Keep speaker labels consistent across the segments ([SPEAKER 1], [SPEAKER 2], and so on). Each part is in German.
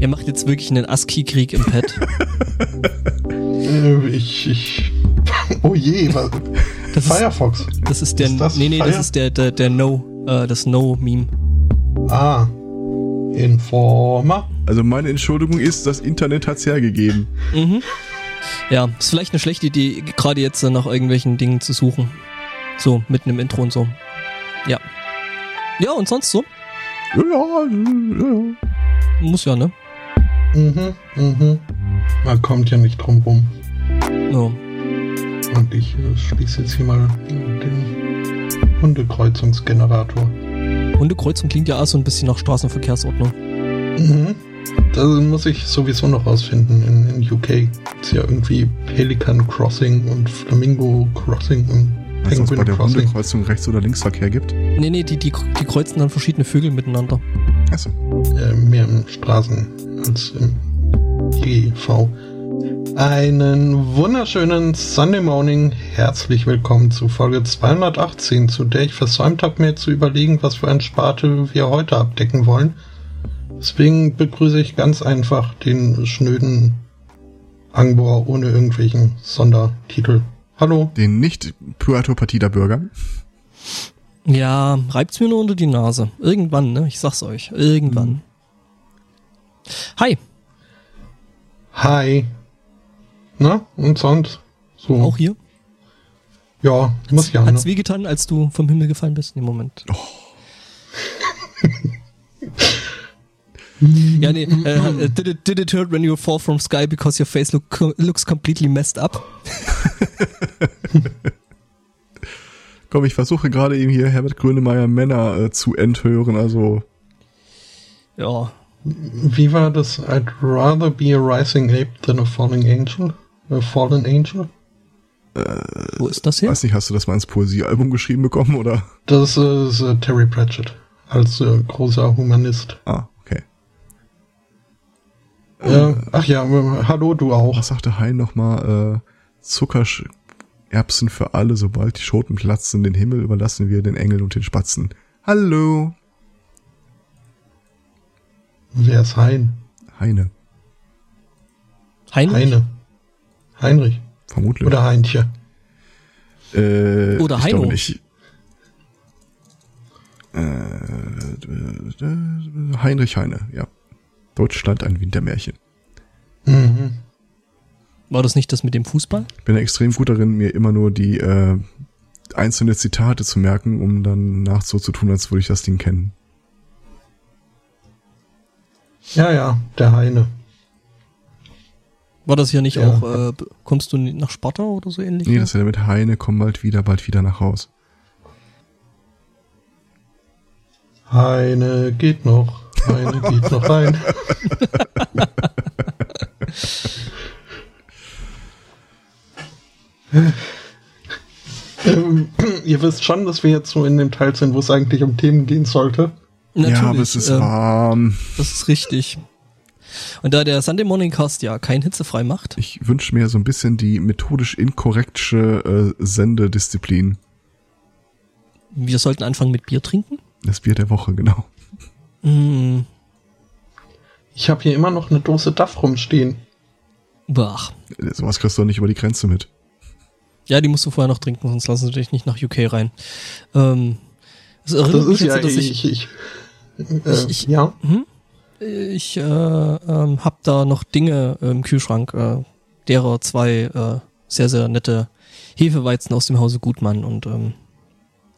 [SPEAKER 1] Ihr macht jetzt wirklich einen ASCII-Krieg im Pad.
[SPEAKER 2] Äh, ich, ich. Oh je, was?
[SPEAKER 1] Das
[SPEAKER 2] Firefox.
[SPEAKER 1] Ist, das ist der.
[SPEAKER 2] Ist das
[SPEAKER 1] nee, nee,
[SPEAKER 2] Fire?
[SPEAKER 1] das ist der, der, der No, äh, das No-Meme.
[SPEAKER 2] Ah. Informer.
[SPEAKER 3] Also meine Entschuldigung ist, das Internet hat's hergegeben.
[SPEAKER 1] Mhm. Ja, ist vielleicht eine schlechte Idee, gerade jetzt äh, nach irgendwelchen Dingen zu suchen. So, mitten im Intro und so. Ja. Ja, und sonst so?
[SPEAKER 3] Ja, ja, ja.
[SPEAKER 1] Muss ja, ne?
[SPEAKER 2] Mhm, mhm. Man kommt ja nicht drum rum.
[SPEAKER 1] Ja.
[SPEAKER 2] Und ich äh, schließe jetzt hier mal den Hundekreuzungsgenerator.
[SPEAKER 1] Hundekreuzung klingt ja auch so ein bisschen nach Straßenverkehrsordnung.
[SPEAKER 2] Mhm. Das muss ich sowieso noch rausfinden. In, in UK ist ja irgendwie Pelican Crossing und Flamingo Crossing und
[SPEAKER 3] Weißt du, was bei
[SPEAKER 2] Penguin
[SPEAKER 3] der
[SPEAKER 2] Crossing.
[SPEAKER 3] Hundekreuzung Rechts- oder Linksverkehr gibt?
[SPEAKER 1] Nee, nee, die, die, die kreuzen dann verschiedene Vögel miteinander.
[SPEAKER 3] Achso.
[SPEAKER 2] Äh, mehr im Straßen als im GV. Einen wunderschönen Sunday Morning. Herzlich willkommen zu Folge 218, zu der ich versäumt habe, mir zu überlegen, was für ein Sparte wir heute abdecken wollen. Deswegen begrüße ich ganz einfach den schnöden Angbor ohne irgendwelchen Sondertitel. Hallo.
[SPEAKER 3] Den nicht Puerto Partida Bürger.
[SPEAKER 1] Ja, reibt's mir nur unter die Nase. Irgendwann, ne? Ich sag's euch. Irgendwann. Hi,
[SPEAKER 2] Hi. Na, und sonst? So.
[SPEAKER 1] auch hier.
[SPEAKER 2] Ja, muss ja. Ne?
[SPEAKER 1] Hat's wehgetan, als du vom Himmel gefallen bist? Nee, Moment. ja, nee. Äh, did, it, did it hurt when you fall from sky because your face look, looks completely messed up?
[SPEAKER 3] Komm, ich versuche gerade eben hier Herbert Grönemeyer Männer äh, zu enthören, also
[SPEAKER 1] Ja.
[SPEAKER 2] Wie war das? I'd rather be a rising ape than a falling angel? A fallen angel?
[SPEAKER 1] Wo ist das her?
[SPEAKER 3] weiß nicht, hast du das mal ins Poesiealbum geschrieben bekommen oder?
[SPEAKER 2] Das ist äh, Terry Pratchett als äh, großer Humanist.
[SPEAKER 3] Ah, okay.
[SPEAKER 2] Äh, ach ja, äh, hallo du auch.
[SPEAKER 3] Was sagte Hein nochmal? Äh, Zuckererbsen für alle, sobald die Schoten platzen, den Himmel überlassen wir den Engeln und den Spatzen. Hallo,
[SPEAKER 2] Wer ist Hein?
[SPEAKER 3] Heine,
[SPEAKER 1] Heinrich?
[SPEAKER 2] Heine. Heinrich.
[SPEAKER 3] vermutlich.
[SPEAKER 2] Oder Heintje.
[SPEAKER 3] Äh,
[SPEAKER 1] Oder
[SPEAKER 3] ich
[SPEAKER 1] Heino.
[SPEAKER 3] nicht. Äh, Heinrich Heine, ja. Deutschland ein Wintermärchen.
[SPEAKER 2] Mhm.
[SPEAKER 1] War das nicht das mit dem Fußball?
[SPEAKER 3] Ich bin ja extrem gut darin, mir immer nur die äh, einzelne Zitate zu merken, um dann nach so zu tun, als würde ich das Ding kennen.
[SPEAKER 2] Ja, ja, der Heine.
[SPEAKER 1] War das hier nicht
[SPEAKER 2] Ja.
[SPEAKER 1] auch, äh, kommst du nach Sparta oder so ähnlich?
[SPEAKER 3] Nee, das ist ja mit Heine, komm bald wieder, bald wieder nach Haus.
[SPEAKER 2] Heine geht noch. Heine geht noch rein. ähm, ihr wisst schon, dass wir jetzt so in dem Teil sind, wo es eigentlich um Themen gehen sollte.
[SPEAKER 1] Natürlich,
[SPEAKER 3] ja, aber es ist
[SPEAKER 1] ähm,
[SPEAKER 3] warm.
[SPEAKER 1] Das ist richtig. Und da der Sunday Morning Cast ja kein hitzefrei macht,
[SPEAKER 3] Ich wünsche mir so ein bisschen die methodisch inkorrektsche äh, Sendedisziplin.
[SPEAKER 1] wir sollten anfangen mit Bier trinken.
[SPEAKER 3] Das Bier der Woche, genau.
[SPEAKER 1] Mm,
[SPEAKER 2] Ich habe hier immer noch eine Dose Duff rumstehen.
[SPEAKER 1] bach.
[SPEAKER 3] Äh, Sowas kriegst du doch nicht über die Grenze mit.
[SPEAKER 1] Ja, die musst du vorher noch trinken, sonst lassen sie dich nicht nach UK rein. Ähm, das erinnert
[SPEAKER 2] Das
[SPEAKER 1] mich
[SPEAKER 2] ist
[SPEAKER 1] jetzt
[SPEAKER 2] ja,
[SPEAKER 1] so, dass
[SPEAKER 2] ich,
[SPEAKER 1] ich,
[SPEAKER 2] ich, äh,
[SPEAKER 1] ich-
[SPEAKER 2] ja.
[SPEAKER 1] ich äh, ähm, hab da noch Dinge im Kühlschrank, äh, derer zwei äh, sehr, sehr nette Hefeweizen aus dem Hause Gutmann und ähm,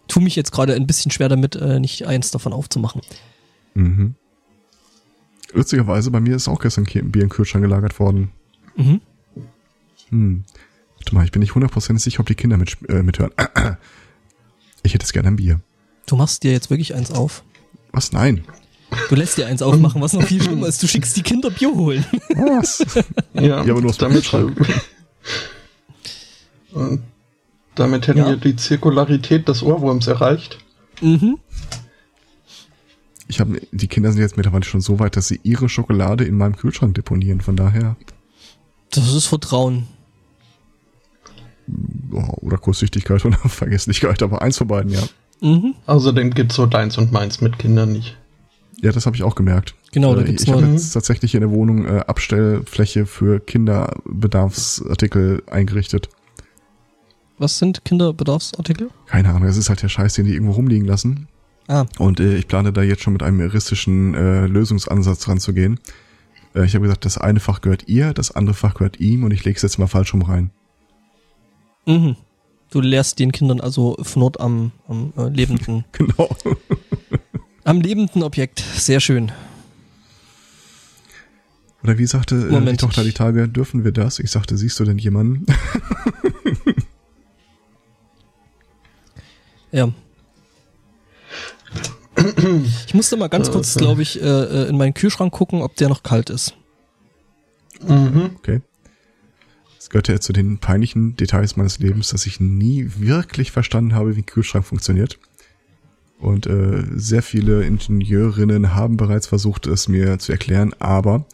[SPEAKER 1] tu mich jetzt gerade ein bisschen schwer damit, äh, nicht eins davon aufzumachen.
[SPEAKER 3] Mhm. Lustigerweise, bei mir ist auch gestern Bier im Kühlschrank gelagert worden.
[SPEAKER 1] Mhm.
[SPEAKER 3] Hm. Warte mal, ich bin nicht hundertprozentig sicher, ob die Kinder mit, äh, mithören. Ich hätte es gerne ein Bier.
[SPEAKER 1] Du machst dir jetzt wirklich eins auf.
[SPEAKER 3] Was? Nein.
[SPEAKER 1] Du lässt dir eins aufmachen, was noch viel schlimmer ist. Du schickst die Kinder Bier holen.
[SPEAKER 3] Was?
[SPEAKER 2] Ja,
[SPEAKER 3] Ja, aber nur aus
[SPEAKER 2] damit, und damit hätten
[SPEAKER 1] Ja.
[SPEAKER 2] wir die Zirkularität des Ohrwurms erreicht.
[SPEAKER 1] mhm.
[SPEAKER 3] Ich habe, die Kinder sind jetzt mittlerweile schon so weit, dass sie ihre Schokolade in meinem Kühlschrank deponieren. Von daher,
[SPEAKER 1] Das ist Vertrauen.
[SPEAKER 3] Oh, oder Kurzsichtigkeit oder Vergesslichkeit, aber eins von beiden, ja.
[SPEAKER 1] Mhm.
[SPEAKER 2] Außerdem gibt's so deins und meins mit Kindern nicht.
[SPEAKER 3] Ja, das habe ich auch gemerkt.
[SPEAKER 1] Genau, da
[SPEAKER 3] Äh,
[SPEAKER 1] gibt's
[SPEAKER 3] ich habe jetzt tatsächlich in der Wohnung äh, Abstellfläche für Kinderbedarfsartikel eingerichtet.
[SPEAKER 1] was sind Kinderbedarfsartikel?
[SPEAKER 3] Keine Ahnung, das ist halt der Scheiß, den die irgendwo rumliegen lassen.
[SPEAKER 1] Ah,
[SPEAKER 3] Und äh, ich plane da jetzt schon mit einem juristischen äh, Lösungsansatz ranzugehen. Äh, ich habe gesagt, das eine Fach gehört ihr, das andere Fach gehört ihm und ich lege es jetzt mal falsch rum rein.
[SPEAKER 1] Mhm. Du lehrst den Kindern also Fnord am, am äh, lebenden,
[SPEAKER 3] Genau.
[SPEAKER 1] am lebenden Objekt. Sehr schön.
[SPEAKER 3] Oder wie sagte äh, die
[SPEAKER 1] Moment,
[SPEAKER 3] Tochter die Tage, dürfen wir das? Ich sagte, siehst du denn jemanden?
[SPEAKER 1] Ja. Ich musste mal ganz kurz, glaube ich, äh, äh, in meinen Kühlschrank gucken, ob der noch kalt ist.
[SPEAKER 2] Mhm.
[SPEAKER 3] Okay. Es gehört ja zu den peinlichen Details meines Lebens, dass ich nie wirklich verstanden habe, wie ein Kühlschrank funktioniert. Und äh, sehr viele Ingenieurinnen haben bereits versucht, es mir zu erklären, aber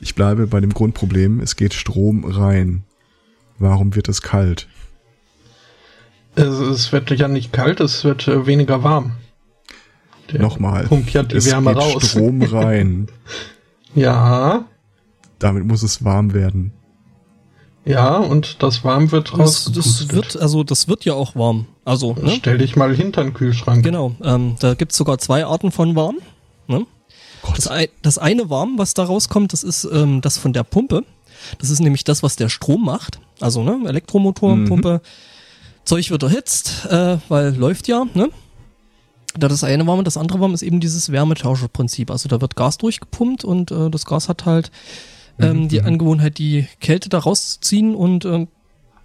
[SPEAKER 3] ich bleibe bei dem Grundproblem, es geht Strom rein. Warum wird es kalt?
[SPEAKER 2] Es, es wird ja nicht kalt, es wird äh, weniger warm. Der
[SPEAKER 3] Nochmal.
[SPEAKER 2] Pumpt ja die
[SPEAKER 3] es
[SPEAKER 2] Wärme
[SPEAKER 3] geht
[SPEAKER 2] raus.
[SPEAKER 3] Strom rein.
[SPEAKER 2] Ja,
[SPEAKER 3] Damit muss es warm werden.
[SPEAKER 2] Ja, und das warm wird rausgepustet.
[SPEAKER 1] das wird, also das wird ja auch warm. Also, ne?
[SPEAKER 2] Stell dich mal hinter den Kühlschrank.
[SPEAKER 1] Genau. Ähm, da gibt's sogar zwei Arten von warm. Ne? Das, ei- das eine warm, was da rauskommt, das ist ähm, das von der Pumpe. Das ist nämlich das, was der Strom macht. Also ne, Elektromotor,
[SPEAKER 3] Mhm.
[SPEAKER 1] Pumpe. Zeug wird erhitzt, äh, weil läuft ja. Ne? Da das eine warm und das andere warm ist eben dieses Wärmetauscherprinzip. Also da wird Gas durchgepumpt und äh, das Gas hat halt ähm, die Angewohnheit, die Kälte da rauszuziehen und ähm,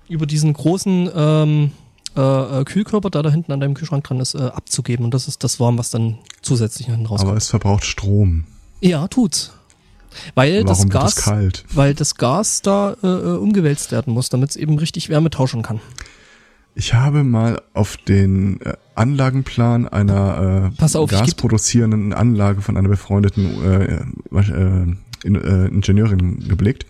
[SPEAKER 1] über diesen großen ähm, äh, äh, Kühlkörper, der da hinten an deinem Kühlschrank dran ist, äh, abzugeben. Und das ist das Warm, was dann zusätzlich hinten rauskommt.
[SPEAKER 3] Aber es verbraucht Strom.
[SPEAKER 1] ja, tut's. Weil das
[SPEAKER 3] Warum wird
[SPEAKER 1] Gas,
[SPEAKER 3] es kalt?
[SPEAKER 1] weil das Gas da äh, äh, umgewälzt werden muss, damit es eben richtig Wärme tauschen kann.
[SPEAKER 3] Ich habe mal auf den äh, Anlagenplan einer äh,
[SPEAKER 1] auf,
[SPEAKER 3] gasproduzierenden Anlage von einer befreundeten äh, äh, in, äh, Ingenieurin geblickt.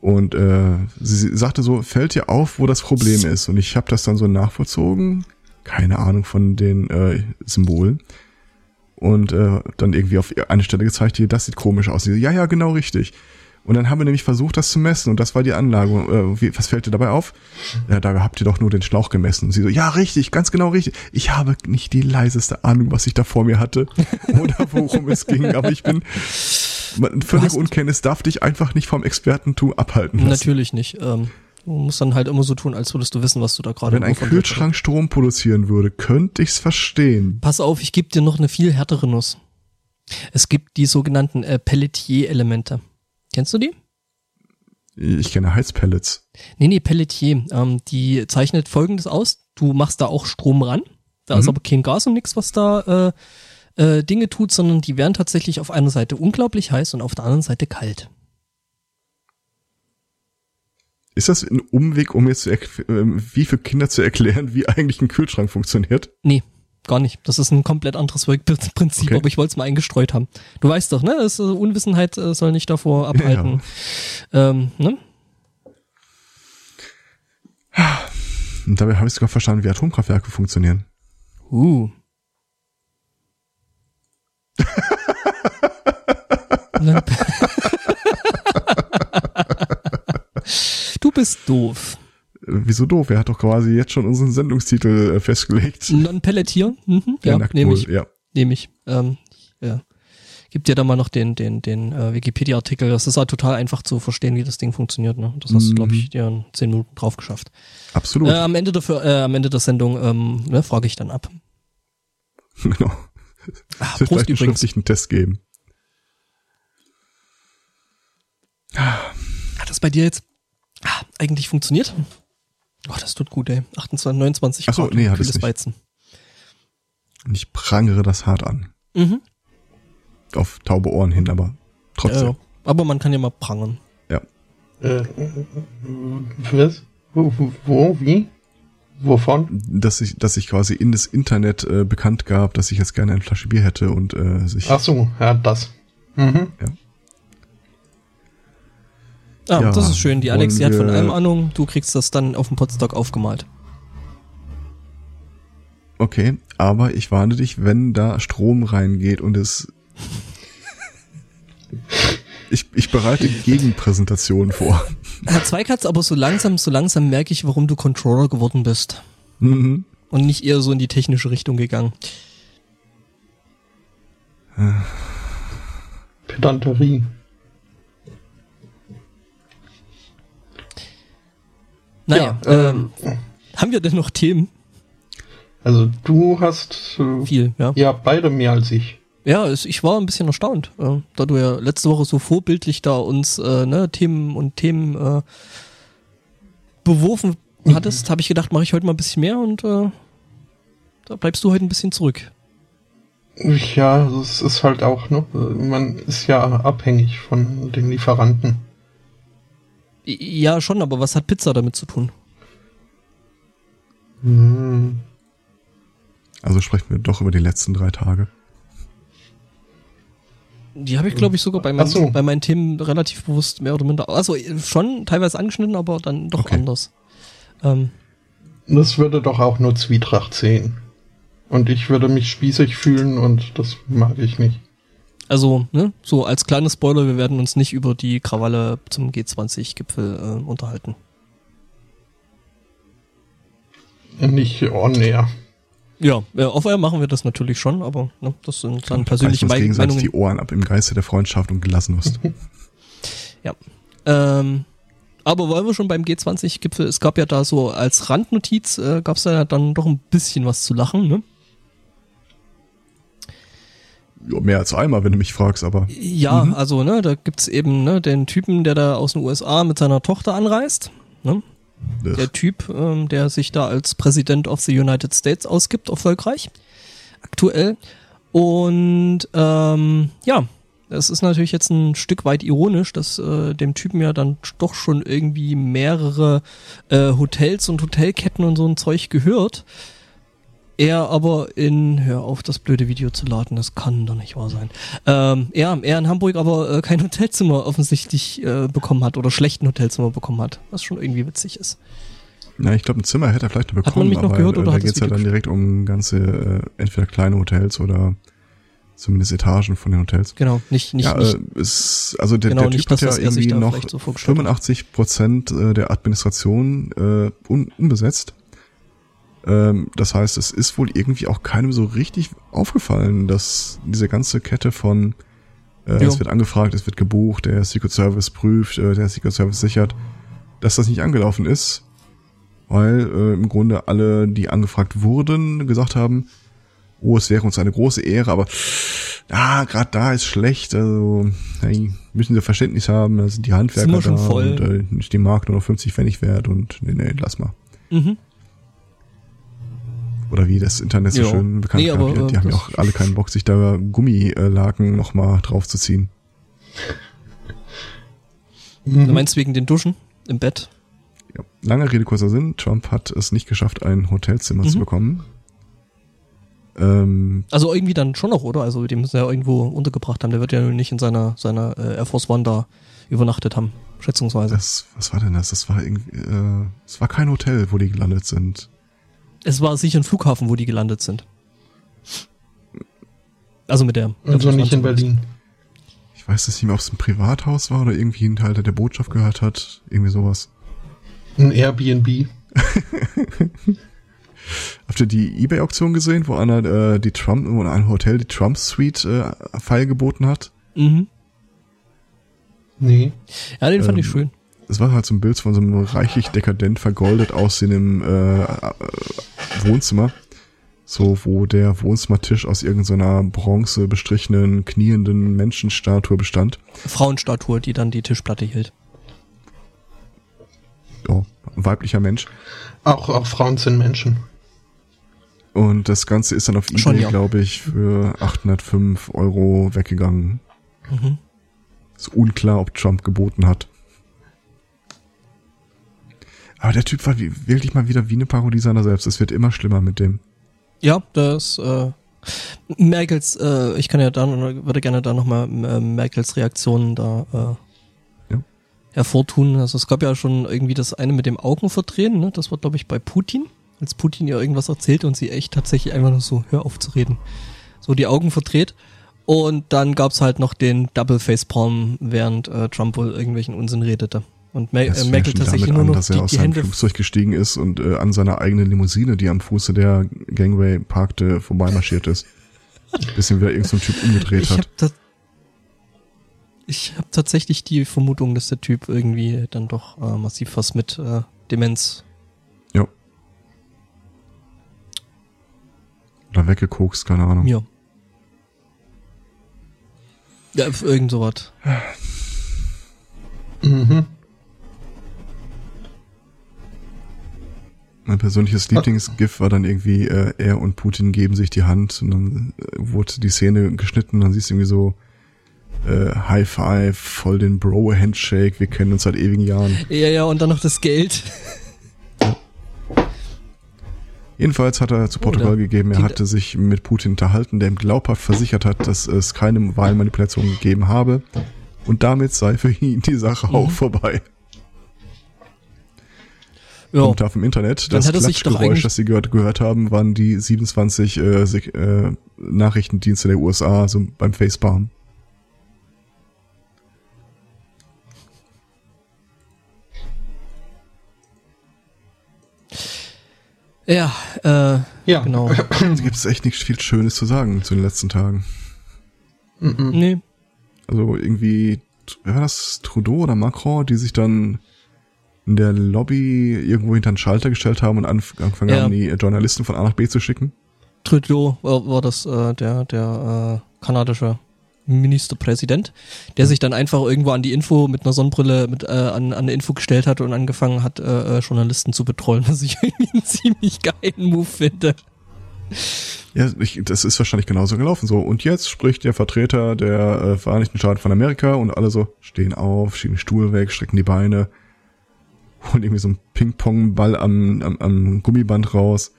[SPEAKER 3] Und äh, sie, sagte so, fällt dir auf, wo das Problem ist? Und ich habe das dann so nachvollzogen, keine Ahnung von den äh, Symbolen. Und äh, dann irgendwie auf eine Stelle gezeigt, hier, das sieht komisch aus. Sie ja, ja, genau richtig. Und dann haben wir nämlich versucht, das zu messen. Und das war die Anlage. Äh, wie, was fällt dir dabei auf? Ja, da habt ihr doch nur den Schlauch gemessen. Und sie so, ja, richtig, ganz genau richtig. Ich habe nicht die leiseste Ahnung, was ich da vor mir hatte oder worum es ging. Aber ich bin, man- völlig
[SPEAKER 1] hast-
[SPEAKER 3] Unkenntnis darf dich einfach nicht vom Expertentum abhalten lassen.
[SPEAKER 1] Natürlich nicht. Ähm, du musst dann halt immer so tun, als würdest du wissen, was du da gerade
[SPEAKER 3] Wenn ein Kühlschrank Strom produzieren würde, könnte ich's verstehen.
[SPEAKER 1] Pass auf, ich gebe dir noch eine viel härtere Nuss. Es gibt die sogenannten äh, Pelletier-Elemente. Kennst du die?
[SPEAKER 3] Ich kenne Heizpellets.
[SPEAKER 1] Nee, nee, Pelletier. Ähm, die zeichnet folgendes aus. Du machst da auch Strom ran. Da ist
[SPEAKER 3] Mhm.
[SPEAKER 1] aber kein Gas und nichts, was da äh, äh, Dinge tut, sondern die werden tatsächlich auf einer Seite unglaublich heiß und auf der anderen Seite kalt.
[SPEAKER 3] Ist das ein Umweg, um jetzt zu ähm, wie für Kinder zu erklären, wie eigentlich ein Kühlschrank funktioniert?
[SPEAKER 1] Nee, gar nicht. Das ist ein komplett anderes Wirkprinzip,
[SPEAKER 3] Okay.
[SPEAKER 1] aber ich wollte es mal eingestreut haben. Du weißt doch, ne? Das, äh, Unwissenheit äh, soll nicht davor abhalten. Ähm, ne?
[SPEAKER 3] Und dabei habe ich sogar verstanden, wie Atomkraftwerke funktionieren.
[SPEAKER 1] Uh. Du bist doof.
[SPEAKER 3] Äh, Wieso doof? Er hat doch quasi jetzt schon unseren Sendungstitel äh, festgelegt.
[SPEAKER 1] Non-Pelletier? Mhm, ja, nehme ich.
[SPEAKER 3] Ja.
[SPEAKER 1] Nehme ich. Ähm, ja. Gib dir da mal noch den, den, den äh, Wikipedia-Artikel. Das ist halt total einfach zu verstehen, wie das Ding funktioniert. Ne? Das hast du, glaube ich, dir in zehn Minuten drauf geschafft.
[SPEAKER 3] Absolut.
[SPEAKER 1] Äh, am, Ende dafür, äh, am Ende der Sendung ähm, ne, frage ich dann ab.
[SPEAKER 3] genau.
[SPEAKER 1] Ah, Prost
[SPEAKER 3] vielleicht einen
[SPEAKER 1] übrigens.
[SPEAKER 3] schriftlichen Test geben.
[SPEAKER 1] Hat das bei dir jetzt ah, eigentlich funktioniert? Oh, das tut gut, ey. 28, 29
[SPEAKER 3] Ach so,
[SPEAKER 1] Grad,
[SPEAKER 3] nee, hat es
[SPEAKER 1] kühles
[SPEAKER 3] nicht.
[SPEAKER 1] Weizen.
[SPEAKER 3] Und ich prangere das hart an.
[SPEAKER 1] Mhm.
[SPEAKER 3] Auf taube Ohren hin, aber trotzdem.
[SPEAKER 1] Ja, aber man kann ja mal prangern.
[SPEAKER 3] Ja.
[SPEAKER 2] Äh, äh, was? Wo, wo, wo? Wie? Wovon?
[SPEAKER 3] Dass ich, dass ich quasi in das Internet äh, bekannt gab, dass ich jetzt gerne eine Flasche Bier hätte und äh, sich.
[SPEAKER 2] Ach so, ja, das. Mhm.
[SPEAKER 1] Ah,
[SPEAKER 3] Ja,
[SPEAKER 1] das ist schön. Die Alex, die hat von allem Ahnung. Du kriegst das dann auf dem Podstock aufgemalt.
[SPEAKER 3] Okay, aber ich warne dich, wenn da Strom reingeht und es Ich, ich bereite Gegenpräsentationen vor.
[SPEAKER 1] Herr Zweikatz, aber so langsam, so langsam merke ich, warum du Controller geworden bist.
[SPEAKER 3] Mhm.
[SPEAKER 1] Und nicht eher so in die technische Richtung gegangen.
[SPEAKER 2] Pedanterie.
[SPEAKER 1] Naja,
[SPEAKER 2] Ja,
[SPEAKER 1] ähm, haben wir denn noch Themen?
[SPEAKER 2] Also du hast äh,
[SPEAKER 1] Viel, ja.
[SPEAKER 2] ja beide mehr als ich.
[SPEAKER 1] Ja, es, ich war ein bisschen erstaunt, äh, da du ja letzte Woche so vorbildlich da uns äh, ne, Themen und Themen äh, beworfen hattest, habe ich gedacht, mache ich heute mal ein bisschen mehr und äh, da bleibst du heute ein bisschen zurück.
[SPEAKER 2] Ja, es ist halt auch, ne? Man ist ja abhängig von den Lieferanten.
[SPEAKER 1] Ja, schon, aber was hat Pizza damit zu tun?
[SPEAKER 2] Hm.
[SPEAKER 3] Also sprechen wir doch über die letzten drei Tage.
[SPEAKER 1] Die habe ich, glaube ich, sogar bei, meinen,
[SPEAKER 2] so.
[SPEAKER 1] bei meinen Themen relativ bewusst mehr oder minder. Also äh, schon teilweise angeschnitten, aber dann doch
[SPEAKER 3] Okay.
[SPEAKER 1] anders. Ähm,
[SPEAKER 2] Das würde doch auch nur Zwietracht sehen. Und ich würde mich spießig fühlen und das mag ich nicht.
[SPEAKER 1] also, ne, so als kleiner Spoiler, wir werden uns nicht über die Krawalle zum G20-Gipfel äh, unterhalten.
[SPEAKER 2] Nicht on air.
[SPEAKER 1] Ja, äh, auf Air machen wir das natürlich schon, aber ne, das sind dann persönliche
[SPEAKER 3] Reißen uns
[SPEAKER 1] Mei-
[SPEAKER 3] gegenseitig
[SPEAKER 1] Meinungen.
[SPEAKER 3] die Ohren ab im Geiste der Freundschaft und Gelassenlust.
[SPEAKER 1] Ähm, aber wollen wir schon beim G20-Gipfel, es gab ja da so als Randnotiz, äh, gab es ja dann doch ein bisschen was zu lachen, ne?
[SPEAKER 3] ja, mehr als einmal, wenn du mich fragst, aber
[SPEAKER 1] Ja, also, ne, da gibt's eben, ne, den Typen, der da aus den USA mit seiner Tochter anreist, ne?
[SPEAKER 3] Äh,
[SPEAKER 1] Der Typ, ähm, der sich da als President of the United States ausgibt, erfolgreich, aktuell. Und ähm, ja, es ist natürlich jetzt ein Stück weit ironisch, dass äh, dem Typen ja dann doch schon irgendwie mehrere äh, Hotels und Hotelketten und so ein Zeug gehört. Er aber in, hör auf, das blöde Video zu laden, das kann doch nicht wahr sein. Ähm, er, er in Hamburg aber äh, kein Hotelzimmer offensichtlich äh, bekommen hat oder schlechten Hotelzimmer bekommen hat, was schon irgendwie witzig ist.
[SPEAKER 3] na, ich glaube, ein Zimmer hätte er vielleicht noch
[SPEAKER 1] man
[SPEAKER 3] bekommen,
[SPEAKER 1] mich noch
[SPEAKER 3] aber
[SPEAKER 1] gehört oder
[SPEAKER 3] da
[SPEAKER 1] hat das
[SPEAKER 3] geht's ja dann direkt um ganze, äh, entweder kleine Hotels oder zumindest Etagen von den Hotels.
[SPEAKER 1] Genau, nicht, nicht,
[SPEAKER 3] ja,
[SPEAKER 1] nicht
[SPEAKER 3] äh, ist, also der,
[SPEAKER 1] Genau,
[SPEAKER 3] der Typ
[SPEAKER 1] nicht
[SPEAKER 3] hat ja irgendwie noch
[SPEAKER 1] so vorgestellt hat.
[SPEAKER 3] 85 Prozent äh, der Administration äh, un, unbesetzt. Ähm, das heißt, es ist wohl irgendwie auch keinem so richtig aufgefallen, dass diese ganze Kette von äh,
[SPEAKER 1] Jo.
[SPEAKER 3] es wird angefragt, es wird gebucht, der Secret Service prüft, äh, der Secret Service sichert, dass das nicht angelaufen ist, weil äh, im Grunde alle, die angefragt wurden, gesagt haben, oh, es wäre uns eine große Ehre, aber ah, gerade da ist schlecht, also hey, müssen sie Verständnis haben, da sind die Handwerker
[SPEAKER 1] wir
[SPEAKER 3] da
[SPEAKER 1] voll.
[SPEAKER 3] und äh, ist die Mark nur noch 50 Pfennig wert und nee, nee, lass mal.
[SPEAKER 1] Mhm.
[SPEAKER 3] Oder wie das Internet so
[SPEAKER 1] Ja.
[SPEAKER 3] schön bekannt
[SPEAKER 1] Nee,
[SPEAKER 3] hat,
[SPEAKER 1] aber,
[SPEAKER 3] die, die
[SPEAKER 1] äh,
[SPEAKER 3] haben ja auch alle keinen Bock, sich da Gummilaken nochmal draufzuziehen.
[SPEAKER 1] Du meinst wegen den Duschen im Bett?
[SPEAKER 3] Ja. Lange Rede, kurzer Sinn, Trump hat es nicht geschafft, ein Hotelzimmer
[SPEAKER 1] Mhm.
[SPEAKER 3] zu bekommen. Ähm,
[SPEAKER 1] Also irgendwie dann schon noch, oder? Also den müssen wir ja irgendwo untergebracht haben. Der wird ja nun nicht in seiner, seiner äh, Air Force One da übernachtet haben, schätzungsweise.
[SPEAKER 3] das, was war denn das? Das war irgendwie, äh, es war kein Hotel, wo die gelandet sind.
[SPEAKER 1] Es war sicher ein Flughafen, wo die gelandet sind. Also mit der.
[SPEAKER 2] Also nicht in Berlin.
[SPEAKER 3] Ich weiß jetzt nicht mehr, ob es ein Privathaus war oder irgendwie ein Teil, der der Botschaft gehört hat. Irgendwie sowas.
[SPEAKER 2] Ein Airbnb.
[SPEAKER 3] Habt ihr die Ebay-Auktion gesehen, wo einer äh, die Trump, wo ein Hotel die Trump Suite äh, feilgeboten hat?
[SPEAKER 1] Mhm.
[SPEAKER 2] Nee.
[SPEAKER 1] Ja, den fand ich
[SPEAKER 3] Ähm,
[SPEAKER 1] schön.
[SPEAKER 3] Es war halt so ein Bild von so einem reichlich dekadent vergoldet aussehendem äh, äh, Wohnzimmer. So, wo der Wohnzimmertisch aus irgendeiner bronze bestrichenen, knienden Menschenstatue bestand.
[SPEAKER 1] Frauenstatue, die dann die Tischplatte hielt.
[SPEAKER 3] Ein weiblicher Mensch.
[SPEAKER 2] Auch, auch Frauen sind Menschen.
[SPEAKER 3] Und das Ganze ist dann auf
[SPEAKER 1] Schon,
[SPEAKER 3] Ebay,
[SPEAKER 1] ja.
[SPEAKER 3] glaube ich, für 805 Euro weggegangen.
[SPEAKER 1] Mhm.
[SPEAKER 3] Ist unklar, ob Trump geboten hat. Aber der Typ war wie, wirklich mal wieder wie eine Parodie seiner selbst. Es wird immer schlimmer mit dem.
[SPEAKER 1] Ja, das äh, Merkels, äh, ich kann ja dann würde gerne da nochmal äh, Merkels Reaktionen da äh,
[SPEAKER 3] Ja.
[SPEAKER 1] hervortun. Also es gab ja schon irgendwie das eine mit dem Augenverdrehen, ne? Das war glaube ich bei Putin, als Putin ihr irgendwas erzählte und sie echt tatsächlich einfach nur so hör auf zu reden, so die Augen verdreht Und dann gab's halt noch den Double Facepalm, während äh, Trump wohl irgendwelchen Unsinn redete. Und Ma
[SPEAKER 3] Das schon
[SPEAKER 1] tatsächlich
[SPEAKER 3] damit
[SPEAKER 1] nur
[SPEAKER 3] an,
[SPEAKER 1] noch
[SPEAKER 3] dass er aus
[SPEAKER 1] die
[SPEAKER 3] seinem
[SPEAKER 1] Hände.
[SPEAKER 3] Flugzeug gestiegen ist und äh, an seiner eigenen Limousine, die am Fuße der Gangway parkte, vorbeimarschiert ist. Bisschen wieder irgendein so ein Typ umgedreht
[SPEAKER 1] Ich
[SPEAKER 3] hat.
[SPEAKER 1] habe ta ich hab tatsächlich die Vermutung, dass der Typ irgendwie dann doch äh, massiv was mit äh, Demenz.
[SPEAKER 3] Ja. Oder weggekokst, keine Ahnung.
[SPEAKER 1] Ja. Ja, irgend sowas.
[SPEAKER 2] Mhm.
[SPEAKER 3] Mein persönliches Lieblingsgif war dann irgendwie, äh, er und Putin geben sich die Hand und dann äh, wurde die Szene geschnitten und dann siehst du irgendwie so äh, High Five, voll den Bro-Handshake, wir kennen uns seit ewigen Jahren.
[SPEAKER 1] Ja, ja, und dann noch das Geld.
[SPEAKER 3] Jedenfalls hat er zu Portugal
[SPEAKER 1] Oder
[SPEAKER 3] gegeben, er hatte sich mit Putin unterhalten, der ihm glaubhaft versichert hat, dass es keine Wahlmanipulation gegeben habe. Und damit sei für ihn die Sache auch
[SPEAKER 1] Mhm.
[SPEAKER 3] vorbei.
[SPEAKER 1] Ja.
[SPEAKER 3] Kommentar vom Internet. Das
[SPEAKER 1] er
[SPEAKER 3] Klatschgeräusch, das Sie gehört, gehört haben, waren die 27 äh, äh, Nachrichtendienste der USA so beim Facepalm.
[SPEAKER 1] Ja, äh,
[SPEAKER 2] Ja,
[SPEAKER 1] genau.
[SPEAKER 3] Da gibt es echt nicht viel Schönes zu sagen zu den letzten Tagen.
[SPEAKER 2] Mhm.
[SPEAKER 1] nee.
[SPEAKER 3] Also irgendwie, war das, Trudeau oder Macron, die sich dann in der Lobby irgendwo hinter den Schalter gestellt haben und angefangen
[SPEAKER 1] Ja.
[SPEAKER 3] haben, die Journalisten von A nach B zu schicken.
[SPEAKER 1] Trudeau war, das äh, der, der äh, kanadische Ministerpräsident, der sich dann einfach irgendwo an die Info mit einer Sonnenbrille mit, äh, an, an eine Info gestellt hat und angefangen hat, äh, äh, Journalisten zu betrollen, was ich irgendwie einen ziemlich geilen Move finde.
[SPEAKER 3] Ja, ich, das ist wahrscheinlich genauso gelaufen. So, und jetzt spricht der Vertreter der äh, Vereinigten Staaten von Amerika und alle so stehen auf, schieben den Stuhl weg, strecken die Beine, holen irgendwie so einen Ping-Pong-Ball am, am, am Gummiband raus.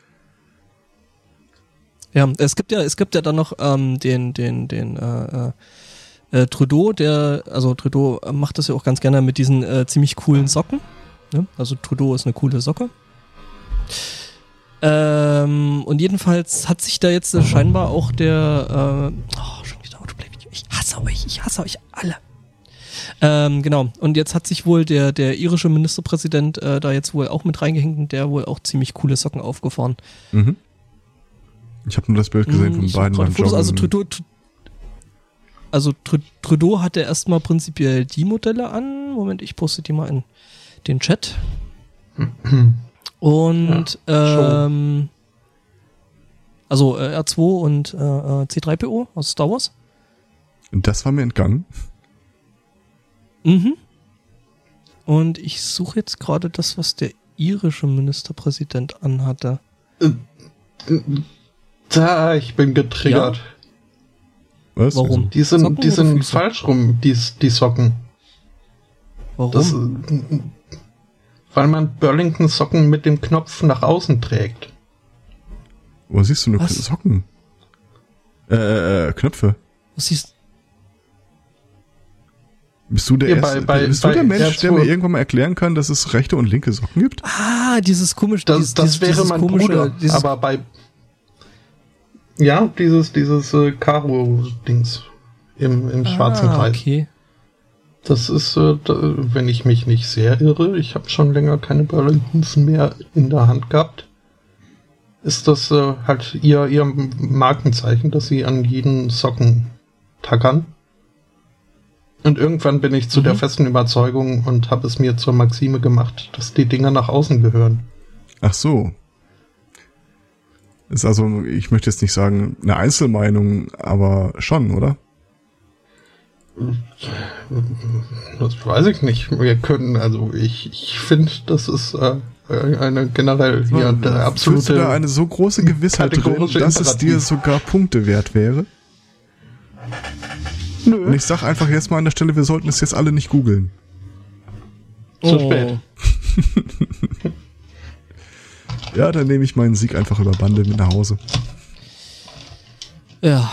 [SPEAKER 1] Ja, es gibt ja, es gibt ja dann noch ähm, den, den, den äh, äh, äh, Trudeau, der, also Trudeau macht das ja auch ganz gerne mit diesen äh, ziemlich coolen Socken. Ne? Also Trudeau ist eine coole Socke. Ähm, und jedenfalls hat sich da jetzt scheinbar auch der, äh, oh, schon wieder Autoplay. Ich hasse euch, ich hasse euch alle. Ähm, genau. Und jetzt hat sich wohl der, der irische Ministerpräsident äh, da jetzt wohl auch mit reingehängt und der wohl auch ziemlich coole Socken aufgefahren.
[SPEAKER 3] Mhm. Ich habe nur das Bild gesehen
[SPEAKER 1] Hm,
[SPEAKER 3] von beiden beim
[SPEAKER 1] Fotos,
[SPEAKER 3] Joggen.
[SPEAKER 1] also Trudeau, Tr- also Tr- Trudeau hatte erstmal prinzipiell die Modelle an. Moment, ich poste die mal in den Chat. Und ähm, also äh, R2 und äh, äh, C3PO aus Star Wars.
[SPEAKER 3] Das war mir entgangen.
[SPEAKER 1] Mhm. Und ich suche jetzt gerade das, was der irische Ministerpräsident anhatte.
[SPEAKER 2] Da, ich bin getriggert.
[SPEAKER 3] Was?
[SPEAKER 1] Warum?
[SPEAKER 2] Die sind,
[SPEAKER 1] Socken
[SPEAKER 2] die sind
[SPEAKER 1] Füße?
[SPEAKER 2] falsch rum, die, die Socken.
[SPEAKER 1] Warum?
[SPEAKER 2] Das, äh, weil man Burlington Socken mit dem Knopf nach außen trägt.
[SPEAKER 3] Wo siehst du nur
[SPEAKER 1] Was?
[SPEAKER 3] Socken? Äh, äh, äh, Knöpfe.
[SPEAKER 1] was siehst
[SPEAKER 3] Bist du der,
[SPEAKER 2] Ja,
[SPEAKER 3] erste,
[SPEAKER 2] bei- bei-
[SPEAKER 3] bist du
[SPEAKER 2] bei
[SPEAKER 3] der Mensch, der
[SPEAKER 2] R2
[SPEAKER 3] mir irgendwann mal erklären kann, dass es rechte und linke Socken gibt?
[SPEAKER 1] Ah, dieses komische,
[SPEAKER 2] Das,
[SPEAKER 1] dieses,
[SPEAKER 2] das wäre
[SPEAKER 1] dieses
[SPEAKER 2] mein
[SPEAKER 1] komische,
[SPEAKER 2] Bruder.
[SPEAKER 1] dieses,
[SPEAKER 2] aber bei. Ja, dieses, dieses äh, Karo-Dings im, im schwarzen
[SPEAKER 1] ah,
[SPEAKER 2] Teil.
[SPEAKER 1] okay.
[SPEAKER 2] Das ist, äh, da, wenn ich mich nicht sehr irre, ich habe schon länger keine Burlingtons mehr in der Hand gehabt. Ist das äh, halt ihr, ihr Markenzeichen, dass sie an jeden Socken tackern? Und irgendwann bin ich zu der
[SPEAKER 1] Mhm.
[SPEAKER 2] festen Überzeugung und habe es mir zur Maxime gemacht, dass die Dinger nach außen gehören.
[SPEAKER 3] Ach so. Ist also, ich möchte jetzt nicht sagen, eine Einzelmeinung, aber schon, oder?
[SPEAKER 2] Das weiß ich nicht. Wir können, also ich, ich finde, das ist äh, eine generell hier der
[SPEAKER 3] Fühlst
[SPEAKER 2] absolute.
[SPEAKER 3] du da eine so große Gewissheit drin, dass es dir
[SPEAKER 2] Imperativ.
[SPEAKER 3] sogar Punkte wert wäre?
[SPEAKER 2] Nö,
[SPEAKER 3] Und ich sag einfach jetzt mal an der Stelle, wir sollten es jetzt alle nicht googeln.
[SPEAKER 2] zu
[SPEAKER 1] Oh.
[SPEAKER 2] spät.
[SPEAKER 3] Ja, dann nehme ich meinen Sieg einfach über Bande mit nach Hause.
[SPEAKER 1] Ja.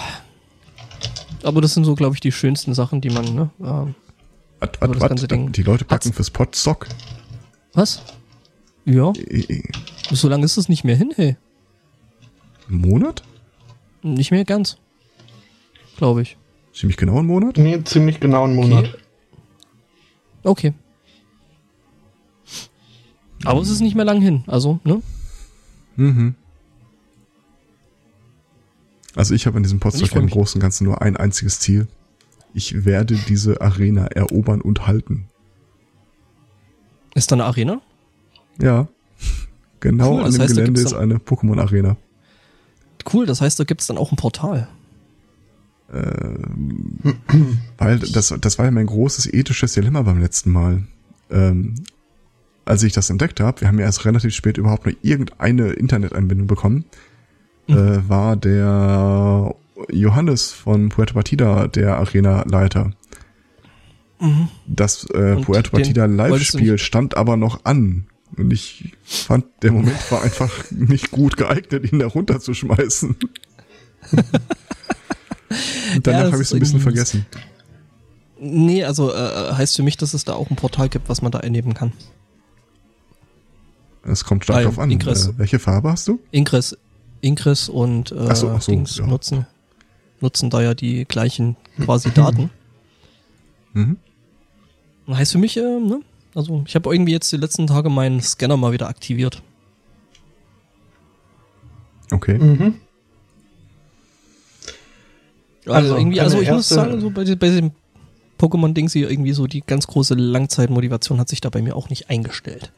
[SPEAKER 1] Aber das sind so, glaube ich, die schönsten Sachen, die man, ne? Ähm,
[SPEAKER 3] Wat,
[SPEAKER 1] Aber
[SPEAKER 3] wat,
[SPEAKER 1] das
[SPEAKER 3] wat?
[SPEAKER 1] ganze Ding-
[SPEAKER 3] Die Leute packen
[SPEAKER 1] Hat's-
[SPEAKER 3] fürs Potstock.
[SPEAKER 1] was? Ja,
[SPEAKER 3] äh,
[SPEAKER 1] so lange ist es nicht mehr hin, hey.
[SPEAKER 3] Einen Monat?
[SPEAKER 1] Nicht mehr ganz. Glaube ich.
[SPEAKER 3] Ziemlich genau einen Monat?
[SPEAKER 2] Nee, ziemlich genau einen Monat.
[SPEAKER 1] Okay. Aber es ist nicht mehr lang hin, also, ne?
[SPEAKER 3] Mhm. Also ich habe in diesem
[SPEAKER 1] freu
[SPEAKER 3] im. Großen und Ganzen nur ein einziges Ziel. Ich werde diese Arena erobern und halten.
[SPEAKER 1] Ist da eine Arena?
[SPEAKER 3] Ja. Genau
[SPEAKER 1] Cool,
[SPEAKER 3] an
[SPEAKER 1] das
[SPEAKER 3] dem
[SPEAKER 1] heißt, da
[SPEAKER 3] Gelände ist eine Pokémon-Arena.
[SPEAKER 1] Cool, das heißt, da gibt's dann auch ein Portal.
[SPEAKER 3] Ähm, weil das, das war ja mein großes ethisches Dilemma beim letzten Mal. Ähm, als ich das entdeckt habe, wir haben ja erst relativ spät überhaupt nur irgendeine Internetanbindung bekommen,
[SPEAKER 1] Mhm.
[SPEAKER 3] äh, war der Johannes von Puerto Partida der Arena-Leiter.
[SPEAKER 1] Mhm.
[SPEAKER 3] Das äh,
[SPEAKER 1] Und
[SPEAKER 3] Puerto Partida Live-Spiel stand aber noch an. Und ich fand, der Moment war einfach nicht gut geeignet, ihn da runterzuschmeißen. Und danach
[SPEAKER 1] das
[SPEAKER 3] habe ich es ein bisschen vergessen.
[SPEAKER 1] Nee, also äh, heißt für mich, dass es da auch ein Portal gibt, was man da einnehmen kann.
[SPEAKER 3] Es kommt stark
[SPEAKER 1] Weil
[SPEAKER 3] drauf an.
[SPEAKER 1] Ingress-
[SPEAKER 3] Äh, welche Farbe hast du?
[SPEAKER 1] Ingress, Ingress und äh,
[SPEAKER 3] Ach so, ach so,
[SPEAKER 1] Dings
[SPEAKER 3] ja.
[SPEAKER 1] nutzen, nutzen da ja die gleichen quasi Daten.
[SPEAKER 3] Mhm.
[SPEAKER 1] Und heißt für mich, äh, ne? Also ich habe irgendwie jetzt die letzten Tage meinen Scanner mal wieder aktiviert.
[SPEAKER 3] Okay.
[SPEAKER 2] Mhm.
[SPEAKER 1] Also,
[SPEAKER 2] Also,
[SPEAKER 1] irgendwie, also ich muss sagen, so bei, bei diesem Pokémon-Ding hier irgendwie so die ganz große Langzeitmotivation hat sich da bei mir auch nicht eingestellt.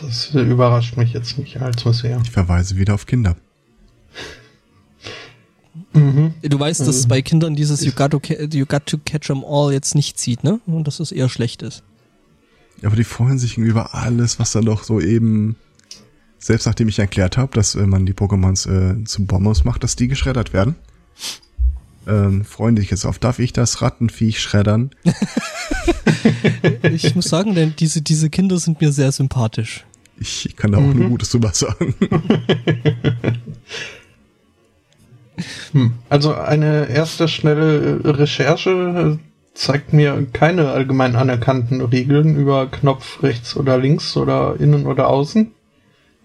[SPEAKER 2] Das überrascht mich jetzt nicht allzu sehr.
[SPEAKER 3] Ich verweise wieder auf Kinder.
[SPEAKER 2] Mhm.
[SPEAKER 1] Du weißt, dass es
[SPEAKER 2] Mhm.
[SPEAKER 1] bei Kindern dieses you got, to you got to catch 'em all jetzt nicht zieht, ne? Und dass es eher schlecht ist.
[SPEAKER 3] Aber die freuen sich irgendwie über alles, was dann doch so eben, selbst nachdem ich erklärt habe, dass äh, man die Pokémons äh, zu Bombos macht, dass die geschreddert werden. Ähm, jetzt auf. Darf ich das Rattenviech schreddern?
[SPEAKER 1] Ich muss sagen, denn diese, diese Kinder sind mir sehr sympathisch.
[SPEAKER 3] Ich kann da auch
[SPEAKER 2] Mhm.
[SPEAKER 3] nur Gutes drüber sagen.
[SPEAKER 2] Hm. Also eine erste schnelle Recherche äh, zeigt mir keine allgemein anerkannten Regeln über Knopf rechts oder links oder innen oder außen.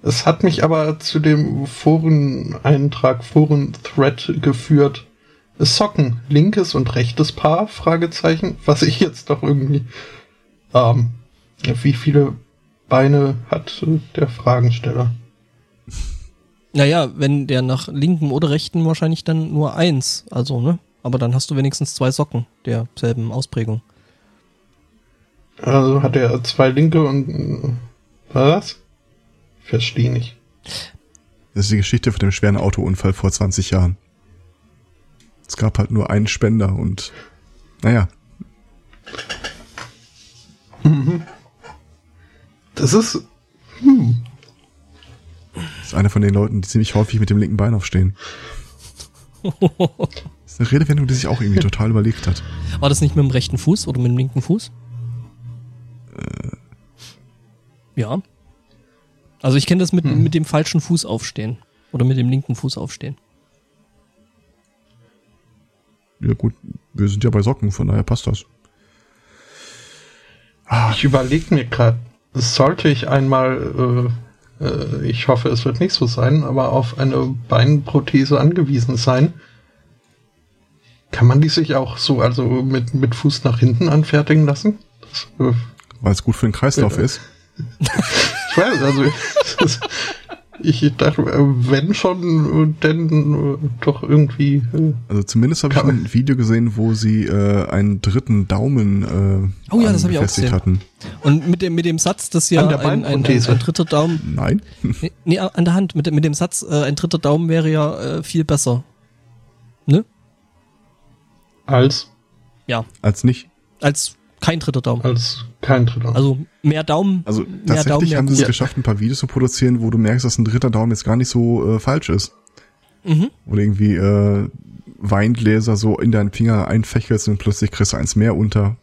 [SPEAKER 2] Es hat mich aber zu dem Foreneintrag, Foren-Thread geführt. Socken, linkes und rechtes Paar, Fragezeichen, was ich jetzt doch irgendwie, ähm, wie viele Beine hat äh, der Fragensteller?
[SPEAKER 1] Naja, wenn der nach linken oder rechten wahrscheinlich dann nur eins, also, ne? Aber dann hast du wenigstens zwei Socken derselben Ausprägung.
[SPEAKER 2] Also hat er zwei linke und äh, was? Verstehe nicht.
[SPEAKER 3] Das ist die Geschichte von dem schweren Autounfall vor 20 Jahren. Es gab halt nur einen Spender und, naja,
[SPEAKER 2] Das ist
[SPEAKER 3] das ist einer von den Leuten, die ziemlich häufig mit dem linken Bein aufstehen. Das ist eine Redewendung, die sich auch irgendwie total überlegt hat.
[SPEAKER 1] War das nicht mit dem rechten Fuß oder mit dem linken Fuß? Ja. Also ich kenne das mit,
[SPEAKER 2] Hm.
[SPEAKER 1] mit dem falschen Fuß aufstehen. Oder mit dem linken Fuß aufstehen.
[SPEAKER 3] Ja gut, wir sind ja bei Socken, von daher passt das. Ah,
[SPEAKER 2] Ich überlege mir gerade, sollte ich einmal, äh, äh, ich hoffe, es wird nicht so sein, aber auf eine Beinprothese angewiesen sein, kann man die sich auch so, also mit, mit Fuß nach hinten anfertigen lassen? Äh,
[SPEAKER 3] weil es gut für den Kreislauf
[SPEAKER 2] Ja.
[SPEAKER 3] ist.
[SPEAKER 2] ich weiß, also ich dachte, wenn schon, denn äh, doch irgendwie. Äh,
[SPEAKER 3] Also zumindest habe ich ein Video gesehen, wo sie äh, einen dritten Daumen äh,
[SPEAKER 1] Oh ja, das ich auch
[SPEAKER 3] befestigt
[SPEAKER 1] gesehen.
[SPEAKER 3] hatten.
[SPEAKER 1] Und mit dem, mit dem Satz, dass ja
[SPEAKER 2] An der
[SPEAKER 1] ein, ein, ein, ein dritter Daumen,
[SPEAKER 3] Nein?
[SPEAKER 1] nee, nee, an der Hand, mit, dem- mit dem Satz, äh, ein dritter Daumen wäre ja äh, viel besser. Ne?
[SPEAKER 2] als,
[SPEAKER 1] Ja,
[SPEAKER 3] Als nicht.
[SPEAKER 1] als kein dritter Daumen.
[SPEAKER 2] als kein Dritter.
[SPEAKER 1] Also mehr Daumen,
[SPEAKER 3] Also
[SPEAKER 1] mehr
[SPEAKER 3] tatsächlich
[SPEAKER 1] Daumen, mehr
[SPEAKER 3] haben sie es geschafft, ein paar Videos zu produzieren, wo du merkst, dass ein dritter Daumen jetzt gar nicht so äh, falsch ist.
[SPEAKER 1] Mhm.
[SPEAKER 3] Oder irgendwie äh, Weingläser so in deinen Finger einfächelst und plötzlich kriegst du eins mehr unter.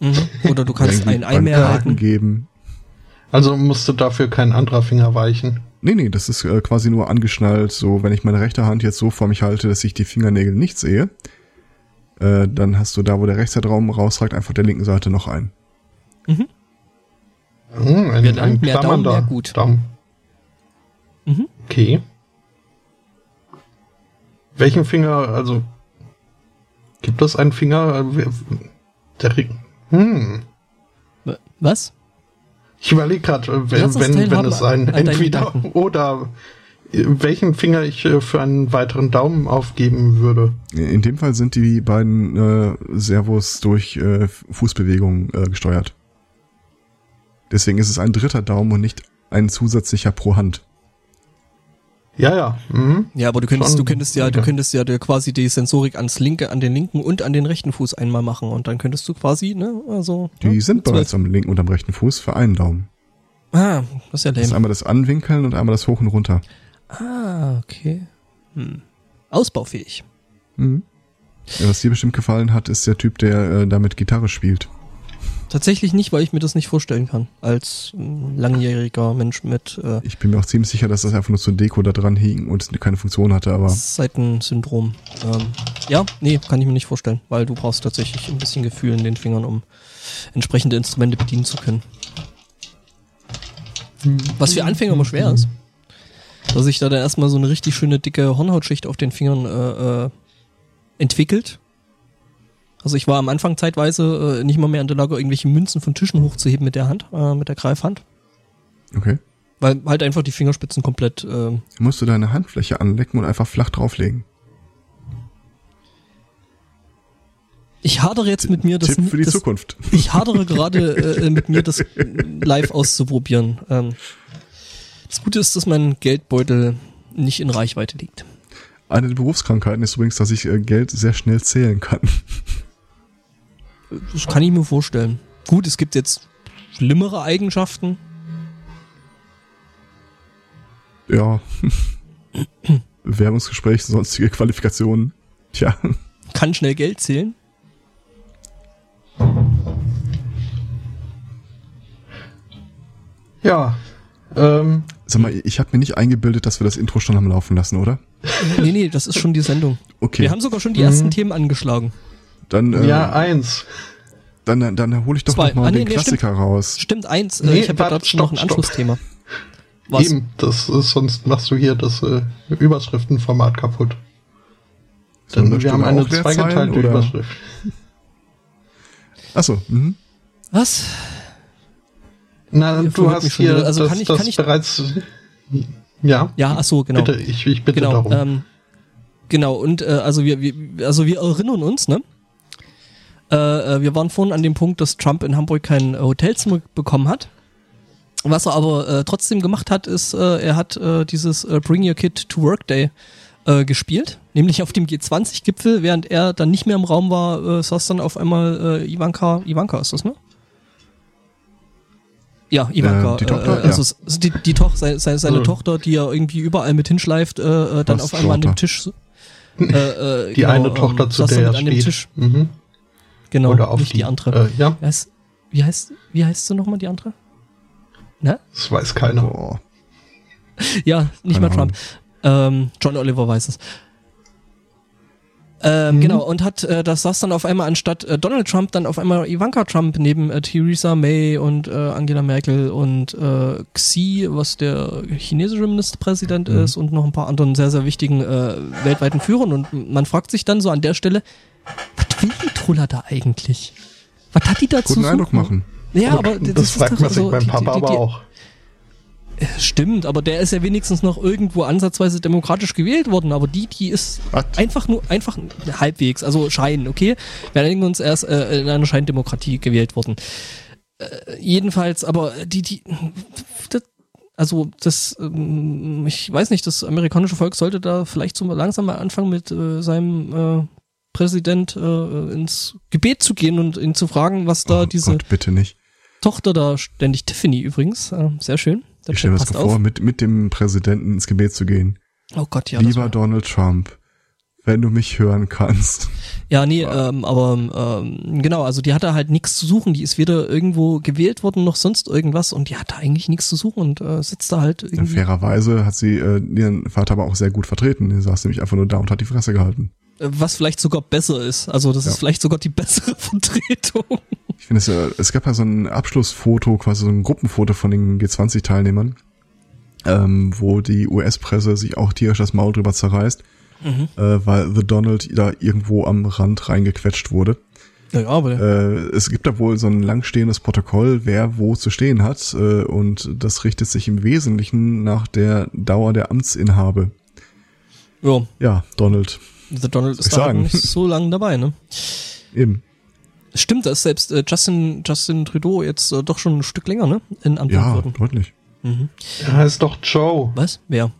[SPEAKER 1] Mhm. Oder du kannst ein Ei mehr
[SPEAKER 3] Karten
[SPEAKER 1] halten.
[SPEAKER 3] geben.
[SPEAKER 2] Also musste dafür kein anderer Finger weichen.
[SPEAKER 3] Nee, nee, das ist äh, quasi nur angeschnallt. So, wenn ich meine rechte Hand jetzt so vor mich halte, dass ich die Fingernägel nicht sehe, äh, dann hast du da, wo der rechte Daumen rausragt, einfach der linken Seite noch ein.
[SPEAKER 2] Hm, ein,
[SPEAKER 1] Mehr Daumen,
[SPEAKER 2] ein
[SPEAKER 1] mehr Daumen, mehr gut.
[SPEAKER 2] Daumen.
[SPEAKER 1] Mhm.
[SPEAKER 2] Okay. Welchen Finger, also Gibt es einen Finger? äh, Der Ring. Hm.
[SPEAKER 1] Was?
[SPEAKER 2] Ich überlege gerade, wenn,
[SPEAKER 1] uns
[SPEAKER 2] wenn, wenn
[SPEAKER 1] teilhaben
[SPEAKER 2] es ein entweder oder äh, welchen Finger ich äh, für einen weiteren Daumen aufgeben würde.
[SPEAKER 3] In dem Fall sind die beiden äh, Servos durch äh, Fußbewegungen äh, gesteuert. Deswegen ist es ein dritter Daumen und nicht ein zusätzlicher pro Hand.
[SPEAKER 2] Ja, ja. Mhm.
[SPEAKER 1] Ja, aber du könntest,
[SPEAKER 2] Schon,
[SPEAKER 1] du könntest ja, du könntest ja quasi die Sensorik ans linke, an den linken und an den rechten Fuß einmal machen und dann könntest du quasi, ne, also.
[SPEAKER 3] Die
[SPEAKER 1] ne,
[SPEAKER 3] sind
[SPEAKER 1] zwölf.
[SPEAKER 3] bereits am linken und am rechten Fuß für einen Daumen.
[SPEAKER 1] Ah, das ist ja
[SPEAKER 3] Das ist
[SPEAKER 1] lame.
[SPEAKER 3] einmal das Anwinkeln und einmal das Hoch und Runter.
[SPEAKER 1] Ah, okay. Hm. Ausbaufähig.
[SPEAKER 3] Mhm. Ja, was dir bestimmt gefallen hat, ist der Typ, der äh, damit Gitarre spielt.
[SPEAKER 1] Tatsächlich nicht, weil ich mir das nicht vorstellen kann. Als ähm, langjähriger Mensch mit äh,
[SPEAKER 3] Ich bin mir auch ziemlich sicher, dass das einfach nur zur Deko da dran hing und keine Funktion hatte, aber
[SPEAKER 1] Seitensyndrom. Ähm, ja, nee, kann ich mir nicht vorstellen, weil du brauchst tatsächlich ein bisschen Gefühl in den Fingern, um entsprechende Instrumente bedienen zu können. Was für Anfänger immer schwer ist. Dass sich da dann erstmal so eine richtig schöne dicke Hornhautschicht auf den Fingern äh, äh, entwickelt. Also ich war am Anfang zeitweise äh, nicht mal mehr in der Lage, irgendwelche Münzen von Tischen hochzuheben mit der Hand, äh, mit der Greifhand.
[SPEAKER 3] okay.
[SPEAKER 1] Weil halt einfach die Fingerspitzen komplett äh,
[SPEAKER 3] Musst du deine Handfläche anlecken und einfach flach drauflegen.
[SPEAKER 1] Ich hadere jetzt mit mir, das,
[SPEAKER 3] Tipp für die
[SPEAKER 1] das
[SPEAKER 3] Zukunft.
[SPEAKER 1] ich hadere gerade äh, mit mir, das live auszuprobieren. Ähm, das Gute ist, dass mein Geldbeutel nicht in Reichweite liegt.
[SPEAKER 3] Eine der Berufskrankheiten ist übrigens, dass ich äh, Geld sehr schnell zählen kann.
[SPEAKER 1] Das kann ich mir vorstellen. Gut, es gibt jetzt schlimmere Eigenschaften.
[SPEAKER 3] Ja. Bewerbungsgespräch, sonstige Qualifikationen. Tja,
[SPEAKER 1] Kann schnell Geld zählen.
[SPEAKER 2] Ja. Ähm,
[SPEAKER 3] sag mal, ich habe mir nicht eingebildet, dass wir das Intro schon haben laufen lassen, oder?
[SPEAKER 1] Nee, nee, das ist schon die Sendung.
[SPEAKER 3] Okay,
[SPEAKER 1] Wir haben sogar schon die
[SPEAKER 2] Mhm.
[SPEAKER 1] ersten Themen angeschlagen.
[SPEAKER 3] dann, äh,
[SPEAKER 2] ja, eins.
[SPEAKER 3] dann, dann, dann hole ich doch mal
[SPEAKER 1] Ah, nee,
[SPEAKER 3] den
[SPEAKER 1] nee,
[SPEAKER 3] Klassiker raus.
[SPEAKER 1] Stimmt, eins. Äh,
[SPEAKER 2] Nee,
[SPEAKER 1] ich habe ja dazu noch ein
[SPEAKER 2] stopp.
[SPEAKER 1] Anschlussthema. Was?
[SPEAKER 2] Eben, das ist, sonst machst du hier das äh, Überschriftenformat kaputt. Denn
[SPEAKER 3] da
[SPEAKER 2] wir haben eine zweigeteilte? Überschrift.
[SPEAKER 3] Achso, mhm.
[SPEAKER 1] Was?
[SPEAKER 2] Na, du hast hier
[SPEAKER 1] wieder. Also
[SPEAKER 2] das,
[SPEAKER 1] kann ich- kann ich-
[SPEAKER 2] bereits. Ja,
[SPEAKER 1] Ja, ach so, genau.
[SPEAKER 2] bitte, ich, ich bitte
[SPEAKER 1] genau,
[SPEAKER 2] darum.
[SPEAKER 1] ähm, genau, und äh, also wir, wir, also wir erinnern uns, ne? Äh, äh, wir waren vorhin an dem Punkt, dass Trump in Hamburg kein äh, Hotelzimmer bekommen hat. Was er aber äh, trotzdem gemacht hat, ist, äh, er hat dieses Bring Your Kid to Work Day gespielt, nämlich auf dem G20-Gipfel, während er dann nicht mehr im Raum war, saß dann auf einmal Ivanka, Ivanka ist das, ne? Ja, Ivanka.
[SPEAKER 3] Äh, die Tochter,
[SPEAKER 1] äh, also
[SPEAKER 3] ja.
[SPEAKER 1] die, die Toch, seine, seine,
[SPEAKER 2] Also-
[SPEAKER 1] Tochter, die er irgendwie überall mit hinschleift, äh, äh, dann
[SPEAKER 3] Was,
[SPEAKER 1] auf einmal an dem? Tisch. Äh, äh,
[SPEAKER 2] die
[SPEAKER 1] genau,
[SPEAKER 2] eine Tochter,
[SPEAKER 1] ähm,
[SPEAKER 2] zu der er steht.
[SPEAKER 1] Tisch.
[SPEAKER 2] Mhm.
[SPEAKER 1] Genau,
[SPEAKER 2] Oder auf
[SPEAKER 1] nicht die,
[SPEAKER 2] die,
[SPEAKER 1] andere.
[SPEAKER 2] Äh, ja,
[SPEAKER 1] Wie heißt, wie heißt, wie heißt sie nochmal die andere? Ne?
[SPEAKER 2] das weiß keiner.
[SPEAKER 3] Boah.
[SPEAKER 1] Ja, nicht
[SPEAKER 3] Keine
[SPEAKER 1] mal Trump. Ähm, John Oliver weiß es. Ähm,
[SPEAKER 2] Mhm.
[SPEAKER 1] Genau, und hat, äh, das saß dann auf einmal anstatt äh, Donald Trump dann auf einmal Ivanka Trump neben äh, Theresa May und äh, Angela Merkel und äh, Xi, was der chinesische Ministerpräsident
[SPEAKER 3] Mhm.
[SPEAKER 1] ist und noch ein paar anderen sehr, sehr wichtigen äh, weltweiten Führern. Und man fragt sich dann so an der Stelle, was will die Trulla da eigentlich? Was hat die da zu
[SPEAKER 3] Guten? Eindruck machen.
[SPEAKER 1] Ja,
[SPEAKER 2] Gut,
[SPEAKER 1] aber
[SPEAKER 2] das,
[SPEAKER 1] ist
[SPEAKER 2] fragt man sich
[SPEAKER 1] so,
[SPEAKER 2] beim
[SPEAKER 1] die-
[SPEAKER 2] Papa
[SPEAKER 1] die, die,
[SPEAKER 2] aber auch.
[SPEAKER 1] Stimmt, aber der ist ja wenigstens noch irgendwo ansatzweise demokratisch gewählt worden, aber die, die ist
[SPEAKER 3] Was?
[SPEAKER 1] einfach nur, einfach halbwegs, also Schein, okay? Wir einigen uns erst äh, in einer Scheindemokratie gewählt worden. Äh, jedenfalls, aber die, die, das, also das, ähm, ich weiß nicht, das amerikanische Volk sollte da vielleicht so langsam mal anfangen mit äh, seinem äh, Präsident äh, ins Gebet zu gehen und ihn zu fragen, was da
[SPEAKER 3] oh
[SPEAKER 1] diese
[SPEAKER 3] Gott, bitte nicht.
[SPEAKER 1] Tochter da ständig, Tiffany übrigens, äh, sehr schön. Der
[SPEAKER 3] Ich stelle mir das vor, mit, mit dem Präsidenten ins Gebet zu gehen.
[SPEAKER 1] Oh Gott, ja. das
[SPEAKER 3] Lieber Donald Trump, wenn du mich hören kannst.
[SPEAKER 1] Ja, nee, ähm, aber ähm, genau, also die hatte halt nichts zu suchen. Die ist weder irgendwo gewählt worden noch sonst irgendwas und die hatte eigentlich nichts zu suchen und äh, sitzt da halt
[SPEAKER 3] In
[SPEAKER 1] irgendwie.
[SPEAKER 3] fairerweise hat sie äh, ihren Vater aber auch sehr gut vertreten. Er saß nämlich einfach nur da und hat die Fresse gehalten.
[SPEAKER 1] äh, Was vielleicht sogar besser ist. Also das
[SPEAKER 3] Ja.
[SPEAKER 1] ist vielleicht sogar die bessere Vertretung.
[SPEAKER 3] Ich finde es ja, es gab ja so ein Abschlussfoto, quasi so ein Gruppenfoto von den G20-Teilnehmern, ähm, wo die US-Presse sich auch tierisch das Maul drüber zerreißt. mhm. äh, weil The Donald da irgendwo am Rand reingequetscht wurde.
[SPEAKER 1] Ja, aber
[SPEAKER 3] äh, es gibt da wohl so ein langstehendes Protokoll, wer wo zu stehen hat, äh, und das richtet sich im Wesentlichen nach der Dauer der Amtsinhabe.
[SPEAKER 1] Ja.
[SPEAKER 3] Ja, Donald.
[SPEAKER 1] The Donald ist da nicht so lange dabei, ne?
[SPEAKER 3] Eben.
[SPEAKER 1] Stimmt, da ist selbst äh, Justin, Justin Trudeau jetzt äh, doch schon ein Stück länger, ne?
[SPEAKER 3] In Amt ja, worden. deutlich.
[SPEAKER 2] Mhm. Er heißt doch Joe.
[SPEAKER 1] Was? Wer?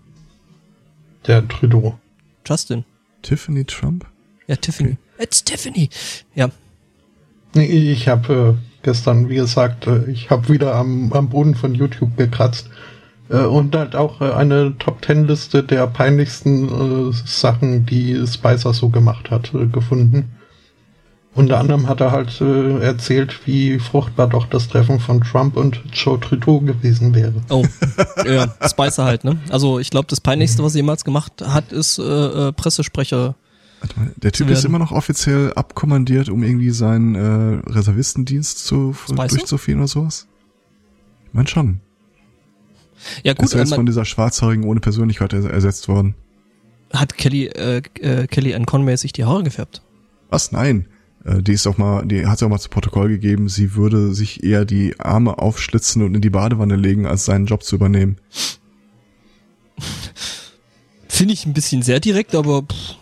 [SPEAKER 2] Der Trudeau.
[SPEAKER 1] Justin.
[SPEAKER 3] Tiffany Trump?
[SPEAKER 1] Ja, Tiffany. Okay. It's Tiffany. Ja.
[SPEAKER 2] Ich habe äh, gestern, wie gesagt, äh, ich habe wieder am, am Boden von YouTube gekratzt äh, und halt auch äh, eine Top Ten Liste der peinlichsten äh, Sachen, die Spicer so gemacht hat, äh, gefunden. Unter anderem hat er halt äh, erzählt, wie fruchtbar doch das Treffen von Trump und Joe Trudeau gewesen wäre.
[SPEAKER 1] Oh, ja, Spicer halt, ne? Also ich glaube, das Peinlichste, was er jemals gemacht hat, ist äh, äh, Pressesprecher.
[SPEAKER 3] Warte mal, der Typ ist immer noch offiziell abkommandiert, um irgendwie seinen äh, Reservistendienst zu durchzuführen oder sowas? Ich meine schon.
[SPEAKER 1] Ja gut.
[SPEAKER 3] Ist er jetzt von dieser Schwarzhaarigen ohne Persönlichkeit ersetzt worden.
[SPEAKER 1] Hat Kelly, äh, äh, Kelly Ann Conway sich die Haare gefärbt?
[SPEAKER 3] Was? Nein. Äh, die ist auch mal, die hat sie auch mal zu Protokoll gegeben, sie würde sich eher die Arme aufschlitzen und in die Badewanne legen, als seinen Job zu übernehmen.
[SPEAKER 1] Finde ich ein bisschen sehr direkt, aber. Pff.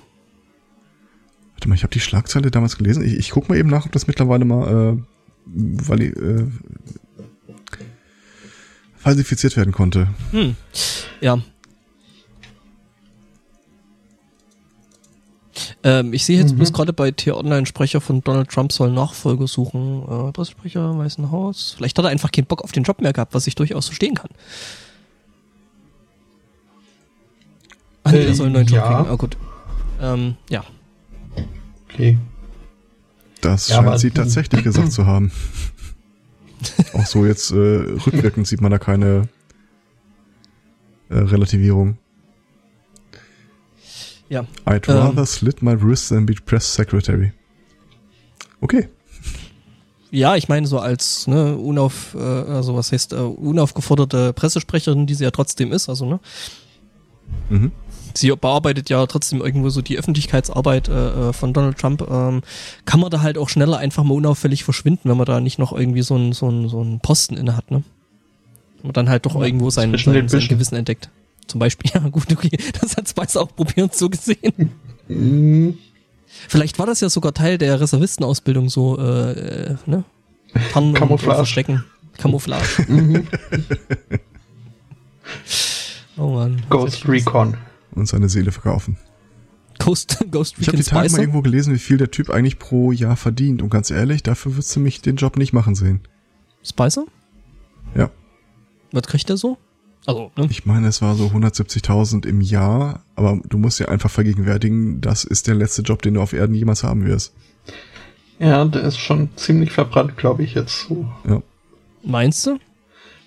[SPEAKER 3] Warte mal, ich habe die Schlagzeile damals gelesen. Ich, ich guck mal eben nach, ob das mittlerweile mal äh, weil, äh, falsifiziert werden konnte.
[SPEAKER 1] Hm. Ja, Ähm, ich sehe jetzt mhm. bloß gerade bei T-Online-Sprecher von Donald Trump soll Nachfolger suchen. Äh, Pressesprecher, Weißen Haus. Vielleicht hat er einfach keinen Bock auf den Job mehr gehabt, was ich durchaus verstehen kann. Ah, nee, äh, soll einen neuen Job ja. kriegen. Ah, gut. Ähm, ja.
[SPEAKER 2] Okay.
[SPEAKER 3] Das ja, scheint sie tatsächlich gesagt zu haben. Auch so jetzt äh, rückwirkend sieht man da keine äh, Relativierung.
[SPEAKER 1] Ja.
[SPEAKER 3] I'd rather ähm, slit my wrist than be press secretary. Okay.
[SPEAKER 1] Ja, ich meine so als ne, unauf, äh, also was heißt äh, unaufgeforderte Pressesprecherin, die sie ja trotzdem ist, also ne. Mhm. Sie bearbeitet ja trotzdem irgendwo so die Öffentlichkeitsarbeit äh, äh von Donald Trump. Ähm, kann man da halt auch schneller einfach mal unauffällig verschwinden, wenn man da nicht noch irgendwie so einen so einen, so einen Posten inne hat, ne? Und dann halt doch ja, irgendwo sein, sein, sein Gewissen entdeckt. Zum Beispiel, ja gut, okay, das hat Spice auch probiert, so gesehen. Mhm. Vielleicht war das ja sogar Teil der Reservistenausbildung, so, äh, äh ne?
[SPEAKER 2] Tarnen Camouflage.
[SPEAKER 1] verstecken. Camouflage. Mhm. oh man.
[SPEAKER 2] Ghost Recon.
[SPEAKER 3] Und seine Seele verkaufen.
[SPEAKER 1] Ghost, Ghost
[SPEAKER 3] Recon. Ich habe die Tage mal irgendwo gelesen, wie viel der Typ eigentlich pro Jahr verdient. Und ganz ehrlich, dafür würdest du mich den Job nicht machen sehen.
[SPEAKER 1] Spicer?
[SPEAKER 3] Ja.
[SPEAKER 1] Was kriegt er so? Also, ne?
[SPEAKER 3] Ich meine, es war so 170.000 im Jahr, aber du musst ja einfach vergegenwärtigen, das ist der letzte Job, den du auf Erden jemals haben wirst.
[SPEAKER 2] Ja, der ist schon ziemlich verbrannt, glaube ich, jetzt so.
[SPEAKER 3] Ja.
[SPEAKER 1] Meinst du?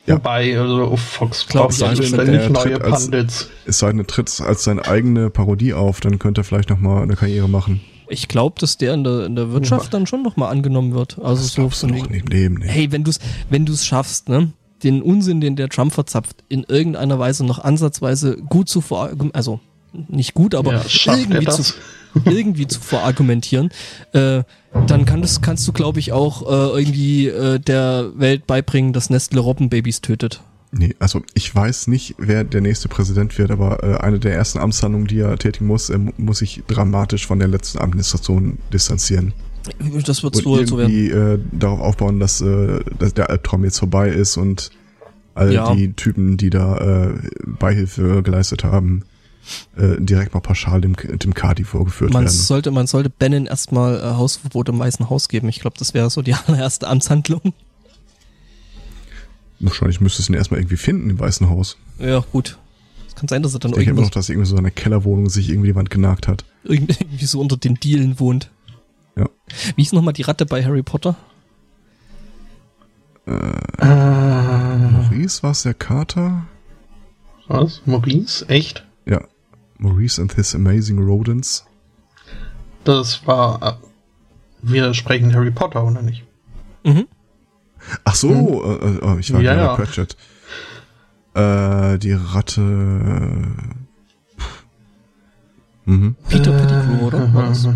[SPEAKER 2] Ja. Wobei, also auf Fox
[SPEAKER 3] ich, also ständig neue Pundits. Es sei denn, er tritt als seine eigene Parodie auf, dann könnte er vielleicht nochmal eine Karriere machen.
[SPEAKER 1] Ich glaube, dass der in der, in der Wirtschaft dann schon nochmal angenommen wird. Also das so
[SPEAKER 3] von nicht im Leben. Nee.
[SPEAKER 1] Hey, wenn du es wenn du's schaffst, ne? Den Unsinn, den der Trump verzapft, in irgendeiner Weise noch ansatzweise gut zu verargumentieren, also nicht gut, aber ja, irgendwie, zu, irgendwie zu verargumentieren, äh, dann kann das, kannst du, glaube ich, auch äh, irgendwie äh, der Welt beibringen, dass Nestle Robbenbabys tötet.
[SPEAKER 3] Nee, also ich weiß nicht, wer der nächste Präsident wird, aber äh, eine der ersten Amtshandlungen, die er tätigen muss, er muss sich dramatisch von der letzten Administration distanzieren.
[SPEAKER 1] Das wird so, so werden.
[SPEAKER 3] Äh, darauf aufbauen, dass, äh, dass der Albtraum jetzt vorbei ist und all ja. die Typen, die da äh, Beihilfe geleistet haben, äh, direkt mal pauschal dem, dem Kadi vorgeführt
[SPEAKER 1] man
[SPEAKER 3] werden.
[SPEAKER 1] Sollte, man sollte Bannon erstmal äh, Hausverbot im Weißen Haus geben. Ich glaube, das wäre so die allererste Amtshandlung.
[SPEAKER 3] Wahrscheinlich müsste es ihn erstmal irgendwie finden im Weißen Haus.
[SPEAKER 1] Ja, gut. Es kann sein, dass er dann
[SPEAKER 3] ich irgendwas... Ich noch, dass irgendwie so eine Kellerwohnung sich irgendwie die Wand genagt hat.
[SPEAKER 1] Irgendwie so unter den Dielen wohnt.
[SPEAKER 3] Ja.
[SPEAKER 1] Wie ist nochmal die Ratte bei Harry Potter?
[SPEAKER 3] Äh, äh, Maurice war es der Kater?
[SPEAKER 2] Was? Maurice? Echt?
[SPEAKER 3] Ja. Maurice and his amazing rodents.
[SPEAKER 2] Das war. Äh, wir sprechen Harry Potter, oder nicht?
[SPEAKER 1] Mhm.
[SPEAKER 3] Ach so, mhm. äh, äh, ich war ja, ja. Pratchett. Äh, die Ratte. Mhm.
[SPEAKER 1] Peter Pettigrew, oder? War das?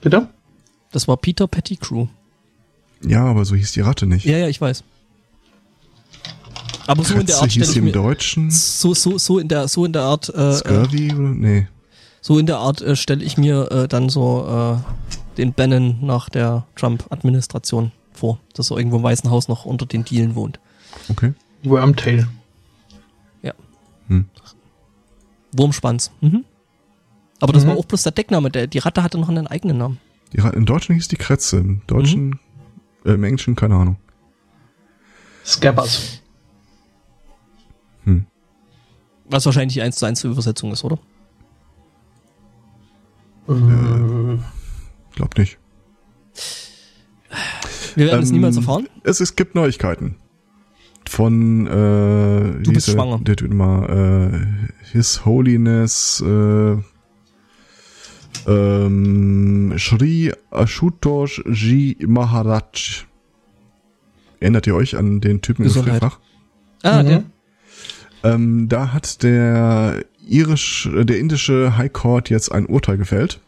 [SPEAKER 2] Bitte?
[SPEAKER 1] das war Peter Pettigrew.
[SPEAKER 3] Ja, aber so hieß die Ratte nicht.
[SPEAKER 1] Ja, ja, ich weiß. Aber so in der
[SPEAKER 3] Katze
[SPEAKER 1] Art
[SPEAKER 3] hieß
[SPEAKER 1] stelle
[SPEAKER 3] sie
[SPEAKER 1] ich
[SPEAKER 3] im
[SPEAKER 1] mir
[SPEAKER 3] Deutschen.
[SPEAKER 1] so so so in der so in der Art äh, äh,
[SPEAKER 3] Scurvy oder? Nee.
[SPEAKER 1] so in der Art äh, stelle ich mir äh, dann so äh, den Bannon nach der Trump-Administration vor, dass er irgendwo im Weißen Haus noch unter den Dielen wohnt.
[SPEAKER 3] Okay.
[SPEAKER 2] Wormtail.
[SPEAKER 1] Ja.
[SPEAKER 3] Hm.
[SPEAKER 1] Wurmschwanz. Mhm. Aber das
[SPEAKER 2] Mhm.
[SPEAKER 1] war auch bloß der Deckname. Der, die Ratte hatte noch einen eigenen Namen.
[SPEAKER 3] Die Ra- In Deutschen hieß die Kretze. Im Deutschen,
[SPEAKER 1] Mhm.
[SPEAKER 3] äh, im Englischen, keine Ahnung.
[SPEAKER 2] Scabbers.
[SPEAKER 3] Hm.
[SPEAKER 1] Was wahrscheinlich die 1 zu 1 Übersetzung ist, oder?
[SPEAKER 2] Äh,
[SPEAKER 3] Glaub nicht.
[SPEAKER 1] Wir werden es
[SPEAKER 3] Ähm,
[SPEAKER 1] niemals erfahren.
[SPEAKER 3] Es, es gibt Neuigkeiten. Von, äh,
[SPEAKER 1] Du bist
[SPEAKER 3] er?
[SPEAKER 1] schwanger.
[SPEAKER 3] Der tut immer, äh, His Holiness, äh, ähm, Shri Ashutosh Ji Maharaj. Erinnert ihr euch an den Typen im. Gefrierfach?
[SPEAKER 1] Ah,
[SPEAKER 2] mhm.
[SPEAKER 1] der.
[SPEAKER 3] Ähm, da hat der irisch, der indische High Court jetzt ein Urteil gefällt.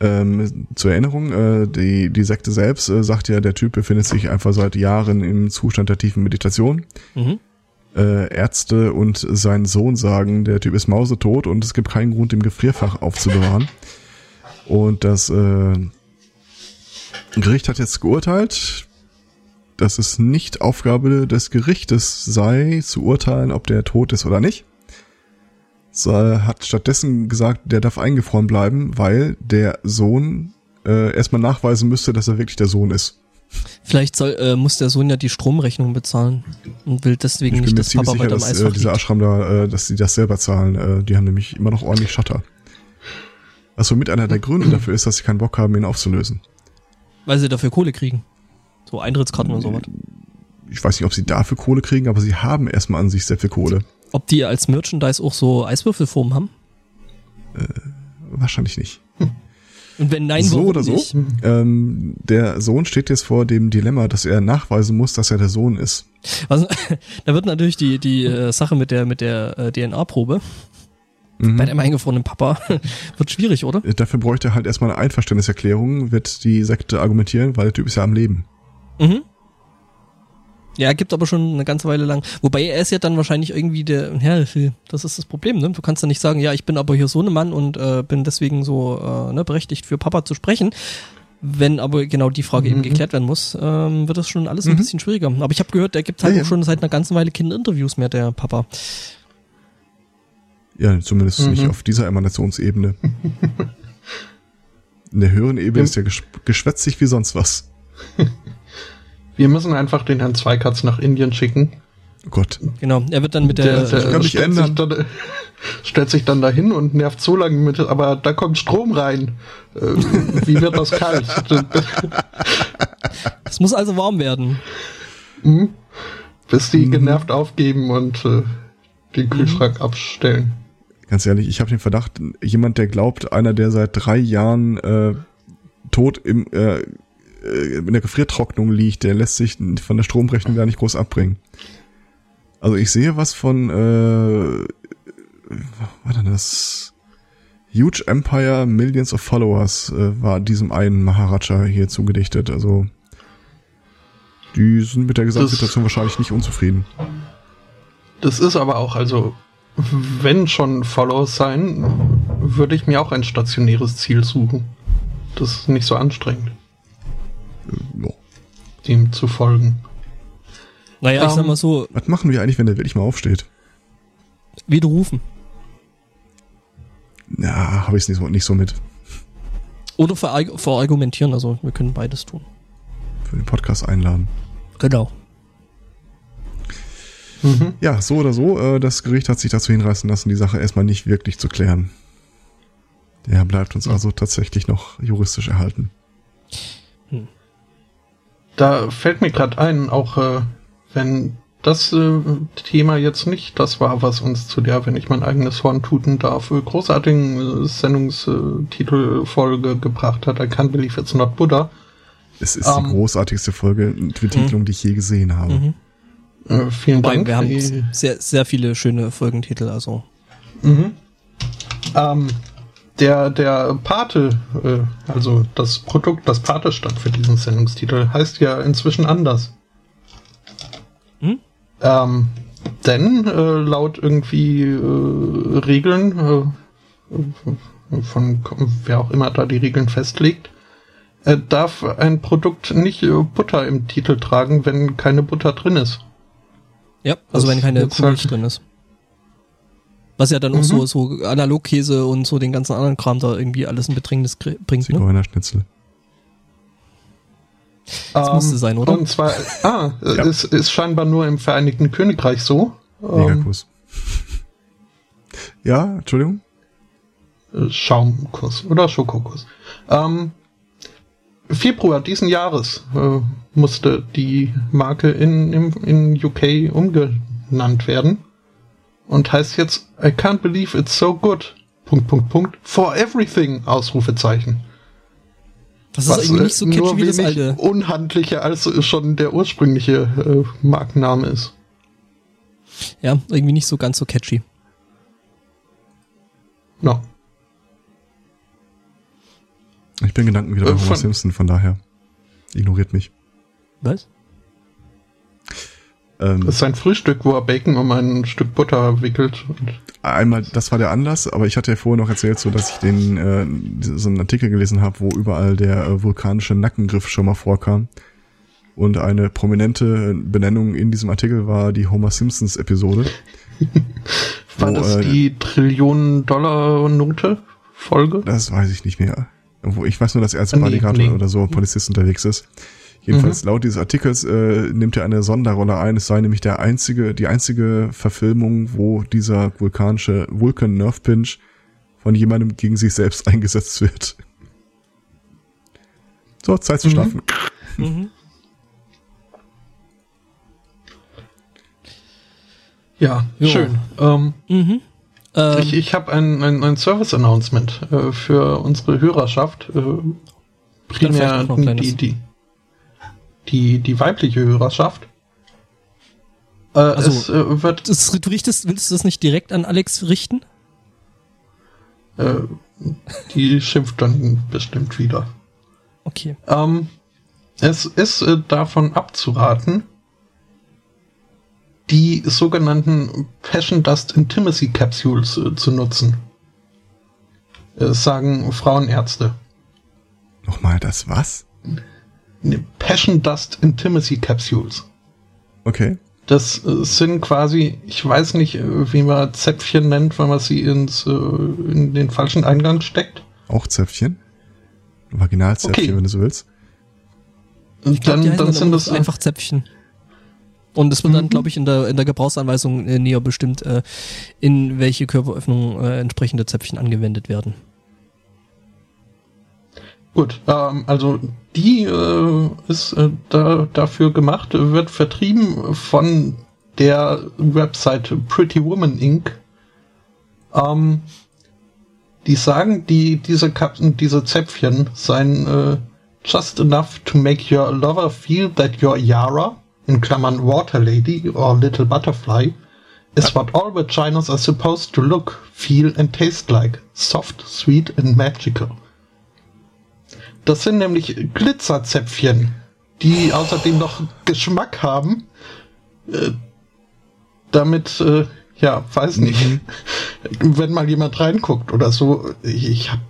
[SPEAKER 3] Ähm, zur Erinnerung, äh, die, die Sekte selbst äh, sagt ja, der Typ befindet sich einfach seit Jahren im Zustand der tiefen Meditation.
[SPEAKER 1] Mhm.
[SPEAKER 3] Äh, Ärzte und sein Sohn sagen, der Typ ist mausetot und es gibt keinen Grund, im Gefrierfach aufzubewahren. Und das äh, Gericht hat jetzt geurteilt, dass es nicht Aufgabe des Gerichtes sei, zu urteilen, ob der tot ist oder nicht. So, hat stattdessen gesagt, der darf eingefroren bleiben, weil der Sohn äh, erstmal nachweisen müsste, dass er wirklich der Sohn ist.
[SPEAKER 1] Vielleicht soll, äh, muss der Sohn ja die Stromrechnung bezahlen und will deswegen
[SPEAKER 3] Ich bin
[SPEAKER 1] nicht, dass Papa
[SPEAKER 3] sicher,
[SPEAKER 1] weiter im
[SPEAKER 3] dass äh,
[SPEAKER 1] Eisfach
[SPEAKER 3] dieser
[SPEAKER 1] liegt.
[SPEAKER 3] Ashram da, äh, dass die das selber zahlen. Äh, die haben nämlich immer noch ordentlich Schotter. Was so mit einer der Gründe dafür ist, dass sie keinen Bock haben, ihn aufzulösen.
[SPEAKER 1] Weil sie dafür Kohle kriegen. So Eintrittskarten und sowas.
[SPEAKER 3] Ich weiß nicht, ob sie dafür Kohle kriegen, aber sie haben erstmal an sich sehr viel Kohle.
[SPEAKER 1] Ob die als Merchandise auch so Eiswürfelformen haben?
[SPEAKER 3] Wahrscheinlich nicht.
[SPEAKER 1] Und wenn nein,
[SPEAKER 3] so oder so. Ähm, der Sohn steht jetzt vor dem Dilemma, dass er nachweisen muss, dass er der Sohn ist.
[SPEAKER 1] Also, da wird natürlich die, die äh, Sache mit der, mit der äh, DNA-Probe
[SPEAKER 3] Mhm.
[SPEAKER 1] bei dem eingefrorenen Papa wird schwierig, oder?
[SPEAKER 3] Äh, Dafür bräuchte er halt erstmal eine Einverständniserklärung, wird die Sekte argumentieren, weil der Typ ist ja am Leben.
[SPEAKER 1] Mhm. Ja, gibt aber schon eine ganze Weile lang. Wobei er ist ja dann wahrscheinlich irgendwie der, ja, das ist das Problem, ne? Du kannst ja nicht sagen, ja, ich bin aber hier so ein Mann und äh, bin deswegen so äh, ne, berechtigt für Papa zu sprechen. Wenn aber genau die Frage eben
[SPEAKER 2] Mhm.
[SPEAKER 1] geklärt werden muss, ähm, wird das schon alles ein
[SPEAKER 3] Mhm.
[SPEAKER 1] bisschen schwieriger. Aber ich habe gehört, der gibt halt
[SPEAKER 3] Ja,
[SPEAKER 1] auch
[SPEAKER 3] ja.
[SPEAKER 1] schon seit einer ganzen Weile keine Interviews mehr, der Papa.
[SPEAKER 3] Ja, zumindest
[SPEAKER 2] Mhm.
[SPEAKER 3] nicht auf dieser Emanationsebene. In der höheren Ebene
[SPEAKER 2] Ja.
[SPEAKER 3] ist gesch geschwätzig wie sonst was.
[SPEAKER 2] wir müssen einfach den Herrn Zweikatz nach Indien schicken.
[SPEAKER 3] Oh Gott.
[SPEAKER 1] Genau, er wird dann mit der,
[SPEAKER 3] der- kann mich
[SPEAKER 2] stellt,
[SPEAKER 3] ändern.
[SPEAKER 2] sich dann, stellt sich dann dahin und nervt so lange mit, aber da kommt Strom rein. Äh, wie wird das kalt?
[SPEAKER 1] es muss also warm werden.
[SPEAKER 2] Hm? Bis die
[SPEAKER 3] Mhm.
[SPEAKER 2] genervt aufgeben und äh, den Kühlschrank abstellen.
[SPEAKER 3] Ganz ehrlich, ich habe den Verdacht, jemand, der glaubt, einer, der seit drei Jahren äh, tot im, äh, äh, in der Gefriertrocknung liegt, der lässt sich von der Stromrechnung gar nicht groß abbringen. Also ich sehe was von, äh, was war denn das? Huge Empire, Millions of Followers äh, war diesem einen Maharaja hier zugedichtet. Also die sind mit der Gesamtsituation wahrscheinlich nicht unzufrieden.
[SPEAKER 2] Das ist aber auch, also, wenn schon Follows sein, würde ich mir auch ein stationäres Ziel suchen. Das ist nicht so anstrengend,
[SPEAKER 3] ja.
[SPEAKER 2] dem zu folgen.
[SPEAKER 1] Naja, ich
[SPEAKER 2] Ähm,
[SPEAKER 1] sag mal so,
[SPEAKER 3] Was machen wir eigentlich, wenn der wirklich mal aufsteht?
[SPEAKER 1] widerrufen.
[SPEAKER 3] Na, habe ich es nicht so, nicht so mit.
[SPEAKER 1] Oder verarg verargumentieren, also wir können beides tun.
[SPEAKER 3] Für den Podcast einladen.
[SPEAKER 1] Genau.
[SPEAKER 2] Mhm.
[SPEAKER 3] Ja, so oder so, äh, das Gericht hat sich dazu hinreißen lassen, die Sache erstmal nicht wirklich zu klären. Der bleibt uns also tatsächlich noch juristisch erhalten.
[SPEAKER 2] Da fällt mir gerade ein, auch äh, wenn das äh, Thema jetzt nicht das war, was uns zu der, wenn ich mein eigenes Horn tuten darf, äh, großartigen äh, Sendungstitelfolge gebracht hat, I can't believe it's not Buddha.
[SPEAKER 3] Es ist
[SPEAKER 2] Ähm.
[SPEAKER 3] die großartigste Folge Betitelung, die ich je gesehen habe.
[SPEAKER 1] Mhm.
[SPEAKER 2] Äh, vielen Dank.
[SPEAKER 1] wir haben sehr, sehr viele schöne Folgentitel, also.
[SPEAKER 2] Mhm. Ähm, der, der Pate, äh, also das Produkt, das Pate stand für diesen Sendungstitel, heißt ja inzwischen anders.
[SPEAKER 1] Hm?
[SPEAKER 2] Ähm, denn äh, laut irgendwie äh, Regeln, äh, von wer auch immer da die Regeln festlegt, äh, darf ein Produkt nicht äh, Butter im Titel tragen, wenn keine Butter drin ist.
[SPEAKER 1] Ja, also
[SPEAKER 2] Das
[SPEAKER 1] wenn keine Kuhmilch
[SPEAKER 2] halt-
[SPEAKER 1] drin ist. Was ja dann auch
[SPEAKER 2] Mhm.
[SPEAKER 1] so, so Analogkäse und so den ganzen anderen Kram da irgendwie alles in Bedrängnis bringt, ne?
[SPEAKER 3] Zigeunerschnitzel.
[SPEAKER 1] Das musste sein, oder?
[SPEAKER 2] Ähm, Und zwar, ah,
[SPEAKER 3] Ja.
[SPEAKER 2] ist, ist scheinbar nur im Vereinigten Königreich so. Ähm,
[SPEAKER 3] Megakuss. Ja, Entschuldigung?
[SPEAKER 2] Schaumkuss oder Schokokuss. Ähm, Februar diesen Jahres äh, musste die Marke in, im, in UK umgenannt werden und heißt jetzt I can't believe it's so good. Punkt, Punkt, Punkt. For everything! Ausrufezeichen.
[SPEAKER 1] Das ist irgendwie
[SPEAKER 2] äh,
[SPEAKER 1] nicht so catchy
[SPEAKER 2] nur
[SPEAKER 1] wie das alte.
[SPEAKER 2] unhandlicher als schon der ursprüngliche äh, Markenname ist.
[SPEAKER 1] Ja, irgendwie nicht so ganz so catchy.
[SPEAKER 2] No.
[SPEAKER 3] Ich bin Gedanken wieder
[SPEAKER 2] Äh,
[SPEAKER 3] bei Homer Simpson, von daher. Ignoriert mich.
[SPEAKER 1] Was?
[SPEAKER 3] Ähm,
[SPEAKER 2] Das ist ein Frühstück, wo er Bacon um ein Stück Butter wickelt. Und
[SPEAKER 3] einmal, das war der Anlass, aber ich hatte ja vorher noch erzählt, so dass ich den äh, so einen Artikel gelesen habe, wo überall der äh, vulkanische Nackengriff schon mal vorkam. Und eine prominente Benennung in diesem Artikel war die Homer Simpsons Episode.
[SPEAKER 2] war
[SPEAKER 3] Wo,
[SPEAKER 2] das
[SPEAKER 3] äh,
[SPEAKER 2] die Trillionen-Dollar-Note Folge?
[SPEAKER 3] Das weiß ich nicht mehr. Wo ich weiß nur, dass er als Bodyguard
[SPEAKER 2] nee.
[SPEAKER 3] oder so Polizist unterwegs ist. Jedenfalls laut dieses Artikels äh, nimmt er eine Sonderrolle ein. Es sei nämlich der einzige, die einzige Verfilmung, wo dieser vulkanische Vulcan Nerve Pinch von jemandem gegen sich selbst eingesetzt wird. So, Zeit zu
[SPEAKER 2] Mhm.
[SPEAKER 3] schlafen.
[SPEAKER 1] Mhm.
[SPEAKER 2] Ja,
[SPEAKER 1] Jo.
[SPEAKER 2] schön. Ähm,
[SPEAKER 1] Mhm. Ähm,
[SPEAKER 2] ich ich habe ein, ein, ein Service-Announcement äh, für unsere Hörerschaft. Äh, primär die, die, die, die weibliche Hörerschaft. Äh,
[SPEAKER 1] Also,
[SPEAKER 2] es äh, wird
[SPEAKER 1] das, du richtest, willst du das nicht direkt an Alex richten?
[SPEAKER 2] äh, die schimpft dann bestimmt wieder.
[SPEAKER 1] Okay.
[SPEAKER 2] Ähm, es ist äh, davon abzuraten, die sogenannten Passion Dust Intimacy Capsules äh, zu nutzen. Äh, sagen Frauenärzte.
[SPEAKER 3] Nochmal das was?
[SPEAKER 2] Ne, Passion Dust Intimacy Capsules.
[SPEAKER 3] Okay.
[SPEAKER 2] Das äh, sind quasi, ich weiß nicht, wie man Zäpfchen nennt, wenn man sie ins, in den falschen Eingang steckt.
[SPEAKER 3] Auch Zäpfchen. Vaginalzäpfchen,
[SPEAKER 2] Okay.
[SPEAKER 3] wenn du so willst.
[SPEAKER 1] Ich glaub,
[SPEAKER 2] dann, dann sind das
[SPEAKER 1] einfach Zäpfchen. Und es wird dann,
[SPEAKER 2] Mhm.
[SPEAKER 1] glaube ich, in der, in der Gebrauchsanweisung äh, näher bestimmt, äh, in welche Körperöffnung äh, entsprechende Zäpfchen angewendet werden.
[SPEAKER 2] Gut, ähm, also die äh, ist äh, da, dafür gemacht, wird vertrieben von der Website Pretty Woman Inc. Ähm, die sagen, die diese Kapseln, diese Zäpfchen seien äh, just enough to make your lover feel that your Yara, in Klammern Water Lady or Little Butterfly, is what all vaginas are supposed to look, feel and taste like. Soft, sweet and magical. Das sind nämlich Glitzerzäpfchen, die außerdem noch Geschmack haben. Äh, damit, äh, ja, weiß nicht, wenn mal jemand reinguckt oder so, ich, ich habe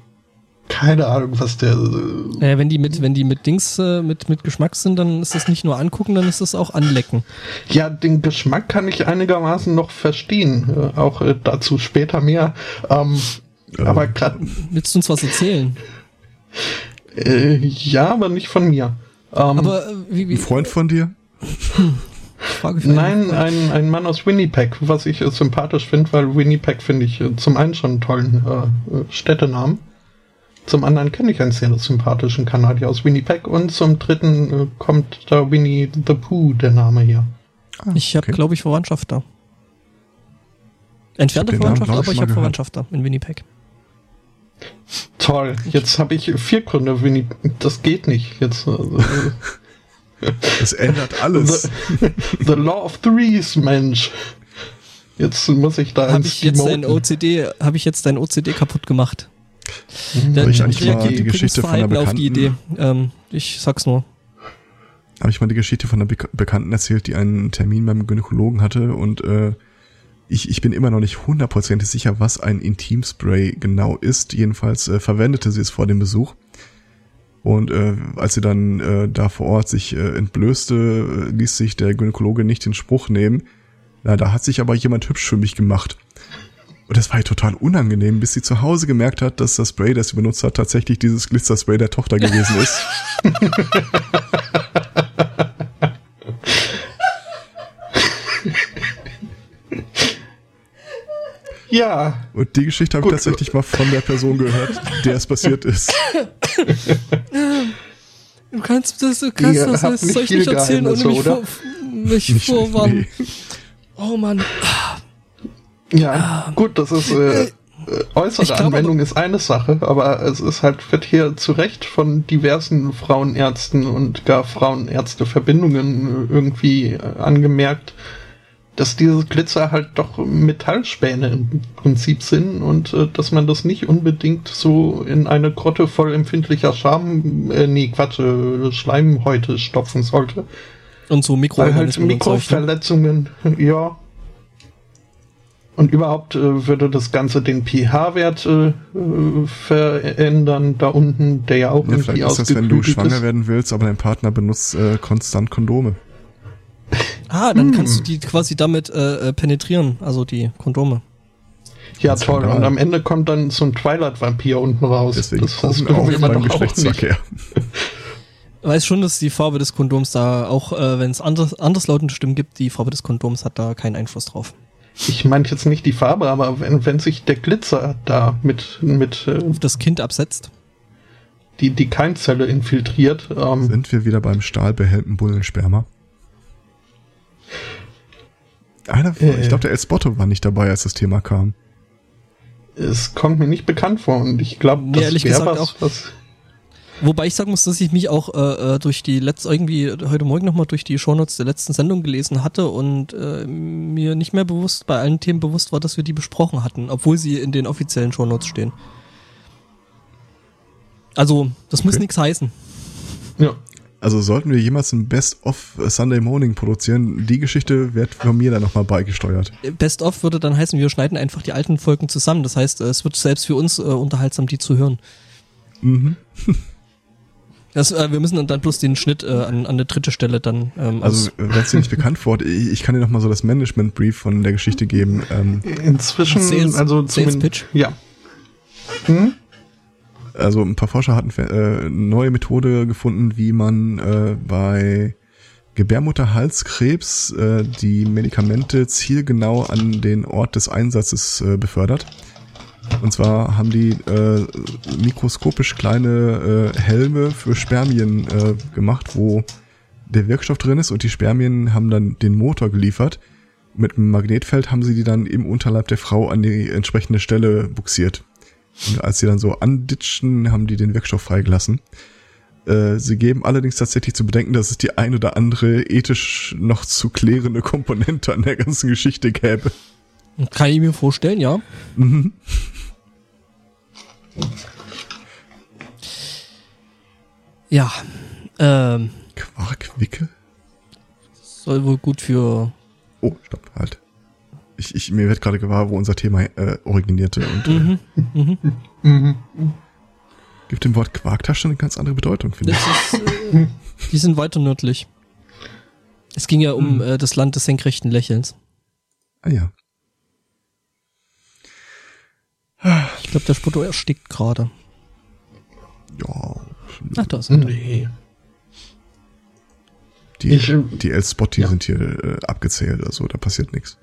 [SPEAKER 2] keine Ahnung, was der. Äh,
[SPEAKER 1] wenn die mit, wenn die mit Dings, äh, mit, mit Geschmack sind, dann ist das nicht nur angucken, dann ist das auch anlecken.
[SPEAKER 2] ja, den Geschmack kann ich einigermaßen noch verstehen. Äh, auch äh, dazu später mehr. Ähm,
[SPEAKER 3] Ähm.
[SPEAKER 2] Aber gerade,
[SPEAKER 1] Willst du uns was erzählen?
[SPEAKER 2] äh, ja, aber nicht von mir. Ähm,
[SPEAKER 1] Aber äh, wie, wie
[SPEAKER 3] Ein Freund von dir?
[SPEAKER 1] Frage für einen
[SPEAKER 2] Nein, ein, ein Mann aus Winnipeg, was ich äh, sympathisch finde, weil Winnipeg finde ich äh, zum einen schon einen tollen Städtenamen. Zum anderen kenne ich einen sehr sympathischen Kanadier aus Winnipeg und zum dritten äh, kommt da Winnie the Pooh, der Name hier.
[SPEAKER 3] Ah,
[SPEAKER 1] Ich habe,
[SPEAKER 3] okay.
[SPEAKER 1] glaube ich, Verwandtschaft da. Entfernte
[SPEAKER 3] Namen,
[SPEAKER 1] Verwandtschaft,
[SPEAKER 3] ich,
[SPEAKER 1] aber ich habe. Verwandtschaft da in Winnipeg.
[SPEAKER 2] Toll, jetzt habe ich vier Gründe, Winnie. Das geht nicht. Jetzt äh,
[SPEAKER 3] Das ändert alles.
[SPEAKER 2] the, the Law of Threes, Mensch. Jetzt muss ich da
[SPEAKER 1] Habe
[SPEAKER 2] ins
[SPEAKER 1] ich jetzt dein. OCD, habe ich jetzt dein OCD kaputt gemacht? Der
[SPEAKER 3] Habe ich eigentlich mal die Geschichte von einer
[SPEAKER 1] auf die Idee.
[SPEAKER 3] Bekannten,
[SPEAKER 1] Ähm, ich sag's nur.
[SPEAKER 3] habe ich mal die Geschichte von einer Bek Bekannten erzählt, die einen Termin beim Gynäkologen hatte und äh, ich, ich bin immer noch nicht hundertprozentig sicher, was ein Intimspray genau ist. Jedenfalls äh, verwendete sie es vor dem Besuch. Und äh, als sie dann äh, da vor Ort sich äh, entblößte, äh, ließ sich der Gynäkologe nicht den Spruch nehmen. Na, da hat sich aber jemand hübsch für mich gemacht. Und das war ihr total unangenehm, bis sie zu Hause gemerkt hat, dass das Spray, das sie benutzt hat, tatsächlich dieses Glitzerspray der Tochter gewesen ist.
[SPEAKER 2] Ja,
[SPEAKER 3] Und die Geschichte habe ich tatsächlich mal von der Person gehört, der es passiert ist.
[SPEAKER 1] Du kannst das, du kannst
[SPEAKER 2] Ihr
[SPEAKER 1] das,
[SPEAKER 2] habt
[SPEAKER 1] das
[SPEAKER 2] nicht
[SPEAKER 1] soll ich nicht erzählen, ohne mich,
[SPEAKER 2] oder?
[SPEAKER 1] vor, mich vorwarnen.
[SPEAKER 3] nee.
[SPEAKER 1] Oh Mann.
[SPEAKER 2] Ja, gut, das ist äh, äh, äußere
[SPEAKER 1] Ich glaub
[SPEAKER 2] Anwendung ist eine Sache, aber es ist halt wird hier zu Recht von diversen Frauenärzten und gar Frauenärzteverbindungen äh, irgendwie äh, angemerkt, dass dieses Glitzer halt doch Metallspäne im Prinzip sind und äh, dass man das nicht unbedingt so in eine Grotte voll empfindlicher Scham, äh, nee, Quatsch, äh, Schleimhäute stopfen sollte.
[SPEAKER 1] Und so
[SPEAKER 2] Weil halt? Mikroverletzungen, ja. Und überhaupt äh, würde das Ganze den pH-Wert äh, äh, verändern, da unten, der ja auch
[SPEAKER 3] Ja, vielleicht
[SPEAKER 2] irgendwie
[SPEAKER 3] ist das, wenn du schwanger
[SPEAKER 2] ist.
[SPEAKER 3] werden willst, aber dein Partner benutzt äh, konstant Kondome.
[SPEAKER 1] Ah, dann kannst du die quasi damit äh, äh, penetrieren, also die Kondome.
[SPEAKER 2] Ja,
[SPEAKER 3] Das ist
[SPEAKER 2] toll. Und am Ende kommt dann so ein Twilight-Vampir unten raus.
[SPEAKER 3] Deswegen
[SPEAKER 2] das das
[SPEAKER 3] gucken auch beim
[SPEAKER 2] doch.
[SPEAKER 3] Geschlechtsverkehr.
[SPEAKER 1] Weiß schon, dass die Farbe des Kondoms da, auch äh, wenn es anders, anderslautende Stimmen gibt, die Farbe des Kondoms hat da keinen Einfluss drauf.
[SPEAKER 2] Ich meine jetzt nicht die Farbe, aber wenn, wenn sich der Glitzer da mit, mit äh,
[SPEAKER 1] Auf das Kind absetzt.
[SPEAKER 2] die, die Keimzelle infiltriert, ähm,
[SPEAKER 3] Sind wir wieder beim stahlbehellten Bullensperma? Einer,
[SPEAKER 2] Äh.
[SPEAKER 3] ich glaube, der El Spotto war nicht dabei, als das Thema kam.
[SPEAKER 2] es kommt mir nicht bekannt vor. Und ich glaube,
[SPEAKER 1] Nee,
[SPEAKER 2] das
[SPEAKER 1] ehrlich
[SPEAKER 2] wäre
[SPEAKER 1] gesagt
[SPEAKER 2] was,
[SPEAKER 1] auch.
[SPEAKER 2] was
[SPEAKER 1] Wobei ich sagen muss, dass ich mich auch äh, äh, durch die letzte, irgendwie heute Morgen nochmal durch die Shownotes der letzten Sendung gelesen hatte und äh, mir nicht mehr bewusst bei allen Themen bewusst war, dass wir die besprochen hatten, obwohl sie in den offiziellen Shownotes stehen. Also, das muss
[SPEAKER 3] Okay.
[SPEAKER 1] nichts heißen.
[SPEAKER 2] ja.
[SPEAKER 3] Also sollten wir jemals ein Best-of Sunday Morning produzieren, die Geschichte wird von mir dann nochmal beigesteuert.
[SPEAKER 1] Best of würde dann heißen, wir schneiden einfach die alten Folgen zusammen. Das heißt, äh, es wird selbst für uns äh, unterhaltsam, die zu hören.
[SPEAKER 3] Mhm.
[SPEAKER 1] Das, äh, wir müssen dann bloß den Schnitt äh, an, an eine dritte Stelle dann. Ähm,
[SPEAKER 3] Also, wenn es dir nicht bekannt vorhat, ich, ich kann dir nochmal so das Management-Brief von der Geschichte geben. Ähm,
[SPEAKER 2] Inzwischen,
[SPEAKER 1] Sales-
[SPEAKER 2] also
[SPEAKER 1] Sales
[SPEAKER 2] zumindest-
[SPEAKER 1] Pitch?
[SPEAKER 2] Ja. Hm?
[SPEAKER 3] also ein paar Forscher hatten äh, eine neue Methode gefunden, wie man äh, bei Gebärmutterhalskrebs äh, die Medikamente zielgenau an den Ort des Einsatzes äh, befördert. Und zwar haben die äh, mikroskopisch kleine äh, Helme für Spermien äh, gemacht, wo der Wirkstoff drin ist und die Spermien haben dann den Motor geliefert. Mit einem Magnetfeld haben sie die dann im Unterleib der Frau an die entsprechende Stelle buxiert. Und als sie dann so anditschen, haben die den Wirkstoff freigelassen. Äh, sie geben allerdings tatsächlich zu bedenken, dass es die ein oder andere ethisch noch zu klärende Komponente an der ganzen Geschichte gäbe.
[SPEAKER 1] kann ich mir vorstellen, ja.
[SPEAKER 3] Mhm.
[SPEAKER 1] Ja. Ähm,
[SPEAKER 3] Quarkwickel?
[SPEAKER 1] soll wohl gut für.
[SPEAKER 3] Oh, stopp, halt. Ich, ich, mir wird gerade gewahr, wo unser Thema äh, originierte und äh,
[SPEAKER 1] Mhm. Mhm.
[SPEAKER 2] Mhm.
[SPEAKER 3] gibt dem Wort Quarktasche eine ganz andere Bedeutung, finde ich.
[SPEAKER 1] Ist, äh, die sind weiter nördlich. Es ging ja um äh, das Land des senkrechten Lächelns.
[SPEAKER 3] Ah ja.
[SPEAKER 1] Ich glaube, der Spotto erstickt gerade.
[SPEAKER 3] Ja.
[SPEAKER 1] Ach, da ist er.
[SPEAKER 2] Nee.
[SPEAKER 3] Die,
[SPEAKER 2] Ich, äh,
[SPEAKER 3] die El-Spotty
[SPEAKER 2] ja.
[SPEAKER 3] sind hier äh, abgezählt, also da passiert nichts.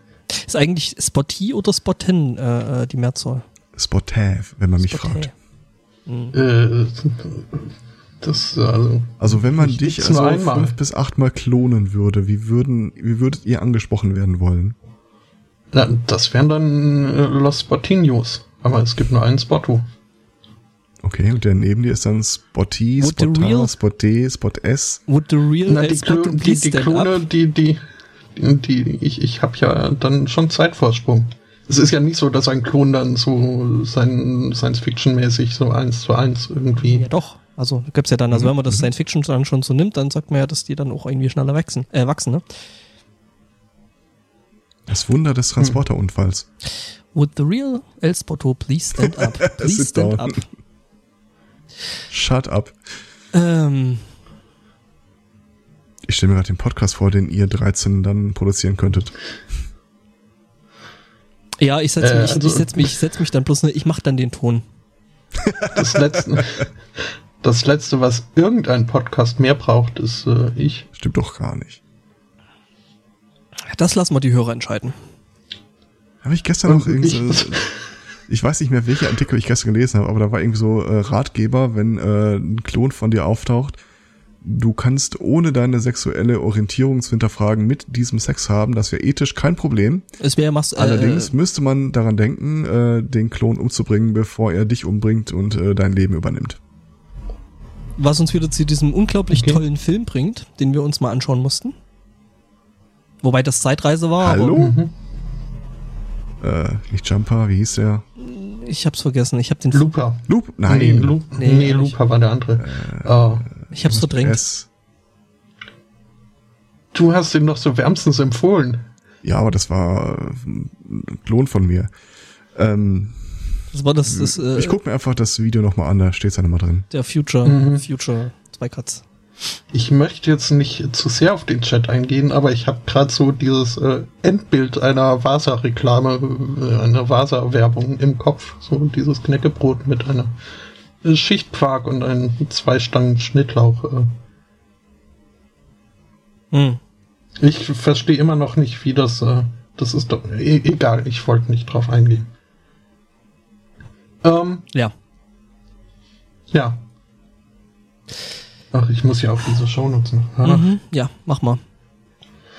[SPEAKER 1] Ist eigentlich Spotty oder Spotten äh, äh, die Mehrzahl?
[SPEAKER 3] Spotav, wenn man mich
[SPEAKER 1] Spotty.
[SPEAKER 3] fragt.
[SPEAKER 1] Mhm.
[SPEAKER 2] Äh, das, also,
[SPEAKER 3] Also wenn man
[SPEAKER 2] Ich
[SPEAKER 3] dich also
[SPEAKER 2] einmal.
[SPEAKER 3] fünf bis achtmal klonen würde, wie würden, wie würdet ihr angesprochen werden wollen?
[SPEAKER 2] na, das wären dann äh, Los Spotinos. Aber es gibt nur einen Spotto.
[SPEAKER 3] Okay, und der neben dir ist dann Spotty,
[SPEAKER 1] Would
[SPEAKER 3] Spot D, Spot S.
[SPEAKER 1] Would the real
[SPEAKER 2] Na, die, Klo die, die Klone, die, die, die, die, ich, ich habe ja dann schon Zeitvorsprung. es ist ja nicht so, dass ein Klon dann so sein Science-Fiction-mäßig so eins zu eins irgendwie.
[SPEAKER 1] Ja, doch. Also gibt's ja dann, also
[SPEAKER 3] Mhm.
[SPEAKER 1] wenn man das
[SPEAKER 3] Mhm.
[SPEAKER 1] Science Fiction dann schon so nimmt, dann sagt man ja, dass die dann auch irgendwie schneller wachsen, äh, wachsen, ne?
[SPEAKER 3] Das Wunder des Transporterunfalls.
[SPEAKER 1] Would the real El Spotto please stand up? Please stand
[SPEAKER 3] down.
[SPEAKER 1] up.
[SPEAKER 3] Shut up.
[SPEAKER 1] Ähm,
[SPEAKER 3] Ich stelle mir gerade den Podcast vor, den ihr 13 dann produzieren könntet.
[SPEAKER 1] ja, ich setze
[SPEAKER 2] Äh,
[SPEAKER 1] mich,
[SPEAKER 2] also-
[SPEAKER 1] ich setz mich, ich setz mich dann bloß, ne, ich mach dann den Ton.
[SPEAKER 2] Das letzte, das letzte, was irgendein Podcast mehr braucht, ist äh, ich.
[SPEAKER 3] Stimmt doch gar nicht.
[SPEAKER 1] Das lassen wir die Hörer entscheiden.
[SPEAKER 3] Habe ich gestern noch irgendwie
[SPEAKER 2] ich-
[SPEAKER 3] so, ich weiß nicht mehr, welche Artikel ich gestern gelesen habe, aber da war irgendwie so äh, Ratgeber, wenn äh, ein Klon von dir auftaucht, du kannst ohne deine sexuelle Orientierung zu hinterfragen mit diesem Sex haben, das wäre ethisch kein Problem.
[SPEAKER 1] Es wäre machst, äh,
[SPEAKER 3] Allerdings müsste man daran denken, äh, den Klon umzubringen, bevor er dich umbringt und äh, dein Leben übernimmt.
[SPEAKER 1] was uns wieder zu diesem unglaublich
[SPEAKER 2] Okay.
[SPEAKER 1] tollen Film bringt, den wir uns mal anschauen mussten. Wobei das Zeitreise war,
[SPEAKER 3] Hallo?
[SPEAKER 2] Mhm.
[SPEAKER 3] Äh, nicht Jumper, wie hieß der?
[SPEAKER 1] ich hab's vergessen. Ich hab den,
[SPEAKER 2] Looper.
[SPEAKER 3] Loop? Nein.
[SPEAKER 2] Nee, Lu
[SPEAKER 1] Nee,
[SPEAKER 2] nee. Looper war der andere. Oh.
[SPEAKER 1] ich hab's verdrängt.
[SPEAKER 3] S.
[SPEAKER 2] Du hast ihn doch so wärmstens empfohlen.
[SPEAKER 3] Ja, aber das war äh, ein Klon von mir. Ähm,
[SPEAKER 1] Das war das, das äh,
[SPEAKER 3] ich guck mir einfach das Video nochmal an, da steht's ja nochmal drin.
[SPEAKER 1] der Future,
[SPEAKER 2] Mhm.
[SPEAKER 1] Future Zweikatz.
[SPEAKER 2] Ich möchte jetzt nicht zu sehr auf den Chat eingehen, aber ich habe gerade so dieses äh, Endbild einer Vasa-Reklame, äh, einer Vasa-Werbung im Kopf. So dieses Knäckebrot mit einer äh, Schicht Quark und einem zwei Stangen Schnittlauch. Äh.
[SPEAKER 1] Hm.
[SPEAKER 2] Ich verstehe immer noch nicht, wie das. Äh, das ist doch e egal. Ich wollte nicht drauf eingehen. Ähm,
[SPEAKER 1] Ja.
[SPEAKER 2] ja. Ach, ich muss ja auch diese Shownotes noch. Ah.
[SPEAKER 1] Mhm. Ja, mach mal.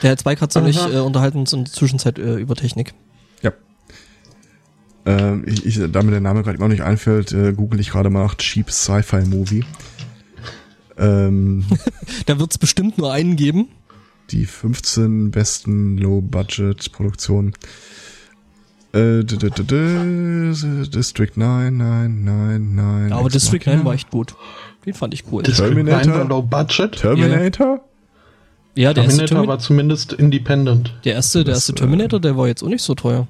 [SPEAKER 1] Der Herr Zweikatz und ich äh, unterhalten uns in der Zwischenzeit äh, über Technik.
[SPEAKER 3] Ja. Ähm, ich, ich, da mir der Name gerade immer noch nicht einfällt, äh, google ich gerade mal nach Cheap Sci-Fi Movie. Ähm,
[SPEAKER 1] Da wird's bestimmt nur einen geben.
[SPEAKER 3] die 15 besten Low-Budget-Produktionen. Äh, District 9, 9, 9, 9.
[SPEAKER 1] Aber District
[SPEAKER 3] Machina.
[SPEAKER 1] 9 war echt gut. Den fand ich cool.
[SPEAKER 3] Terminator?
[SPEAKER 2] 9 war low budget.
[SPEAKER 3] Terminator?
[SPEAKER 1] ja, der erste,
[SPEAKER 2] Terminator
[SPEAKER 1] Termin
[SPEAKER 2] war zumindest independent.
[SPEAKER 1] der erste, der
[SPEAKER 3] Das,
[SPEAKER 1] erste Terminator, der war jetzt auch nicht so teuer.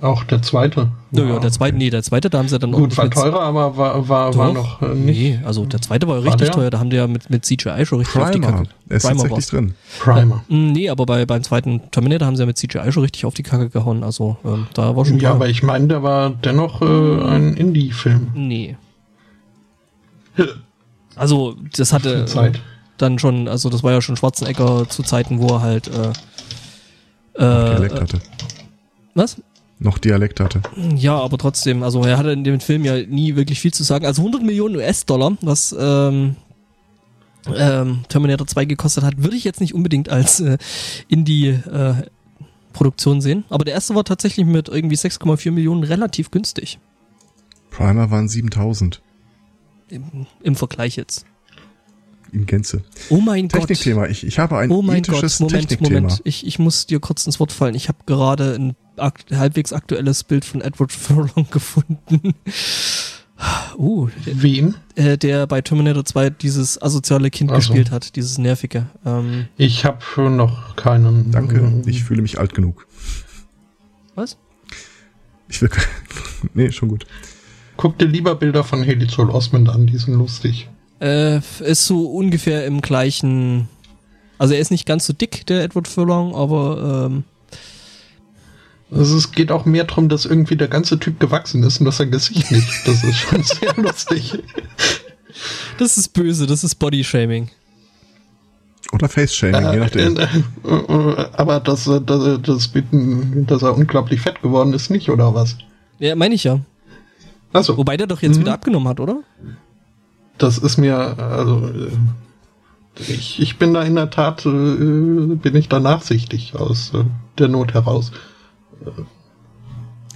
[SPEAKER 2] Auch der zweite.
[SPEAKER 1] Ja, ja, der zweite, nee, der zweite, da haben sie dann auch
[SPEAKER 2] Gut, war teurer, aber war, war, war noch äh, nicht
[SPEAKER 1] Nee, also der zweite war ja
[SPEAKER 2] War
[SPEAKER 1] richtig
[SPEAKER 2] der?
[SPEAKER 1] teuer, da haben die ja mit, mit CGI schon richtig auf die
[SPEAKER 3] Primer.
[SPEAKER 1] Kacke.
[SPEAKER 3] Ist
[SPEAKER 1] Primer
[SPEAKER 3] tatsächlich
[SPEAKER 1] war's.
[SPEAKER 3] drin.
[SPEAKER 2] Primer.
[SPEAKER 1] Mm, Nee, aber bei, beim zweiten Terminator haben sie ja mit CGI schon richtig auf die Kacke gehauen. Also ähm, da war schon
[SPEAKER 2] Ja,
[SPEAKER 1] teuer.
[SPEAKER 2] aber ich meine, der war dennoch äh, ein Indie-Film.
[SPEAKER 1] Nee. Also das hatte
[SPEAKER 2] Zeit.
[SPEAKER 1] dann schon, also das war ja schon Schwarzenegger zu Zeiten, wo er halt äh,
[SPEAKER 3] Dialekt
[SPEAKER 1] äh,
[SPEAKER 3] hatte.
[SPEAKER 1] was?
[SPEAKER 3] Noch Dialekt hatte.
[SPEAKER 1] Ja, aber trotzdem, also er hatte in dem Film ja nie wirklich viel zu sagen. Also 100 Millionen US-Dollar, was ähm, ähm, Terminator 2 gekostet hat, würde ich jetzt nicht unbedingt als äh, Indie-Produktion sehen. Aber der erste war tatsächlich mit irgendwie 6,4 Millionen relativ günstig.
[SPEAKER 3] Primer waren 7000
[SPEAKER 1] Im, im Vergleich jetzt.
[SPEAKER 3] in Gänze.
[SPEAKER 1] Oh mein Gott.
[SPEAKER 3] Technikthema. Ich, ich habe ein
[SPEAKER 1] Oh mein Gott,
[SPEAKER 3] ethisches
[SPEAKER 1] Moment,
[SPEAKER 3] Technikthema.
[SPEAKER 1] Moment. Ich, ich muss dir kurz ins Wort fallen. Ich habe gerade ein akt halbwegs aktuelles Bild von Edward Furlong gefunden. Uh, der,
[SPEAKER 2] Wen?
[SPEAKER 1] äh, der bei Terminator 2 dieses asoziale Kind
[SPEAKER 2] Ach so.
[SPEAKER 1] gespielt hat, dieses nervige. Ähm,
[SPEAKER 2] Ich habe noch keinen.
[SPEAKER 3] Danke,
[SPEAKER 2] äh,
[SPEAKER 3] ich fühle mich alt genug.
[SPEAKER 1] was?
[SPEAKER 3] Ich will, nee, schon gut.
[SPEAKER 2] Guck dir lieber Bilder von Haley Joel Osment an, die sind lustig.
[SPEAKER 1] Äh, ist so ungefähr im gleichen. Also er ist nicht ganz so dick, der Edward Furlong, aber ähm,
[SPEAKER 2] Also es geht auch mehr darum, dass irgendwie der ganze Typ gewachsen ist und dass sein Gesicht nicht. Das ist schon sehr lustig.
[SPEAKER 1] das ist böse, das ist Bodyshaming.
[SPEAKER 3] Oder Face-Shaming, je nachdem.
[SPEAKER 2] Äh, äh, äh, aber das, äh, das, das, bitten, dass er unglaublich fett geworden ist, nicht, oder was?
[SPEAKER 1] Ja, meine ich ja.
[SPEAKER 2] Also,
[SPEAKER 1] Wobei der doch jetzt
[SPEAKER 2] Mhm.
[SPEAKER 1] wieder abgenommen hat, oder?
[SPEAKER 2] das ist mir, also, äh, ich, ich bin da in der Tat, äh, bin ich da nachsichtig aus äh, der Not heraus. Äh,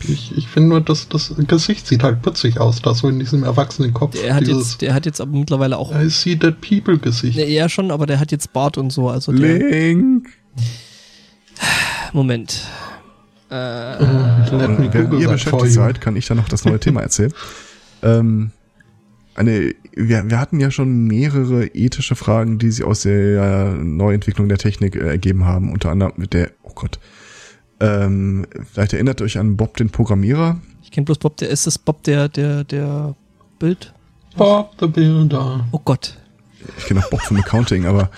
[SPEAKER 2] Ich, ich finde nur, dass das Gesicht sieht halt putzig aus, da so in diesem erwachsenen Kopf.
[SPEAKER 1] Der hat
[SPEAKER 2] dieses
[SPEAKER 1] jetzt, der hat jetzt aber mittlerweile auch.
[SPEAKER 2] I see that people Gesicht.
[SPEAKER 1] Ja, ja, schon, aber der hat jetzt Bart und so. Also der,
[SPEAKER 3] Link.
[SPEAKER 1] Moment.
[SPEAKER 2] Me
[SPEAKER 3] Und während ihr beschäftigt seid, kann ich dann noch das neue Thema erzählen. Ähm, eine, wir, wir hatten ja schon mehrere ethische Fragen, die sich aus der Neuentwicklung der Technik äh, ergeben haben. Unter anderem mit der, oh Gott, ähm, vielleicht erinnert ihr euch an Bob den Programmierer.
[SPEAKER 1] Ich kenne bloß Bob, der ist das Bob der, der, der Bild.
[SPEAKER 2] Bob the Builder.
[SPEAKER 1] Oh Gott.
[SPEAKER 3] Ich kenne auch Bob vom Accounting, aber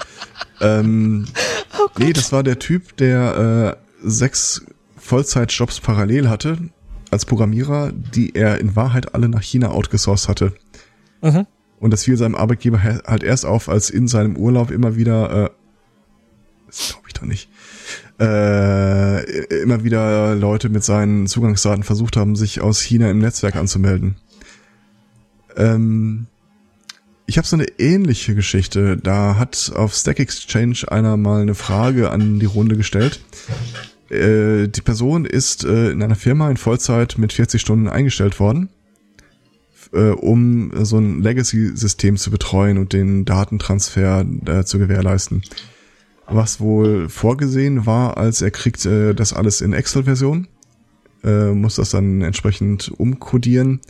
[SPEAKER 3] ähm, nee, das war der Typ, der äh, sechs Vollzeitjobs parallel hatte als Programmierer, die er in Wahrheit alle nach China outgesourced hatte.
[SPEAKER 1] Mhm.
[SPEAKER 3] Und das fiel seinem Arbeitgeber halt erst auf, als in seinem Urlaub immer wieder, äh, das glaube ich doch nicht, äh, immer wieder Leute mit seinen Zugangsdaten versucht haben, sich aus China im Netzwerk anzumelden. Ähm, ich habe so eine ähnliche Geschichte. Da hat auf Stack Exchange einer mal eine Frage an die Runde gestellt. Äh, die Person ist äh, in einer Firma in Vollzeit mit 40 Stunden eingestellt worden äh, um so ein Legacy-System zu betreuen und den Datentransfer äh, zu gewährleisten. Was wohl vorgesehen war, als er kriegt äh, das alles in Excel-Version, äh, muss das dann entsprechend umkodieren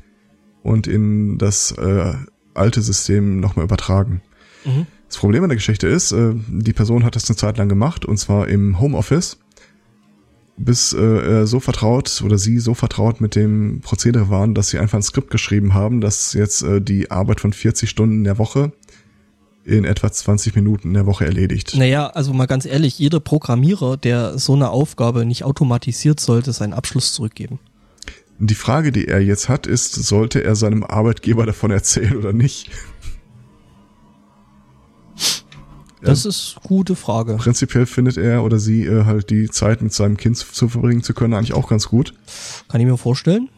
[SPEAKER 3] und in das äh, alte System nochmal übertragen.
[SPEAKER 1] Mhm.
[SPEAKER 3] Das Problem an der Geschichte ist, äh, die Person hat das eine Zeit lang gemacht und zwar im Homeoffice, bis äh, er so vertraut oder sie so vertraut mit dem Prozedere waren, dass sie einfach ein Skript geschrieben haben, das jetzt äh, die Arbeit von 40 Stunden in der Woche in etwa 20 Minuten in der Woche erledigt.
[SPEAKER 1] Naja, also mal ganz ehrlich, jeder Programmierer, der so eine Aufgabe nicht automatisiert, sollte seinen Abschluss zurückgeben.
[SPEAKER 3] Die Frage, die er jetzt hat, ist, sollte er seinem Arbeitgeber davon erzählen oder nicht?
[SPEAKER 1] Das ist gute Frage.
[SPEAKER 3] Prinzipiell findet er oder sie äh, halt die Zeit mit seinem Kind zu verbringen zu können eigentlich auch ganz gut.
[SPEAKER 1] Kann ich mir vorstellen.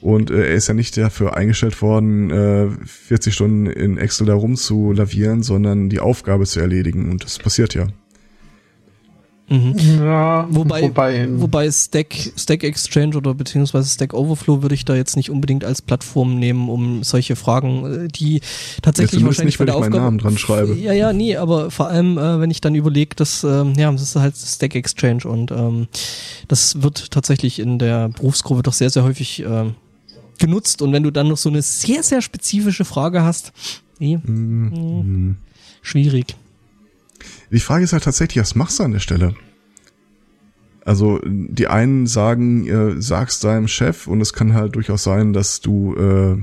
[SPEAKER 3] Und äh, er ist ja nicht dafür eingestellt worden, äh, 40 Stunden in Excel da rumzulavieren, sondern die Aufgabe zu erledigen. Und das passiert ja.
[SPEAKER 1] Mhm.
[SPEAKER 2] Ja,
[SPEAKER 1] Wobei,
[SPEAKER 2] wobei,
[SPEAKER 1] wobei Stack, Stack Exchange oder beziehungsweise Stack Overflow würde ich da jetzt nicht unbedingt als Plattform nehmen, um solche Fragen, äh, die tatsächlich
[SPEAKER 3] zumindest
[SPEAKER 1] wahrscheinlich
[SPEAKER 3] nicht,
[SPEAKER 1] bei der Aufgabe.
[SPEAKER 3] Namen dran schreibe.
[SPEAKER 1] Ja, ja, nee, aber vor allem, äh, wenn ich dann überlege, dass, ähm, ja, das ist halt Stack Exchange und ähm, das wird tatsächlich in der Berufsgruppe doch sehr, sehr häufig ähm, genutzt und wenn du dann noch so eine sehr, sehr spezifische Frage hast, nee,
[SPEAKER 3] Mhm.
[SPEAKER 1] schwierig.
[SPEAKER 3] Die Frage ist halt tatsächlich, was machst du an der Stelle? Also die einen sagen, äh, sagst deinem Chef und es kann halt durchaus sein, dass du äh,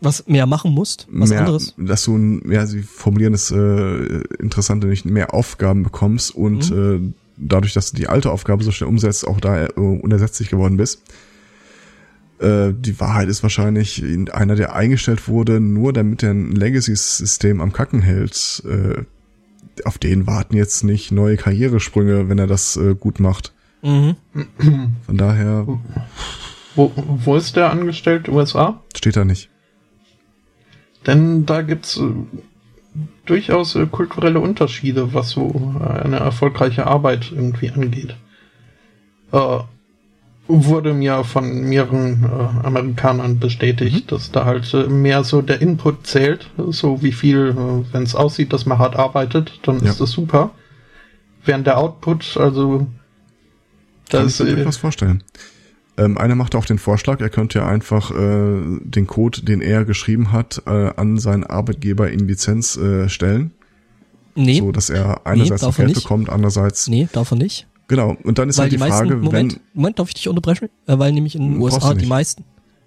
[SPEAKER 1] Was mehr machen musst, was
[SPEAKER 3] mehr,
[SPEAKER 1] anderes.
[SPEAKER 3] dass du, ja, sie formulieren das äh, Interessante nicht, mehr Aufgaben bekommst und
[SPEAKER 1] Mhm.
[SPEAKER 3] äh, dadurch, dass du die alte Aufgabe so schnell umsetzt, auch da äh, unersetzlich geworden bist. Äh, die Wahrheit ist wahrscheinlich in einer, der eingestellt wurde, nur damit er ein Legacy-System am Kacken hält. Äh, auf den warten jetzt nicht neue Karrieresprünge, wenn er das äh, gut macht.
[SPEAKER 1] Mhm.
[SPEAKER 3] Von daher
[SPEAKER 2] wo, wo ist der angestellt? USA?
[SPEAKER 3] steht da nicht.
[SPEAKER 2] Denn da gibt's äh, durchaus äh, kulturelle Unterschiede, was so äh, eine erfolgreiche Arbeit irgendwie angeht. Äh, wurde mir von mehreren äh, Amerikanern bestätigt, dass da halt äh, mehr so der Input zählt, so wie viel, äh, wenn es aussieht, dass man hart arbeitet, dann
[SPEAKER 3] Ja.
[SPEAKER 2] ist das super. Während der Output, also
[SPEAKER 3] Kann
[SPEAKER 2] das
[SPEAKER 3] ich mir
[SPEAKER 2] äh,
[SPEAKER 3] durchaus vorstellen. Ähm, einer machte auch den Vorschlag, er könnte ja einfach äh, den Code, den er geschrieben hat, äh, an seinen Arbeitgeber in Lizenz äh, stellen,
[SPEAKER 1] Nee,
[SPEAKER 3] so dass er einerseits
[SPEAKER 1] er
[SPEAKER 3] Geld
[SPEAKER 1] nicht.
[SPEAKER 3] bekommt, andererseits
[SPEAKER 1] nee, davon nicht.
[SPEAKER 3] Genau. Und dann ist
[SPEAKER 1] weil
[SPEAKER 3] halt
[SPEAKER 1] die,
[SPEAKER 3] die,
[SPEAKER 1] meisten,
[SPEAKER 3] Frage,
[SPEAKER 1] Moment,
[SPEAKER 3] wenn
[SPEAKER 1] Moment, darf ich dich unterbrechen? Äh, weil nämlich in den
[SPEAKER 3] Hm,
[SPEAKER 1] USA die meisten,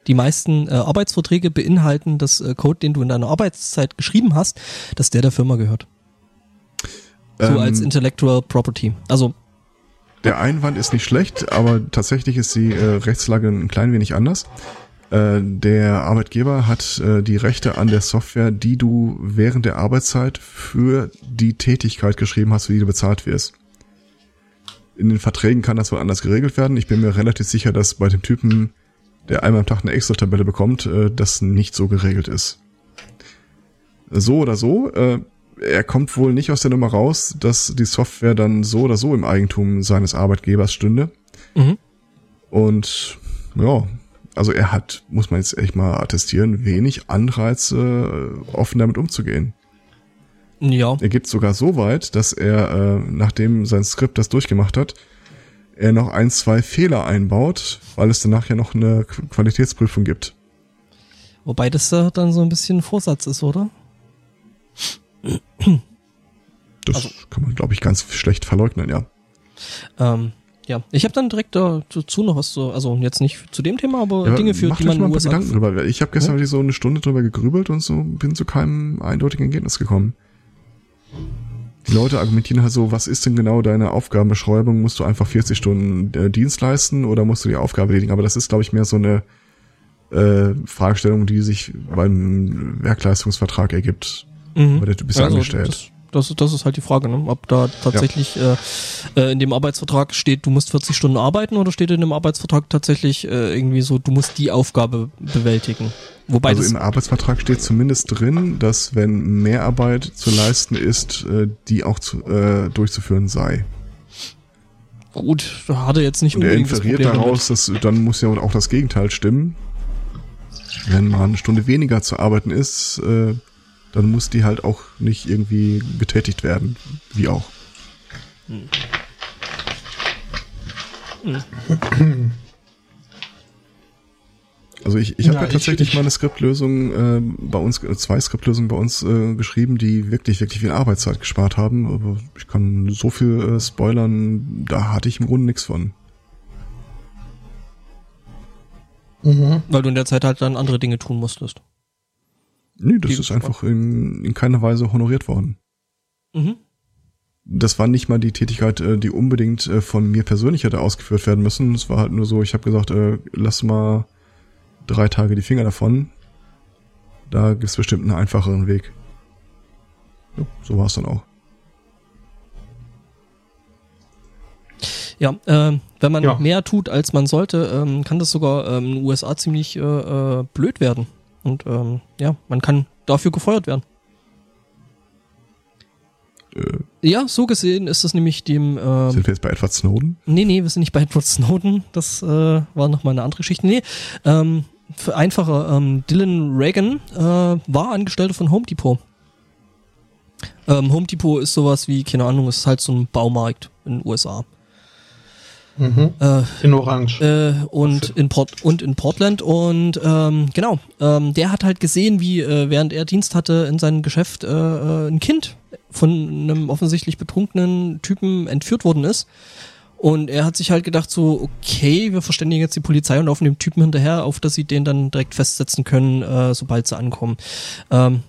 [SPEAKER 1] die meisten äh, Arbeitsverträge beinhalten, dass äh, Code, den du in deiner Arbeitszeit geschrieben hast, dass der der Firma gehört. So
[SPEAKER 3] ähm,
[SPEAKER 1] als Intellectual Property. Also,
[SPEAKER 3] Der Einwand ist nicht schlecht, aber tatsächlich ist die äh, Rechtslage ein klein wenig anders. Äh, der Arbeitgeber hat äh, die Rechte an der Software, die du während der Arbeitszeit für die Tätigkeit geschrieben hast, für die du bezahlt wirst. In den Verträgen kann das wohl anders geregelt werden. Ich bin mir relativ sicher, dass bei dem Typen, der einmal am Tag eine Excel-Tabelle bekommt, äh, das nicht so geregelt ist. So oder so, äh, er kommt wohl nicht aus der Nummer raus, dass die Software dann so oder so im Eigentum seines Arbeitgebers stünde.
[SPEAKER 1] mhm.
[SPEAKER 3] Und ja, also er hat, muss man jetzt echt mal attestieren, wenig Anreize, äh, offen damit umzugehen.
[SPEAKER 1] Ja,
[SPEAKER 3] Er geht sogar so weit, dass er, äh, nachdem sein Skript das durchgemacht hat, er noch ein, zwei Fehler einbaut, weil es danach ja noch eine Qualitätsprüfung gibt.
[SPEAKER 1] Wobei das äh, dann so ein bisschen Vorsatz ist, oder?
[SPEAKER 3] Das also, kann man, glaube ich, ganz schlecht verleugnen, ja.
[SPEAKER 1] Ähm, ja, ich habe dann direkt dazu noch was zu, also jetzt nicht zu dem Thema, aber ja, Dinge, für die man
[SPEAKER 3] mal ein paar Gedanken drüber. Ich habe gestern ja? so eine Stunde drüber gegrübelt und so bin zu keinem eindeutigen Ergebnis gekommen. Die Leute argumentieren halt so, was ist denn genau deine Aufgabenbeschreibung? Musst du einfach 40 Stunden äh, Dienst leisten oder musst du die Aufgabe erledigen? Aber das ist, glaube ich, mehr so eine äh, Fragestellung, die sich beim Werkleistungsvertrag ergibt. Mhm. Weil du bist also, angestellt.
[SPEAKER 1] Das, das, das ist halt die Frage, ne? ob da tatsächlich ja. äh, äh, in dem Arbeitsvertrag steht, du musst 40 Stunden arbeiten oder steht in dem Arbeitsvertrag tatsächlich äh, irgendwie so, du musst die Aufgabe bewältigen.
[SPEAKER 3] Wobei also im Arbeitsvertrag steht zumindest drin, dass wenn Mehrarbeit zu leisten ist, äh, die auch zu, äh, durchzuführen sei.
[SPEAKER 1] Gut, da hat er jetzt nicht
[SPEAKER 3] Und unbedingt er inferiert daraus, dass dann muss ja auch das Gegenteil stimmen. Wenn mal eine Stunde weniger zu arbeiten ist, äh, dann muss die halt auch nicht irgendwie getätigt werden, wie auch. Hm. Also ich, ich habe ja, ja tatsächlich ich, mal eine Skriptlösung äh, bei uns, äh, zwei Skriptlösungen bei uns äh, geschrieben, die wirklich, wirklich viel Arbeitszeit gespart haben. Aber ich kann so viel äh, spoilern, da hatte ich im Grunde nichts von.
[SPEAKER 1] Mhm. Weil du in der Zeit halt dann andere Dinge tun musstest.
[SPEAKER 3] Nee, das ist einfach in, in keiner Weise honoriert worden. Mhm. Das war nicht mal die Tätigkeit, äh, die unbedingt äh, von mir persönlich hätte ausgeführt werden müssen. Es war halt nur so, ich habe gesagt, äh, lass mal drei Tage die Finger davon. Da gibt's bestimmt einen einfacheren Weg. Ja, so war es dann auch.
[SPEAKER 1] Ja, äh, wenn man ja. mehr tut, als man sollte, ähm, kann das sogar ähm, in den USA ziemlich äh, äh, blöd werden. Und ähm, ja, man kann dafür gefeuert werden. Äh. Ja, so gesehen ist das nämlich dem. Ähm,
[SPEAKER 3] sind wir jetzt bei Edward Snowden?
[SPEAKER 1] Nee, nee, wir sind nicht bei Edward Snowden. Das äh, war nochmal eine andere Geschichte. Nee, ähm, einfacher. Ähm, Dylan Reagan äh, war Angestellter von Home Depot. Ähm, Home Depot ist sowas wie, keine Ahnung, ist halt so ein Baumarkt in den USA.
[SPEAKER 2] Mhm. Äh, in Orange.
[SPEAKER 1] Äh, und, in Port und in Portland. Und ähm, genau, ähm, der hat halt gesehen, wie äh, während er Dienst hatte in seinem Geschäft äh, äh, ein Kind von einem offensichtlich betrunkenen Typen entführt worden ist. Und er hat sich halt gedacht so, okay, wir verständigen jetzt die Polizei und laufen dem Typen hinterher, auf dass sie den dann direkt festsetzen können, äh, sobald sie ankommen. Ähm,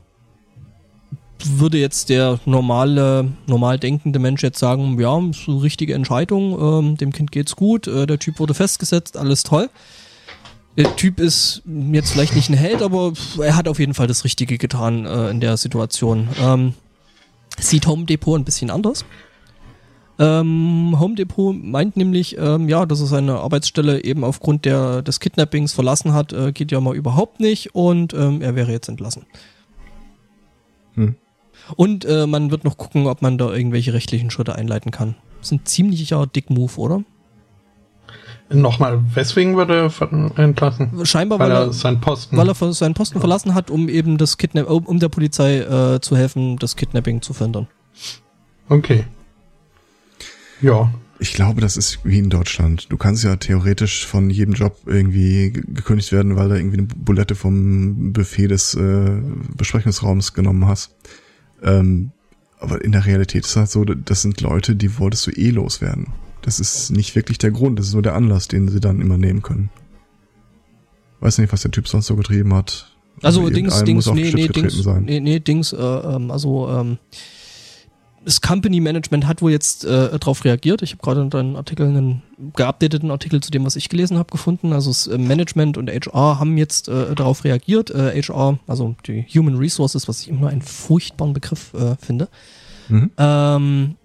[SPEAKER 1] würde jetzt der normale, normal denkende Mensch jetzt sagen, ja, ist eine richtige Entscheidung, ähm, dem Kind geht's gut, äh, der Typ wurde festgesetzt, alles toll. Der Typ ist jetzt vielleicht nicht ein Held, aber er hat auf jeden Fall das Richtige getan äh, in der Situation. Ähm, sieht Home Depot ein bisschen anders. Ähm, Home Depot meint nämlich, ähm, ja, dass er seine Arbeitsstelle eben aufgrund der, des Kidnappings verlassen hat, äh, geht ja mal überhaupt nicht und ähm, er wäre jetzt entlassen. Hm. Und äh, man wird noch gucken, ob man da irgendwelche rechtlichen Schritte einleiten kann. Das ist ein ziemlicher Dick-Move, oder?
[SPEAKER 2] Nochmal, weswegen wurde er entlassen?
[SPEAKER 1] Scheinbar, weil, weil er, er seinen Posten, weil er seinen Posten ja. verlassen hat, um eben das Kidnap, um der Polizei äh, zu helfen, das Kidnapping zu verhindern.
[SPEAKER 2] Okay. Ja.
[SPEAKER 3] Ich glaube, das ist wie in Deutschland. Du kannst ja theoretisch von jedem Job irgendwie gekündigt werden, weil du irgendwie eine Bulette vom Buffet des äh, Besprechungsraums genommen hast. Ähm, aber in der Realität ist es halt so, das sind Leute, die wolltest du eh loswerden. Das ist nicht wirklich der Grund, das ist nur der Anlass, den sie dann immer nehmen können. Weiß nicht, was der Typ sonst so getrieben hat.
[SPEAKER 1] Also Dings, Dings, nee, nee, Dings, nee, nee, Dings, äh, ähm, also ähm, das Company Management hat wohl jetzt äh, darauf reagiert. Ich habe gerade einen Artikel, einen geupdateten Artikel zu dem, was ich gelesen habe, gefunden. Also das äh, Management und HR haben jetzt äh, darauf reagiert. Äh, HR, also die Human Resources, was ich immer einen furchtbaren Begriff äh, finde, mhm. ähm,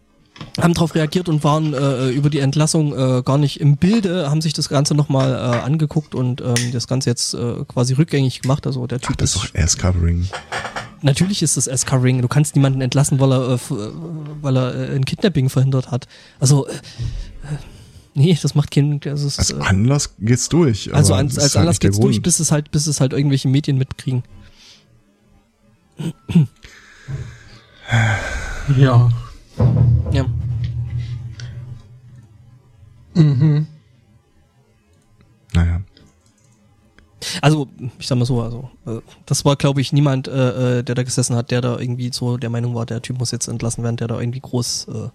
[SPEAKER 1] haben darauf reagiert und waren äh, über die Entlassung äh, gar nicht im Bilde, haben sich das Ganze nochmal äh, angeguckt und ähm, das Ganze jetzt äh, quasi rückgängig gemacht. Also der Typ
[SPEAKER 3] Ach, das ist doch Ass-Covering
[SPEAKER 1] natürlich ist das Escovering. Du kannst niemanden entlassen, weil er, äh, weil er äh, ein Kidnapping verhindert hat. Also, äh, nee, das macht keinen. Das ist,
[SPEAKER 3] als Anlass geht's durch.
[SPEAKER 1] also als, als halt Anlass geht's durch, bis es halt, bis es halt irgendwelche Medien mitkriegen.
[SPEAKER 2] Ja.
[SPEAKER 1] Ja.
[SPEAKER 2] Mhm.
[SPEAKER 3] Naja.
[SPEAKER 1] Also, ich sag mal so, also, äh, das war, glaube ich, niemand, äh, äh, der da gesessen hat, der da irgendwie so der Meinung war, der Typ muss jetzt entlassen werden, der da irgendwie groß äh,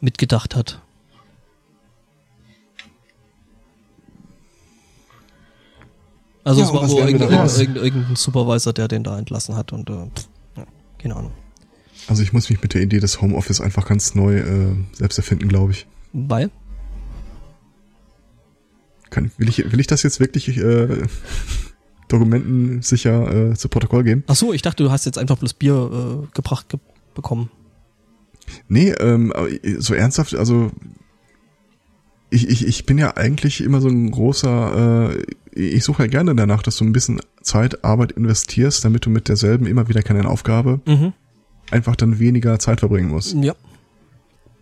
[SPEAKER 1] mitgedacht hat. Also
[SPEAKER 3] Ja,
[SPEAKER 1] es war wohl irgendein, irgendein, irgendein Supervisor, der den da entlassen hat und äh, ja, keine Ahnung.
[SPEAKER 3] Also ich muss mich mit der Idee des Homeoffice einfach ganz neu äh, selbst erfinden, glaube ich.
[SPEAKER 1] Weil?
[SPEAKER 3] Kann, will, ich. will ich das jetzt wirklich äh, dokumentensicher äh, zu Protokoll geben?
[SPEAKER 1] Ach so, ich dachte, du hast jetzt einfach bloß Bier äh, gebracht ge bekommen.
[SPEAKER 3] Nee, ähm, aber so ernsthaft, also ich, ich, ich bin ja eigentlich immer so ein großer, äh, ich suche ja gerne danach, dass du ein bisschen Zeit, Arbeit investierst, damit du mit derselben immer wieder keine Aufgabe
[SPEAKER 1] Mhm.
[SPEAKER 3] einfach dann weniger Zeit verbringen musst.
[SPEAKER 1] Ja.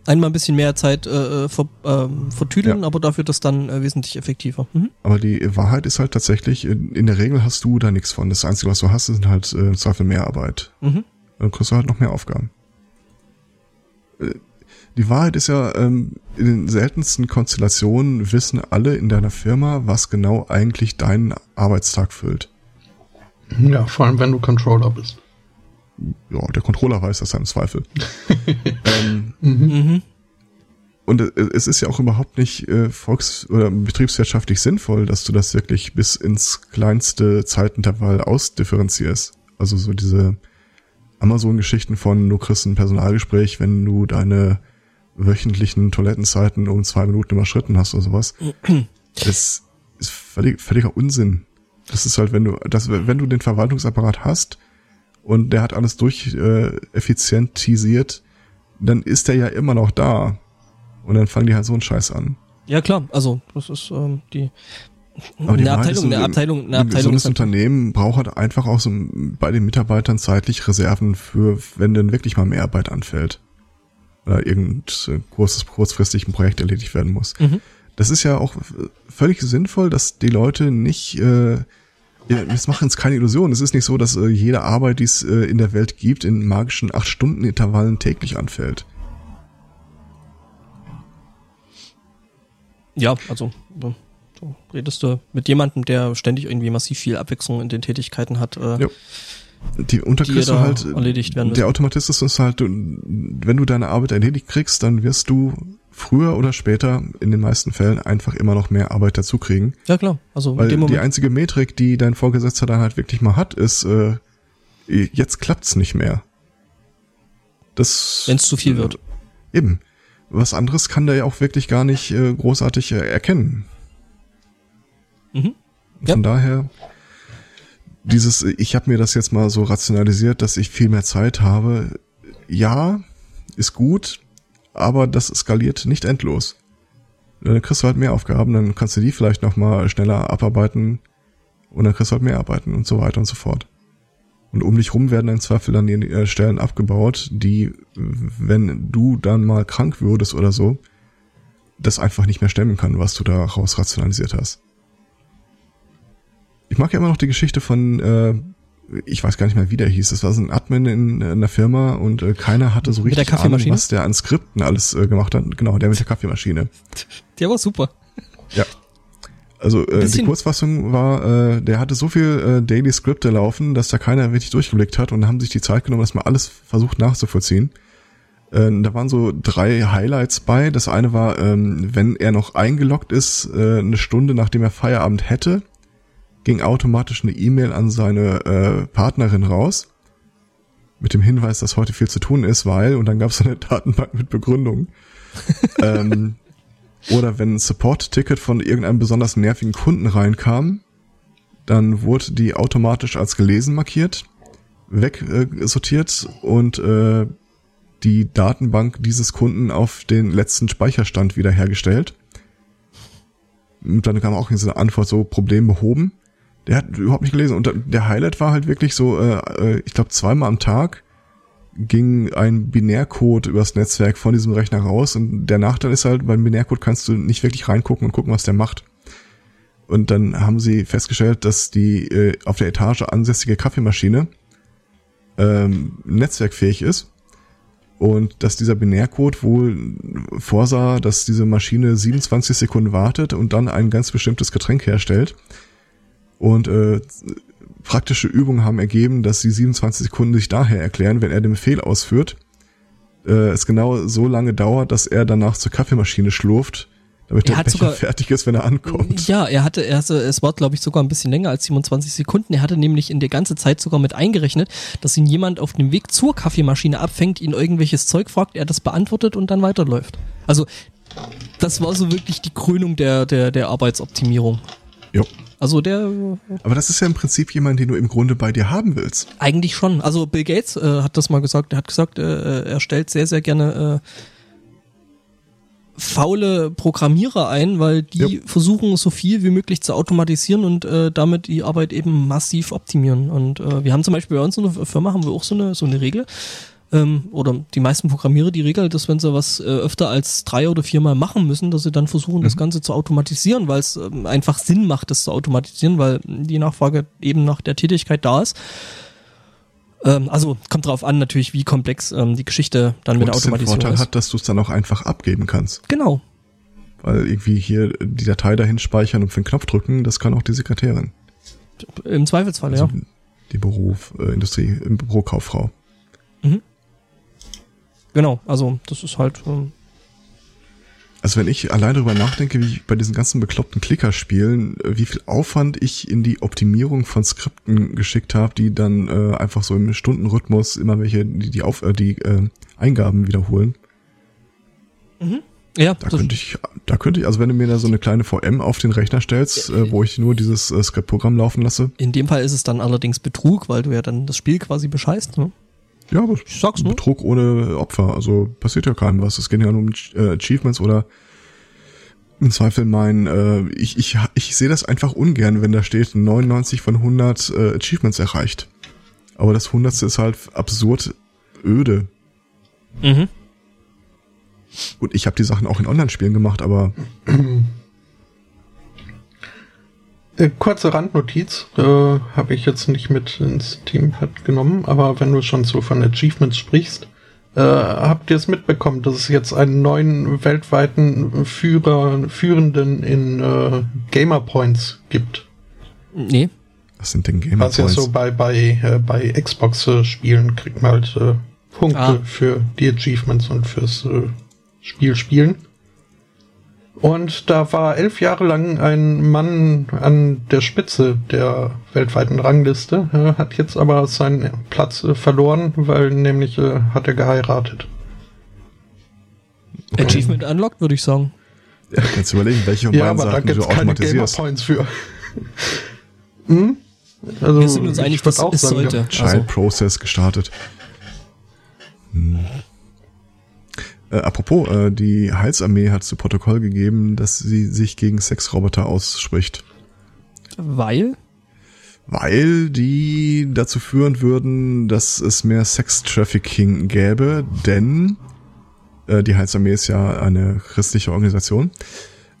[SPEAKER 1] Einmal ein bisschen mehr Zeit äh, ver, ähm, vertüdeln,
[SPEAKER 3] Ja.
[SPEAKER 1] aber dafür das dann äh, wesentlich effektiver. Mhm.
[SPEAKER 3] Aber die Wahrheit ist halt tatsächlich, in, in der Regel hast du da nichts von. Das Einzige, was du hast, sind halt äh, im Zweifel mehr Arbeit.
[SPEAKER 1] Mhm.
[SPEAKER 3] Dann kriegst du halt noch mehr Aufgaben. Äh, Die Wahrheit ist ja, ähm, in den seltensten Konstellationen wissen alle in deiner Firma, was genau eigentlich deinen Arbeitstag füllt.
[SPEAKER 2] Ja, vor allem, wenn du Controller bist.
[SPEAKER 3] Ja, der Controller weiß das ja im Zweifel. ähm,
[SPEAKER 1] Mhm.
[SPEAKER 3] und äh, es ist ja auch überhaupt nicht äh, volks- oder betriebswirtschaftlich sinnvoll, dass du das wirklich bis ins kleinste Zeitintervall ausdifferenzierst. Also so diese Amazon-Geschichten von, du kriegst ein Personalgespräch, wenn du deine wöchentlichen Toilettenzeiten um zwei Minuten überschritten hast oder sowas. Das ist völlig, völliger Unsinn. Das ist halt, wenn du, das, wenn du den Verwaltungsapparat hast und der hat alles durch äh, effizientisiert, dann ist der ja immer noch da. Und dann fangen die halt so einen Scheiß an.
[SPEAKER 1] Ja klar, also das ist ähm, die,
[SPEAKER 3] Aber
[SPEAKER 1] eine
[SPEAKER 3] Wahrheit
[SPEAKER 1] Abteilung,
[SPEAKER 3] ist,
[SPEAKER 1] eine
[SPEAKER 3] ein-
[SPEAKER 1] Abteilung, eine
[SPEAKER 3] ein
[SPEAKER 1] Abteilung
[SPEAKER 3] gesundes Unternehmen braucht halt einfach auch so bei den Mitarbeitern zeitlich Reserven für, wenn dann wirklich mal mehr Arbeit anfällt. Oder irgendein kurzes, kurzfristig ein Projekt erledigt werden muss.
[SPEAKER 1] Mhm.
[SPEAKER 3] Das ist ja auch völlig sinnvoll, dass die Leute nicht, äh, ja, das machen uns keine Illusion. Es ist nicht so, dass äh, jede Arbeit, die es äh, in der Welt gibt, in magischen acht Stunden Intervallen täglich anfällt.
[SPEAKER 1] Ja, also so so redest du mit jemandem, der ständig irgendwie massiv viel Abwechslung in den Tätigkeiten hat. Äh,
[SPEAKER 3] Ja. Die du
[SPEAKER 1] da
[SPEAKER 3] halt,
[SPEAKER 1] erledigt werden müssen.
[SPEAKER 3] der Automatismus ist halt, du, wenn du deine Arbeit erledigt kriegst, dann wirst du früher oder später in den meisten Fällen einfach immer noch mehr Arbeit dazu kriegen.
[SPEAKER 1] ja klar, also
[SPEAKER 3] Weil die einzige Metrik, die dein Vorgesetzter dann halt wirklich mal hat, ist, äh, jetzt klappt's nicht mehr. Das.
[SPEAKER 1] Wenn es zu viel wird.
[SPEAKER 3] Eben. Was anderes kann der ja auch wirklich gar nicht äh, großartig äh, erkennen.
[SPEAKER 1] Mhm.
[SPEAKER 3] Von
[SPEAKER 1] Ja.
[SPEAKER 3] daher, dieses, ich habe mir das jetzt mal so rationalisiert, dass ich viel mehr Zeit habe. Ja, ist gut, aber das skaliert nicht endlos. Dann kriegst du halt mehr Aufgaben, dann kannst du die vielleicht noch mal schneller abarbeiten und dann kriegst du halt mehr arbeiten und so weiter und so fort. Und um dich rum werden im Zweifel dann die äh, Stellen abgebaut, die, wenn du dann mal krank würdest oder so, das einfach nicht mehr stemmen kann, was du da raus rationalisiert hast. Ich mag ja immer noch die Geschichte von, äh, ich weiß gar nicht mehr, wie der hieß. Das war so ein Admin in, in einer Firma und äh, keiner hatte so
[SPEAKER 1] Mit
[SPEAKER 3] richtig Ahnung, was der an Skripten alles äh, gemacht hat. Genau, der mit der Kaffeemaschine.
[SPEAKER 1] Der war super.
[SPEAKER 3] Ja. Also äh, die Kurzfassung war, äh, der hatte so viel äh, Daily Skripte laufen, dass da keiner richtig durchgeblickt hat und haben sich die Zeit genommen, das mal alles versucht nachzuvollziehen. Äh, da waren so drei Highlights bei. Das eine war, ähm, wenn er noch eingeloggt ist, äh, eine Stunde nachdem er Feierabend hätte, ging automatisch eine E-Mail an seine äh, Partnerin raus mit dem Hinweis, dass heute viel zu tun ist, weil und dann gab es eine Datenbank mit Begründung. ähm, oder wenn ein Support-Ticket von irgendeinem besonders nervigen Kunden reinkam, dann wurde die automatisch als gelesen markiert, wegsortiert äh, und äh, die Datenbank dieses Kunden auf den letzten Speicherstand wiederhergestellt. Und dann kam auch diese Antwort so, Problem behoben. Der hat überhaupt nicht gelesen. Und der Highlight war halt wirklich so, äh, äh, ich glaube zweimal am Tag ging ein Binärcode übers Netzwerk von diesem Rechner raus und der Nachteil ist halt, beim Binärcode kannst du nicht wirklich reingucken und gucken, was der macht. Und dann haben sie festgestellt, dass die äh, auf der Etage ansässige Kaffeemaschine ähm, netzwerkfähig ist und dass dieser Binärcode wohl vorsah, dass diese Maschine 27 Sekunden wartet und dann ein ganz bestimmtes Getränk herstellt. Und äh, praktische Übungen haben ergeben, dass die 27 Sekunden sich daher erklären, wenn er den Befehl ausführt, äh, es genau so lange dauert, dass er danach zur Kaffeemaschine schlurft, damit
[SPEAKER 1] Er
[SPEAKER 3] der Becher
[SPEAKER 1] sogar-
[SPEAKER 3] fertig ist, wenn er ankommt.
[SPEAKER 1] Ja, er hatte, er hatte, es war glaube ich sogar ein bisschen länger als 27 Sekunden. Er hatte nämlich in der ganzen Zeit sogar mit eingerechnet, dass ihn jemand auf dem Weg zur Kaffeemaschine abfängt, ihn irgendwelches Zeug fragt, er das beantwortet und dann weiterläuft. Also, das war so wirklich die Krönung der, der, der Arbeitsoptimierung.
[SPEAKER 3] Jo.
[SPEAKER 1] Also der
[SPEAKER 3] Aber das ist ja im Prinzip jemand, den du im Grunde bei dir haben willst.
[SPEAKER 1] Eigentlich schon. Also Bill Gates äh, hat das mal gesagt. Er hat gesagt, äh, er stellt sehr, sehr gerne äh, faule Programmierer ein, weil die
[SPEAKER 3] Ja.
[SPEAKER 1] versuchen, so viel wie möglich zu automatisieren und äh, damit die Arbeit eben massiv optimieren. Und äh, wir haben zum Beispiel bei uns in der Firma haben wir auch so eine, so eine Regel. Ähm, oder die meisten Programmierer die Regel, dass wenn sie was äh, öfter als drei oder viermal machen müssen, dass sie dann versuchen, das Ganze zu automatisieren, weil es ähm, einfach Sinn macht, das zu automatisieren, weil die Nachfrage eben nach der Tätigkeit da ist. Ähm, also kommt drauf an natürlich, wie komplex ähm, die Geschichte dann mit
[SPEAKER 3] Und
[SPEAKER 1] der
[SPEAKER 3] das den
[SPEAKER 1] Automatisierung
[SPEAKER 3] Vorteil
[SPEAKER 1] ist.
[SPEAKER 3] hat, dass du es dann auch einfach abgeben kannst.
[SPEAKER 1] Genau.
[SPEAKER 3] Weil irgendwie hier die Datei dahin speichern und auf den Knopf drücken, das kann auch die Sekretärin.
[SPEAKER 1] Im Zweifelsfall,
[SPEAKER 3] Also
[SPEAKER 1] ja.
[SPEAKER 3] die Beruf, äh, Industrie, Bürokauffrau.
[SPEAKER 1] Genau. Also das ist halt. Ähm,
[SPEAKER 3] Also wenn ich allein darüber nachdenke, wie ich bei diesen ganzen bekloppten Klickerspielen, äh, wie viel Aufwand ich in die Optimierung von Skripten geschickt habe, die dann äh, einfach so im Stundenrhythmus immer welche, die die, Auf, äh, die äh, Eingaben wiederholen.
[SPEAKER 1] ja,
[SPEAKER 3] Da könnte ich, da könnte ich, also wenn du mir da so eine kleine VM auf den Rechner stellst, äh, wo ich nur dieses äh, Skriptprogramm laufen lasse,
[SPEAKER 1] in dem Fall ist es dann allerdings Betrug, weil du ja dann das Spiel quasi bescheißt. Ne?
[SPEAKER 3] Ja, aber
[SPEAKER 1] Ich sag's nur.
[SPEAKER 3] Betrug ohne Opfer, also passiert ja keinem was. Es geht ja nur um äh, Achievements oder im Zweifel mein, äh, ich, ich, ich sehe das einfach ungern, wenn da steht 99 von 100 äh, Achievements erreicht. Aber das 100. ist halt absurd öde.
[SPEAKER 1] Mhm.
[SPEAKER 3] Und ich habe die Sachen auch in Online-Spielen gemacht, aber
[SPEAKER 2] kurze Randnotiz, äh, habe ich jetzt nicht mit ins Teampad genommen, aber wenn du schon so von Achievements sprichst, äh, habt ihr es mitbekommen, dass es jetzt einen neuen weltweiten Führer, Führenden in äh, Gamer Points gibt?
[SPEAKER 1] Nee.
[SPEAKER 3] was sind denn Gamer
[SPEAKER 2] Was ja
[SPEAKER 3] Points?
[SPEAKER 2] so bei, bei, äh, bei Xbox-Spielen kriegt man halt äh, Punkte
[SPEAKER 1] Ah.
[SPEAKER 2] für die Achievements und fürs äh, Spiel spielen. Und da war elf Jahre lang ein Mann an der Spitze der weltweiten Rangliste, hat jetzt aber seinen Platz äh, verloren, weil nämlich äh, hat er geheiratet.
[SPEAKER 1] Achievement unlocked, würde ich sagen.
[SPEAKER 3] Ja, kannst du überlegen, welche von
[SPEAKER 2] Ja,
[SPEAKER 3] beiden
[SPEAKER 2] aber da
[SPEAKER 3] Sachen
[SPEAKER 2] gibt
[SPEAKER 3] du
[SPEAKER 2] es keine Gamer
[SPEAKER 3] automatisierst.
[SPEAKER 2] Points für. hm? Also,
[SPEAKER 1] Wir sind uns
[SPEAKER 2] ich
[SPEAKER 1] einig,
[SPEAKER 2] würd
[SPEAKER 1] dass es sollte.
[SPEAKER 3] Child
[SPEAKER 1] Also,
[SPEAKER 3] Process gestartet. Hm. Äh, apropos, äh, die Heilsarmee hat zu Protokoll gegeben, dass sie sich gegen Sexroboter ausspricht.
[SPEAKER 1] weil?
[SPEAKER 3] Weil die dazu führen würden, dass es mehr Sex-Trafficking gäbe, denn äh, die Heilsarmee ist ja eine christliche Organisation.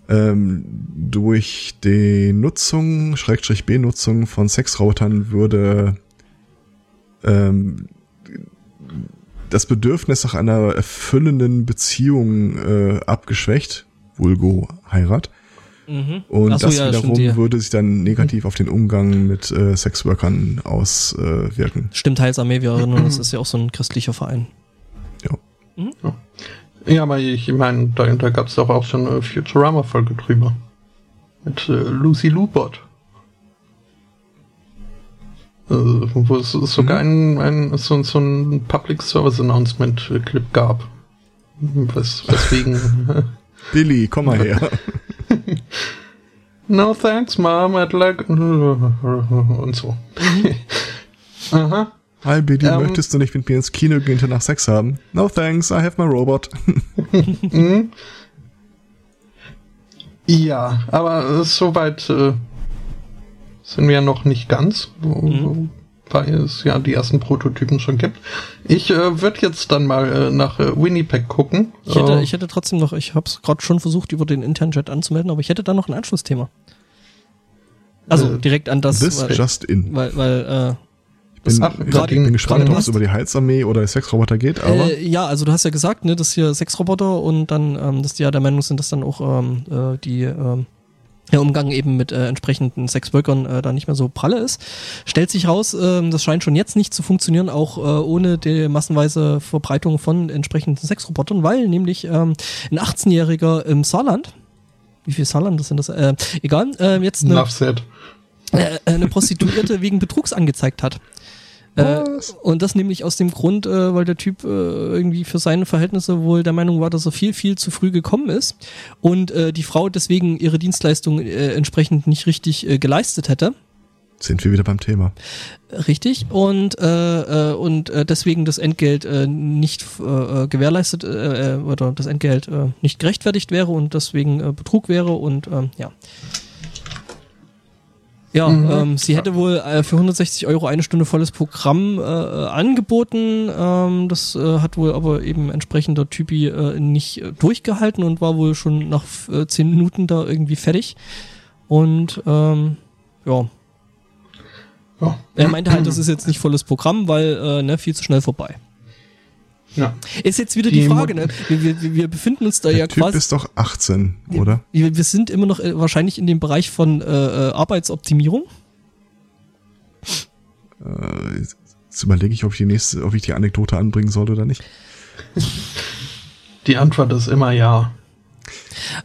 [SPEAKER 3] Ähm, durch die Nutzung, Schrägstrich Benutzung von Sexrobotern würde ähm, das Bedürfnis nach einer erfüllenden Beziehung äh, abgeschwächt, vulgo Heirat.
[SPEAKER 1] Mhm.
[SPEAKER 3] Und
[SPEAKER 1] so,
[SPEAKER 3] das
[SPEAKER 1] ja,
[SPEAKER 3] wiederum
[SPEAKER 1] stimmt, ja.
[SPEAKER 3] würde sich dann negativ auf den Umgang mit äh, Sexworkern auswirken.
[SPEAKER 1] Stimmt, Heilsarmee, wir erinnern uns, das ist ja auch so ein christlicher Verein.
[SPEAKER 3] ja.
[SPEAKER 2] Ja, aber ich meine, da, da gab es doch auch schon eine Futurama-Folge drüber. Mit äh, Lucy Lubot. Äh, wo es sogar ein, ein, so, so ein Public Service Announcement Clip gab. Wes, weswegen.
[SPEAKER 3] Billy, komm mal her.
[SPEAKER 2] no thanks, Mom, I'd like. Und so. Aha.
[SPEAKER 3] Hi Billy,
[SPEAKER 2] Ähm.
[SPEAKER 3] möchtest du nicht mit mir ins Kino gehen und nach Sex haben? No thanks, I have my robot.
[SPEAKER 2] Mhm. Ja, aber soweit äh, sind wir noch nicht ganz,
[SPEAKER 1] Mhm.
[SPEAKER 2] weil es ja die ersten Prototypen schon gibt. Ich äh, würde jetzt dann mal äh, nach äh, Winnipeg gucken.
[SPEAKER 1] Ich hätte,
[SPEAKER 2] Äh,
[SPEAKER 1] ich hätte trotzdem noch, ich habe es gerade schon versucht, über den internen Chat anzumelden, aber ich hätte da noch ein Anschlussthema. Also
[SPEAKER 2] Äh,
[SPEAKER 1] direkt an das,
[SPEAKER 3] This
[SPEAKER 1] weil,
[SPEAKER 3] just in.
[SPEAKER 1] weil, weil äh,
[SPEAKER 3] Bin,
[SPEAKER 2] Ach,
[SPEAKER 3] ich
[SPEAKER 2] grad-
[SPEAKER 3] bin gespannt,
[SPEAKER 2] grad
[SPEAKER 3] ob es über die Heilsarmee oder Sexroboter geht, aber
[SPEAKER 1] Äh, ja, also du hast ja gesagt, ne, dass hier Sexroboter und dann, ähm, dass die ja der Meinung sind, dass dann auch ähm, äh, die ähm, der Umgang eben mit äh, entsprechenden Sexworkern äh, da nicht mehr so pralle ist. Stellt sich raus, ähm, das scheint schon jetzt nicht zu funktionieren, auch äh, ohne die massenweise Verbreitung von entsprechenden Sexrobotern, weil nämlich ähm, ein 18-Jähriger im Saarland, wie viel Saarland sind das? Äh, egal, äh, jetzt eine,
[SPEAKER 2] said.
[SPEAKER 1] äh, eine Prostituierte wegen Betrugs angezeigt hat. Äh, und das nämlich aus dem Grund, äh, weil der Typ äh, irgendwie für seine Verhältnisse wohl der Meinung war, dass er viel, viel zu früh gekommen ist und äh, die Frau deswegen ihre Dienstleistung äh, entsprechend nicht richtig äh, geleistet hätte.
[SPEAKER 3] sind wir wieder beim Thema.
[SPEAKER 1] Richtig. Und, und äh, deswegen das Entgelt äh, nicht äh, äh, gewährleistet äh, äh, oder das Entgelt äh, nicht gerechtfertigt wäre und deswegen äh, Betrug wäre und ähm, ja. Ja, ähm, sie hätte wohl äh, für 160 Euro eine Stunde volles Programm äh, äh, angeboten. Ähm, das äh, hat wohl aber eben entsprechender Typi äh, nicht äh, durchgehalten und war wohl schon nach äh, 10 Minuten da irgendwie fertig. Und ähm, ja,
[SPEAKER 2] Ja.
[SPEAKER 1] er meinte halt, das ist jetzt nicht volles Programm, weil äh, ne, viel zu schnell vorbei.
[SPEAKER 2] Ja.
[SPEAKER 1] Ist jetzt wieder die,
[SPEAKER 2] Die
[SPEAKER 1] Frage, ne? Wir, wir, wir befinden uns da
[SPEAKER 3] Der
[SPEAKER 1] ja
[SPEAKER 3] Typ
[SPEAKER 1] quasi.
[SPEAKER 3] ist doch 18, oder?
[SPEAKER 1] Wir, wir sind immer noch äh, wahrscheinlich in dem Bereich von äh, äh, Arbeitsoptimierung.
[SPEAKER 3] Äh, jetzt überlege ich, ob ich die nächste, ob ich die Anekdote anbringen soll oder nicht.
[SPEAKER 2] Die Antwort ist immer ja.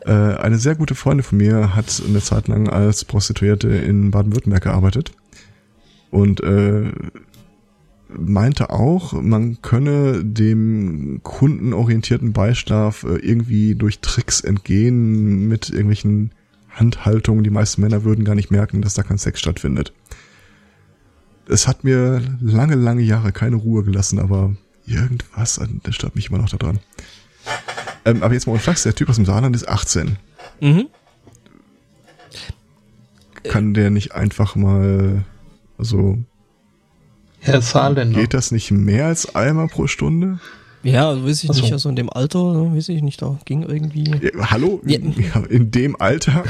[SPEAKER 3] Äh, eine sehr gute Freundin von mir hat eine Zeit lang als Prostituierte in Baden-Württemberg gearbeitet und äh, meinte auch, man könne dem kundenorientierten Beischlaf äh, irgendwie durch Tricks entgehen mit irgendwelchen Handhaltungen. Die meisten Männer würden gar nicht merken, dass da kein Sex stattfindet. Es hat mir lange, lange Jahre keine Ruhe gelassen, aber irgendwas, das stört mich immer noch daran. Ähm, aber jetzt mal unflachs, der Typ aus dem Saarland ist 18.
[SPEAKER 1] Mhm.
[SPEAKER 3] Kann der nicht einfach mal, also
[SPEAKER 2] Herr Saarländer.
[SPEAKER 3] geht das nicht mehr als einmal pro Stunde?
[SPEAKER 1] Ja, also weiß ich
[SPEAKER 2] Ach so.
[SPEAKER 1] nicht, also in dem Alter, ne, weiß ich nicht, da ging irgendwie.
[SPEAKER 3] Ja, hallo?
[SPEAKER 1] Ja.
[SPEAKER 3] In dem Alter?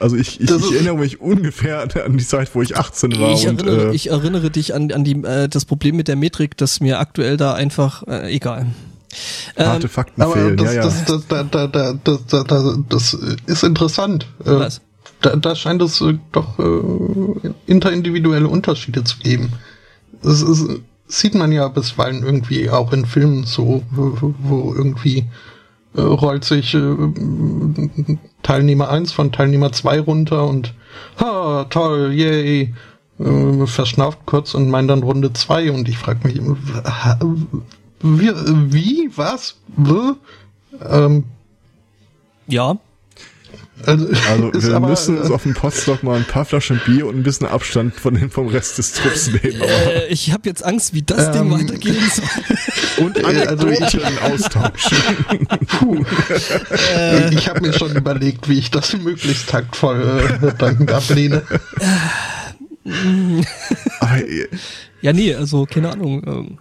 [SPEAKER 3] Also ich, ich,
[SPEAKER 2] Das
[SPEAKER 3] ich erinnere mich ungefähr an die Zeit, wo ich 18 war
[SPEAKER 1] Ich
[SPEAKER 3] und
[SPEAKER 1] erinnere,
[SPEAKER 3] äh,
[SPEAKER 1] ich erinnere dich an, an die, äh, das Problem mit der Metrik, das mir aktuell da einfach, äh, egal.
[SPEAKER 3] harte
[SPEAKER 1] Ähm,
[SPEAKER 3] Fakten
[SPEAKER 2] Aber
[SPEAKER 3] fehlen.
[SPEAKER 2] das,
[SPEAKER 3] ja, ja.
[SPEAKER 2] Das, das, da, da, da, das, da, da, das ist interessant. Äh,
[SPEAKER 1] was?
[SPEAKER 2] Da, da scheint es äh, doch äh, interindividuelle Unterschiede zu geben. Das ist, sieht man ja bisweilen irgendwie auch in Filmen so, wo, wo irgendwie äh, rollt sich äh, Teilnehmer 1 von Teilnehmer 2 runter und ha, toll, yay, äh, verschnauft kurz und meint dann Runde 2 und ich frage mich, wie, wie, was? Ähm,
[SPEAKER 1] Ja,
[SPEAKER 2] also,
[SPEAKER 3] Also wir
[SPEAKER 2] aber,
[SPEAKER 3] müssen uns
[SPEAKER 2] äh,
[SPEAKER 3] auf dem Potsdok mal ein paar Flaschen Bier und ein bisschen Abstand von den, vom Rest des Trupps nehmen. Aber
[SPEAKER 1] äh, ich habe jetzt Angst, wie das Ding
[SPEAKER 2] Ähm,
[SPEAKER 1] weitergehen soll.
[SPEAKER 3] und
[SPEAKER 2] äh, also ich-
[SPEAKER 3] Anekdoten austauschen.
[SPEAKER 2] Puh. ich habe mir schon überlegt, wie ich das möglichst taktvoll äh, dann ablehne.
[SPEAKER 3] Aber äh,
[SPEAKER 1] Ja, nee, also keine Ahnung. Ähm,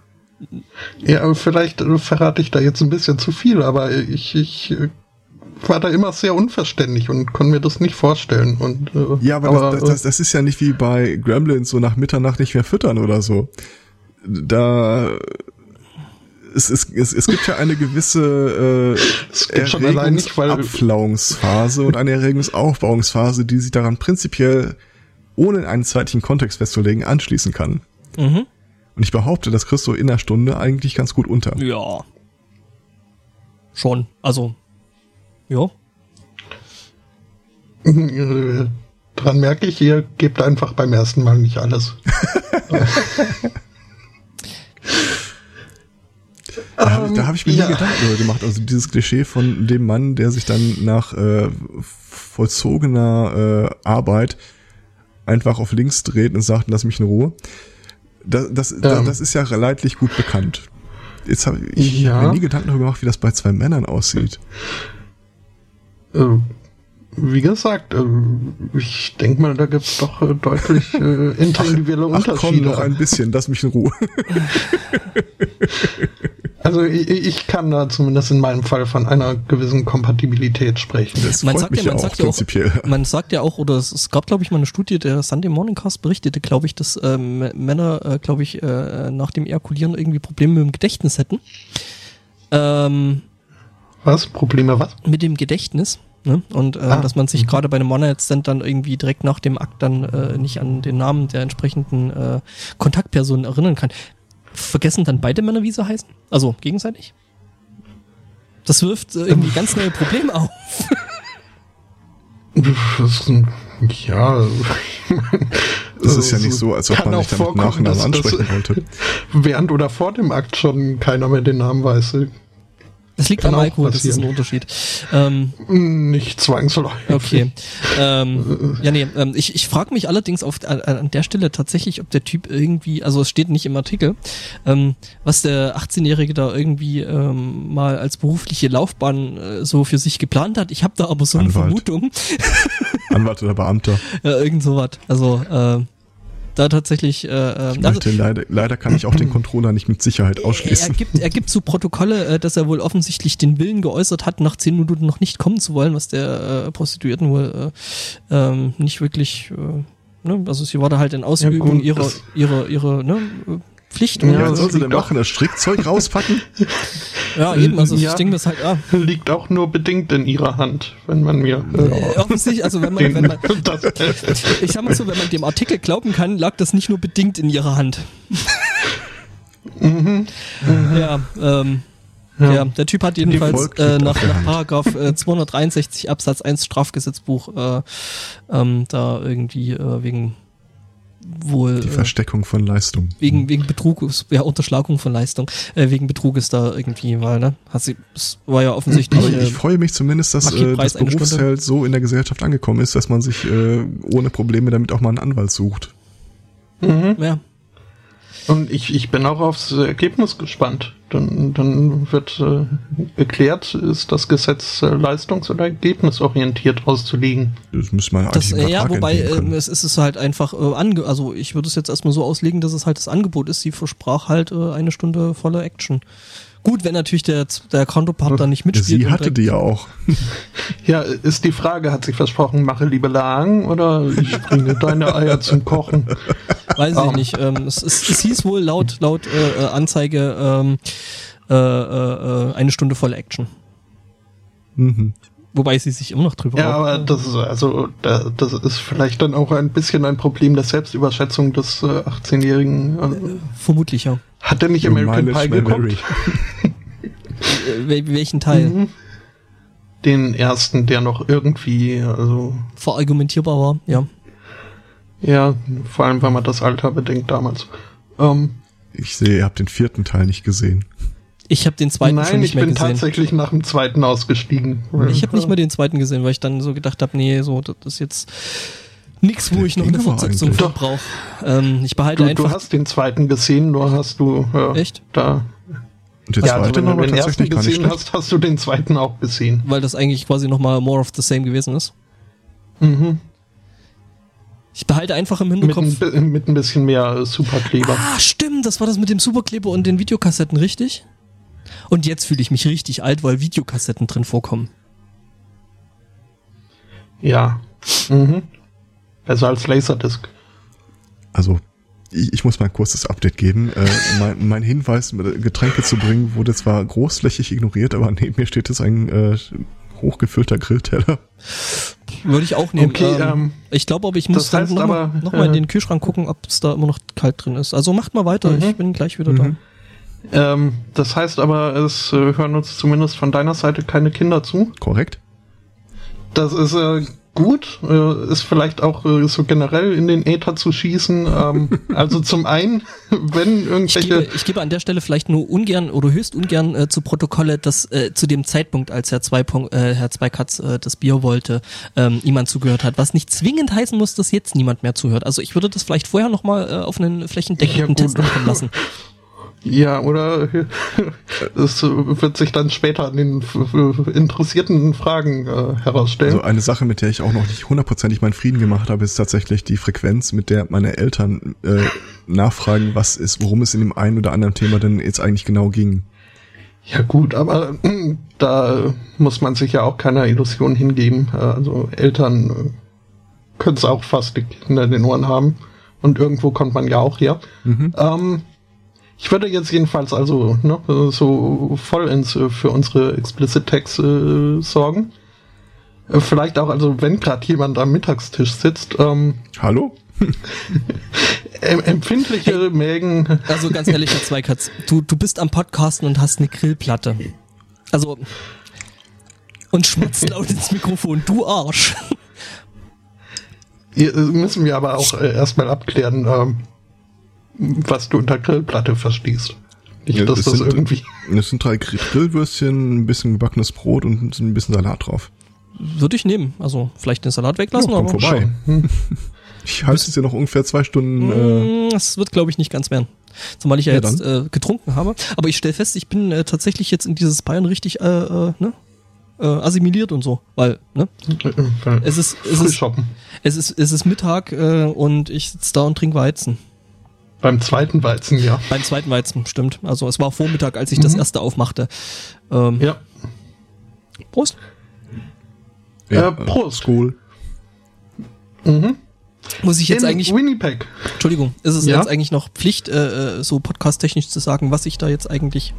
[SPEAKER 2] Ja, vielleicht äh, verrate ich da jetzt ein bisschen zu viel, aber ich, ich äh, war da immer sehr unverständlich und konnte mir das nicht vorstellen. Und, äh,
[SPEAKER 3] Ja, aber, das, das, das, das ist ja nicht wie bei Gremlins, so nach Mitternacht nicht mehr füttern oder so. Da es, es, es, es gibt ja eine gewisse äh, Erregungsabflauungsphase und eine Erregungsaufbauungsphase, die sich daran prinzipiell, ohne einen zeitlichen Kontext festzulegen, anschließen kann.
[SPEAKER 1] mhm.
[SPEAKER 3] Und ich behaupte, das kriegst du in einer Stunde eigentlich ganz gut unter.
[SPEAKER 1] Ja. Schon. Also. Ja.
[SPEAKER 2] dran merke ich, ihr gebt einfach beim ersten Mal nicht alles.
[SPEAKER 3] Da, da habe ich mir
[SPEAKER 2] ja.
[SPEAKER 3] nie Gedanken darüber gemacht. Also dieses Klischee von dem Mann, der sich dann nach äh, vollzogener äh, Arbeit einfach auf links dreht und sagt, lass mich in Ruhe. Das, das, da-
[SPEAKER 2] Ähm.
[SPEAKER 3] das ist ja leidlich gut bekannt. Jetzt habe ich
[SPEAKER 2] Ja.
[SPEAKER 3] mir nie Gedanken darüber gemacht, wie das bei zwei Männern aussieht.
[SPEAKER 2] Äh, wie gesagt, äh, ich denke mal, da gibt's doch äh, deutlich äh, individuelle
[SPEAKER 3] Ach komm,
[SPEAKER 2] Unterschiede.
[SPEAKER 3] noch ein bisschen, lass mich in Ruhe.
[SPEAKER 2] Also ich, ich kann da zumindest in meinem Fall von einer gewissen Kompatibilität sprechen.
[SPEAKER 3] Das
[SPEAKER 1] Man
[SPEAKER 3] freut
[SPEAKER 1] sagt
[SPEAKER 3] mich
[SPEAKER 1] ja- man
[SPEAKER 3] auch
[SPEAKER 1] sagt ja auch-
[SPEAKER 3] prinzipiell.
[SPEAKER 1] Man sagt ja auch, oder es, es gab, glaube ich, mal eine Studie, der Sunday Morning Cast berichtete, glaube ich, dass ähm, Männer, äh, glaube ich, äh, nach dem Ejakulieren irgendwie Probleme mit dem Gedächtnis hätten. Ähm,
[SPEAKER 2] Was? Probleme was?
[SPEAKER 1] mit dem Gedächtnis. Ne? Und äh,
[SPEAKER 2] Ah,
[SPEAKER 1] dass man sich
[SPEAKER 2] mhm.
[SPEAKER 1] gerade bei einem One-Night-Stand dann irgendwie direkt nach dem Akt dann äh, nicht an den Namen der entsprechenden äh, Kontaktperson erinnern kann. Vergessen dann beide Männer, wie sie heißen? Also gegenseitig? Das wirft äh, irgendwie ganz neue Probleme auf.
[SPEAKER 2] Ja,
[SPEAKER 3] Das ist ja nicht so, als ob man
[SPEAKER 2] auch
[SPEAKER 3] sich damit
[SPEAKER 2] dass-
[SPEAKER 3] ansprechen wollte.
[SPEAKER 2] während oder vor dem Akt schon keiner mehr den Namen weiß.
[SPEAKER 1] Das liegt
[SPEAKER 2] Kann
[SPEAKER 1] am Alkohol, das ist ein. Unterschied. Ähm,
[SPEAKER 2] Nicht zwangsläufig.
[SPEAKER 1] okay. ähm, ja, nee, ähm, ich, ich frage mich allerdings auf, an, an der Stelle tatsächlich, ob der Typ irgendwie, also es steht nicht im Artikel, ähm, was der 18-Jährige da irgendwie ähm, mal als berufliche Laufbahn äh, so für sich geplant hat. Ich habe da aber so eine
[SPEAKER 3] Anwalt.
[SPEAKER 1] Vermutung,
[SPEAKER 3] Anwalt oder Beamter.
[SPEAKER 1] ja, irgend sowas. Also äh, da tatsächlich, äh, äh,
[SPEAKER 3] Ich
[SPEAKER 1] also,
[SPEAKER 3] möchte, leider, leider kann ich auch den Controller nicht mit Sicherheit
[SPEAKER 1] er
[SPEAKER 3] ausschließen.
[SPEAKER 1] gibt, er gibt zu Protokolle, äh, dass er wohl offensichtlich den Willen geäußert hat, nach zehn Minuten noch nicht kommen zu wollen, was der äh, Prostituierten wohl äh, ähm, nicht wirklich, äh, ne? also sie war da halt in Ausübung
[SPEAKER 2] gut,
[SPEAKER 1] ihrer,
[SPEAKER 2] das-
[SPEAKER 1] ihre, ihre ne? Äh, Pflicht.
[SPEAKER 2] Ja,
[SPEAKER 1] äh,
[SPEAKER 3] was soll sie denn
[SPEAKER 2] liegt auch-
[SPEAKER 3] machen? Das Strickzeug rauspacken?
[SPEAKER 1] ja, eben, also
[SPEAKER 2] Ja.
[SPEAKER 1] das Ding ist halt, ah,
[SPEAKER 2] Liegt auch nur bedingt in ihrer Hand, wenn man mir äh,
[SPEAKER 1] äh, offensichtlich, also wenn man,
[SPEAKER 2] den,
[SPEAKER 1] wenn man,
[SPEAKER 2] das,
[SPEAKER 1] ich sag mal so, wenn man dem Artikel glauben kann, lag das nicht nur bedingt in ihrer Hand. ja, ähm,
[SPEAKER 2] Ja.
[SPEAKER 1] Ja. der Typ hat jedenfalls äh, nach, nach. Paragraph äh, 263 Absatz 1 Strafgesetzbuch äh, ähm, da irgendwie äh, wegen wohl
[SPEAKER 3] Die
[SPEAKER 1] äh,
[SPEAKER 3] Versteckung von Leistung.
[SPEAKER 1] wegen wegen Betruges, ja Unterschlagung von Leistung, äh, wegen Betruges da irgendwie, weil ne, hat sie, es war ja offensichtlich
[SPEAKER 3] Aber
[SPEAKER 1] äh,
[SPEAKER 3] ich freue mich zumindest, dass äh, das Berufsfeld so in der Gesellschaft angekommen ist, dass man sich äh, ohne Probleme damit auch mal einen Anwalt sucht.
[SPEAKER 1] ja,
[SPEAKER 2] Und ich, ich bin auch aufs Ergebnis gespannt. Dann, dann wird äh, geklärt, ist das Gesetz äh, leistungs- oder ergebnisorientiert auszulegen.
[SPEAKER 3] Das müsste man
[SPEAKER 1] Das,
[SPEAKER 3] eigentlich im
[SPEAKER 1] äh, ja, wobei ähm, es ist es halt einfach äh, ange also ich würde es jetzt erstmal so auslegen, dass es halt das Angebot ist. Sie versprach halt äh, eine Stunde voller Action. Gut, wenn natürlich der der da nicht mitspielt.
[SPEAKER 3] Sie hatte die ja auch.
[SPEAKER 2] Ja, ist die Frage, hat sie versprochen, mache liebe Lagen oder ich bringe deine Eier zum Kochen?
[SPEAKER 1] Weiß ich
[SPEAKER 2] Oh.
[SPEAKER 1] nicht. Ähm, es, es, es hieß wohl laut laut äh, äh, Anzeige ähm, äh, äh, äh, eine Stunde voller Action.
[SPEAKER 3] Mhm.
[SPEAKER 1] Wobei sie sich immer noch drüber
[SPEAKER 2] Ja, aber das ist also da- das ist vielleicht dann auch ein bisschen ein Problem der Selbstüberschätzung des äh, 18-Jährigen. Äh,
[SPEAKER 1] vermutlich ja.
[SPEAKER 2] Hat er nicht American Pie geguckt?
[SPEAKER 1] Äh, wel- welchen Teil
[SPEAKER 2] Mhm. Den ersten, der noch irgendwie, also
[SPEAKER 1] verargumentierbar war, ja.
[SPEAKER 2] ja, vor allem, wenn man das Alter bedenkt damals. Ähm,
[SPEAKER 3] Ich sehe, ihr habt den vierten Teil nicht gesehen.
[SPEAKER 1] Ich habe den zweiten schon
[SPEAKER 2] nein,
[SPEAKER 1] nicht
[SPEAKER 2] ich
[SPEAKER 1] mehr
[SPEAKER 2] bin
[SPEAKER 1] gesehen.
[SPEAKER 2] tatsächlich nach dem zweiten ausgestiegen.
[SPEAKER 1] Ich habe nicht mal den zweiten gesehen, weil ich dann so gedacht habe, nee, so das ist jetzt nix, wo ich noch eine Fortsetzung von brauche. Ähm, ich behalte
[SPEAKER 2] Du,
[SPEAKER 1] einfach.
[SPEAKER 2] du hast den zweiten gesehen, nur hast du äh,
[SPEAKER 1] Echt?
[SPEAKER 2] da.
[SPEAKER 3] Und der
[SPEAKER 2] Ja, also
[SPEAKER 3] zweite
[SPEAKER 2] wenn
[SPEAKER 3] war
[SPEAKER 2] du den ersten
[SPEAKER 3] nicht
[SPEAKER 2] gesehen
[SPEAKER 3] schlecht.
[SPEAKER 2] hast, hast du den zweiten auch gesehen.
[SPEAKER 1] weil das eigentlich quasi nochmal more of the same gewesen ist.
[SPEAKER 2] Mhm.
[SPEAKER 1] Ich behalte einfach im
[SPEAKER 2] Mit,
[SPEAKER 1] Hinterkopf.
[SPEAKER 2] ein, bi- mit ein bisschen mehr äh, Superkleber.
[SPEAKER 1] Ah, stimmt, das war das mit dem Superkleber und den Videokassetten, richtig? Und jetzt fühle ich mich richtig alt, weil Videokassetten drin vorkommen.
[SPEAKER 2] Ja. Mhm. Besser als Laserdisc.
[SPEAKER 3] Also, ich, ich muss mal ein kurzes Update geben. Äh, mein, mein Hinweis, Getränke zu bringen, wurde zwar großflächig ignoriert, aber neben mir steht jetzt ein äh, hochgefüllter Grillteller.
[SPEAKER 1] Würde ich auch nehmen.
[SPEAKER 2] Okay,
[SPEAKER 1] ähm,
[SPEAKER 2] ähm,
[SPEAKER 1] ich glaube aber, ich muss dann nochmal noch mal in
[SPEAKER 2] äh,
[SPEAKER 1] den Kühlschrank gucken, ob es da immer noch kalt drin ist. Also macht mal weiter,
[SPEAKER 2] Mhm.
[SPEAKER 1] ich bin gleich wieder
[SPEAKER 3] Mhm.
[SPEAKER 2] Ähm, das heißt aber, es äh, hören uns zumindest von deiner Seite keine Kinder zu.
[SPEAKER 3] Korrekt?
[SPEAKER 2] Das ist äh, gut, äh, ist vielleicht auch äh, so generell in den Äther zu schießen. Ähm, also zum einen, wenn
[SPEAKER 1] Ich
[SPEAKER 2] irgendwelche
[SPEAKER 1] gebe, ich gebe an der Stelle vielleicht nur ungern oder höchst ungern äh, zu Protokolle, dass äh, zu dem Zeitpunkt, als Herr Zweipunk, äh, Herr Zweikatz äh, das Bier wollte, ähm, niemand zugehört hat. Was nicht zwingend heißen muss, dass jetzt niemand mehr zuhört. Also ich würde das vielleicht vorher nochmal äh, auf einen flächendeckenden
[SPEAKER 2] Ja.
[SPEAKER 1] Test ankommen lassen.
[SPEAKER 2] Ja, oder es wird sich dann später an den interessierten Fragen äh, herausstellen.
[SPEAKER 3] Also eine Sache, mit der ich auch noch nicht hundertprozentig meinen Frieden gemacht habe, ist tatsächlich die Frequenz, mit der meine Eltern äh, nachfragen, was ist, worum es in dem einen oder anderen Thema denn jetzt eigentlich genau ging.
[SPEAKER 2] Ja gut, aber äh, da muss man sich ja auch keiner Illusion hingeben. Äh, also Eltern äh, können es auch fast die Kinder in den Ohren haben. Und irgendwo kommt man ja auch her. Mhm. Ähm, ich würde jetzt jedenfalls also ne, so vollends äh, für unsere Explicit Tags äh, sorgen. Äh, vielleicht auch, also wenn gerade jemand am Mittagstisch sitzt. Ähm,
[SPEAKER 3] Hallo?
[SPEAKER 2] empfindliche hey, Mägen.
[SPEAKER 1] Also ganz ehrlich, Herr Zweikatz, du, du bist am Podcasten und hast eine Grillplatte. Also und schmatzt laut ins Mikrofon, du Arsch.
[SPEAKER 2] Hier müssen wir aber auch äh, erstmal abklären, ähm, was du unter Grillplatte verstehst.
[SPEAKER 3] Nicht, ja, dass das, das sind, irgendwie. Es sind drei Grillwürstchen, ein bisschen gebackenes Brot und ein bisschen Salat drauf.
[SPEAKER 1] Würde ich nehmen. Also vielleicht den Salat weglassen, ja,
[SPEAKER 3] aber vorbei. Hm. Ich halte es ja noch ungefähr zwei Stunden. Äh
[SPEAKER 1] mm, das wird, glaube ich, nicht ganz werden. Zumal ich ja, ja jetzt äh, getrunken habe. Aber ich stelle fest, ich bin äh, tatsächlich jetzt in dieses Bayern richtig äh, äh, ne? äh, assimiliert und so. Weil, ne? es ist, es ist, es ist, es ist Mittag äh, und ich sitze da und trinke Weizen.
[SPEAKER 2] Beim zweiten Weizen, ja.
[SPEAKER 1] Beim zweiten Weizen, stimmt. Also es war Vormittag, als ich mhm. das erste aufmachte.
[SPEAKER 2] Ähm, ja.
[SPEAKER 1] Prost.
[SPEAKER 3] Ja, äh, Prost. Cool.
[SPEAKER 1] Mhm. Muss ich jetzt In eigentlich.
[SPEAKER 2] Winnipeg.
[SPEAKER 1] Entschuldigung, ist es ja? jetzt eigentlich noch Pflicht, äh, äh so podcast-technisch zu sagen, was ich da jetzt eigentlich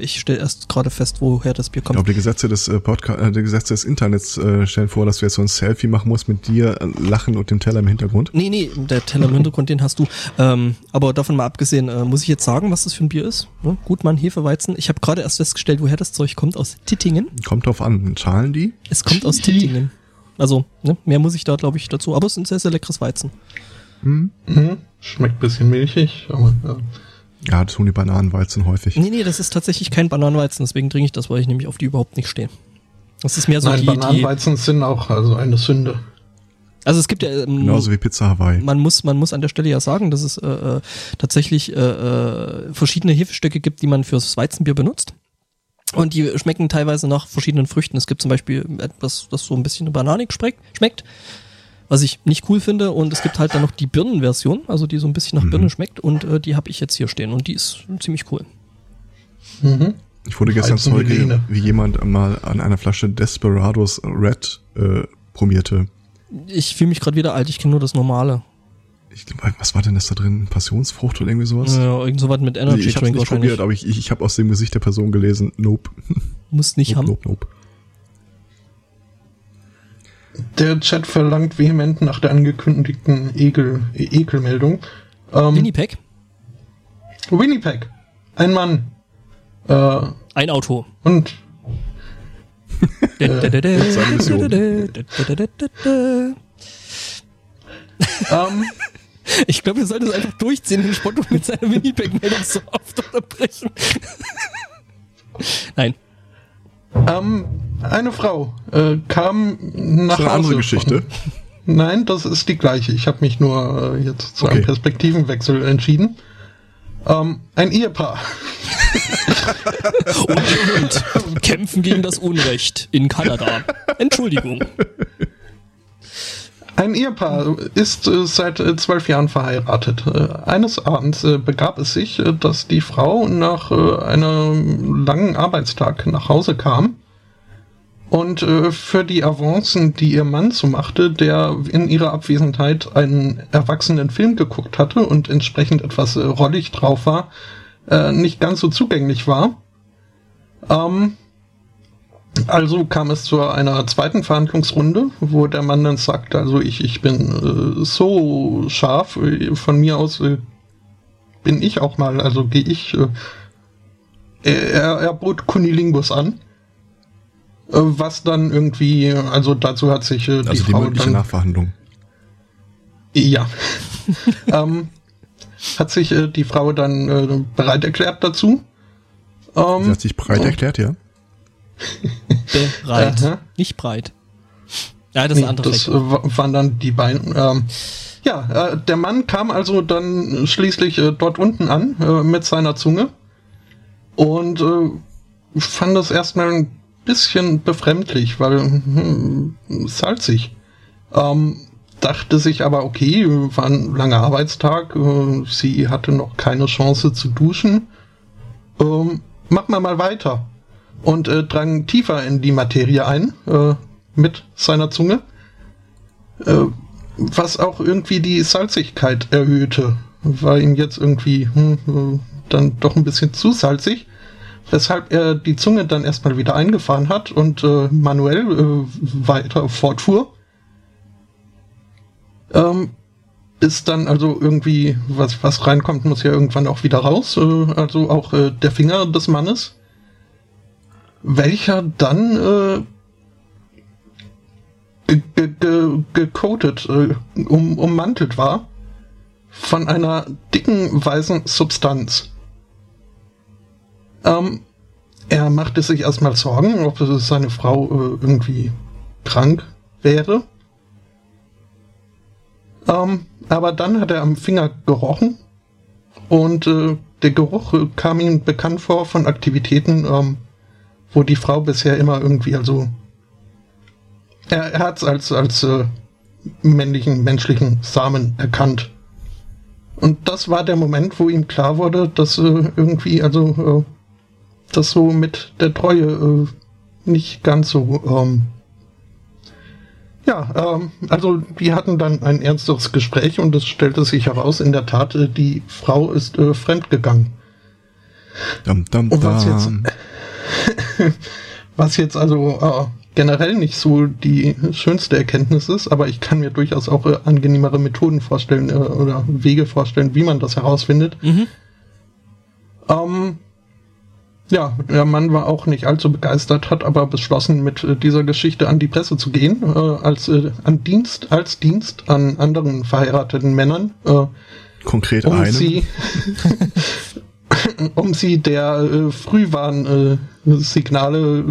[SPEAKER 1] ich stelle erst gerade fest, woher das Bier kommt. Ich
[SPEAKER 3] glaube, die Gesetze des äh, Podcast, äh, die Gesetze des Internets äh, stellen vor, dass du jetzt so ein Selfie machen musst mit dir, äh, lachen und dem Teller im Hintergrund.
[SPEAKER 1] Nee, nee, der Teller im Hintergrund, den hast du. Ähm, aber davon mal abgesehen, äh, muss ich jetzt sagen, was das für ein Bier ist? Ne? Gutmann Hefeweizen. Ich habe gerade erst festgestellt, woher das Zeug kommt, aus Tittingen.
[SPEAKER 3] Kommt drauf an, zahlen die?
[SPEAKER 1] Es kommt aus Tittingen. Also, ne, mehr muss ich da, glaube ich, dazu. Aber es ist ein sehr, sehr leckeres Weizen.
[SPEAKER 2] Mhm. Mhm. Schmeckt bisschen milchig, aber ja.
[SPEAKER 3] Ja, das tun die Bananenweizen häufig.
[SPEAKER 1] Nee, nee, das ist tatsächlich kein Bananenweizen, deswegen trinke ich das, weil ich nämlich auf die überhaupt nicht stehe. Das ist mehr so
[SPEAKER 2] Nein,
[SPEAKER 1] die,
[SPEAKER 2] Bananenweizen die, sind auch also eine Sünde.
[SPEAKER 1] Also es gibt ja ähm,
[SPEAKER 3] genauso wie Pizza Hawaii.
[SPEAKER 1] Man muss man muss an der Stelle ja sagen, dass es äh, äh, tatsächlich äh, äh, verschiedene Hefestücke gibt, die man fürs Weizenbier benutzt. Und die schmecken teilweise nach verschiedenen Früchten. Es gibt zum Beispiel etwas, das so ein bisschen bananig schmeckt was ich nicht cool finde. Und es gibt halt dann noch die Birnenversion, also die so ein bisschen nach mhm. Birne schmeckt. Und äh, die habe ich jetzt hier stehen und die ist ziemlich cool.
[SPEAKER 3] Mhm. Ich wurde gestern Zeuge, wie jemand mal an einer Flasche Desperados Red äh, probierte.
[SPEAKER 1] Ich fühle mich gerade wieder alt, ich kenne nur das normale.
[SPEAKER 3] Ich, was war denn das da drin? Passionsfrucht oder irgendwie sowas?
[SPEAKER 1] Ja, irgend sowas mit Energy
[SPEAKER 3] nee, ich Drink nicht probiert, aber ich, ich, ich habe aus dem Gesicht der Person gelesen, nope.
[SPEAKER 1] Muss nicht
[SPEAKER 3] nope,
[SPEAKER 1] haben.
[SPEAKER 3] Nope, nope.
[SPEAKER 2] Der Chat verlangt vehement nach der angekündigten Ekel, Ekelmeldung.
[SPEAKER 1] Ähm, Winnipeg?
[SPEAKER 2] Winnipeg. Ein Mann.
[SPEAKER 1] Äh, ein Auto.
[SPEAKER 2] Und.
[SPEAKER 1] ich glaube, wir sollten es einfach durchziehen, den Spotto mit seiner Winnipeg-Meldung so oft unterbrechen. Nein.
[SPEAKER 2] Ähm, eine Frau äh, kam nach
[SPEAKER 3] das ist eine andere Geschichte.
[SPEAKER 2] Nein, das ist die gleiche. Ich habe mich nur äh, jetzt zu okay. einem Perspektivenwechsel entschieden. Ähm, ein Ehepaar.
[SPEAKER 1] und, und kämpfen gegen das Unrecht in Kanada. Entschuldigung.
[SPEAKER 2] Ein Ehepaar ist äh, seit äh, zwölf Jahren verheiratet. Äh, eines Abends äh, begab es sich, äh, dass die Frau nach äh, einem langen Arbeitstag nach Hause kam und für die Avancen, die ihr Mann so machte, der in ihrer Abwesenheit einen erwachsenen Film geguckt hatte und entsprechend etwas rollig drauf war, nicht ganz so zugänglich war. Ähm, also kam es zu einer zweiten Verhandlungsrunde, wo der Mann dann sagt, also ich, ich bin äh, so scharf, äh, von mir aus äh, bin ich auch mal, also gehe ich, äh, er, er bot Kunilingus an äh, was dann irgendwie, also dazu hat sich äh, die also die Frau
[SPEAKER 3] dann, Nachverhandlung.
[SPEAKER 2] Ja. ähm, hat sich die Frau dann bereit erklärt dazu.
[SPEAKER 3] Ähm, Sie hat sich bereit erklärt, ja.
[SPEAKER 1] Bereit, Aha. nicht breit. Ja, das nee, ist andere
[SPEAKER 2] Das äh, waren dann die beiden. Ähm, ja, äh, der Mann kam also dann schließlich äh, dort unten an äh, mit seiner Zunge Und äh, fand das erstmal ein bisschen befremdlich, weil hm, salzig. Ähm, dachte sich aber, okay, war ein langer Arbeitstag, äh, sie hatte noch keine Chance zu duschen. Ähm, machen wir mal weiter. Und äh, drang tiefer in die Materie ein, äh, mit seiner Zunge. Äh, was auch irgendwie die Salzigkeit erhöhte. War ihm jetzt irgendwie hm, äh, dann doch ein bisschen zu salzig. Weshalb er die Zunge dann erstmal wieder eingefahren hat und äh, manuell äh, weiter fortfuhr. Ähm, ist dann also irgendwie, was, was reinkommt, muss ja irgendwann auch wieder raus. Also auch der Finger des Mannes. Welcher dann äh, gecoated, äh, um, ummantelt war von einer dicken weißen Substanz. Ähm, er machte sich erstmal Sorgen, ob seine Frau äh, irgendwie krank wäre. Ähm, aber dann hat er am Finger gerochen und äh, der Geruch äh, kam ihm bekannt vor von Aktivitäten, ähm, wo die Frau bisher immer irgendwie also er, er hat es als, als äh, männlichen, menschlichen Samen erkannt. Und das war der Moment, wo ihm klar wurde, dass äh, irgendwie, also, äh, das so mit der Treue äh, nicht ganz so, ähm, ja, ähm, also die hatten dann ein ernstes Gespräch und es stellte sich heraus, in der Tat, äh, die Frau ist äh, fremdgegangen.
[SPEAKER 3] Dum, dum,
[SPEAKER 2] und was jetzt, was jetzt also äh, generell nicht so die schönste Erkenntnis ist, aber ich kann mir durchaus auch äh, angenehmere Methoden vorstellen äh, oder Wege vorstellen, wie man das herausfindet. Mhm. Ähm, ja, der Mann war auch nicht allzu begeistert, hat aber beschlossen, mit äh, dieser Geschichte an die Presse zu gehen, äh, als äh, an Dienst, als Dienst an anderen verheirateten Männern. Äh,
[SPEAKER 3] Konkret
[SPEAKER 2] um
[SPEAKER 3] einem.
[SPEAKER 2] sie um sie der äh, Frühwarnsignale äh,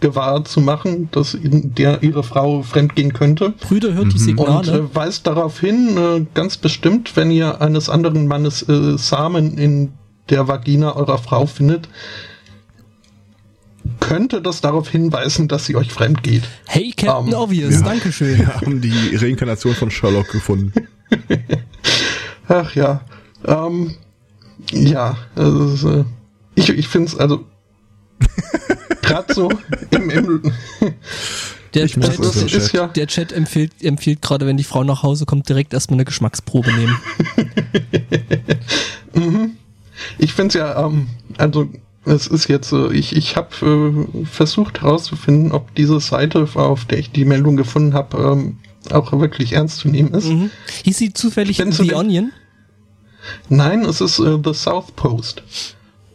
[SPEAKER 2] gewahr zu machen, dass in der ihre Frau fremdgehen könnte.
[SPEAKER 1] Brüder hört die Signale.
[SPEAKER 2] Und äh, weist darauf hin, äh, ganz bestimmt, wenn ihr eines anderen Mannes äh, Samen in der Vagina eurer Frau findet, könnte das darauf hinweisen, dass sie euch fremd geht.
[SPEAKER 1] Hey, Captain
[SPEAKER 2] Ähm,
[SPEAKER 1] Obvious,
[SPEAKER 3] ja.
[SPEAKER 1] Dankeschön.
[SPEAKER 3] Wir haben die Reinkarnation von Sherlock gefunden.
[SPEAKER 2] Ach ja. Ähm, ja, also, äh, ich, ich finde es also gerade so im, im
[SPEAKER 1] Der, Chat,
[SPEAKER 3] das
[SPEAKER 2] das ist ja
[SPEAKER 1] der Chat empfiehlt, empfiehlt gerade, wenn die Frau nach Hause kommt, direkt erstmal eine Geschmacksprobe nehmen.
[SPEAKER 2] Ich finde es ja, ähm, also es ist jetzt, äh, ich, ich habe äh, versucht herauszufinden, ob diese Seite, auf der ich die Meldung gefunden habe, ähm, auch wirklich ernst zu nehmen ist.
[SPEAKER 1] Mhm. Hieß sie zufällig The
[SPEAKER 2] den-
[SPEAKER 1] Onion?
[SPEAKER 2] Nein, es ist äh, The South Post.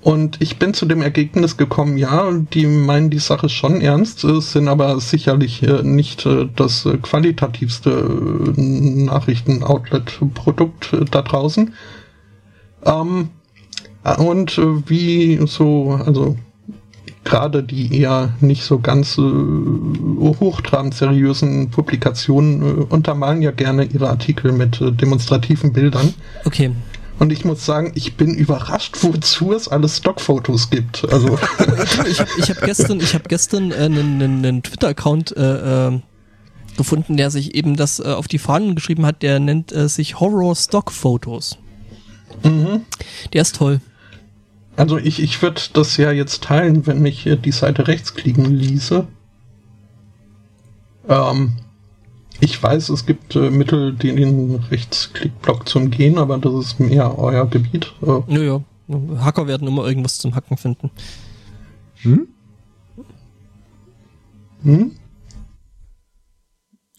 [SPEAKER 2] Und ich bin zu dem Ergebnis gekommen, ja, die meinen die Sache schon ernst, äh, sind aber sicherlich äh, nicht äh, das qualitativste Nachrichten-Outlet-Produkt da draußen. Ähm, äh, und wie so, also gerade die eher nicht so ganz äh, hochtrabend seriösen Publikationen äh, untermalen ja gerne ihre Artikel mit äh, demonstrativen Bildern.
[SPEAKER 1] Okay.
[SPEAKER 2] Und ich muss sagen, ich bin überrascht, wozu es alles Stockfotos gibt. Also,
[SPEAKER 1] Ich habe ich hab gestern, ich hab gestern äh, einen, einen, einen Twitter-Account äh, äh, gefunden, der sich eben das äh, auf die Fahnen geschrieben hat. Der nennt äh, sich Horror Stock Photos. Der ist toll.
[SPEAKER 2] also ich, ich würde das ja jetzt teilen, wenn mich äh, die Seite rechtsklicken ließe. Ähm, ich weiß, es gibt äh, Mittel, den, den Rechtsklickblock zu umgehen, aber das ist mehr euer Gebiet. Äh,
[SPEAKER 1] Naja, Hacker werden immer irgendwas zum Hacken finden.
[SPEAKER 3] Hm?
[SPEAKER 2] hm?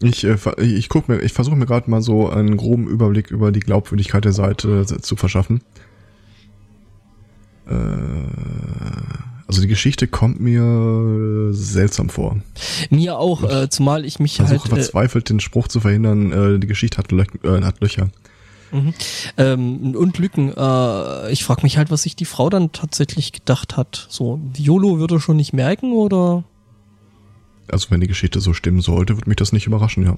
[SPEAKER 3] Ich, äh, ich guck mir, ich versuche mir gerade mal so einen groben Überblick über die Glaubwürdigkeit der Seite äh, zu verschaffen. Äh, also die Geschichte kommt mir äh, seltsam vor.
[SPEAKER 1] Mir auch, äh, zumal ich mich
[SPEAKER 3] Versuche
[SPEAKER 1] halt äh,
[SPEAKER 3] verzweifelt den Spruch zu verhindern, äh, die Geschichte hat, Lö äh, hat Löcher.
[SPEAKER 1] ähm, und Lücken. Äh, ich frage mich halt, was sich die Frau dann tatsächlich gedacht hat. So, YOLO würde schon nicht merken oder?
[SPEAKER 3] Also wenn die Geschichte so stimmen sollte, würde mich das nicht überraschen, ja.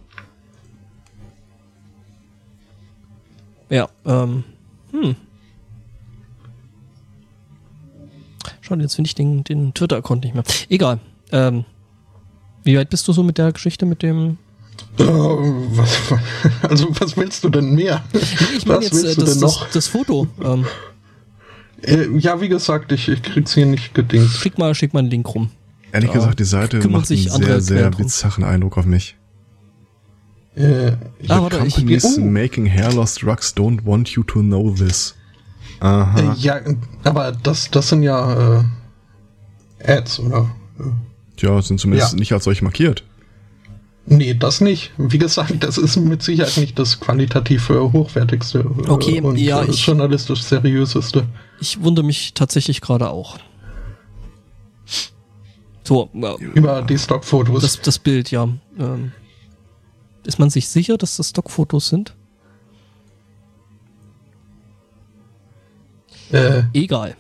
[SPEAKER 1] Ja, ähm, hm. Schade, jetzt finde ich den, den Twitter-Account nicht mehr. Egal. Ähm, wie weit bist du so mit der Geschichte mit dem
[SPEAKER 2] Äh, was, also was willst du denn mehr?
[SPEAKER 1] Ich meine
[SPEAKER 2] Was
[SPEAKER 1] jetzt äh,
[SPEAKER 2] willst du
[SPEAKER 1] das,
[SPEAKER 2] denn
[SPEAKER 1] das,
[SPEAKER 2] noch?
[SPEAKER 1] das Foto. Ähm,
[SPEAKER 2] Äh, ja, wie gesagt, ich, ich krieg's hier nicht gedingt.
[SPEAKER 1] schick mal, schick mal einen Link rum.
[SPEAKER 3] Ehrlich
[SPEAKER 1] Ja,
[SPEAKER 3] gesagt, die Seite
[SPEAKER 1] kümmern
[SPEAKER 3] macht
[SPEAKER 1] sich
[SPEAKER 3] einen sehr, sehr
[SPEAKER 1] drum.
[SPEAKER 3] bizarren Eindruck auf mich.
[SPEAKER 2] Äh, ich,
[SPEAKER 1] Ah, warte, ich-
[SPEAKER 3] Companies
[SPEAKER 2] oh.
[SPEAKER 3] making hair loss drugs don't want you to know this. Aha.
[SPEAKER 2] äh, ja, aber das, das sind ja äh, Ads, oder?
[SPEAKER 3] Tja, sind zumindest
[SPEAKER 2] Ja.
[SPEAKER 3] nicht als solch markiert.
[SPEAKER 2] Nee, das nicht. Wie gesagt, das ist mit Sicherheit nicht das qualitativ hochwertigste äh,
[SPEAKER 1] Okay,
[SPEAKER 2] und
[SPEAKER 1] ja,
[SPEAKER 2] äh,
[SPEAKER 1] ich-
[SPEAKER 2] journalistisch seriöseste.
[SPEAKER 1] Ich wundere mich tatsächlich gerade auch. So, äh,
[SPEAKER 2] Über die Stockfotos.
[SPEAKER 1] das, das Bild, ja. Ähm, ist man sich sicher, dass das Stockfotos sind?
[SPEAKER 2] Äh,
[SPEAKER 1] Egal.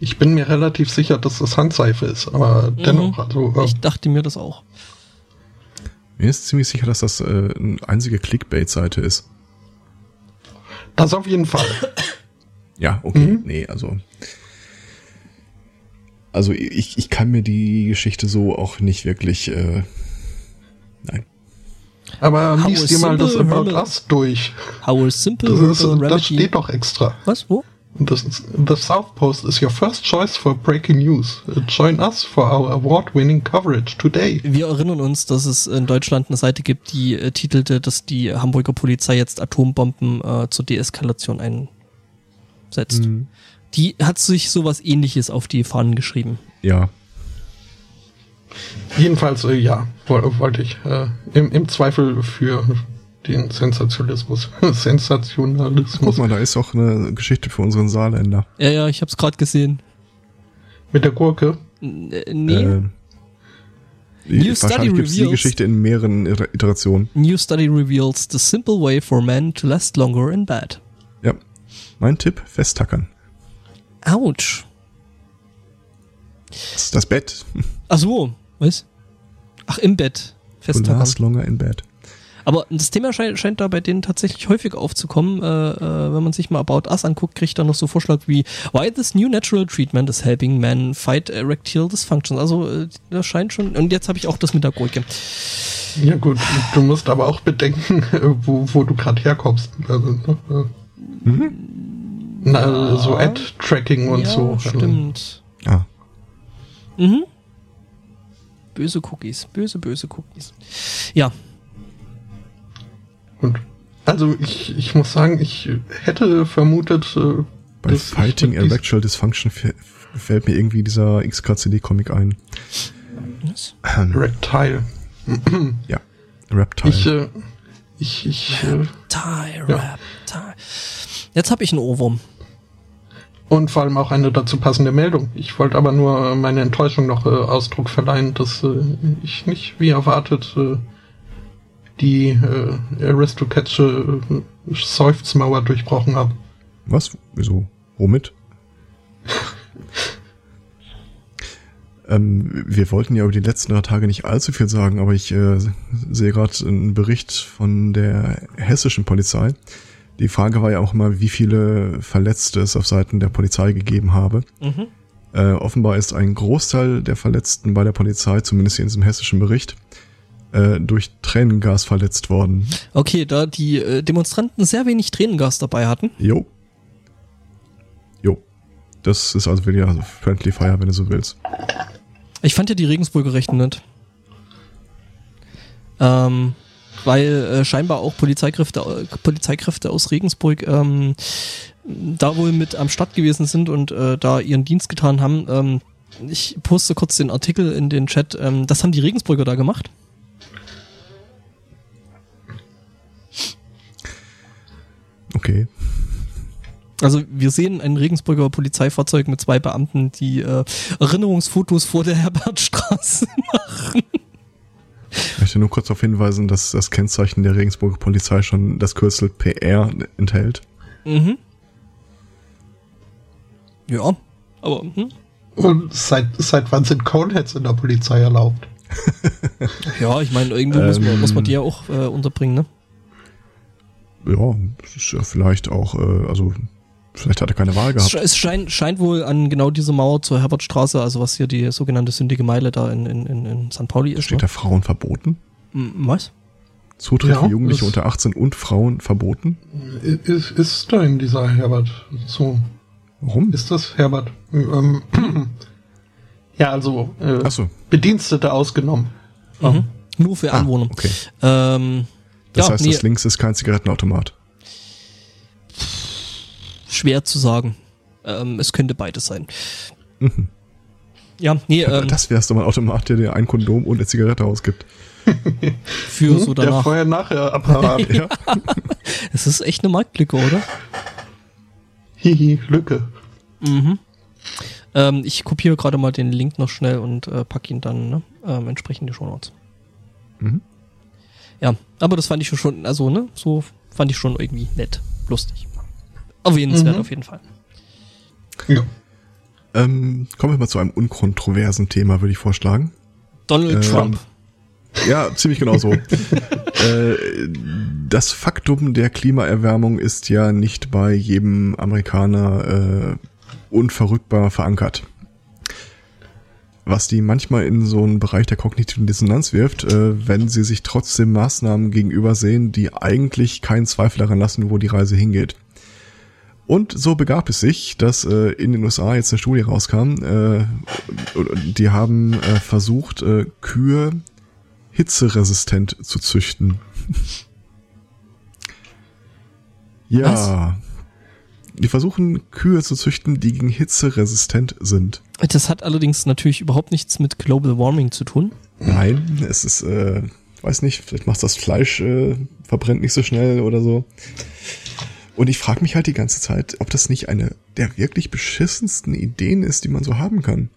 [SPEAKER 2] ich bin mir relativ sicher, dass das Handseife ist, aber dennoch, also äh,
[SPEAKER 1] Ich dachte mir das auch.
[SPEAKER 3] Mir ist ziemlich sicher, dass das äh, eine einzige Clickbait-Seite ist.
[SPEAKER 2] das auf jeden Fall.
[SPEAKER 3] Ja, okay.
[SPEAKER 2] Mhm.
[SPEAKER 3] Nee, also. Also ich, ich kann mir die Geschichte so auch nicht wirklich. Äh, nein.
[SPEAKER 2] Aber
[SPEAKER 1] How
[SPEAKER 2] liest dir mal das About
[SPEAKER 1] Rimmel-
[SPEAKER 2] Us durch.
[SPEAKER 1] How a simple
[SPEAKER 2] Das, ist, das steht doch extra.
[SPEAKER 1] Was? Wo?
[SPEAKER 2] Das ist, the South Post is your first choice for breaking news. Join us for our award-winning coverage today.
[SPEAKER 1] Wir erinnern uns, dass es in Deutschland eine Seite gibt, die äh, titelte, dass die Hamburger Polizei jetzt Atombomben äh, zur Deeskalation einsetzt.
[SPEAKER 3] Mhm.
[SPEAKER 1] Die hat sich sowas ähnliches auf die Fahnen geschrieben.
[SPEAKER 3] Ja.
[SPEAKER 2] Jedenfalls, äh, ja, woll- wollte ich. Äh, im, Im Zweifel für den Sensationalismus. Sensationalismus.
[SPEAKER 3] Guck mal, da ist auch eine Geschichte für unseren Saarländer.
[SPEAKER 1] Ja, ja, ich hab's gerade gesehen.
[SPEAKER 2] Mit der Gurke.
[SPEAKER 1] N äh, nee.
[SPEAKER 3] Äh,
[SPEAKER 1] New study
[SPEAKER 3] es die
[SPEAKER 1] reveals-
[SPEAKER 3] Geschichte in mehreren Iter- Iterationen.
[SPEAKER 1] New study reveals the simple way for men to last longer in bed.
[SPEAKER 3] Ja. Mein Tipp, festtackern.
[SPEAKER 1] Autsch.
[SPEAKER 3] Das ist das Bett.
[SPEAKER 1] Ach so, was? Ach, im Bett.
[SPEAKER 3] Du
[SPEAKER 1] Festtackern.
[SPEAKER 3] last longer in bed.
[SPEAKER 1] Aber das Thema scheint, scheint da bei denen tatsächlich häufig aufzukommen. Äh, äh, wenn man sich mal About Us anguckt, kriegt er noch so Vorschlag wie Why this new natural treatment is helping men fight erectile dysfunctions. Also äh, das scheint schon. Und jetzt habe ich auch das mit der Gurke.
[SPEAKER 2] Ja gut, du musst aber auch bedenken, wo, wo du gerade herkommst. Also, ne,
[SPEAKER 3] Mhm.
[SPEAKER 2] na, so Ad-Tracking und
[SPEAKER 1] ja,
[SPEAKER 2] so. Also,
[SPEAKER 1] stimmt.
[SPEAKER 3] Ah.
[SPEAKER 1] Mhm. Böse Cookies, böse, böse Cookies. Ja,
[SPEAKER 2] Und also ich, ich muss sagen, ich hätte vermutet, äh,
[SPEAKER 3] Bei Fighting Erectile Dysfunction fä- fällt mir irgendwie dieser XKCD-Comic ein.
[SPEAKER 1] was?
[SPEAKER 3] Ähm,
[SPEAKER 2] Reptile.
[SPEAKER 3] ja. Reptile.
[SPEAKER 2] Ich, äh, ich, ich, äh,
[SPEAKER 1] Tie,
[SPEAKER 2] Ja.
[SPEAKER 1] Jetzt habe ich einen Ohrwurm.
[SPEAKER 2] Und vor allem auch eine dazu passende Meldung. Ich wollte aber nur äh, meine Enttäuschung noch äh, Ausdruck verleihen, dass äh, ich nicht wie erwartet äh, die äh, Aristocatsche äh, Seufzmauer durchbrochen habe.
[SPEAKER 3] Was? Wieso? Womit? ähm, wir wollten ja über die letzten drei Tage nicht allzu viel sagen, aber ich äh, sehe gerade einen Bericht von der hessischen Polizei. Die Frage war ja auch mal, wie viele Verletzte es auf Seiten der Polizei gegeben habe.
[SPEAKER 1] Mhm.
[SPEAKER 3] Äh, offenbar ist ein Großteil der Verletzten bei der Polizei, zumindest hier in diesem hessischen Bericht, äh, durch Tränengas verletzt worden.
[SPEAKER 1] Okay, da die äh, Demonstranten sehr wenig Tränengas dabei hatten.
[SPEAKER 3] Jo. Jo. Das ist also wieder Friendly Fire, wenn du so willst.
[SPEAKER 1] Ich fand ja die Regensburger recht nett. Ähm, weil äh, scheinbar auch Polizeikräfte, äh, Polizeikräfte aus Regensburg ähm, da wohl mit am Start gewesen sind und äh, da ihren Dienst getan haben. Ähm, ich poste kurz den Artikel in den Chat. Ähm, das haben die Regensburger da gemacht.
[SPEAKER 3] Okay.
[SPEAKER 1] Also wir sehen ein Regensburger Polizeifahrzeug mit zwei Beamten, die äh, Erinnerungsfotos vor der Herbertstraße machen.
[SPEAKER 3] Ich möchte nur kurz darauf hinweisen, dass das Kennzeichen der Regensburger Polizei schon das Kürzel PR enthält.
[SPEAKER 1] Mhm. Ja, aber hm?
[SPEAKER 2] Und seit, seit wann sind Coneheads in der Polizei erlaubt?
[SPEAKER 1] ja, ich meine, irgendwo muss, man,
[SPEAKER 3] Ähm.
[SPEAKER 1] muss man die ja auch äh, unterbringen, ne?
[SPEAKER 3] Ja, ist ja vielleicht auch, äh, also Vielleicht hat er keine Wahl gehabt.
[SPEAKER 1] Es scheint, scheint wohl an genau diese Mauer zur Herbertstraße, also was hier die sogenannte sündige Meile da in, in, in, in St. Pauli ist.
[SPEAKER 3] Steht
[SPEAKER 1] ne?
[SPEAKER 3] da Frauen verboten?
[SPEAKER 1] Was?
[SPEAKER 3] Zutritt
[SPEAKER 2] Ja,
[SPEAKER 3] für Jugendliche unter 18 und Frauen verboten?
[SPEAKER 2] Ist, ist da in dieser Herbert so?
[SPEAKER 3] Warum?
[SPEAKER 2] Ist das Herbert? Ähm, ja, also äh,
[SPEAKER 3] Achso,
[SPEAKER 2] Bedienstete ausgenommen.
[SPEAKER 1] Mhm. Nur für
[SPEAKER 3] Ah,
[SPEAKER 1] Anwohner.
[SPEAKER 3] okay.
[SPEAKER 1] Ähm,
[SPEAKER 3] Das
[SPEAKER 1] ja,
[SPEAKER 3] heißt,
[SPEAKER 1] nee,
[SPEAKER 3] das links ist kein Zigarettenautomat.
[SPEAKER 1] Schwer zu sagen. Ähm, es könnte beides sein.
[SPEAKER 3] Mhm.
[SPEAKER 1] Ja, nee, ähm,
[SPEAKER 3] das wär's doch mal Automat, der dir ein Kondom und eine Zigarette ausgibt.
[SPEAKER 1] für so
[SPEAKER 2] Hm, Der
[SPEAKER 1] danach.
[SPEAKER 2] Vorher-Nachher-Apparat.
[SPEAKER 3] Ja.
[SPEAKER 1] Es ist echt eine Marktlücke, oder?
[SPEAKER 2] Hihi, Lücke.
[SPEAKER 1] Mhm. Ähm, ich kopiere gerade mal den Link noch schnell und äh, pack ihn dann ne, ähm, entsprechend in die Show Notes.
[SPEAKER 3] Mhm.
[SPEAKER 1] Ja, aber das fand ich schon, also ne, so fand ich schon irgendwie nett, lustig. Erwähnenswert
[SPEAKER 2] Mhm.
[SPEAKER 1] auf jeden Fall.
[SPEAKER 2] Ja.
[SPEAKER 3] Ähm, kommen wir mal zu einem unkontroversen Thema, würde ich vorschlagen.
[SPEAKER 1] Donald
[SPEAKER 3] Ähm,
[SPEAKER 1] Trump.
[SPEAKER 3] Ja, ziemlich genau so. äh, das Faktum der Klimaerwärmung ist ja nicht bei jedem Amerikaner äh, unverrückbar verankert. Was die manchmal in so einen Bereich der kognitiven Dissonanz wirft, äh, wenn sie sich trotzdem Maßnahmen gegenüber sehen, die eigentlich keinen Zweifel daran lassen, wo die Reise hingeht. Und so begab es sich, dass äh, in den USA jetzt eine Studie rauskam, äh, die haben äh, versucht, äh, Kühe hitzeresistent zu züchten. ja. Die versuchen Kühe zu züchten, die gegen Hitze resistent sind.
[SPEAKER 1] Das hat allerdings natürlich überhaupt nichts mit Global Warming zu tun.
[SPEAKER 3] Nein, es ist, äh, weiß nicht, vielleicht macht das Fleisch, äh, verbrennt nicht so schnell oder so. Und ich frage mich halt die ganze Zeit, ob das nicht eine der wirklich beschissensten Ideen ist, die man so haben kann.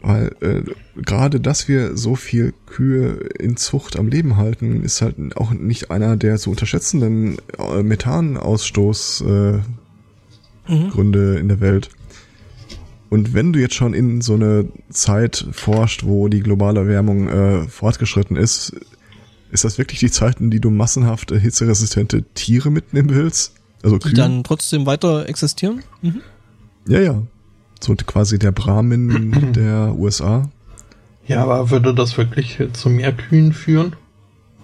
[SPEAKER 3] Weil äh, gerade, dass wir so viel Kühe in Zucht am Leben halten, ist halt auch nicht einer der zu unterschätzenden äh, Methanausstoßgründe äh,
[SPEAKER 1] Mhm.
[SPEAKER 3] In der Welt. Und wenn du jetzt schon in so eine Zeit forscht, wo die globale Erwärmung äh, fortgeschritten ist, ist das wirklich die Zeit, in die du massenhaft äh, hitzeresistente Tiere mitnehmen willst? Also
[SPEAKER 1] Die
[SPEAKER 3] Kühe?
[SPEAKER 1] dann trotzdem weiter existieren. Mhm.
[SPEAKER 3] Ja, ja. So quasi der Brahmin der USA.
[SPEAKER 2] Ja, aber würde das wirklich zu mehr Kühen führen?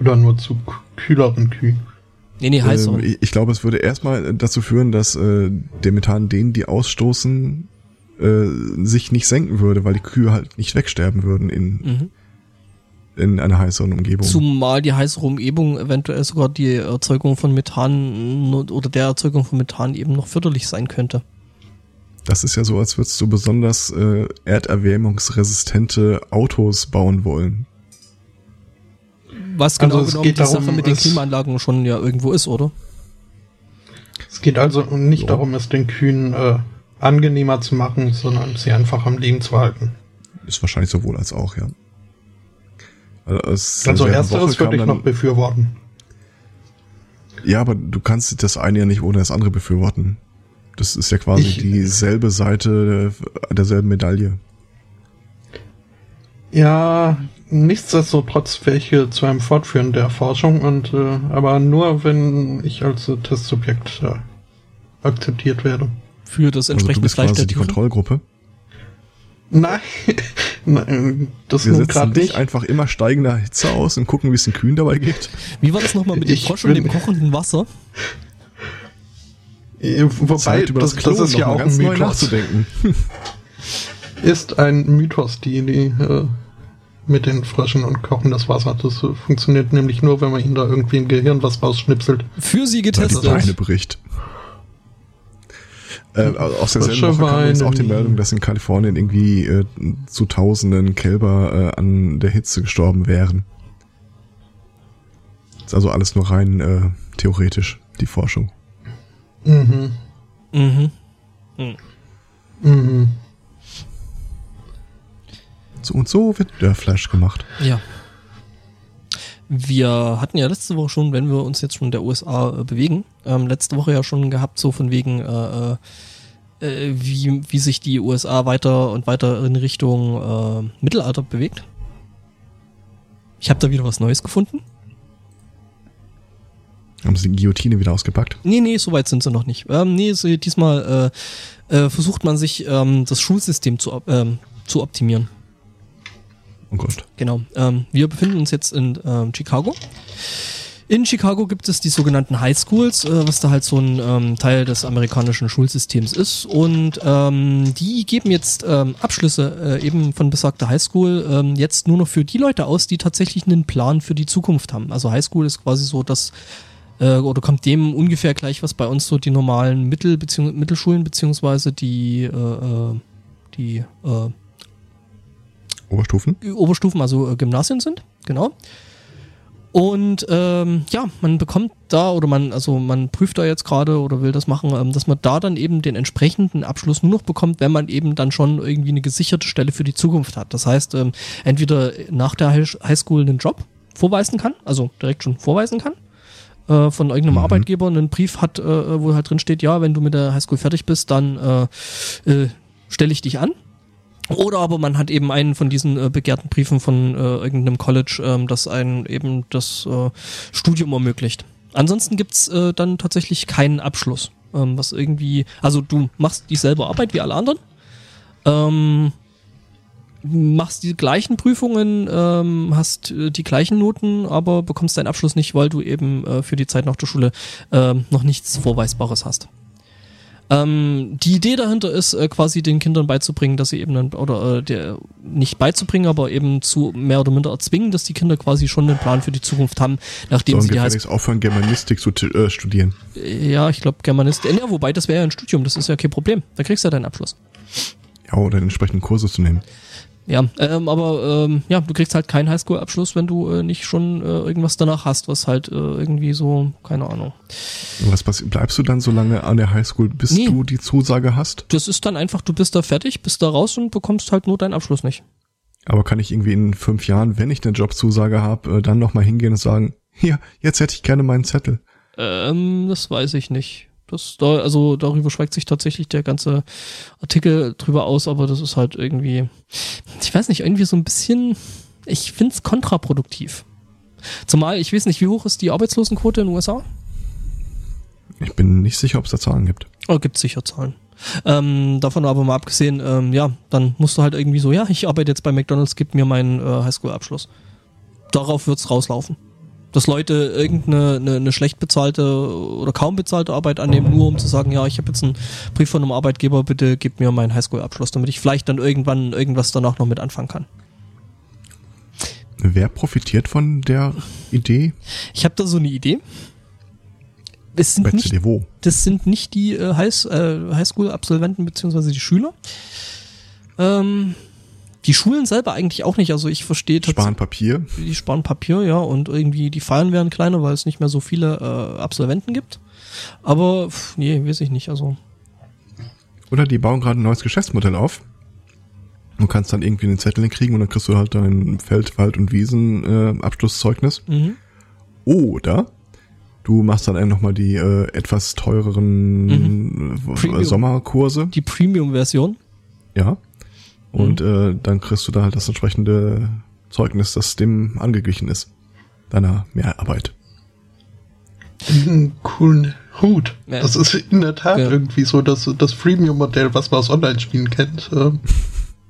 [SPEAKER 2] Oder nur zu kühleren Kühen?
[SPEAKER 1] Nee, nee, heißer.
[SPEAKER 3] Ähm, ich, ich glaube, es würde erstmal dazu führen, dass äh, der Methan, den die ausstoßen, äh, sich nicht senken würde, weil die Kühe halt nicht wegsterben würden in,
[SPEAKER 1] mhm.
[SPEAKER 3] In einer heißeren Umgebung.
[SPEAKER 1] Zumal die heißere Umgebung eventuell sogar die Erzeugung von Methan oder der Erzeugung von Methan eben noch förderlich sein könnte.
[SPEAKER 3] Das ist ja so, als würdest du besonders äh, erderwärmungsresistente Autos bauen wollen.
[SPEAKER 1] Was genau
[SPEAKER 2] Also es
[SPEAKER 1] genommen
[SPEAKER 2] geht
[SPEAKER 1] die
[SPEAKER 2] darum,
[SPEAKER 1] Sache mit den Klimaanlagen schon ja irgendwo ist, oder?
[SPEAKER 2] Es geht also nicht
[SPEAKER 3] Ja.
[SPEAKER 2] darum, es den Kühen äh, angenehmer zu machen, sondern sie einfach am Leben zu halten.
[SPEAKER 3] Ist wahrscheinlich sowohl als auch, ja. Also,
[SPEAKER 2] ersteres würde ich noch befürworten.
[SPEAKER 3] Ja, aber du kannst das eine ja nicht ohne das andere befürworten. Das ist ja quasi
[SPEAKER 2] Ich-
[SPEAKER 3] dieselbe Seite der- derselben Medaille.
[SPEAKER 2] Ja, nichtsdestotrotz welche zu einem Fortführen der Forschung und äh, aber nur wenn ich als äh, Testsubjekt äh, akzeptiert werde.
[SPEAKER 1] Für das
[SPEAKER 3] Also du
[SPEAKER 1] entsprechende
[SPEAKER 3] bist
[SPEAKER 1] Fleisch
[SPEAKER 3] quasi die. Kontrollgruppe.
[SPEAKER 2] Nein, Nein das
[SPEAKER 3] Wir setzen
[SPEAKER 2] gerade
[SPEAKER 3] dich
[SPEAKER 2] nicht.
[SPEAKER 3] einfach immer steigender Hitze aus und gucken, wie es den Kühen dabei geht.
[SPEAKER 1] Wie war das nochmal mit dem
[SPEAKER 2] Ich
[SPEAKER 1] Frosch und dem kochenden Wasser?
[SPEAKER 2] Äh, Wobei,
[SPEAKER 3] Zeit, über
[SPEAKER 2] das,
[SPEAKER 3] das,
[SPEAKER 2] das, ist ja auch ein Mythos.
[SPEAKER 3] nachzudenken.
[SPEAKER 2] Ist ein Mythos, die Idee äh, mit den Fröschen und Kochen das Wasser. Das funktioniert nämlich nur, wenn man ihnen da irgendwie im Gehirn was rausschnipselt.
[SPEAKER 1] Für sie
[SPEAKER 3] Weil die
[SPEAKER 1] getestet.
[SPEAKER 3] Beine bricht. Äh, aus derselben Woche kam jetzt auch die. Meldung, dass in Kalifornien irgendwie äh, zu Tausenden Kälber äh, an der Hitze gestorben wären. Ist also alles nur rein äh, theoretisch, die Forschung.
[SPEAKER 2] Mhm.
[SPEAKER 1] Mhm.
[SPEAKER 2] Mhm.
[SPEAKER 3] So und so wird Dörrfleisch gemacht.
[SPEAKER 1] Ja. Wir hatten ja letzte Woche schon, wenn wir uns jetzt schon in der USA äh, bewegen, ähm, letzte Woche ja schon gehabt, so von wegen, äh, äh, wie, wie sich die USA weiter und weiter in Richtung äh, Mittelalter bewegt. Ich habe da wieder was Neues gefunden.
[SPEAKER 3] Haben sie die Guillotine wieder ausgepackt?
[SPEAKER 1] Nee, nee, so weit sind sie noch nicht. Ähm, nee, so, diesmal äh, äh, versucht man sich ähm, das Schulsystem zu, ähm, zu optimieren.
[SPEAKER 3] Oh Gott.
[SPEAKER 1] Genau. Ähm, wir befinden uns jetzt in ähm, Chicago. In Chicago gibt es die sogenannten High Schools, äh, was da halt so ein ähm, Teil des amerikanischen Schulsystems ist. Und ähm, die geben jetzt ähm, Abschlüsse äh, eben von besagter High School ähm, jetzt nur noch für die Leute aus, die tatsächlich einen Plan für die Zukunft haben. Also High School ist quasi so das äh, oder kommt dem ungefähr gleich, was bei uns so die normalen Mittel beziehungs Mittelschulen beziehungsweise die äh, äh die äh,
[SPEAKER 3] Oberstufen?
[SPEAKER 1] Oberstufen, also äh, Gymnasien sind, genau. Und ähm, ja, man bekommt da oder man, also man prüft da jetzt gerade oder will das machen, ähm, dass man da dann eben den entsprechenden Abschluss nur noch bekommt, wenn man eben dann schon irgendwie eine gesicherte Stelle für die Zukunft hat. Das heißt, ähm, entweder nach der Highschool einen Job vorweisen kann, also direkt schon vorweisen kann, äh, von irgendeinem mhm. Arbeitgeber einen Brief hat, äh, wo halt drin steht, ja, wenn du mit der Highschool fertig bist, dann äh, äh, stelle ich dich an oder aber man hat eben einen von diesen äh, begehrten Briefen von äh, irgendeinem College, ähm, das einen eben das äh, Studium ermöglicht. Ansonsten gibt's äh, dann tatsächlich keinen Abschluss. Ähm, was irgendwie, also du machst dieselbe Arbeit wie alle anderen, ähm, machst die gleichen Prüfungen, ähm, hast äh, die gleichen Noten, aber bekommst deinen Abschluss nicht, weil du eben äh, für die Zeit nach der Schule äh, noch nichts Vorweisbares hast. Ähm, die Idee dahinter ist, äh, quasi den Kindern beizubringen, dass sie eben dann, oder äh, der, nicht beizubringen, aber eben zu mehr oder minder erzwingen, dass die Kinder quasi schon einen Plan für die Zukunft haben, nachdem
[SPEAKER 3] Sollen
[SPEAKER 1] sie die
[SPEAKER 3] Heiß aufhören, Germanistik zu äh, studieren.
[SPEAKER 1] Ja, ich glaube Germanistik. Ja, wobei das wäre ja ein Studium, das ist ja kein Problem. Da kriegst du ja deinen Abschluss.
[SPEAKER 3] Ja, oder entsprechenden Kurse zu nehmen.
[SPEAKER 1] Ja, ähm, aber ähm, ja, du kriegst halt keinen Highschool-Abschluss, wenn du äh, nicht schon äh, irgendwas danach hast, was halt äh, irgendwie so, keine Ahnung.
[SPEAKER 3] Was passiert? Bleibst du dann so lange an der Highschool, bis nee. du die Zusage hast?
[SPEAKER 1] Das ist dann einfach, du bist da fertig, bist da raus und bekommst halt nur deinen Abschluss nicht.
[SPEAKER 3] Aber kann ich irgendwie in fünf Jahren, wenn ich eine Jobzusage habe, äh, dann nochmal hingehen und sagen, ja, jetzt hätte ich gerne meinen Zettel?
[SPEAKER 1] Ähm, das weiß ich nicht. Das da, also darüber schweigt sich tatsächlich der ganze Artikel drüber aus, aber das ist halt irgendwie, ich weiß nicht, irgendwie so ein bisschen, ich finde es kontraproduktiv. Zumal, ich weiß nicht, wie hoch ist die Arbeitslosenquote in den USA?
[SPEAKER 3] Ich bin nicht sicher, ob es da Zahlen gibt.
[SPEAKER 1] Oh, gibt sicher Zahlen. Ähm, davon aber mal abgesehen, ähm, ja, dann musst du halt irgendwie so, ja, ich arbeite jetzt bei McDonalds, gib mir meinen äh, Highschool-Abschluss. Darauf wird's rauslaufen dass Leute irgendeine eine, eine schlecht bezahlte oder kaum bezahlte Arbeit annehmen, nur um zu sagen, ja, ich habe jetzt einen Brief von einem Arbeitgeber, bitte gib mir meinen Highschool-Abschluss, damit ich vielleicht dann irgendwann irgendwas danach noch mit anfangen kann.
[SPEAKER 3] Wer profitiert von der Idee?
[SPEAKER 1] Ich habe da so eine Idee. Es sind nicht, das sind nicht die äh, High, äh, Highschool-Absolventen beziehungsweise die Schüler. Ähm, die Schulen selber eigentlich auch nicht. Also ich verstehe
[SPEAKER 3] Sparen Papier.
[SPEAKER 1] Die sparen Papier, ja. Und irgendwie die Feiern werden kleiner, weil es nicht mehr so viele äh, Absolventen gibt. Aber pff, nee, weiß ich nicht. Also.
[SPEAKER 3] Oder die bauen gerade ein neues Geschäftsmodell auf. Du kannst dann irgendwie einen Zettel kriegen und dann kriegst du halt dein Feld, Wald und Wiesen äh, Abschlusszeugnis. Mhm. Oder du machst dann einfach nochmal die äh, etwas teureren mhm. Äh, Sommerkurse.
[SPEAKER 1] Die Premium-Version.
[SPEAKER 3] Ja. Und mhm. äh, dann kriegst du da halt das entsprechende Zeugnis, das dem angeglichen ist. Deiner Mehrarbeit.
[SPEAKER 2] Einen coolen Hut. Ja. Das ist in der Tat ja. irgendwie so das, das Freemium-Modell, was man aus Online-Spielen kennt.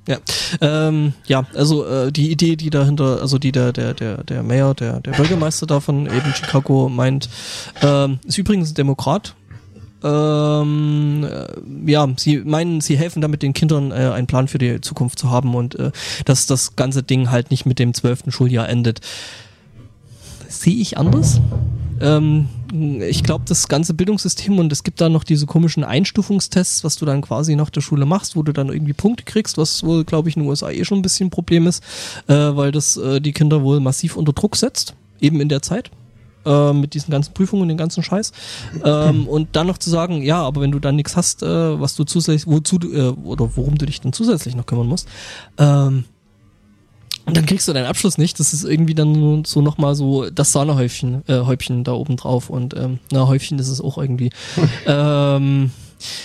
[SPEAKER 1] Ja, ähm, ja, also äh, die Idee, die dahinter, also die der der der der Mayor, der der Bürgermeister davon eben Chicago meint, ähm, ist übrigens ein Demokrat, ähm, äh, ja, sie meinen, sie helfen damit den Kindern äh, einen Plan für die Zukunft zu haben und äh, dass das ganze Ding halt nicht mit dem zwölften Schuljahr endet. Sehe ich anders? Ähm, ich glaube, das ganze Bildungssystem und es gibt da noch diese komischen Einstufungstests, was du dann quasi nach der Schule machst, wo du dann irgendwie Punkte kriegst, was wohl, glaube ich, in den USA eh schon ein bisschen ein Problem ist, äh, weil das äh, die Kinder wohl massiv unter Druck setzt, eben in der Zeit äh, mit diesen ganzen Prüfungen und den ganzen Scheiß. Ähm, und dann noch zu sagen, ja, aber wenn du dann nichts hast, äh, was du zusätzlich, wozu du, äh, oder worum du dich dann zusätzlich noch kümmern musst, ähm, und dann kriegst du deinen Abschluss nicht. Das ist irgendwie dann so nochmal so das Sahnehäufchen äh, Häubchen da oben drauf. Und ähm, na, Häufchen ist es auch irgendwie. ähm,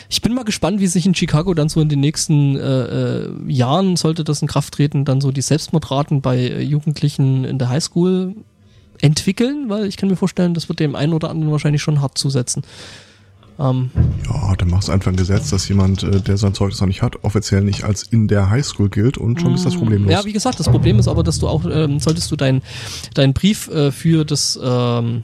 [SPEAKER 1] ich bin mal gespannt, wie sich in Chicago dann so in den nächsten äh, äh, Jahren, sollte das in Kraft treten, dann so die Selbstmordraten bei äh, Jugendlichen in der Highschool entwickeln, weil ich kann mir vorstellen, das wird dem einen oder anderen wahrscheinlich schon hart zusetzen.
[SPEAKER 3] Ähm, ja, dann machst du einfach ein Gesetz, dass jemand, äh, der sein Zeugnis noch nicht hat, offiziell nicht als in der Highschool gilt und schon ist das Problem los.
[SPEAKER 1] Ja, wie gesagt, das Problem ist aber, dass du auch, ähm, solltest du deinen dein Brief äh, für das ähm,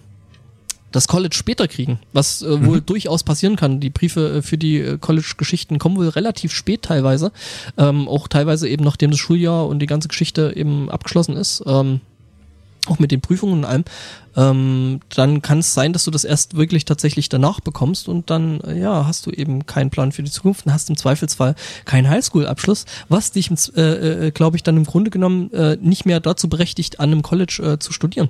[SPEAKER 1] das College später kriegen, was äh, wohl mhm. durchaus passieren kann. Die Briefe äh, für die äh, College-Geschichten kommen wohl relativ spät teilweise, ähm, auch teilweise eben nachdem das Schuljahr und die ganze Geschichte eben abgeschlossen ist. Ähm, auch mit den Prüfungen und allem, ähm, dann kann es sein, dass du das erst wirklich tatsächlich danach bekommst und dann, äh, ja, hast du eben keinen Plan für die Zukunft und hast im Zweifelsfall keinen Highschool-Abschluss, was dich, äh, äh, glaube ich, dann im Grunde genommen äh, nicht mehr dazu berechtigt, an einem College äh, zu studieren.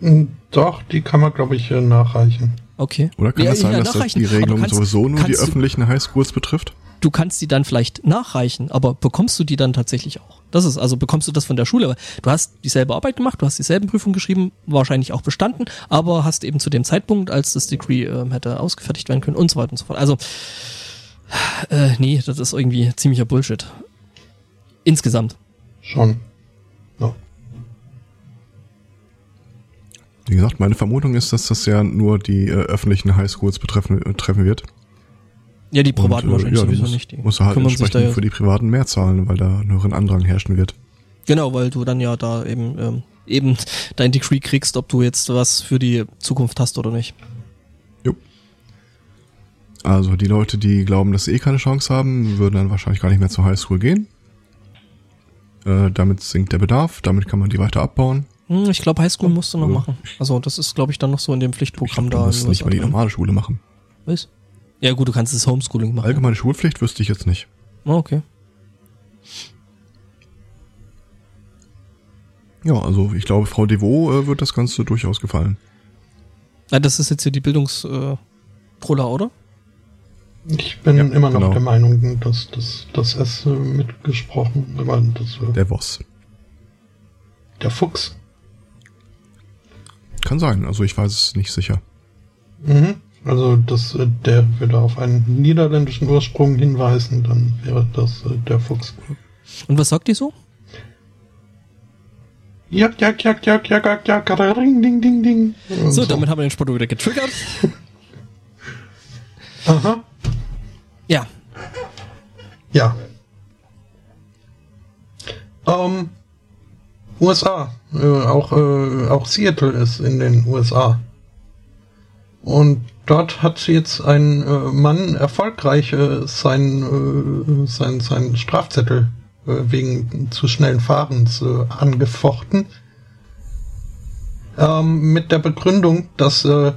[SPEAKER 2] Hm, doch, die kann man, glaube ich, äh, nachreichen.
[SPEAKER 1] Okay.
[SPEAKER 3] Oder kann ja, das sein, ja, dass das die Regelung kannst, sowieso nur die öffentlichen Highschools betrifft?
[SPEAKER 1] Du kannst die dann vielleicht nachreichen, aber bekommst du die dann tatsächlich auch? Das ist also, bekommst du das von der Schule? Du hast dieselbe Arbeit gemacht, du hast dieselben Prüfungen geschrieben, wahrscheinlich auch bestanden, aber hast eben zu dem Zeitpunkt, als das Degree äh, hätte ausgefertigt werden können und so weiter und so fort. Also, äh, nee, das ist irgendwie ziemlicher Bullshit. Insgesamt.
[SPEAKER 2] Schon.
[SPEAKER 3] Wie gesagt, meine Vermutung ist, dass das ja nur die äh, öffentlichen Highschools betreffen, äh, treffen wird.
[SPEAKER 1] Ja, die privaten Und, äh, wahrscheinlich ja, sowieso
[SPEAKER 3] muss,
[SPEAKER 1] nicht.
[SPEAKER 3] Die muss halt entsprechend für die privaten mehr zahlen, weil da einen höheren Andrang herrschen wird.
[SPEAKER 1] Genau, weil du dann ja da eben ähm, eben dein Degree kriegst, ob du jetzt was für die Zukunft hast oder nicht.
[SPEAKER 3] Jo. Also die Leute, die glauben, dass sie eh keine Chance haben, würden dann wahrscheinlich gar nicht mehr zur Highschool gehen. Äh, damit sinkt der Bedarf, damit kann man die weiter abbauen.
[SPEAKER 1] Hm, ich glaube, Highschool musst du noch machen. Also das ist, glaube ich, dann noch so in dem Pflichtprogramm ich glaub,
[SPEAKER 3] da. Du musst nicht mal die normale Schule machen.
[SPEAKER 1] Was? Ja gut, du kannst das Homeschooling machen.
[SPEAKER 3] Allgemeine Schulpflicht wüsste ich jetzt nicht.
[SPEAKER 1] Oh, okay.
[SPEAKER 3] Ja, also ich glaube, Frau Devaux äh, wird das Ganze durchaus gefallen.
[SPEAKER 1] Ja, das ist jetzt hier die Bildungstroller, äh, oder?
[SPEAKER 2] Ich bin ja, immer noch genau. der Meinung, dass das dass es äh, mitgesprochen, aber das
[SPEAKER 3] äh, der Voss.
[SPEAKER 2] Der Fuchs.
[SPEAKER 3] Kann sein, also ich weiß es nicht sicher.
[SPEAKER 2] Mhm. Also das, äh, der würde auf einen niederländischen Ursprung hinweisen, dann wäre das äh, der Fuchs.
[SPEAKER 1] Und was sagt die so?
[SPEAKER 2] Ja, ja, ja, ja, ja, ja, ja, ring, ding, ding, ding.
[SPEAKER 1] So, so, damit haben wir den Spotto wieder getriggert.
[SPEAKER 2] Aha.
[SPEAKER 1] Ja.
[SPEAKER 2] Ja. Ähm, USA. Äh, auch, äh, auch Seattle ist in den USA. Und dort hat jetzt ein äh, Mann erfolgreich äh, sein, äh, sein, sein Strafzettel äh, wegen zu schnellen Fahrens äh, angefochten. Ähm, mit der Begründung, dass äh,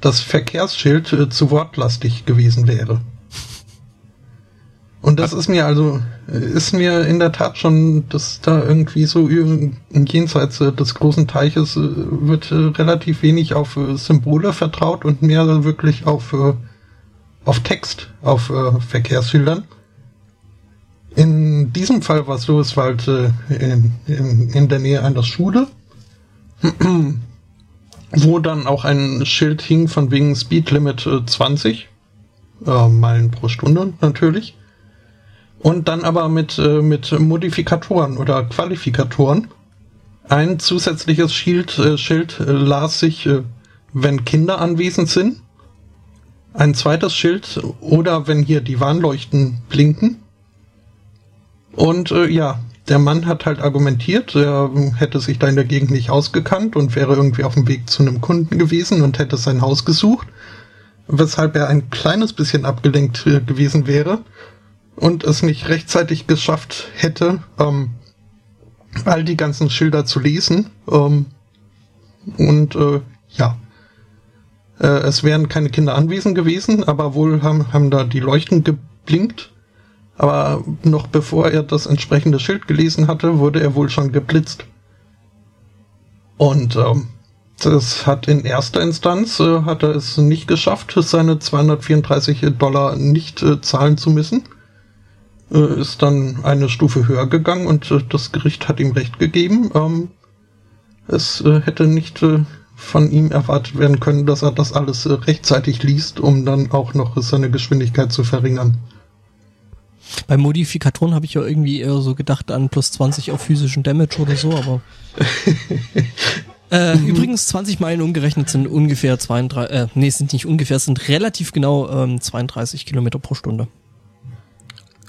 [SPEAKER 2] das Verkehrsschild äh, zu wortlastig gewesen wäre. Und das ist mir also, ist mir in der Tat schon, dass da irgendwie so jenseits des großen Teiches äh, wird äh, relativ wenig auf äh, Symbole vertraut und mehr wirklich auf, auf Text, auf Verkehrsschildern. In diesem Fall war es so, es war halt in, in, in der Nähe einer Schule, wo dann auch ein Schild hing von wegen Speed Limit 20 äh, Meilen pro Stunde natürlich und dann aber mit, äh, mit Modifikatoren oder Qualifikatoren. Ein zusätzliches Schild, äh, Schild äh, las sich, äh, wenn Kinder anwesend sind. Ein zweites Schild oder wenn hier die Warnleuchten blinken. Und äh, ja, der Mann hat halt argumentiert, er hätte sich da in der Gegend nicht ausgekannt und wäre irgendwie auf dem Weg zu einem Kunden gewesen und hätte sein Haus gesucht, weshalb er ein kleines bisschen abgelenkt äh, gewesen wäre und es nicht rechtzeitig geschafft hätte, ähm, all die ganzen Schilder zu lesen. Ähm, und äh, ja, äh, es wären keine Kinder anwesend gewesen, aber wohl haben, haben da die Leuchten geblinkt. Aber noch bevor er das entsprechende Schild gelesen hatte, wurde er wohl schon geblitzt. Und ähm, das hat in erster Instanz äh, hat er es nicht geschafft, seine 234 Dollar nicht äh, zahlen zu müssen äh, ist dann eine Stufe höher gegangen und äh, das Gericht hat ihm recht gegeben. Ähm, es äh, hätte nicht äh, von ihm erwartet werden können, dass er das alles äh, rechtzeitig liest, um dann auch noch seine Geschwindigkeit zu verringern.
[SPEAKER 1] Bei Modifikatoren habe ich ja irgendwie eher so gedacht an plus 20 auf physischen Damage oder so, aber. Äh, mhm. Übrigens 20 Meilen umgerechnet sind ungefähr 32, äh, nee, sind nicht ungefähr, sind relativ genau ähm, 32 Kilometer pro Stunde.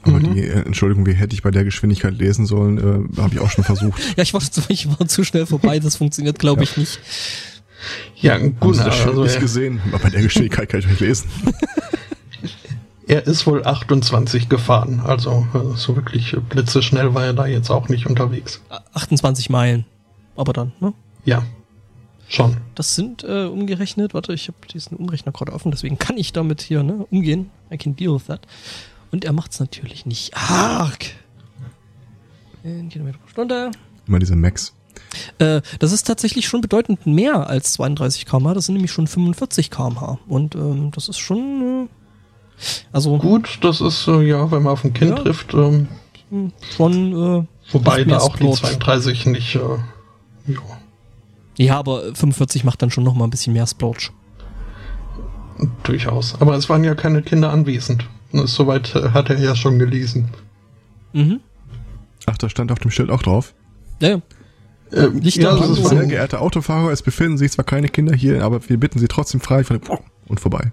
[SPEAKER 3] Aber mhm. die, äh, Entschuldigung, wie hätte ich bei der Geschwindigkeit lesen sollen, äh, habe ich auch schon versucht.
[SPEAKER 1] ja, ich war, ich war zu schnell vorbei, das funktioniert, glaube ja. ich, nicht.
[SPEAKER 2] Ja, gut.
[SPEAKER 3] Sie das also, nicht gesehen, aber bei der Geschwindigkeit kann ich nicht lesen.
[SPEAKER 2] er ist wohl 28 gefahren, also äh, so wirklich blitzeschnell war er da jetzt auch nicht unterwegs.
[SPEAKER 1] 28 Meilen, aber dann, ne?
[SPEAKER 2] Ja, schon.
[SPEAKER 1] Das sind äh, umgerechnet, warte, ich habe diesen Umrechner gerade offen, deswegen kann ich damit hier ne, umgehen. I can deal with that. Und er macht es natürlich nicht arg. In Kilometer pro Stunde.
[SPEAKER 3] Immer diese Max.
[SPEAKER 1] Äh, das ist tatsächlich schon bedeutend mehr als 32 km/h. Das sind nämlich schon 45 km/h. Und ähm, das ist schon. Äh, also.
[SPEAKER 2] Gut, das ist, äh, ja, wenn man auf ein Kind ja, trifft. Ähm,
[SPEAKER 1] schon.
[SPEAKER 2] Äh, wobei da auch die 32 nicht. Äh,
[SPEAKER 1] ja. Ja, aber 45 macht dann schon noch mal ein bisschen mehr Splotch.
[SPEAKER 2] Durchaus. Aber es waren ja keine Kinder anwesend. Soweit äh, hat er ja schon gelesen.
[SPEAKER 3] Mhm. Ach, da stand auf dem Schild auch drauf.
[SPEAKER 1] Ja, ja.
[SPEAKER 3] Ähm, Licht ja, das ist sehr geehrte Autofahrer, es befinden sich zwar keine Kinder hier, aber wir bitten Sie trotzdem frei und vorbei.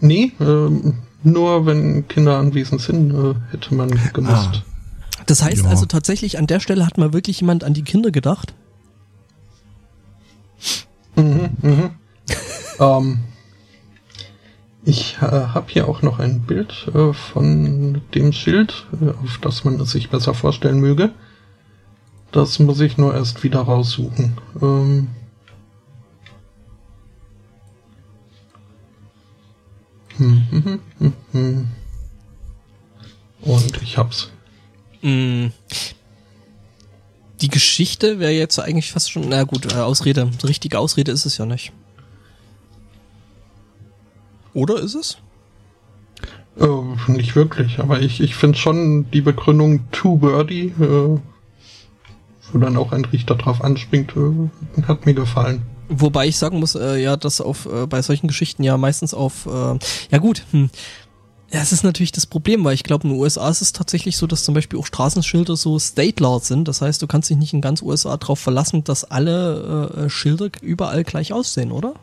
[SPEAKER 2] Nee, ähm, nur wenn Kinder anwesend sind, äh, hätte man gemusst.
[SPEAKER 1] Ah. Das heißt ja. also tatsächlich, an der Stelle hat mal wirklich jemand an die Kinder gedacht?
[SPEAKER 2] Mhm, mhm. ähm, ich äh, habe hier auch noch ein Bild äh, von dem Schild, äh, auf das man es sich besser vorstellen möge. Das muss ich nur erst wieder raussuchen. Ähm hm, hm, hm, hm, Und ich hab's.
[SPEAKER 1] Mm. Die Geschichte wäre jetzt eigentlich fast schon, na gut, äh, Ausrede. Richtige Ausrede ist es ja nicht. Oder ist es?
[SPEAKER 2] Äh, nicht wirklich, aber ich, ich finde schon die Begründung too wordy, äh, wo dann auch ein Richter drauf anspringt, äh, hat mir gefallen.
[SPEAKER 1] Wobei ich sagen muss, äh, ja, dass auf äh, bei solchen Geschichten ja meistens auf, äh, ja gut, hm, ja, es ist natürlich das Problem, weil ich glaube, in den USA ist es tatsächlich so, dass zum Beispiel auch Straßenschilder so State Law sind. Das heißt, du kannst dich nicht in ganz USA darauf verlassen, dass alle äh, Schilder überall gleich aussehen, oder?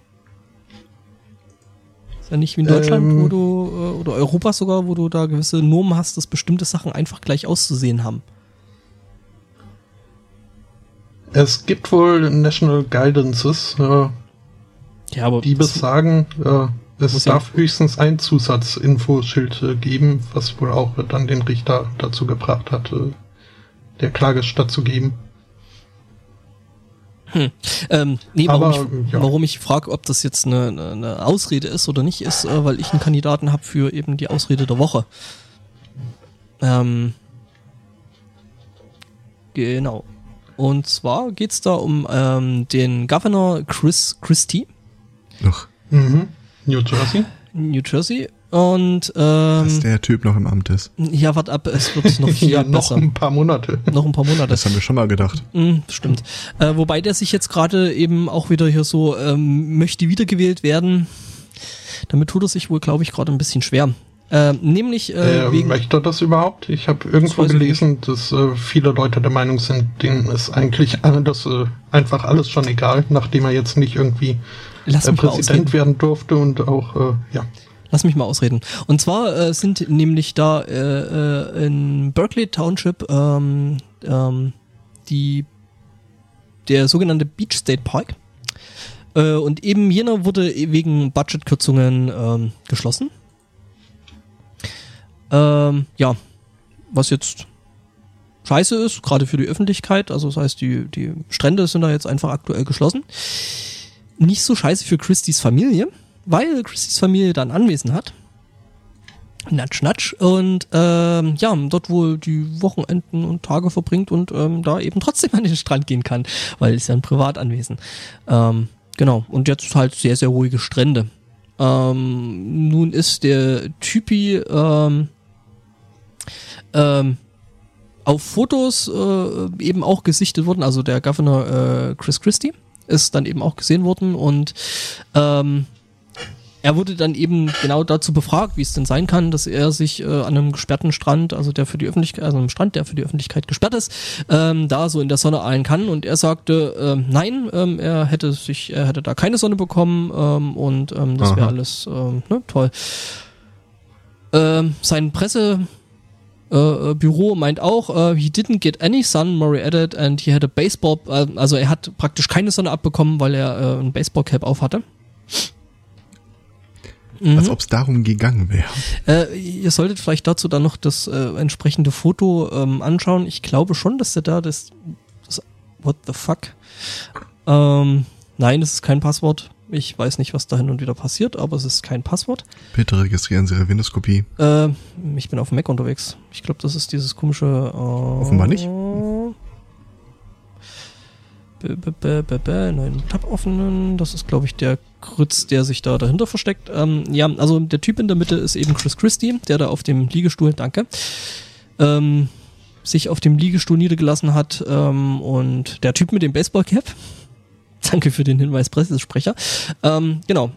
[SPEAKER 1] Ja nicht wie in Deutschland, ähm, wo du, äh, oder Europa sogar, wo du da gewisse Normen hast, dass bestimmte Sachen einfach gleich auszusehen haben.
[SPEAKER 2] Es gibt wohl National Guidances, äh, ja, aber die besagen, äh, es darf höchstens ein Zusatzinfoschild äh, geben, was wohl auch dann den Richter dazu gebracht hat, äh, der Klage stattzugeben.
[SPEAKER 1] Hm. Ähm, nee, warum Aber, ich, ja. warum ich frage, ob das jetzt eine, eine Ausrede ist oder nicht, ist, äh, weil ich einen Kandidaten habe für eben die Ausrede der Woche. Ähm, genau. Und zwar geht's da um ähm, den Governor Chris Christie.
[SPEAKER 2] Ach. Mhm. New Jersey.
[SPEAKER 1] New Jersey. Und ähm,
[SPEAKER 3] dass der Typ noch im Amt ist.
[SPEAKER 1] Ja, warte ab, es wird noch viel
[SPEAKER 2] ja, noch besser. ein paar Monate.
[SPEAKER 1] Noch ein paar Monate.
[SPEAKER 3] Das haben wir schon mal gedacht.
[SPEAKER 1] Mhm, stimmt. Äh, wobei der sich jetzt gerade eben auch wieder hier so ähm, möchte wiedergewählt werden. Damit tut er sich wohl, glaube ich, gerade ein bisschen schwer. Äh, nämlich
[SPEAKER 2] äh, äh, wegen möchte er das überhaupt? Ich habe irgendwo gelesen, dass äh, viele Leute der Meinung sind, denen ist eigentlich das äh, einfach alles schon egal, nachdem er jetzt nicht irgendwie äh, Präsident werden durfte und auch äh, ja.
[SPEAKER 1] Lass mich mal ausreden. Und zwar äh, sind nämlich da äh, äh, in Berkeley Township ähm, ähm, die der sogenannte Beach State Park. Äh, und eben jener wurde wegen Budgetkürzungen ähm, geschlossen. Ähm, ja, was jetzt scheiße ist, gerade für die Öffentlichkeit. Also das heißt, die, die Strände sind da jetzt einfach aktuell geschlossen. Nicht so scheiße für Christys Familie weil Christys Familie dann Anwesen hat. Natsch, natsch. Und ähm, ja, dort wohl die Wochenenden und Tage verbringt und ähm, da eben trotzdem an den Strand gehen kann, weil es ja ein Privatanwesen. Ähm, genau. Und jetzt halt sehr, sehr ruhige Strände. Ähm, nun ist der Typi ähm, ähm, auf Fotos äh, eben auch gesichtet worden, also der Governor äh, Chris Christie ist dann eben auch gesehen worden und ähm, er wurde dann eben genau dazu befragt, wie es denn sein kann, dass er sich äh, an einem gesperrten Strand, also der für die Öffentlichkeit, also einem Strand, der für die Öffentlichkeit gesperrt ist, ähm, da so in der Sonne eilen kann. Und er sagte, ähm, nein, ähm, er hätte sich, er hätte da keine Sonne bekommen ähm, und ähm, das wäre alles ähm, ne, toll. Ähm, sein Presse äh, Büro meint auch, äh, he didn't get any sun, Murray added, and he had a baseball, also er hat praktisch keine Sonne abbekommen, weil er äh, ein Baseballcap auf hatte.
[SPEAKER 3] Als ob es darum gegangen wäre.
[SPEAKER 1] Äh, ihr solltet vielleicht dazu dann noch das äh, entsprechende Foto ähm, anschauen. Ich glaube schon, dass der da das, das What the fuck? Ähm, nein, es ist kein Passwort. Ich weiß nicht, was da hin und wieder passiert, aber es ist kein Passwort.
[SPEAKER 3] Bitte registrieren Sie Ihre Windows-Kopie.
[SPEAKER 1] Äh, ich bin auf dem Mac unterwegs. Ich glaube, das ist dieses komische. Äh,
[SPEAKER 3] Offenbar nicht.
[SPEAKER 1] Neuen Tab öffnen. Das ist, glaube ich, der Grütz, der sich da dahinter versteckt. Ähm, ja, also der Typ in der Mitte ist eben Chris Christie, der da auf dem Liegestuhl, danke, ähm, sich auf dem Liegestuhl niedergelassen hat. Ähm, und der Typ mit dem Baseballcap. Danke für den Hinweis, Pressesprecher. Ähm, genau.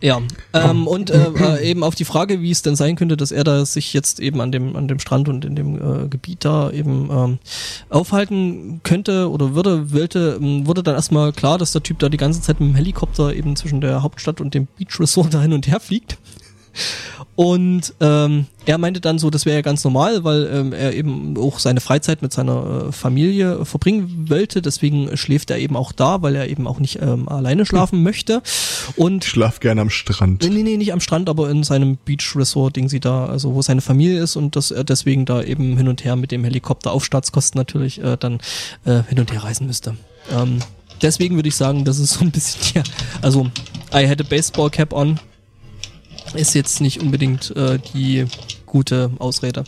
[SPEAKER 1] Ja, ähm, und äh, äh, eben auf die Frage, wie es denn sein könnte, dass er da sich jetzt eben an dem an dem Strand und in dem äh, Gebiet da eben ähm, aufhalten könnte oder würde, wollte, ähm, wurde dann erstmal klar, dass der Typ da die ganze Zeit mit dem Helikopter eben zwischen der Hauptstadt und dem Beach Resort da hin und her fliegt. Und ähm, er meinte dann so, das wäre ja ganz normal, weil ähm, er eben auch seine Freizeit mit seiner äh, Familie verbringen wollte. Deswegen schläft er eben auch da, weil er eben auch nicht ähm, alleine schlafen möchte. Und
[SPEAKER 3] Ich schlaf gerne am Strand.
[SPEAKER 1] Nee, nee, nee, nicht am Strand, aber in seinem Beach Resort, Ding sie da, also wo seine Familie ist und dass er deswegen da eben hin und her mit dem Helikopter auf Staatskosten natürlich äh, dann äh, hin und her reisen müsste. Ähm, deswegen würde ich sagen, das ist so ein bisschen ja, also I had a baseball cap on ist jetzt nicht unbedingt äh, die gute Ausrede.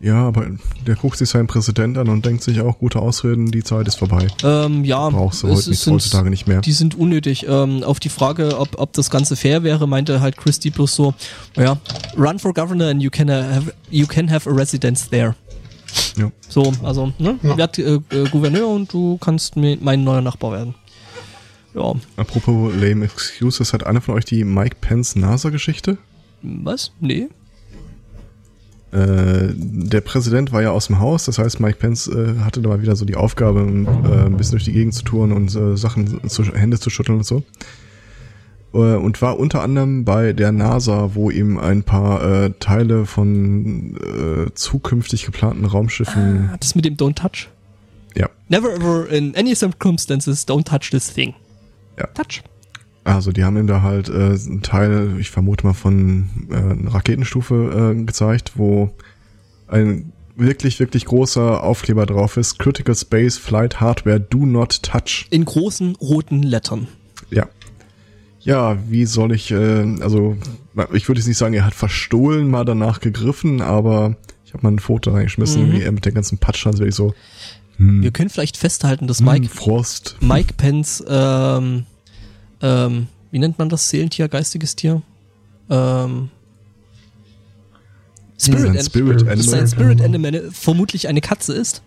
[SPEAKER 3] Ja, aber der guckt sich seinen Präsident an und denkt sich auch, gute Ausreden, die Zeit ist vorbei.
[SPEAKER 1] Ähm, ja,
[SPEAKER 3] Brauchst du
[SPEAKER 1] es
[SPEAKER 3] heute nicht,
[SPEAKER 1] sind-
[SPEAKER 3] heutzutage nicht mehr.
[SPEAKER 1] Die sind unnötig. Ähm, auf die Frage, ob, ob das Ganze fair wäre, meinte halt Christie bloß so, ja, run for governor and you can have, you can have a residence there.
[SPEAKER 3] Ja.
[SPEAKER 1] So, also, ne,
[SPEAKER 2] Ja.
[SPEAKER 1] werd äh, äh, Gouverneur und du kannst mein neuer Nachbar werden. Ja,
[SPEAKER 3] Apropos lame excuses, hat einer von euch die Mike Pence NASA-Geschichte?
[SPEAKER 1] was? Nee?
[SPEAKER 3] Äh, der Präsident war ja aus dem Haus, das heißt, Mike Pence äh, hatte da mal wieder so die Aufgabe, äh, ein bisschen durch die Gegend zu touren und äh, Sachen zu, Hände zu schütteln und so. Äh, und war unter anderem bei der NASA, wo ihm ein paar äh, Teile von zukünftig geplanten Raumschiffen,
[SPEAKER 1] Hat das mit dem Don't Touch?
[SPEAKER 3] ja,
[SPEAKER 1] Never ever in any circumstances don't touch this thing.
[SPEAKER 3] Ja.
[SPEAKER 1] Touch.
[SPEAKER 3] also die haben ihm da halt äh, einen Teil, ich vermute mal von äh, einer Raketenstufe äh, gezeigt, wo ein wirklich, wirklich großer Aufkleber drauf ist. Critical Space Flight Hardware Do Not Touch.
[SPEAKER 1] In großen roten Lettern.
[SPEAKER 3] Ja. Ja, wie soll ich, äh, also ich würde jetzt nicht sagen, er hat verstohlen mal danach gegriffen, aber ich habe mal ein Foto reingeschmissen,
[SPEAKER 1] Mhm.
[SPEAKER 3] wie er mit der ganzen Patschern wirklich so
[SPEAKER 1] Wir können vielleicht festhalten, dass Mike
[SPEAKER 3] Mike Frost.
[SPEAKER 1] Mike Pence, ähm, ähm, wie nennt man das Seelentier, geistiges Tier? Ähm, Spirit,
[SPEAKER 3] Sein Spirit Animal.
[SPEAKER 1] sein Spirit Animal vermutlich eine Katze ist.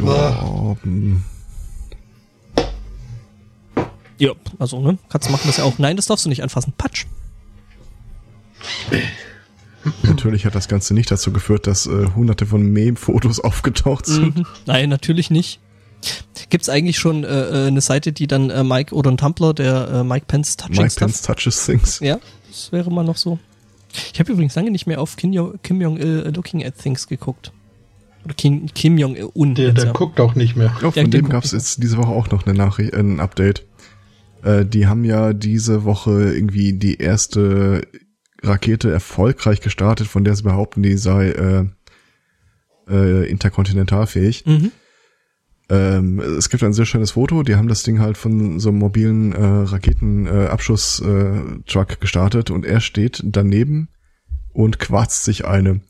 [SPEAKER 3] Ja, hm.
[SPEAKER 1] Ja, also, ne? Katzen machen das ja auch. Nein, das darfst du nicht anfassen. Patsch.
[SPEAKER 3] Natürlich hat das Ganze nicht dazu geführt, dass äh, hunderte von Meme-Fotos aufgetaucht sind.
[SPEAKER 1] Mhm. Nein, natürlich nicht. Gibt's eigentlich schon äh, äh, eine Seite, die dann äh, Mike oder ein Tumblr, der äh, Mike Pence Touching
[SPEAKER 3] Mike
[SPEAKER 1] Stuff?
[SPEAKER 3] Pence touches things.
[SPEAKER 1] Ja, das wäre mal noch so. Ich habe übrigens lange nicht mehr auf Kim, Jo- Kim Jong-il Looking at Things geguckt. Oder Kim, Kim Jong-un.
[SPEAKER 2] Der, der
[SPEAKER 1] ja.
[SPEAKER 2] guckt auch nicht mehr.
[SPEAKER 3] Ja, von dem
[SPEAKER 1] guck
[SPEAKER 3] gab es
[SPEAKER 1] ich
[SPEAKER 3] jetzt diese Woche auch noch eine Nachricht, äh, ein Update. Äh, die haben ja diese Woche irgendwie die erste Rakete erfolgreich gestartet, von der sie behaupten, die sei äh, äh, interkontinentalfähig.
[SPEAKER 1] Mhm.
[SPEAKER 3] Ähm, es gibt ein sehr schönes Foto, die haben das Ding halt von so einem mobilen äh, Raketenabschuss-Truck äh, Truck gestartet und er steht daneben und quarzt sich eine.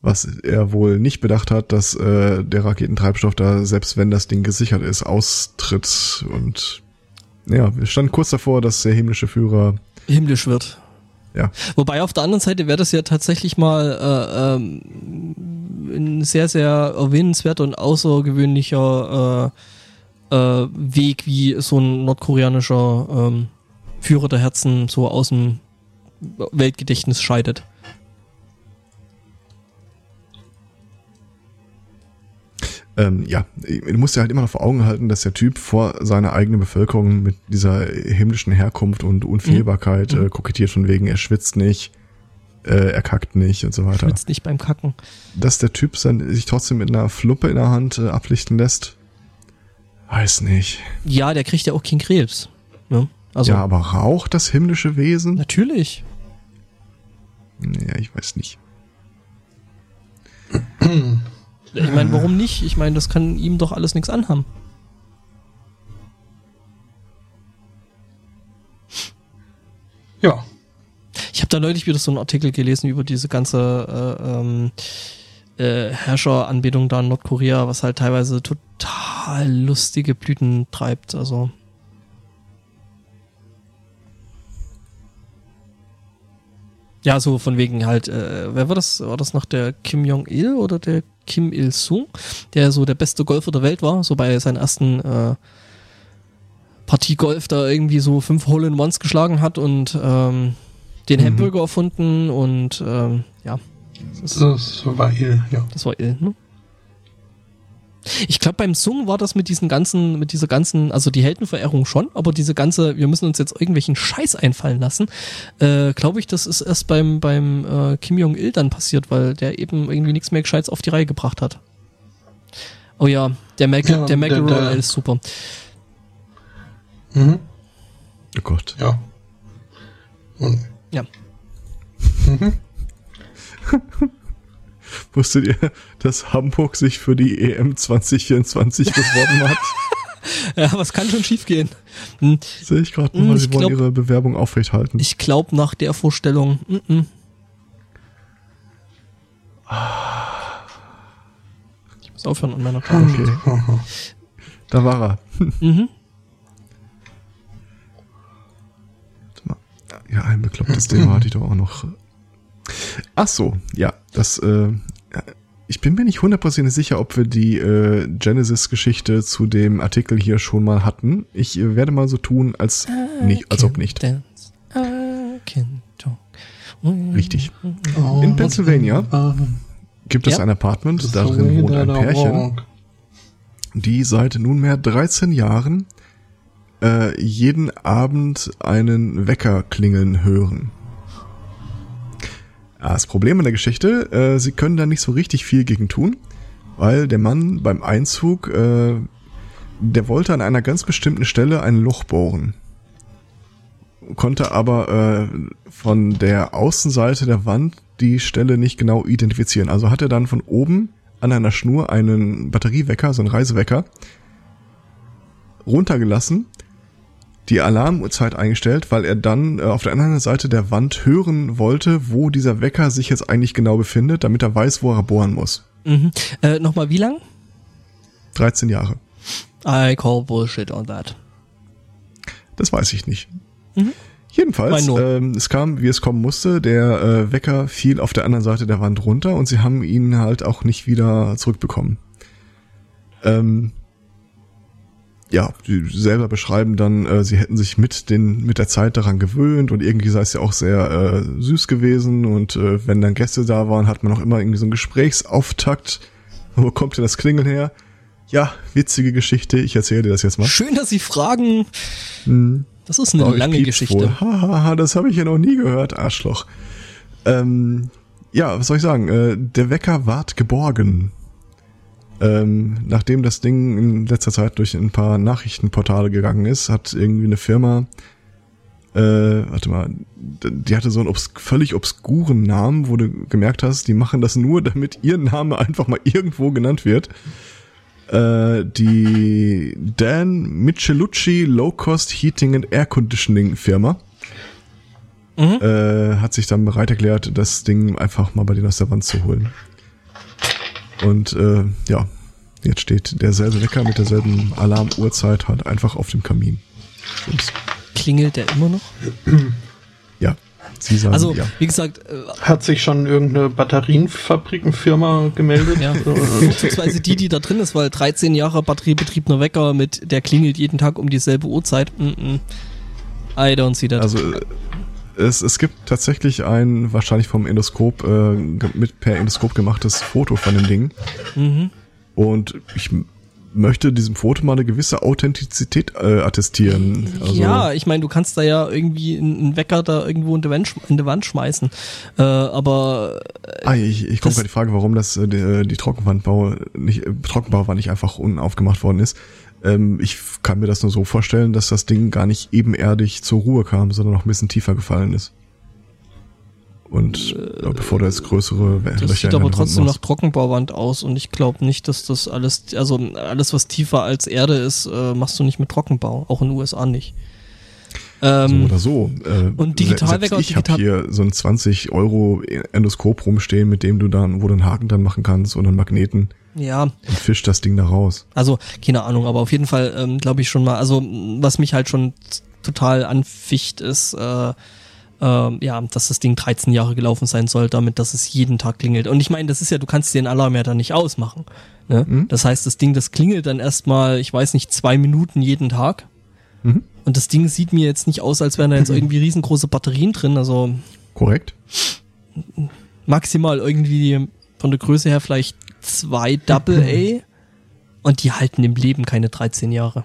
[SPEAKER 3] Was er wohl nicht bedacht hat, dass äh, der Raketentreibstoff da, selbst wenn das Ding gesichert ist, austritt und ja, wir standen kurz davor, dass der himmlische Führer
[SPEAKER 1] Himmlisch wird.
[SPEAKER 3] Ja.
[SPEAKER 1] Wobei auf der anderen Seite wäre das ja tatsächlich mal äh, ähm, ein sehr, sehr erwähnenswerter und außergewöhnlicher äh, äh, Weg, wie so ein nordkoreanischer ähm, Führer der Herzen so aus dem Weltgedächtnis scheidet.
[SPEAKER 3] Ähm, ja, du musst dir halt immer noch vor Augen halten, dass der Typ vor seiner eigenen Bevölkerung mit dieser himmlischen Herkunft und Unfehlbarkeit
[SPEAKER 1] Mhm.
[SPEAKER 3] äh, kokettiert von wegen, er schwitzt nicht, äh, er kackt nicht und so weiter.
[SPEAKER 1] Schwitzt nicht beim Kacken.
[SPEAKER 3] Dass der Typ sein, sich trotzdem mit einer Fluppe in der Hand äh, ablichten lässt, weiß nicht.
[SPEAKER 1] Ja, der kriegt ja auch keinen Krebs. Ne? Also,
[SPEAKER 3] ja, aber raucht das himmlische Wesen?
[SPEAKER 1] natürlich.
[SPEAKER 3] Ja, ich weiß nicht.
[SPEAKER 1] Ich meine, warum nicht? Ich meine, das kann ihm doch alles nichts anhaben.
[SPEAKER 2] Ja.
[SPEAKER 1] Ich habe da neulich wieder so einen Artikel gelesen über diese ganze äh, ähm, äh, Herrscheranbetung da in Nordkorea, was halt teilweise total lustige Blüten treibt. Also ja, so von wegen halt, äh, wer war das? War das noch der Kim Jong-il oder der Kim Il-sung, der so der beste Golfer der Welt war, so bei seinen ersten äh, Partie Golf da irgendwie so fünf Hole-in-Ones geschlagen hat und ähm, den
[SPEAKER 2] Mhm.
[SPEAKER 1] Hamburger erfunden und ähm, ja, das, ist,
[SPEAKER 2] Das war il, ja.
[SPEAKER 1] das war ill, ne? Ich glaube, beim Sung war das mit diesen ganzen, mit dieser ganzen, also die Heldenverehrung schon, aber diese ganze, wir müssen uns jetzt irgendwelchen Scheiß einfallen lassen, äh, glaube ich, das ist erst beim, beim äh, Kim Jong-il dann passiert, weil der eben irgendwie nichts mehr Gescheites auf die Reihe gebracht hat. Oh ja, der, Mac
[SPEAKER 2] Ja,
[SPEAKER 1] der McEnroe
[SPEAKER 2] der- der-
[SPEAKER 1] ist super.
[SPEAKER 2] Mhm.
[SPEAKER 3] Oh Gott.
[SPEAKER 2] Ja. Und
[SPEAKER 1] Ja.
[SPEAKER 3] Wusstet ihr, dass Hamburg sich für die EM 2024 beworben hat?
[SPEAKER 1] Ja, was kann schon schiefgehen? Hm,
[SPEAKER 3] Sehe ich gerade
[SPEAKER 1] Hm,
[SPEAKER 3] mal,
[SPEAKER 1] ich
[SPEAKER 3] sie wollen
[SPEAKER 1] glaub-
[SPEAKER 3] ihre Bewerbung aufrechthalten.
[SPEAKER 1] Ich glaube nach der Vorstellung, mm -mm. ich muss aufhören an meiner Karte.
[SPEAKER 3] Okay. Da war er.
[SPEAKER 1] Mhm.
[SPEAKER 3] Ja, ein beklopptes Thema hatte ich doch auch noch. Ach so, ja, das, äh, ich bin mir nicht hundertprozentig sicher, ob wir die äh, Genesis-Geschichte zu dem Artikel hier schon mal hatten. Ich äh, werde mal so tun, als nicht, als ob nicht. Richtig.
[SPEAKER 2] Oh,
[SPEAKER 3] In Pennsylvania
[SPEAKER 2] ähm,
[SPEAKER 3] gibt es ein Apartment, darin wohnt ein Pärchen, die seit nunmehr 13 Jahren äh, jeden Abend einen Wecker klingeln hören. Ja, das Problem an der Geschichte, äh, sie können da nicht so richtig viel gegen tun, weil der Mann beim Einzug, äh, der wollte an einer ganz bestimmten Stelle ein Loch bohren. Konnte aber äh, von der Außenseite der Wand die Stelle nicht genau identifizieren. Also hat er dann von oben an einer Schnur einen Batteriewecker, so einen Reisewecker, runtergelassen, die Alarmuhrzeit eingestellt, weil er dann äh, auf der anderen Seite der Wand hören wollte, wo dieser Wecker sich jetzt eigentlich genau befindet, damit er weiß, wo er bohren muss.
[SPEAKER 1] Mhm. Äh, Nochmal, wie lang?
[SPEAKER 3] 13 Jahre.
[SPEAKER 1] I call bullshit on that.
[SPEAKER 3] Das weiß ich nicht.
[SPEAKER 1] Mhm.
[SPEAKER 3] Jedenfalls, ähm, es kam, wie es kommen musste. Der äh, Wecker fiel auf der anderen Seite der Wand runter und sie haben ihn halt auch nicht wieder zurückbekommen. Ähm, ja, die selber beschreiben dann, äh, sie hätten sich mit den mit der Zeit daran gewöhnt und irgendwie sei es ja auch sehr äh, süß gewesen und äh, wenn dann Gäste da waren, hat man auch immer irgendwie so einen Gesprächsauftakt. Wo kommt denn das Klingeln her? Ja, witzige Geschichte. Ich erzähle dir das jetzt mal.
[SPEAKER 1] Schön, dass Sie fragen.
[SPEAKER 3] Hm.
[SPEAKER 1] Das ist eine
[SPEAKER 3] Oh,
[SPEAKER 1] lange Geschichte.
[SPEAKER 3] Hahaha, das habe ich ja noch nie gehört, Arschloch. Ähm, ja, was soll ich sagen? Äh, der Wecker ward geborgen. Ähm, nachdem das Ding in letzter Zeit durch ein paar Nachrichtenportale gegangen ist, hat irgendwie eine Firma, äh, warte mal, die hatte so einen obs völlig obskuren Namen, wo du gemerkt hast, die machen das nur, damit ihr Name einfach mal irgendwo genannt wird. Äh, die Dan Michelucci Low Cost Heating and Air Conditioning Firma
[SPEAKER 1] Mhm.
[SPEAKER 3] äh, hat sich dann bereit erklärt, das Ding einfach mal bei denen aus der Wand zu holen. Und äh, ja, jetzt steht derselbe Wecker mit derselben Alarmuhrzeit halt einfach auf dem Kamin. Bums.
[SPEAKER 1] Klingelt der immer noch?
[SPEAKER 3] Ja, Sie sagen
[SPEAKER 1] Also,
[SPEAKER 3] ja.
[SPEAKER 1] wie gesagt, äh,
[SPEAKER 2] Hat sich schon irgendeine Batterienfabrikenfirma gemeldet?
[SPEAKER 1] ja,
[SPEAKER 2] So,
[SPEAKER 1] vorzugsweise die, die da drin ist, weil 13 Jahre batteriebetriebener Wecker mit, der klingelt jeden Tag um dieselbe Uhrzeit. Mm -mm. I don't see that.
[SPEAKER 3] Also äh, es, es gibt tatsächlich ein wahrscheinlich vom Endoskop äh, mit per Endoskop gemachtes Foto von dem Ding
[SPEAKER 1] mhm.
[SPEAKER 3] und ich möchte diesem Foto mal eine gewisse Authentizität äh, attestieren. Also,
[SPEAKER 1] ja, ich meine, du kannst da ja irgendwie einen Wecker da irgendwo in die Wand, in die Wand schmeißen. Äh, aber
[SPEAKER 3] Ah, ich, ich komme gerade die Frage, warum das äh, die, die Trockenwandbau nicht äh, Trockenbauwand nicht einfach unaufgemacht worden ist. Ähm, ich kann mir das nur so vorstellen, dass das Ding gar nicht ebenerdig zur Ruhe kam, sondern noch ein bisschen tiefer gefallen ist. Und äh, bevor du jetzt größere
[SPEAKER 1] das
[SPEAKER 3] Löcher
[SPEAKER 1] sieht
[SPEAKER 3] in
[SPEAKER 1] aber trotzdem nach. Trockenbauwand aus und ich glaube nicht, dass das alles, also alles, was tiefer als Erde ist, äh, machst du nicht mit Trockenbau, auch in den USA nicht.
[SPEAKER 3] So
[SPEAKER 1] Ähm,
[SPEAKER 3] oder so. Äh,
[SPEAKER 1] und Digitalwecker-
[SPEAKER 3] Ich habe hier so ein 20 Euro Endoskop rumstehen, mit dem du dann, wo du einen Haken dann machen kannst und einen Magneten
[SPEAKER 1] ja,
[SPEAKER 3] und fisch das Ding da raus.
[SPEAKER 1] Also, keine Ahnung, aber auf jeden Fall ähm, glaube ich schon mal, also was mich halt schon total anficht, ist, äh, ähm, ja, dass das Ding 13 Jahre gelaufen sein soll, damit, dass es jeden Tag klingelt. Und ich meine, das ist ja, du kannst den Alarm ja dann nicht ausmachen. Ne?
[SPEAKER 3] Mhm.
[SPEAKER 1] Das heißt, das Ding, das klingelt dann erstmal, ich weiß nicht, zwei Minuten jeden Tag.
[SPEAKER 3] Mhm.
[SPEAKER 1] Und das Ding sieht mir jetzt nicht aus, als wären da jetzt irgendwie riesengroße Batterien drin. Also
[SPEAKER 3] Korrekt?
[SPEAKER 1] maximal irgendwie von der Größe her vielleicht zwei Double A. Und die halten im Leben keine 13 Jahre.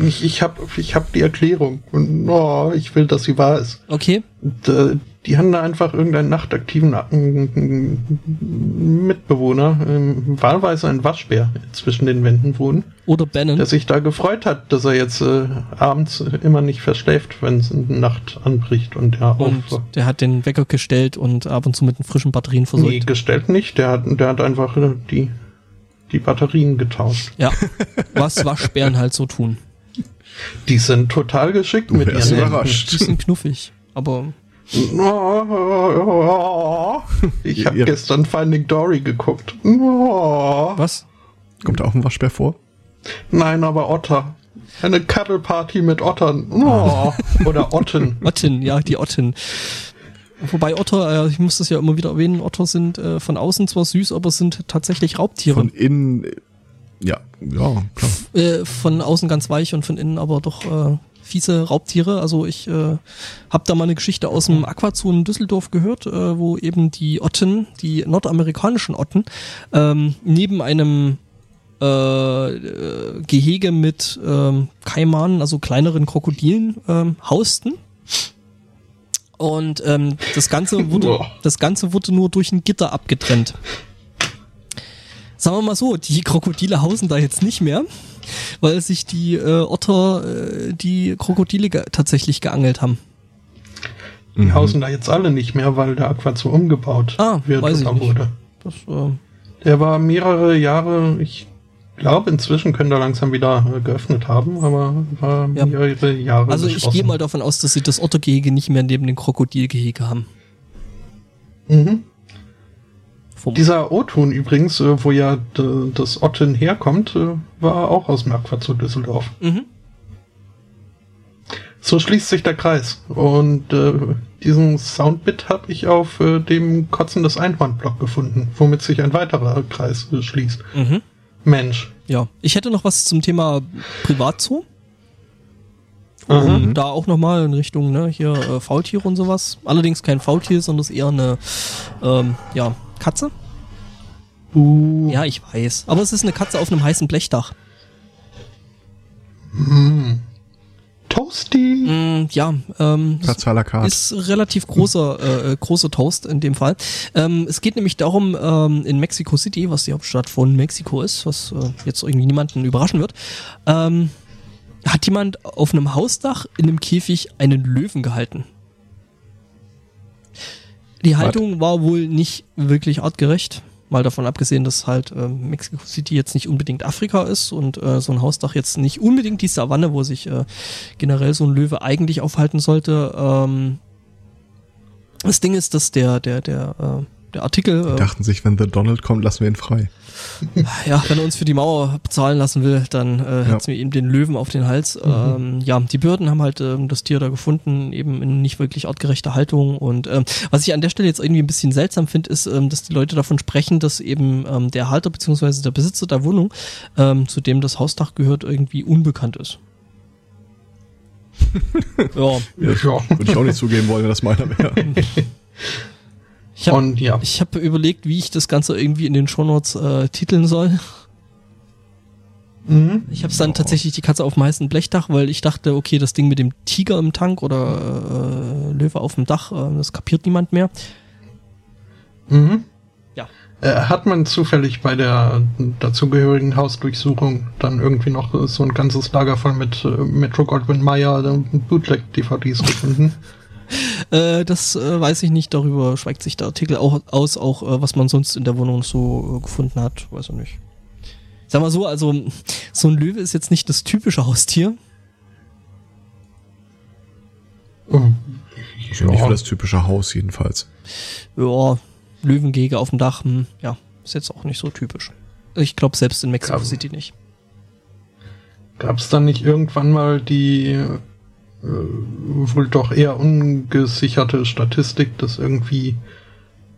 [SPEAKER 2] ich ich habe ich hab die Erklärung und oh, ich will, dass sie wahr ist.
[SPEAKER 1] Okay.
[SPEAKER 2] Die haben da einfach irgendeinen nachtaktiven äh, Mitbewohner, ähm, wahlweise ein Waschbär, zwischen den Wänden wohnen,
[SPEAKER 1] Oder Bannon.
[SPEAKER 2] der sich da gefreut hat, dass er jetzt äh, abends immer nicht verschläft, wenn es in der Nacht anbricht und er
[SPEAKER 1] und
[SPEAKER 2] auf.
[SPEAKER 1] der hat den Wecker gestellt und ab und zu mit den frischen Batterien
[SPEAKER 2] Nee,
[SPEAKER 1] versorgt.
[SPEAKER 2] gestellt nicht, der hat, der hat einfach äh, die, die Batterien getauscht.
[SPEAKER 1] Ja, was Waschbären halt so tun.
[SPEAKER 2] Die sind total geschickt mit ihren
[SPEAKER 3] überrascht.
[SPEAKER 1] Die sind knuffig, aber
[SPEAKER 2] Ich habe gestern Finding Dory geguckt.
[SPEAKER 1] Was?
[SPEAKER 3] Kommt da auch ein Waschbär vor?
[SPEAKER 2] Nein, aber Otter. Eine Cuddle-Party mit Ottern. Oder Otten.
[SPEAKER 1] Otten, ja, die Otten. Wobei Otter, äh, ich muss das ja immer wieder erwähnen, Otter sind äh, von außen zwar süß, aber sind tatsächlich Raubtiere.
[SPEAKER 3] Von innen, ja, ja, klar.
[SPEAKER 1] äh, von außen ganz weich und von innen aber doch fiese Raubtiere. Also ich äh, habe da mal eine Geschichte aus dem Aquazoo in Düsseldorf gehört, äh, wo eben die Otten, die nordamerikanischen Otten, ähm, neben einem äh, äh, Gehege mit ähm, Kaimanen, also kleineren Krokodilen, ähm, hausten. Und ähm, das Ganze wurde, das Ganze wurde nur durch ein Gitter abgetrennt. Sagen wir mal so, die Krokodile hausen da jetzt nicht mehr, weil sich die äh, Otter äh, die Krokodile ge tatsächlich geangelt haben.
[SPEAKER 2] Die hausen da jetzt alle nicht mehr, weil der Aquazoo umgebaut
[SPEAKER 1] Ah,
[SPEAKER 2] wird
[SPEAKER 1] weiß ich
[SPEAKER 2] oder
[SPEAKER 1] nicht.
[SPEAKER 2] wurde.
[SPEAKER 1] Das, äh,
[SPEAKER 2] Der war mehrere Jahre, ich glaube inzwischen können da langsam wieder äh, geöffnet haben, aber war
[SPEAKER 1] Ja.
[SPEAKER 2] mehrere Jahre
[SPEAKER 1] also ich gehe mal davon aus, dass sie das Ottergehege nicht mehr neben dem Krokodilgehege haben.
[SPEAKER 2] Mhm. Dieser O-Ton übrigens, äh, wo ja das Otten herkommt, äh, war auch aus dem Aquazoo Düsseldorf.
[SPEAKER 1] mhm.
[SPEAKER 2] So schließt sich der Kreis. Und äh, diesen Soundbit habe ich auf äh, dem Kotzen des Einhorn-Blog gefunden, womit sich ein weiterer Kreis äh, schließt.
[SPEAKER 1] Mhm.
[SPEAKER 2] Mensch.
[SPEAKER 1] Ja, ich hätte noch was zum Thema Privatzoo. Da auch nochmal in Richtung, ne, hier äh, Faultiere und sowas. Allerdings kein Faultier, sondern es eher eine, ähm, ja, Katze.
[SPEAKER 2] Uh,
[SPEAKER 1] Ja, ich weiß. Aber es ist eine Katze auf einem heißen Blechdach.
[SPEAKER 2] Toasty.
[SPEAKER 1] Mm, ja, ähm, es
[SPEAKER 3] Katze à la carte.
[SPEAKER 1] ist relativ großer, äh, äh, großer Toast in dem Fall. Ähm, es geht nämlich darum, ähm, in Mexico City, was die Hauptstadt von Mexiko ist, was äh, jetzt irgendwie niemanden überraschen wird, ähm, hat jemand auf einem Hausdach in einem Käfig einen Löwen gehalten. Die Haltung war wohl nicht wirklich artgerecht, mal davon abgesehen, dass halt äh, Mexico City jetzt nicht unbedingt Afrika ist und äh, so ein Hausdach jetzt nicht unbedingt die Savanne, wo sich äh, generell so ein Löwe eigentlich aufhalten sollte. Ähm, das Ding ist, dass der, der, der, äh, der Artikel.
[SPEAKER 3] Die dachten sich, wenn The Donald kommt, lassen wir ihn frei.
[SPEAKER 1] Ja, wenn er uns für die Mauer bezahlen lassen will, dann äh,
[SPEAKER 3] Ja.
[SPEAKER 1] wir ihm den Löwen auf den Hals. Ähm, ja, die Behörden haben halt ähm, das Tier da gefunden, eben in nicht wirklich artgerechter Haltung. Und ähm, was ich an der Stelle jetzt irgendwie ein bisschen seltsam finde, ist, ähm, dass die Leute davon sprechen, dass eben ähm, der Halter beziehungsweise der Besitzer der Wohnung, ähm, zu dem das Hausdach gehört, irgendwie unbekannt ist. ja,
[SPEAKER 2] Ja.
[SPEAKER 3] Würde ich auch nicht zugeben wollen, wenn das meiner wäre.
[SPEAKER 1] ich habe
[SPEAKER 2] Und ja.
[SPEAKER 1] ich hab überlegt, wie ich das Ganze irgendwie in den Shownotes äh, titeln soll.
[SPEAKER 2] Mhm.
[SPEAKER 1] Ich habe es dann tatsächlich die Katze auf dem heißen Blechdach, weil ich dachte, okay, das Ding mit dem Tiger im Tank oder äh, Löwe auf dem Dach, äh, das kapiert niemand mehr.
[SPEAKER 2] Mhm.
[SPEAKER 1] Ja.
[SPEAKER 2] Äh, hat man zufällig bei der dazugehörigen Hausdurchsuchung dann irgendwie noch so ein ganzes Lager voll mit äh, Metro Goldwyn Mayer Bootleg-DVDs gefunden?
[SPEAKER 1] Äh, das äh, weiß ich nicht, darüber schweigt sich der Artikel auch aus, auch äh, was man sonst in der Wohnung so äh, gefunden hat, weiß ich nicht. Sag mal so, also so ein Löwe ist jetzt nicht das typische Haustier.
[SPEAKER 2] Ähm,
[SPEAKER 3] Also nicht für das typische Haus jedenfalls.
[SPEAKER 1] Ja, Löwengehege auf dem Dach, hm, ja, ist jetzt auch nicht so typisch. Ich glaube selbst in Mexico
[SPEAKER 2] Ja.
[SPEAKER 1] City nicht.
[SPEAKER 2] Gab es dann nicht irgendwann mal die wohl doch eher ungesicherte Statistik, dass irgendwie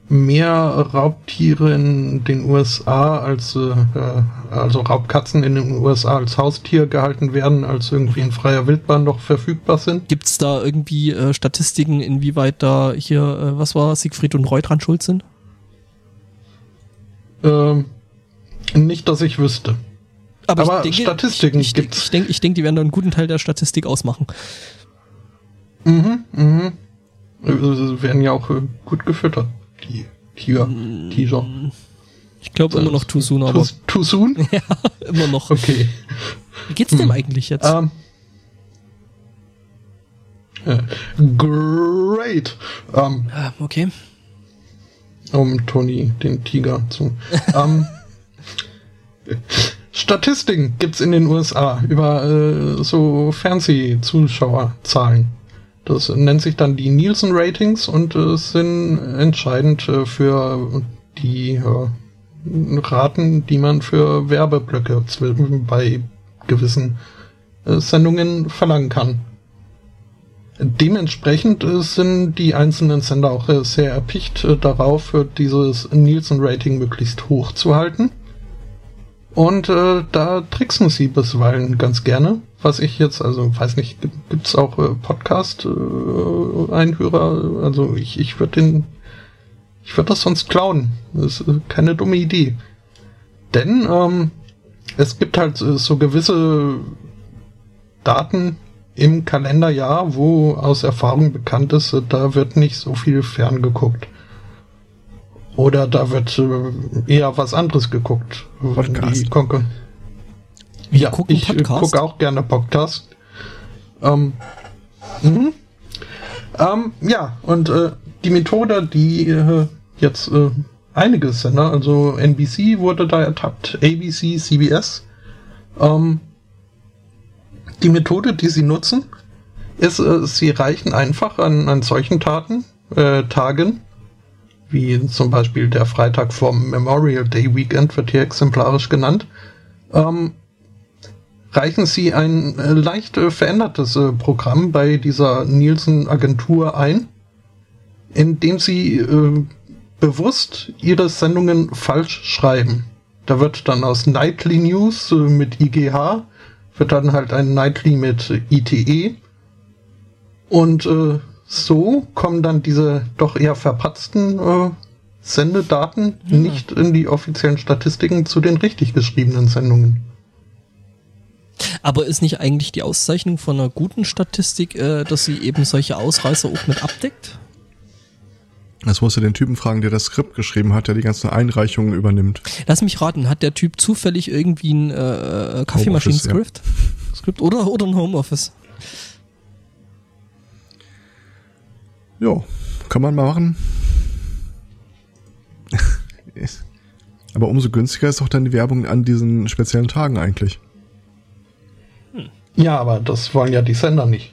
[SPEAKER 2] mehr Raubtiere in den USA als äh, äh, also Raubkatzen in den USA als Haustier gehalten werden, als irgendwie in freier Wildbahn noch verfügbar sind?
[SPEAKER 1] Gibt's da irgendwie äh, Statistiken, inwieweit da hier, äh, was war, Siegfried und Roy dran schuld sind?
[SPEAKER 2] Ähm, nicht, dass ich wüsste.
[SPEAKER 1] Aber,
[SPEAKER 2] Aber Statistiken
[SPEAKER 1] ich, ich,
[SPEAKER 2] gibt's.
[SPEAKER 1] Ich denke, ich denk, die werden da einen guten Teil der Statistik ausmachen.
[SPEAKER 2] Mhm, mhm. Äh, werden ja auch äh, gut gefüttert, die Tiger, Tiger.
[SPEAKER 1] Ich glaube immer noch too soon, aber
[SPEAKER 2] Too, too soon?
[SPEAKER 1] ja, immer noch.
[SPEAKER 2] Okay.
[SPEAKER 1] Wie geht's dem eigentlich jetzt?
[SPEAKER 2] Ähm, äh, great. Ähm,
[SPEAKER 1] Ah, okay.
[SPEAKER 2] um Tony den Tiger zu. ähm, Statistiken gibt's in den USA über äh, so Fernsehzuschauerzahlen. Das nennt sich dann die Nielsen Ratings und äh, sind entscheidend äh, für die äh, Raten, die man für Werbeblöcke bei gewissen äh, Sendungen verlangen kann. Dementsprechend äh, sind die einzelnen Sender auch äh, sehr erpicht darauf, dieses Nielsen-Rating möglichst hoch zu halten. Und da tricksen sie bisweilen ganz gerne. Was ich jetzt, also weiß nicht, gibt- gibt's auch äh, Podcast-Einhörer? also ich, ich würde den, ich würde das sonst klauen. Das ist äh, keine dumme Idee. Denn ähm, es gibt halt äh, so gewisse Daten im Kalenderjahr, wo aus Erfahrung bekannt ist, äh, da wird nicht so viel ferngeguckt. Oder da wird äh, eher was anderes geguckt.
[SPEAKER 3] Podcast.
[SPEAKER 1] Wir
[SPEAKER 2] ja,
[SPEAKER 1] gucken
[SPEAKER 2] ich äh, gucke auch gerne Podcast. Ähm, mhm. ähm, ja, und äh, die Methode, die äh, jetzt äh, einige Sender, also NBC wurde da ertappt, ABC, CBS. Ähm, die Methode, die sie nutzen, ist, äh, sie reichen einfach an, an solchen Taten, äh, Tagen, wie zum Beispiel der Freitag vom Memorial Day Weekend wird hier exemplarisch genannt, ähm, reichen Sie ein äh, leicht äh, verändertes äh, Programm bei dieser Nielsen-Agentur ein, in dem Sie äh, bewusst Ihre Sendungen falsch schreiben. Da wird dann aus Nightly News äh, mit IGH, wird dann halt ein Nightly mit ITE. Und äh, so kommen dann diese doch eher verpatzten Sendedaten nicht in die offiziellen Statistiken zu den richtig geschriebenen Sendungen.
[SPEAKER 1] Aber ist nicht eigentlich die Auszeichnung von einer guten Statistik, äh, dass sie eben solche Ausreißer auch mit abdeckt?
[SPEAKER 3] Das musst du den Typen fragen, der das Skript geschrieben hat, der die ganzen Einreichungen übernimmt.
[SPEAKER 1] Lass mich raten, hat der Typ zufällig irgendwie ein äh, Kaffeemaschinen-Skript? Skript oder, oder ein Homeoffice?
[SPEAKER 3] Ja, kann man mal machen. Aber umso günstiger ist doch dann die Werbung an diesen speziellen Tagen eigentlich.
[SPEAKER 2] Ja, aber das wollen ja die Sender nicht.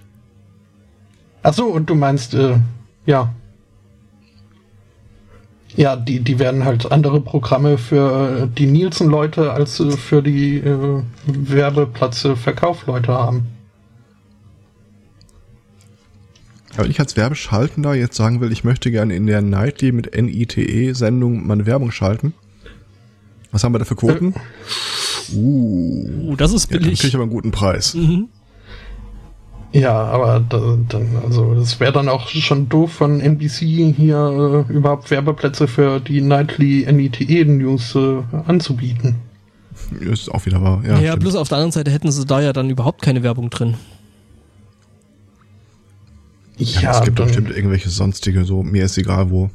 [SPEAKER 2] Ach so, und du meinst, äh, ja. Ja, die, die werden halt andere Programme für die Nielsen-Leute als für die äh, Werbeplatz-Verkaufleute haben.
[SPEAKER 3] Aber ich als Werbeschaltender jetzt sagen will, ich möchte gerne in der Nightly mit NITE-Sendung meine Werbung schalten. Was haben wir da für Quoten?
[SPEAKER 1] Äh. Uh, das ist
[SPEAKER 3] Ja, dann
[SPEAKER 1] billig.
[SPEAKER 3] krieg ich aber einen guten Preis.
[SPEAKER 1] mhm.
[SPEAKER 2] Ja, aber da, dann, also das wäre dann auch schon doof von NBC hier äh, überhaupt Werbeplätze für die Nightly NITE News äh, anzubieten.
[SPEAKER 3] Ist auch wieder wahr.
[SPEAKER 1] Ja,
[SPEAKER 3] Ja, stimmt.
[SPEAKER 1] bloß auf der anderen Seite hätten sie da ja dann überhaupt keine Werbung drin.
[SPEAKER 3] Ja, es gibt doch bestimmt irgendwelche sonstige, so mir ist egal wo.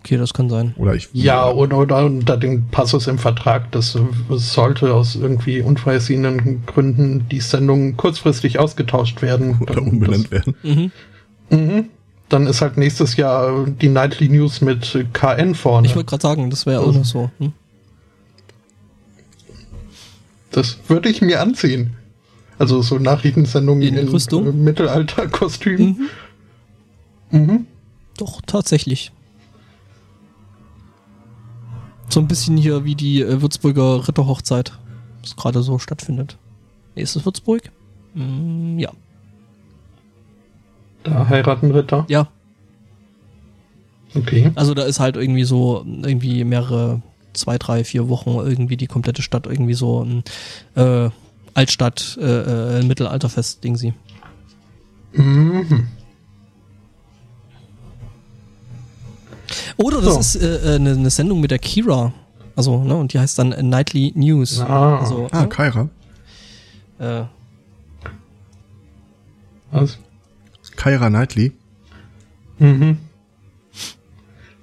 [SPEAKER 1] Okay, das kann sein.
[SPEAKER 3] Oder ich.
[SPEAKER 2] Ja, oder, oder unter dem Passus im Vertrag, dass es sollte aus irgendwie unvorhersehenen Gründen die Sendung kurzfristig ausgetauscht werden.
[SPEAKER 3] Oder
[SPEAKER 2] Dann-
[SPEAKER 3] umbenannt werden.
[SPEAKER 1] Mhm.
[SPEAKER 2] Das, mhm. Dann ist halt nächstes Jahr die Nightly News mit KN vorne.
[SPEAKER 1] Ich wollte gerade sagen, das wäre auch noch so. Hm?
[SPEAKER 2] das würde ich mir anziehen. Also so Nachrichtensendungen
[SPEAKER 1] In
[SPEAKER 2] äh, Mittelalterkostümen.
[SPEAKER 1] Mhm. Doch, tatsächlich. So ein bisschen hier wie die äh, Würzburger Ritterhochzeit, das gerade so stattfindet. Nee, ist es Würzburg? Mm, ja.
[SPEAKER 2] Da heiraten Ritter.
[SPEAKER 1] Ja,
[SPEAKER 2] Okay.
[SPEAKER 1] also da ist halt irgendwie so, irgendwie mehrere, zwei, drei, vier Wochen irgendwie die komplette Stadt irgendwie so ein äh, Altstadt, äh, äh, Mittelalterfest, Ding sie.
[SPEAKER 2] Mhm.
[SPEAKER 1] Oder das
[SPEAKER 2] So.
[SPEAKER 1] ist äh, äh, eine, eine Sendung mit der Kira. Also, ne, und die heißt dann äh, Nightly News.
[SPEAKER 2] Ah.
[SPEAKER 1] Also,
[SPEAKER 3] Ah, Kaira.
[SPEAKER 1] äh,
[SPEAKER 2] Was?
[SPEAKER 3] Kaira Knightley.
[SPEAKER 2] Mhm.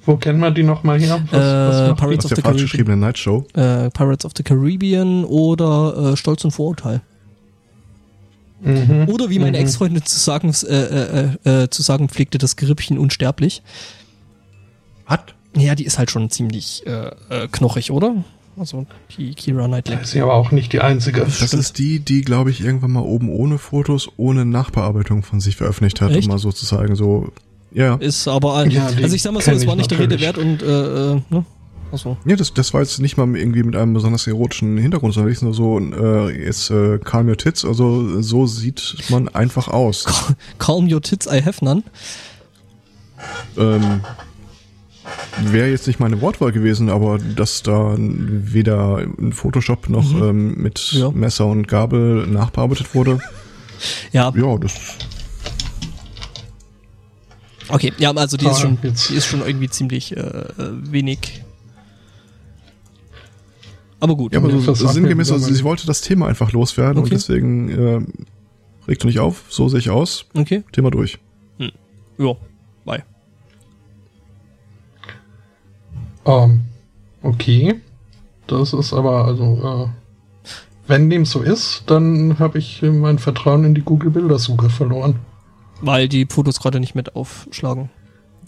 [SPEAKER 2] Wo kennen wir die nochmal her?
[SPEAKER 1] Äh,
[SPEAKER 2] macht die?
[SPEAKER 1] Pirates of
[SPEAKER 3] der
[SPEAKER 1] the
[SPEAKER 3] falsch
[SPEAKER 1] Caribbean.
[SPEAKER 3] geschriebenen Night Show.
[SPEAKER 1] äh, Pirates of the Caribbean oder äh, Stolz und Vorurteil.
[SPEAKER 2] Mhm.
[SPEAKER 1] Oder wie meine
[SPEAKER 2] Mhm.
[SPEAKER 1] Ex-Freundin zu sagen, äh, äh, äh, zu sagen pflegte, das Gerippchen unsterblich.
[SPEAKER 3] Hat?
[SPEAKER 1] Ja, die ist halt schon ziemlich äh, äh, knochig, oder? Also die Kira Knightley.
[SPEAKER 2] Ist ja aber auch nicht die einzige.
[SPEAKER 3] Das
[SPEAKER 1] Stimmt.
[SPEAKER 3] ist die, die, glaube ich, irgendwann mal oben ohne Fotos, ohne Nachbearbeitung von sich veröffentlicht hat,
[SPEAKER 1] Echt?
[SPEAKER 3] um mal sozusagen so, ja.
[SPEAKER 1] Ist aber, ein-
[SPEAKER 2] Ja,
[SPEAKER 1] also ich sag mal so, es war
[SPEAKER 2] ich
[SPEAKER 1] nicht der Rede wert und, äh, äh, ne? Achso.
[SPEAKER 3] Ja, das, das war jetzt nicht mal irgendwie mit einem besonders erotischen Hintergrund, sondern nur so, äh, jetzt äh, calm your tits, also so sieht man einfach aus.
[SPEAKER 1] Calm your tits, I have none.
[SPEAKER 3] Ähm, Wäre jetzt nicht meine Wortwahl gewesen, aber dass da weder in Photoshop noch
[SPEAKER 1] Mhm.
[SPEAKER 3] ähm, mit
[SPEAKER 1] Ja.
[SPEAKER 3] Messer und Gabel nachbearbeitet wurde,
[SPEAKER 1] Ja,
[SPEAKER 3] ja, das
[SPEAKER 1] okay. Ja, also die ist
[SPEAKER 2] Ah,
[SPEAKER 1] schon,
[SPEAKER 2] jetzt-
[SPEAKER 1] die ist schon irgendwie ziemlich äh, äh, wenig. Aber gut.
[SPEAKER 3] Ja, aber so, sinngemäß, also sie wollte das Thema einfach loswerden und
[SPEAKER 1] Okay.
[SPEAKER 3] deswegen äh, regt du nicht auf, so sehe ich aus,
[SPEAKER 1] Okay.
[SPEAKER 3] Thema durch.
[SPEAKER 1] Ja.
[SPEAKER 2] Ähm, okay. Das ist aber, also, äh, wenn dem so ist, dann habe ich äh, mein Vertrauen in die Google-Bildersuche verloren.
[SPEAKER 1] Weil die Fotos gerade nicht mit aufschlagen.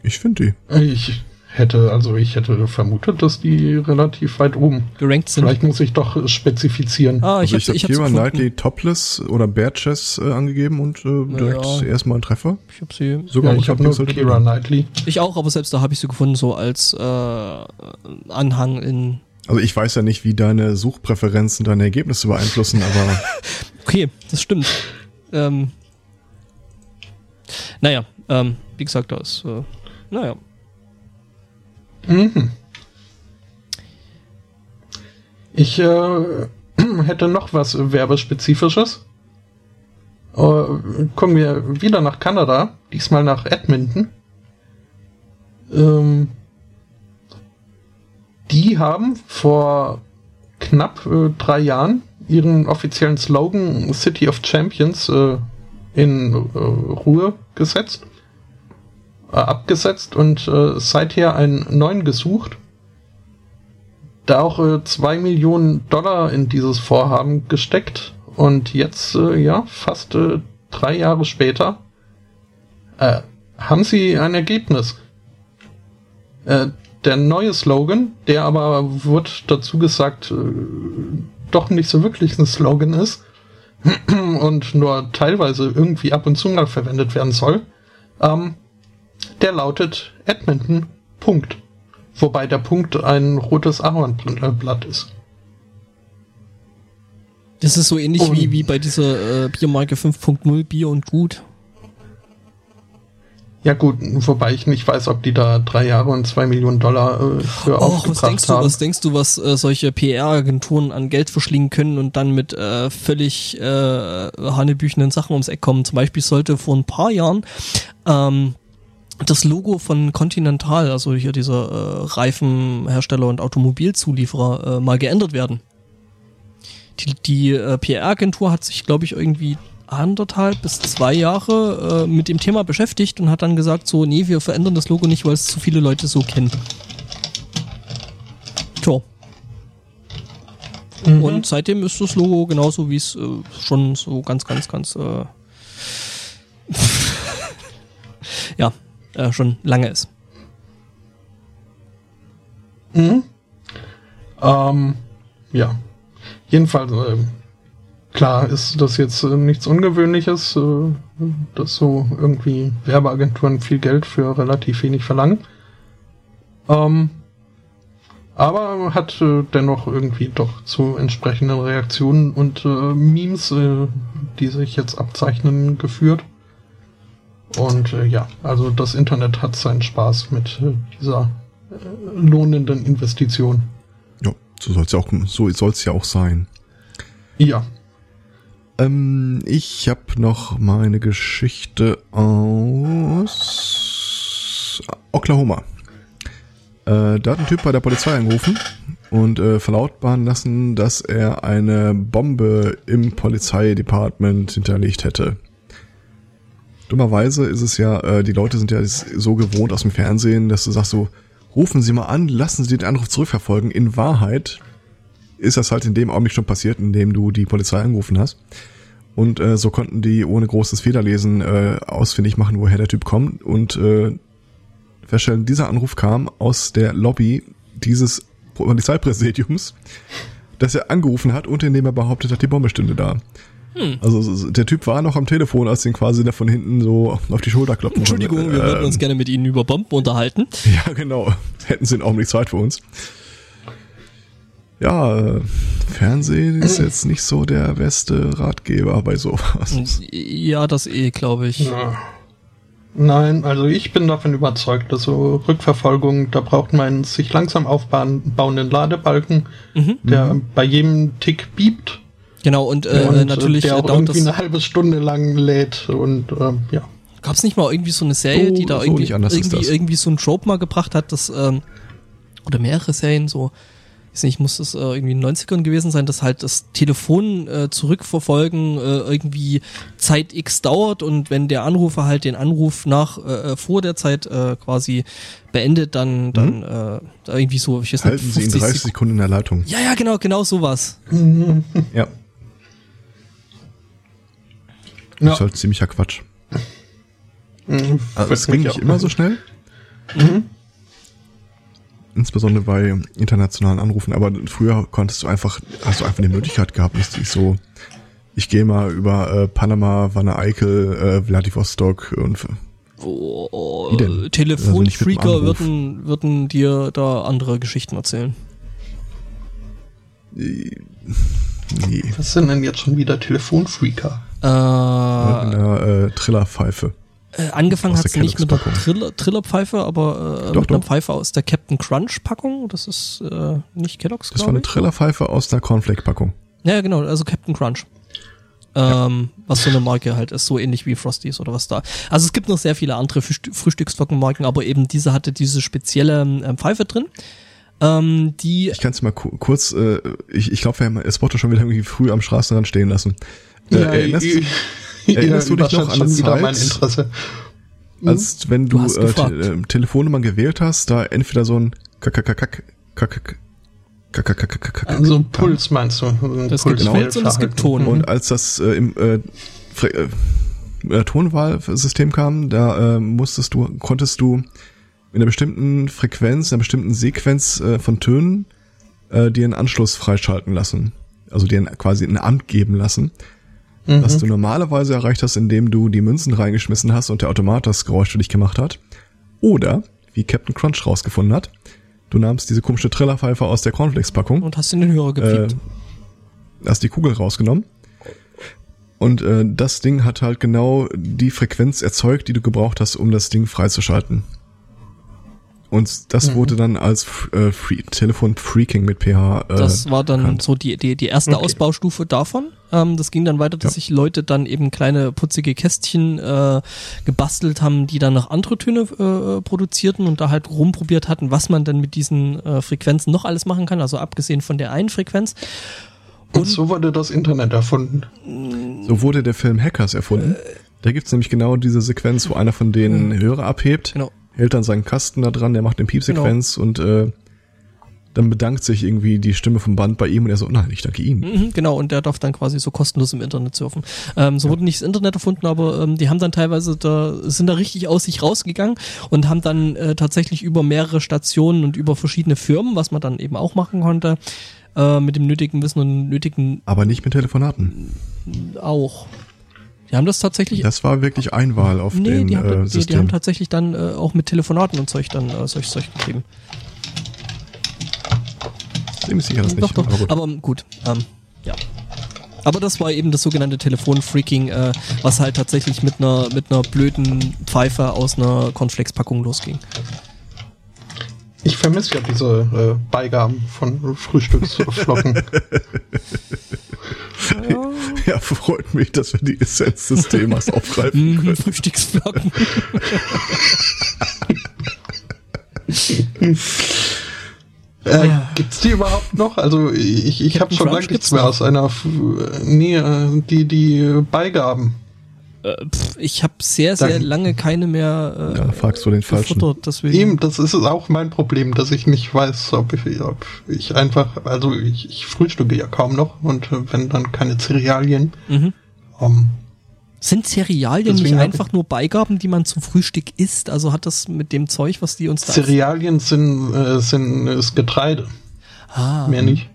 [SPEAKER 3] Ich finde die.
[SPEAKER 2] Ich hätte, also ich hätte vermutet, dass die relativ weit oben.
[SPEAKER 1] Gerankt sind.
[SPEAKER 2] Vielleicht muss ich doch äh, spezifizieren.
[SPEAKER 1] Ah, ich
[SPEAKER 3] also ich habe
[SPEAKER 1] ich hab's
[SPEAKER 3] Kira
[SPEAKER 1] gefunden.
[SPEAKER 3] Knightley Topless oder Bare Chest äh, angegeben und äh, direkt
[SPEAKER 1] Ja.
[SPEAKER 3] erstmal ein Treffer.
[SPEAKER 1] Ich hab sie.
[SPEAKER 3] Sogar
[SPEAKER 2] ja, ich habe nur Kira. Knightley.
[SPEAKER 1] Ich auch, aber selbst da habe ich sie gefunden, so als äh, Anhang in.
[SPEAKER 3] Also ich weiß ja nicht, wie deine Suchpräferenzen deine Ergebnisse beeinflussen, aber
[SPEAKER 1] Okay, das stimmt. Ähm, naja, ähm, wie gesagt, da ist. Äh, naja.
[SPEAKER 2] Mhm. Ich äh, hätte noch was Werbespezifisches. Äh, kommen wir wieder nach Kanada, diesmal nach Edmonton. Ähm, die haben vor knapp äh, drei Jahren ihren offiziellen Slogan City of Champions äh, in äh, Ruhe gesetzt äh, abgesetzt und äh, seither einen neuen gesucht. Da auch äh, zwei Millionen Dollar in dieses Vorhaben gesteckt und jetzt, äh, ja, fast äh, drei Jahre später, äh, haben sie ein Ergebnis. Äh, der neue Slogan, der aber, wird dazu gesagt, äh, doch nicht so wirklich ein Slogan ist und nur teilweise irgendwie ab und zu mal verwendet werden soll, ähm, der lautet Edmonton. Punkt. wobei der Punkt ein rotes Ahornblatt ist.
[SPEAKER 1] Das ist so ähnlich und wie, wie bei dieser äh, Biermarke 5.0 Bier und Gut.
[SPEAKER 2] Ja gut, wobei ich nicht weiß, ob die da drei Jahre und zwei Millionen Dollar äh, für Och, aufgebracht
[SPEAKER 1] was denkst
[SPEAKER 2] haben.
[SPEAKER 1] Du, was denkst du, was äh, solche PR-Agenturen an Geld verschlingen können und dann mit äh, völlig äh, hanebüchenden Sachen ums Eck kommen? Zum Beispiel sollte vor ein paar Jahren ähm, das Logo von Continental, also hier dieser äh, Reifenhersteller und Automobilzulieferer, äh, mal geändert werden. Die, die äh, PR-Agentur hat sich, glaube ich, irgendwie anderthalb bis zwei Jahre äh, mit dem Thema beschäftigt und hat dann gesagt, so, nee, wir verändern das Logo nicht, weil es zu viele Leute so kennen. Tja. Mhm. Und seitdem ist das Logo genauso, wie es äh, schon so ganz, ganz, ganz äh, ja, äh, schon lange ist.
[SPEAKER 2] Mhm. Ähm, ja. Jedenfalls, äh, klar ist das jetzt äh, nichts Ungewöhnliches, äh, dass so irgendwie Werbeagenturen viel Geld für relativ wenig verlangen. Ähm, aber hat äh, dennoch irgendwie doch zu entsprechenden Reaktionen und äh, Memes, äh, die sich jetzt abzeichnen, geführt. Und äh, ja, also das Internet hat seinen Spaß mit äh, dieser äh, lohnenden Investition.
[SPEAKER 3] Ja, so soll es ja auch so soll's ja auch sein.
[SPEAKER 2] Ja.
[SPEAKER 3] Ähm, ich habe noch meine Geschichte aus Oklahoma. Äh, da hat ein Typ bei der Polizei angerufen und äh, verlautbaren lassen, dass er eine Bombe im Polizeidepartement hinterlegt hätte. Dummerweise ist es ja, äh, die Leute sind ja so gewohnt aus dem Fernsehen, dass du sagst so, rufen Sie mal an, lassen Sie den Anruf zurückverfolgen. In Wahrheit ist das halt in dem Augenblick schon passiert, in dem du die Polizei angerufen hast. Und äh, so konnten die ohne großes Federlesen äh, ausfindig machen, woher der Typ kommt und äh, feststellen, dieser Anruf kam aus der Lobby dieses Polizeipräsidiums, das er angerufen hat und in dem er behauptet hat, die Bombe stünde da. Hm. Also der Typ war noch am Telefon, als den quasi da von hinten so auf die Schulter klopfen
[SPEAKER 1] Entschuldigung, wir äh, würden uns gerne mit Ihnen über Bomben unterhalten.
[SPEAKER 3] Ja, genau. Hätten Sie einen Augenblick Zeit für uns. Ja, äh, Fernsehen ist jetzt nicht so der beste Ratgeber bei sowas.
[SPEAKER 1] Ja, das eh, glaube ich. Ja.
[SPEAKER 2] Nein, also ich bin davon überzeugt, dass so Rückverfolgung, da braucht man einen sich langsam aufbauenden Ladebalken, mhm. der mhm. bei jedem Tick biebt.
[SPEAKER 1] Genau, und, äh, und natürlich
[SPEAKER 2] der auch irgendwie eine halbe Stunde lang lädt und äh, ja.
[SPEAKER 1] Gab es nicht mal irgendwie so eine Serie, so, die da so irgendwie, irgendwie, irgendwie so ein Trope mal gebracht hat, dass, ähm, oder mehrere Serien, so weiß nicht, muss das äh, irgendwie in den 90ern gewesen sein, dass halt das Telefon äh, zurückverfolgen äh, irgendwie Zeit X dauert und wenn der Anrufer halt den Anruf nach äh, äh vor der Zeit äh, quasi beendet, dann mhm. dann äh, irgendwie so,
[SPEAKER 3] ich weiß Halten nicht, 50 Sie in 30 Sekunden in der Leitung.
[SPEAKER 1] Ja, ja, genau, genau sowas.
[SPEAKER 3] ja. Das ist halt ziemlicher Quatsch. Mhm. Also, es ging nicht immer so schnell. Mhm insbesondere bei internationalen Anrufen, aber früher konntest du einfach, hast du einfach die Möglichkeit gehabt, dass ich so, ich gehe mal über äh, Panama, Wanne Eickel, äh, Vladivostok und
[SPEAKER 1] oh, oh, Telefonfreaker also würden, würden dir da andere Geschichten erzählen.
[SPEAKER 2] Nee. Was sind denn jetzt schon wieder Telefonfreaker?
[SPEAKER 3] Äh, in der äh, Trillerpfeife.
[SPEAKER 1] Äh, angefangen hat es nicht mit der Triller, Trillerpfeife, aber äh, doch, mit doch. einer Pfeife aus der Captain Crunch Packung. Das ist äh, nicht Kellogg's,
[SPEAKER 3] Das war eine Trillerpfeife aus der Cornflake Packung.
[SPEAKER 1] Ja, genau, also Captain Crunch. Ähm, ja. Was so eine Marke halt ist, so ähnlich wie Frosties oder was da. Also es gibt noch sehr viele andere Frühstücksflockenmarken, aber eben diese hatte diese spezielle ähm, Pfeife drin. Ähm, die
[SPEAKER 3] ich kann es mal ku kurz, äh, ich, ich glaube, wir haben Spotter schon wieder irgendwie früh am Straßenrand stehen lassen. Ja, erinnerst, ich, Erinnerst du dich noch an die Zeit, mein Interesse. als wenn du, du äh, äh, Telefonnummern gewählt hast, da entweder so ein Kakakakak, kakak,
[SPEAKER 2] also Puls meinst du?
[SPEAKER 1] Puls gibt Puls und es gibt Ton.
[SPEAKER 3] Und als das äh, im äh, äh, Tonwahlsystem kam, da äh, musstest du, konntest du in einer bestimmten Frequenz, in einer bestimmten Sequenz äh, von Tönen äh, dir einen Anschluss freischalten lassen. Also dir quasi ein Amt geben lassen mhm. was du normalerweise erreicht hast, indem du die Münzen reingeschmissen hast und der Automat das Geräusch für dich gemacht hat. Oder, wie Captain Crunch rausgefunden hat, Du nahmst diese komische Trillerpfeife aus der Cornflakes-Packung.
[SPEAKER 1] Und hast in den Hörer gepiept.
[SPEAKER 3] Äh, hast die Kugel rausgenommen. Und äh, das Ding hat halt genau die Frequenz erzeugt, die du gebraucht hast, um das Ding freizuschalten. Und das
[SPEAKER 2] Mhm.
[SPEAKER 3] wurde dann als äh, Free Telefon Freaking mit PH. Äh,
[SPEAKER 1] Das war dann
[SPEAKER 3] bekannt.
[SPEAKER 1] so die, die, die erste
[SPEAKER 2] Okay.
[SPEAKER 1] Ausbaustufe davon. Ähm, das ging dann weiter, dass
[SPEAKER 3] Ja.
[SPEAKER 1] sich Leute dann eben kleine putzige Kästchen äh, gebastelt haben, die dann noch andere Töne äh, produzierten und da halt rumprobiert hatten, was man dann mit diesen äh, Frequenzen noch alles machen kann, also abgesehen von der einen Frequenz.
[SPEAKER 2] Und so wurde das Internet erfunden.
[SPEAKER 3] So wurde der Film Hackers erfunden. Da gibt's nämlich genau diese Sequenz, wo einer von denen Hörer abhebt,
[SPEAKER 1] Genau.
[SPEAKER 3] hält dann seinen Kasten da dran, der macht eine Piepsequenz und äh, dann bedankt sich irgendwie die Stimme vom Band bei ihm und er so, nein, ich danke ihm.
[SPEAKER 1] Mhm, genau, und der darf dann quasi so kostenlos im Internet surfen. Ähm, so wurde nicht das Internet erfunden, aber ähm, die haben dann teilweise da, sind da richtig aus sich rausgegangen und haben dann äh, tatsächlich über mehrere Stationen und über verschiedene Firmen, was man dann eben auch machen konnte, äh, mit dem nötigen Wissen und nötigen
[SPEAKER 3] Aber nicht mit Telefonaten.
[SPEAKER 1] auch. Die haben das tatsächlich.
[SPEAKER 3] Das war wirklich Einwahl auf
[SPEAKER 1] nee,
[SPEAKER 3] dem
[SPEAKER 1] die, haben,
[SPEAKER 3] äh,
[SPEAKER 1] die, die
[SPEAKER 3] System.
[SPEAKER 1] haben tatsächlich dann äh, auch mit Telefonaten und Zeug dann äh, solch Zeug getrieben.
[SPEAKER 3] Ziemlich sicher das
[SPEAKER 1] Doch,
[SPEAKER 3] nicht.
[SPEAKER 1] doch.
[SPEAKER 3] aber gut.
[SPEAKER 1] Aber gut, ähm, ja. Aber das war eben das sogenannte Telefonfreaking, äh, was halt tatsächlich mit einer mit einer blöden Pfeife aus einer Cornflakes-Packung losging.
[SPEAKER 2] Ich vermisse ja diese äh, Beigaben von Frühstücksflocken.
[SPEAKER 3] Ja, freut mich, dass wir die Essenz des Themas aufgreifen
[SPEAKER 1] Mhm,
[SPEAKER 3] können.
[SPEAKER 1] Frühstücksflocken.
[SPEAKER 2] Äh,
[SPEAKER 1] Ja.
[SPEAKER 2] Gibt's die überhaupt noch? Also ich, ich habe schon lange nichts mehr
[SPEAKER 1] noch.
[SPEAKER 2] aus einer... Nee, äh, die, die Beigaben.
[SPEAKER 1] äh, ich habe sehr, sehr
[SPEAKER 2] Danke.
[SPEAKER 1] lange keine mehr äh,
[SPEAKER 3] Da fragst du den Falschen.
[SPEAKER 1] deswegen.
[SPEAKER 2] Eben, das ist auch mein Problem, dass ich nicht weiß, ob ich, ob ich einfach... Also ich, ich frühstücke ja kaum noch und äh, wenn dann keine Cerealien.
[SPEAKER 1] Mhm.
[SPEAKER 2] Ähm,
[SPEAKER 1] Sind Cerealien
[SPEAKER 2] Deswegen
[SPEAKER 1] nicht einfach nur Beigaben, die man zum Frühstück isst? Also hat das mit dem Zeug, was die uns da...
[SPEAKER 2] Cerealien sind, äh, sind ist Getreide,
[SPEAKER 1] ah,
[SPEAKER 2] mehr nicht.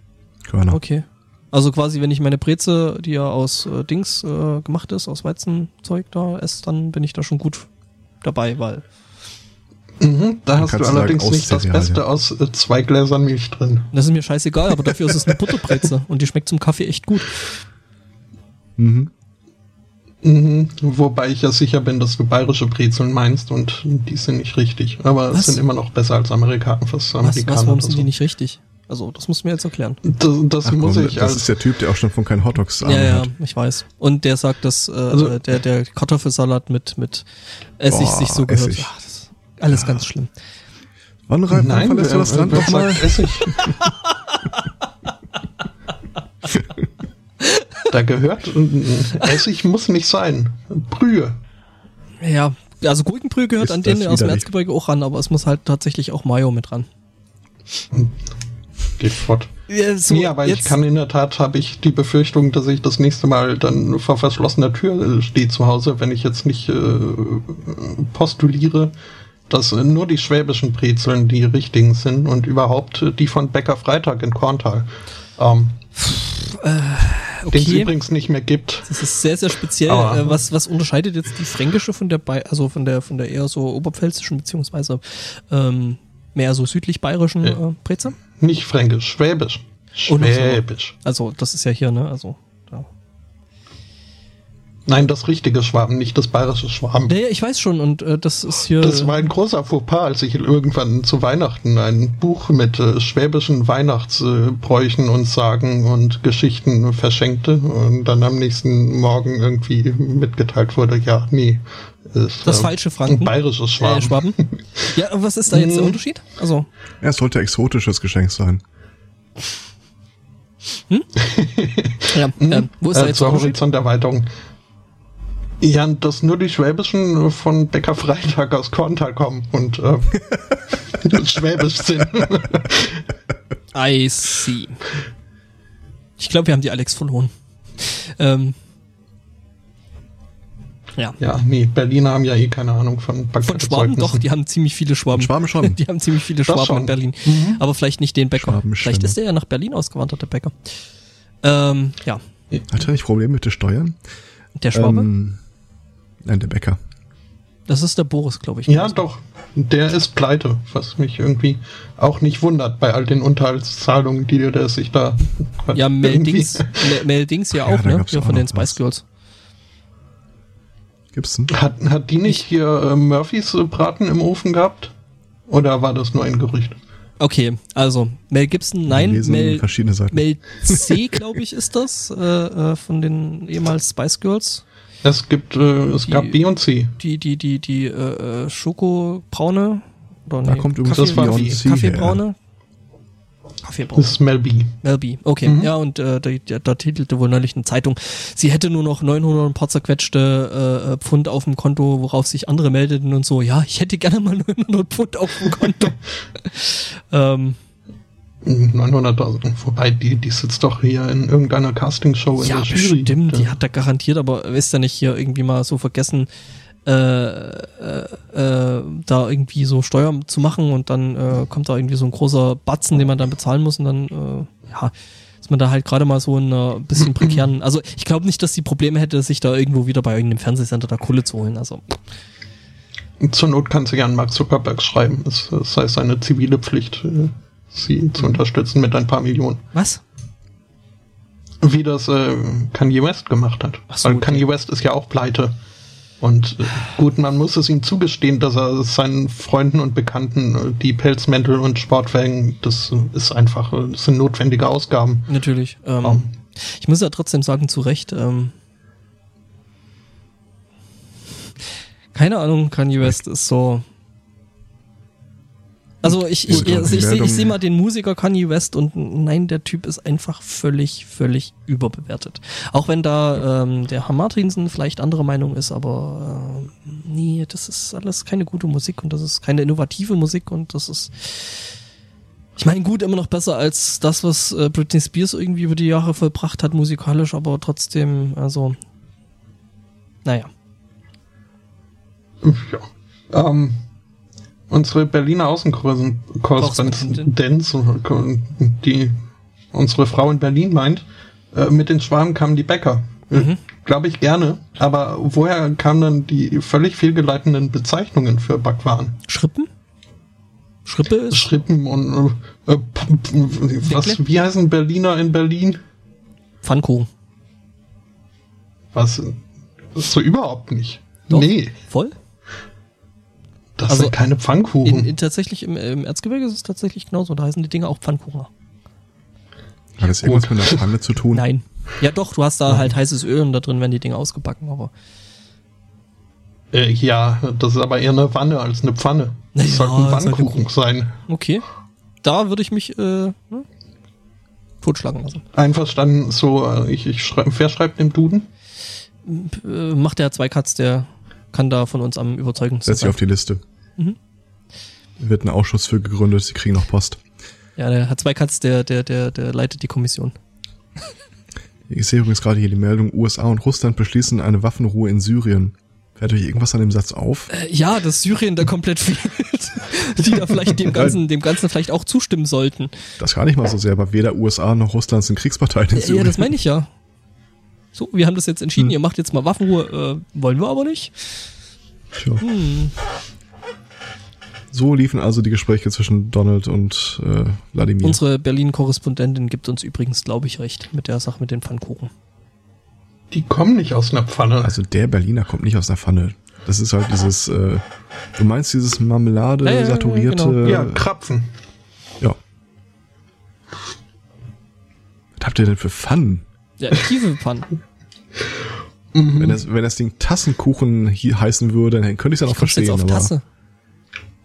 [SPEAKER 3] Körner.
[SPEAKER 1] okay. Also quasi, wenn ich meine Breze, die ja aus äh, Dings äh, gemacht ist, aus Weizenzeug da esse, dann bin ich da schon gut dabei, weil...
[SPEAKER 2] Mhm, da hast du allerdings
[SPEAKER 3] sagen,
[SPEAKER 2] nicht das. Beste aus äh, zwei Gläsern Milch drin.
[SPEAKER 1] Das ist mir scheißegal, aber dafür ist es eine Butterbreze und die schmeckt zum Kaffee echt gut.
[SPEAKER 3] Mhm.
[SPEAKER 2] Mhm, wobei ich ja sicher bin, dass du bayerische Brezeln meinst und die sind nicht richtig. Aber
[SPEAKER 1] Was?
[SPEAKER 2] es sind immer noch besser als Amerikaner. Was,
[SPEAKER 1] Was,
[SPEAKER 2] Amerikaner
[SPEAKER 1] was, warum
[SPEAKER 2] oder
[SPEAKER 1] sind
[SPEAKER 2] so.
[SPEAKER 1] die nicht richtig? Also, das musst du mir jetzt erklären.
[SPEAKER 2] Das, das
[SPEAKER 3] Ach
[SPEAKER 2] muss
[SPEAKER 3] komm,
[SPEAKER 2] ich
[SPEAKER 3] das
[SPEAKER 2] als
[SPEAKER 3] ist der Typ, der auch schon von keinen Hotdogs
[SPEAKER 1] Ja,
[SPEAKER 3] Ahnung
[SPEAKER 1] ja,
[SPEAKER 3] hat.
[SPEAKER 1] ich weiß. Und der sagt, dass äh,
[SPEAKER 2] Also-
[SPEAKER 1] der, der Kartoffelsalat mit, mit Essig
[SPEAKER 3] Boah,
[SPEAKER 1] sich so gehört.
[SPEAKER 3] Essig.
[SPEAKER 1] Ja, das ist alles ganz schlimm.
[SPEAKER 3] Wann, wann
[SPEAKER 2] Nein,
[SPEAKER 3] verlässt du
[SPEAKER 2] wer,
[SPEAKER 3] das Land
[SPEAKER 2] wer
[SPEAKER 3] nochmal?
[SPEAKER 2] Essig? da gehört äh, Essig muss nicht sein. Brühe.
[SPEAKER 1] Ja, also Gurkenbrühe gehört
[SPEAKER 3] Ist
[SPEAKER 1] an den aus dem? Erzgebirge auch ran, aber es muss halt tatsächlich auch Mayo mit ran.
[SPEAKER 2] Geht fort.
[SPEAKER 1] Ja, so,
[SPEAKER 2] nee, aber ich kann in der Tat, habe ich die Befürchtung, dass ich das nächste Mal dann vor verschlossener Tür äh, stehe zu Hause, wenn ich jetzt nicht äh, postuliere, dass äh, nur die schwäbischen Brezeln die richtigen sind und überhaupt äh, die von Bäcker Freitag in Korntal. Ähm, Den es
[SPEAKER 1] okay.
[SPEAKER 2] übrigens nicht mehr gibt.
[SPEAKER 1] Das ist sehr, sehr speziell.
[SPEAKER 2] Aber-
[SPEAKER 1] Äh, was, was unterscheidet jetzt die fränkische von der, Bay also von der, von der eher so oberpfälzischen, beziehungsweise ähm, mehr so südlich bayerischen äh, Breze?
[SPEAKER 2] Nicht fränkisch, schwäbisch.
[SPEAKER 1] Oh, noch so.
[SPEAKER 2] Schwäbisch.
[SPEAKER 1] Also, das ist ja hier, ne? Also.
[SPEAKER 2] Nein, das richtige Schwaben, nicht das bayerische Schwaben.
[SPEAKER 1] Ja, ja, ich weiß schon, und äh, das ist hier.
[SPEAKER 2] Das war ein großer Fauxpas, als ich irgendwann zu Weihnachten ein Buch mit äh, schwäbischen Weihnachtsbräuchen und Sagen und Geschichten verschenkte und dann am nächsten Morgen irgendwie mitgeteilt wurde, ja, nee. Ist,
[SPEAKER 1] Das
[SPEAKER 2] äh,
[SPEAKER 1] falsche Franken.
[SPEAKER 2] Ein bayerisches Schwaben.
[SPEAKER 1] Äh, Schwaben. ja, und was ist da jetzt der
[SPEAKER 2] Mhm.
[SPEAKER 1] Unterschied? Also,
[SPEAKER 3] Ja, es sollte exotisches Geschenk sein.
[SPEAKER 1] ja, ähm, wo ist da
[SPEAKER 2] äh,
[SPEAKER 1] jetzt der
[SPEAKER 2] zur
[SPEAKER 1] Unterschied?
[SPEAKER 2] Horizonterweiterung. Ja, dass nur die Schwäbischen von Bäcker Freitag aus Korntal kommen und äh, schwäbisch sind.
[SPEAKER 1] I see. Ich glaube, wir haben die Alex verloren. Ähm, ja.
[SPEAKER 2] ja, nee, Berliner haben ja eh keine Ahnung von
[SPEAKER 1] Von
[SPEAKER 2] Bankzeugnissen.
[SPEAKER 1] Schwaben doch, die haben ziemlich viele Schwaben.
[SPEAKER 3] Schwaben schon.
[SPEAKER 1] Die haben ziemlich viele Schwaben in Berlin.
[SPEAKER 2] Mhm.
[SPEAKER 1] Aber vielleicht nicht den Bäcker. Vielleicht ist der ja nach Berlin ausgewandert, der Bäcker. Ähm, ja,
[SPEAKER 3] Hat er nicht Probleme mit den Steuern?
[SPEAKER 1] der Schwabe.
[SPEAKER 3] Ähm, nein, der Bäcker.
[SPEAKER 1] Das ist der Boris, glaube ich.
[SPEAKER 2] Ja, doch. Der ist pleite, was mich irgendwie auch nicht wundert bei all den Unterhaltszahlungen, die der sich da.
[SPEAKER 1] Ja, Mel Dings, Mel, Dings ja
[SPEAKER 3] Ja,
[SPEAKER 1] auch, ne? Ja,
[SPEAKER 3] auch
[SPEAKER 1] von
[SPEAKER 3] noch
[SPEAKER 1] den Spice
[SPEAKER 3] was.
[SPEAKER 1] Girls.
[SPEAKER 3] Gibt's denn?
[SPEAKER 2] Hat, hat die nicht hier äh, Murphys äh, Braten im Ofen gehabt? Oder war das nur ein Gerücht?
[SPEAKER 1] Okay, also Mel Gibson, nein,
[SPEAKER 3] lesen
[SPEAKER 1] Mel,
[SPEAKER 3] verschiedene Seiten.
[SPEAKER 1] Mel C, glaube ich, ist das, äh, äh, von den ehemals Spice Girls.
[SPEAKER 2] Es gibt, äh, es
[SPEAKER 1] Die-
[SPEAKER 2] gab B und C.
[SPEAKER 1] Die, die, die, die äh, äh, Schokobraune. Oder
[SPEAKER 3] Da
[SPEAKER 1] nee,
[SPEAKER 3] kommt übrigens
[SPEAKER 2] das war
[SPEAKER 3] her.
[SPEAKER 1] Kaffeebraune. Kaffeebraune.
[SPEAKER 2] Das ist Mel B.
[SPEAKER 1] Mel B. Okay,
[SPEAKER 2] Mhm.
[SPEAKER 1] ja, und äh, da, da, titelte wohl neulich eine Zeitung, sie hätte nur noch 900 und ein paar zerquetschte äh, äh, Pfund auf dem Konto, worauf sich andere meldeten und so, ja, ich hätte gerne mal 900 Pfund auf dem Konto. ähm,
[SPEAKER 2] 900.000. Wobei, die, die sitzt doch hier in irgendeiner Castingshow in
[SPEAKER 1] ja,
[SPEAKER 2] der Jury.
[SPEAKER 1] bestimmt, die hat da garantiert, aber ist ja nicht hier irgendwie mal so vergessen, äh, äh, äh, da irgendwie so Steuern zu machen und dann äh, kommt da irgendwie so ein großer Batzen, den man dann bezahlen muss und dann, äh, ja, ist man da halt gerade mal so in einer bisschen prekären, also ich glaube nicht, dass sie Probleme hätte, sich da irgendwo wieder bei irgendeinem Fernsehsender da Kohle zu holen, also
[SPEAKER 2] Zur Not kann sie ja an Mark Zuckerberg schreiben. Es, es sei seine zivile Pflicht, äh, sie zu unterstützen mit ein paar Millionen.
[SPEAKER 1] was?
[SPEAKER 2] Wie das äh, Kanye West gemacht hat.
[SPEAKER 1] Ach so,
[SPEAKER 2] Weil
[SPEAKER 1] okay.
[SPEAKER 2] Kanye West ist ja auch pleite. Und äh, gut, man muss es ihm zugestehen, dass er seinen Freunden und Bekannten äh, die Pelzmäntel und Sportwagen, das äh, ist einfach, das sind notwendige Ausgaben.
[SPEAKER 1] Natürlich. Ähm,
[SPEAKER 2] Ähm,
[SPEAKER 1] Ich muss ja trotzdem sagen, zu Recht, ähm, keine Ahnung, Kanye West ist so. Also ich, ich,
[SPEAKER 3] Gut,
[SPEAKER 1] ich, ich, sehe-
[SPEAKER 3] Meldung-
[SPEAKER 1] ich sehe mal den Musiker Kanye West und nein, der Typ ist einfach völlig, völlig überbewertet. Auch wenn da ähm, der Herr vielleicht anderer Meinung ist, aber äh, nee, das ist alles keine gute Musik und das ist keine innovative Musik und das ist ich meine, gut, immer noch besser als das, was äh, Britney Spears irgendwie über die Jahre vollbracht hat, musikalisch, aber trotzdem, also, naja.
[SPEAKER 2] Ja. Ähm, unsere Berliner Außenkorrespondenz, die unsere Frau in Berlin meint, äh, mit den Schwaben kamen die Bäcker.
[SPEAKER 1] Mhm.
[SPEAKER 2] Glaube ich gerne. Aber woher kamen dann die völlig fehlgeleitenden Bezeichnungen für Backwaren?
[SPEAKER 1] Schrippen? Schrippe ist,
[SPEAKER 2] Schrippen und äh, äh, was, wie heißen Berliner in Berlin?
[SPEAKER 1] Pfannkuchen.
[SPEAKER 2] Was? So überhaupt nicht.
[SPEAKER 1] Doch.
[SPEAKER 2] Nee,
[SPEAKER 1] Voll?
[SPEAKER 2] Das
[SPEAKER 1] Also
[SPEAKER 2] sind keine Pfannkuchen.
[SPEAKER 1] In, in, tatsächlich im, im Erzgebirge ist es tatsächlich genauso, da heißen die Dinge auch Pfannkuchen.
[SPEAKER 3] Hat das irgendwas mit einer Pfanne zu tun?
[SPEAKER 1] Nein. Ja doch, du hast da halt heißes Öl und da drin werden die Dinge ausgebacken, aber
[SPEAKER 2] Äh, ja, das ist aber eher eine Wanne als eine Pfanne. Das
[SPEAKER 1] ja, halt eine
[SPEAKER 2] Pfannkuchen sein.
[SPEAKER 1] okay. Da würde ich mich äh, hm, totschlagen lassen.
[SPEAKER 2] Einverstanden, so, äh, ich, ich schreib, wer schreibt im Duden?
[SPEAKER 1] Äh, macht der Zweikatz, der kann da von uns am überzeugendsten
[SPEAKER 3] Setz dich auf die Liste.
[SPEAKER 1] Mhm.
[SPEAKER 3] Wird ein Ausschuss für gegründet, sie kriegen noch Post.
[SPEAKER 1] Ja, der hat zwei Katz, der, der, der, der leitet die Kommission.
[SPEAKER 3] Ich sehe übrigens gerade hier die Meldung, USA und Russland beschließen eine Waffenruhe in Syrien. Fällt euch irgendwas an dem Satz auf?
[SPEAKER 1] Äh, ja, dass Syrien da komplett fehlt. die da vielleicht dem Ganzen, dem Ganzen vielleicht auch zustimmen sollten.
[SPEAKER 3] Das gar nicht mal so sehr, aber weder USA noch Russland sind Kriegsparteien in
[SPEAKER 1] Äh, ja,
[SPEAKER 3] Syrien.
[SPEAKER 1] das meine ich ja. So, wir haben das jetzt entschieden, ihr macht jetzt mal Waffenruhe, äh, wollen wir aber nicht.
[SPEAKER 3] Tja.
[SPEAKER 1] Hm.
[SPEAKER 3] So liefen also die Gespräche zwischen Donald und äh, Wladimir.
[SPEAKER 1] Unsere Berlin-Korrespondentin gibt uns übrigens, glaube ich, recht mit der Sache mit den Pfannkuchen.
[SPEAKER 2] Die kommen nicht aus einer Pfanne.
[SPEAKER 3] Also der Berliner kommt nicht aus der Pfanne. Das ist halt dieses, äh, du meinst dieses Marmelade,
[SPEAKER 1] Ja, ja, ja,
[SPEAKER 3] saturierte.
[SPEAKER 1] genau.
[SPEAKER 2] ja, Krapfen.
[SPEAKER 3] ja. Was habt ihr denn für Pfannen?
[SPEAKER 1] Ja, tiefe Pfannen.
[SPEAKER 3] Wenn das, wenn das Ding Tassenkuchen hier heißen würde, dann könnte ich es ja noch verstehen.
[SPEAKER 1] jetzt auf Tasse?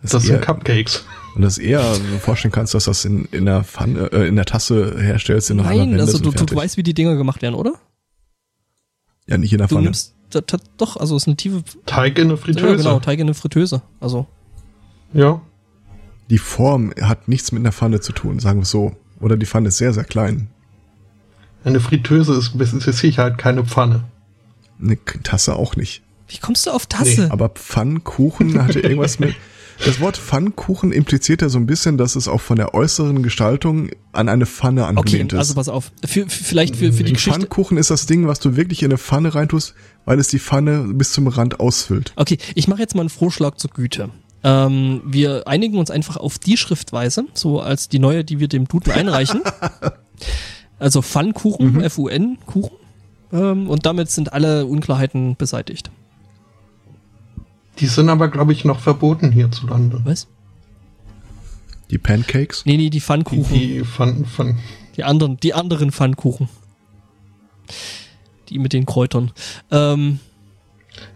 [SPEAKER 2] Das
[SPEAKER 3] eher,
[SPEAKER 2] sind Cupcakes.
[SPEAKER 3] und das eher so vorstellen kannst, dass das in, in der Pfanne, äh, in der Tasse herstellst, in einer
[SPEAKER 1] Nein, also du, du, weißt, wie die Dinger gemacht werden, oder?
[SPEAKER 3] Ja, nicht in der
[SPEAKER 1] Du
[SPEAKER 3] Pfanne.
[SPEAKER 1] nimmst, da, da, doch, also es ist eine tiefe,
[SPEAKER 2] Teig in eine
[SPEAKER 1] ja,
[SPEAKER 2] Fritteuse.
[SPEAKER 1] genau, Teig in eine Fritteuse. Also,
[SPEAKER 2] Ja.
[SPEAKER 3] Die Form hat nichts mit einer Pfanne zu tun, sagen wir es so. Oder die Pfanne ist sehr, sehr klein.
[SPEAKER 2] Eine Fritteuse ist mit Sicherheit keine Pfanne.
[SPEAKER 3] Eine Tasse auch nicht.
[SPEAKER 1] wie kommst du auf Tasse?
[SPEAKER 3] Aber Pfannkuchen hatte irgendwas mit. das Wort Pfannkuchen impliziert ja so ein bisschen, dass es auch von der äußeren Gestaltung an eine Pfanne
[SPEAKER 1] Okay,
[SPEAKER 3] angelehnt
[SPEAKER 1] also
[SPEAKER 3] ist.
[SPEAKER 1] pass auf. Für, für, vielleicht für, für die
[SPEAKER 3] Ein
[SPEAKER 1] Geschichte.
[SPEAKER 3] Pfannkuchen ist das Ding, was du wirklich in eine Pfanne reintust, weil es die Pfanne bis zum Rand ausfüllt.
[SPEAKER 1] Okay, ich mache jetzt mal einen Vorschlag zur Güte. Ähm, wir einigen uns einfach auf die Schriftweise, so als die neue, die wir dem Duden einreichen. also Pfannkuchen,
[SPEAKER 3] Mhm.
[SPEAKER 1] F-U-N, Kuchen. Ähm, und damit sind alle Unklarheiten beseitigt.
[SPEAKER 2] Die sind aber, glaube ich, noch verboten hierzulande.
[SPEAKER 1] Was?
[SPEAKER 3] Die Pancakes.
[SPEAKER 1] Nee, nee, die
[SPEAKER 2] Die,
[SPEAKER 1] Pfannkuchen. Die,
[SPEAKER 2] die von, von,
[SPEAKER 1] anderen, die anderen Pfannkuchen. Die mit den Kräutern. Ähm,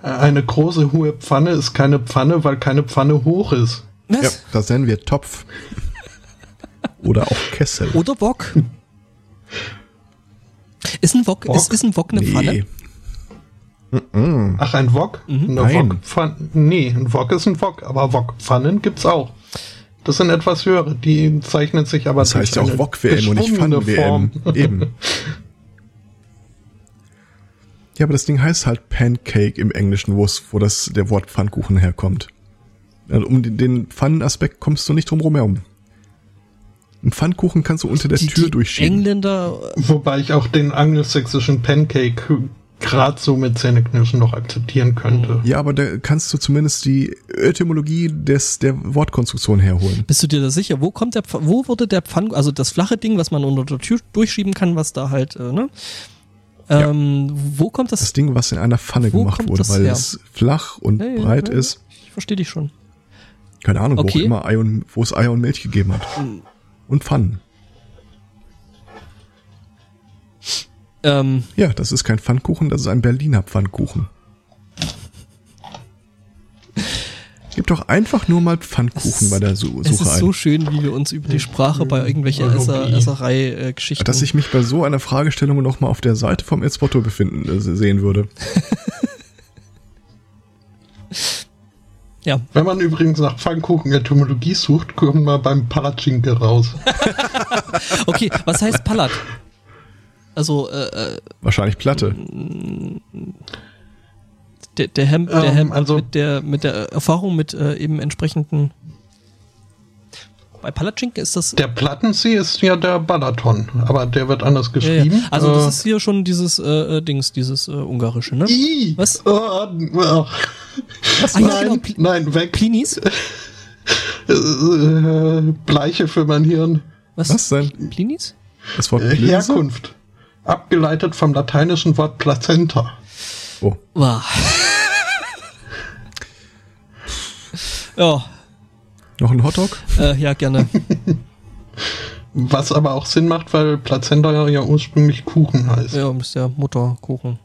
[SPEAKER 2] eine große hohe Pfanne ist keine Pfanne, weil keine Pfanne hoch ist.
[SPEAKER 1] was?
[SPEAKER 3] Ja, das nennen wir Topf. Oder auch Kessel.
[SPEAKER 1] Oder Wok? Ist ein Wok,
[SPEAKER 2] Wok?
[SPEAKER 1] Ist, ist ein Wok eine Pfanne?
[SPEAKER 2] Ach, ein Wok? Eine
[SPEAKER 3] Mhm. Nein.
[SPEAKER 2] Wokpfanne? Nee, ein Wok ist ein Wok, aber Wokpfannen gibt's auch. Das sind etwas höhere, die zeichnen sich aber
[SPEAKER 3] Das heißt ja auch Wok-WM und nicht Pfannen-WM. Eben. Ja, aber das Ding heißt halt Pancake im Englischen, wo es, wo das, der Wort Pfannkuchen herkommt. Also um den, den Pfannenaspekt kommst du nicht drum herum. Ein Pfannkuchen kannst du unter der
[SPEAKER 1] Die,
[SPEAKER 3] Tür
[SPEAKER 1] die
[SPEAKER 3] durchschieben.
[SPEAKER 1] Engländer
[SPEAKER 2] Wobei ich auch den angelsächsischen Pancake gerade so mit Zähneknirschen noch akzeptieren könnte.
[SPEAKER 3] Ja, aber da kannst du zumindest die Etymologie des, der Wortkonstruktion herholen.
[SPEAKER 1] Bist du dir da sicher? Wo kommt der, Pf- wo wurde der Pfann, also das flache Ding, was man unter der Tür durchschieben kann, was da halt, äh, ne?
[SPEAKER 3] Ja.
[SPEAKER 1] Ähm, wo kommt das?
[SPEAKER 3] Das Ding, was in einer Pfanne
[SPEAKER 1] Wo
[SPEAKER 3] gemacht wurde, weil
[SPEAKER 1] her?
[SPEAKER 3] es flach und
[SPEAKER 1] Ja, ja,
[SPEAKER 3] breit ist.
[SPEAKER 1] Ich verstehe dich schon.
[SPEAKER 3] Keine Ahnung, wo
[SPEAKER 1] Okay.
[SPEAKER 3] auch immer Ei und, wo es Eier und Milch gegeben hat. Und Pfannen.
[SPEAKER 1] Ähm,
[SPEAKER 3] Ja, das ist kein Pfannkuchen, das ist ein Berliner Pfannkuchen. Gib doch einfach nur mal Pfannkuchen bei der Su
[SPEAKER 1] es
[SPEAKER 3] Suche
[SPEAKER 1] ist
[SPEAKER 3] ein.
[SPEAKER 1] so schön, wie wir uns über die Sprache bei. Esser, Esserei-Geschichten.
[SPEAKER 3] dass ich mich bei so einer Fragestellung noch mal auf der Seite vom Etzbotto befinden äh, sehen würde.
[SPEAKER 1] ja,
[SPEAKER 2] Wenn man übrigens nach Pfannkuchen-Etymologie sucht, kommt man beim Palatschinke raus.
[SPEAKER 1] okay, was heißt Palat? Also, äh, äh,
[SPEAKER 3] Wahrscheinlich Platte.
[SPEAKER 1] der, der Hemd, der
[SPEAKER 2] Ähm,
[SPEAKER 1] Hemd
[SPEAKER 2] also-
[SPEAKER 1] mit der, mit der Erfahrung mit äh, eben entsprechenden. Bei Palatschinken ist das.
[SPEAKER 2] Der Plattensee ist ja der Balaton, aber der wird anders
[SPEAKER 1] ja,
[SPEAKER 2] geschrieben.
[SPEAKER 1] ja. Also, das
[SPEAKER 2] Äh,
[SPEAKER 1] ist hier schon dieses äh, äh, Dings, dieses äh, ungarische, ne?
[SPEAKER 2] I.
[SPEAKER 1] Was?
[SPEAKER 2] Oh, oh.
[SPEAKER 1] Ah, ja,
[SPEAKER 2] nein,
[SPEAKER 1] genau, Pl-
[SPEAKER 2] nein, weg.
[SPEAKER 1] Plinis?
[SPEAKER 2] Äh, Bleiche für mein Hirn.
[SPEAKER 1] Was?
[SPEAKER 3] Was denn?
[SPEAKER 1] Plinis?
[SPEAKER 3] Das Wort
[SPEAKER 2] Äh,
[SPEAKER 3] Linse?
[SPEAKER 2] Herkunft. Abgeleitet vom lateinischen Wort Plazenta.
[SPEAKER 3] Oh,
[SPEAKER 1] Wow. ja,
[SPEAKER 3] noch ein Hotdog?
[SPEAKER 1] äh, ja, gerne.
[SPEAKER 2] Was aber auch Sinn macht, weil Plazenta ja ursprünglich Kuchen heißt.
[SPEAKER 1] Ja, ist ja Mutterkuchen.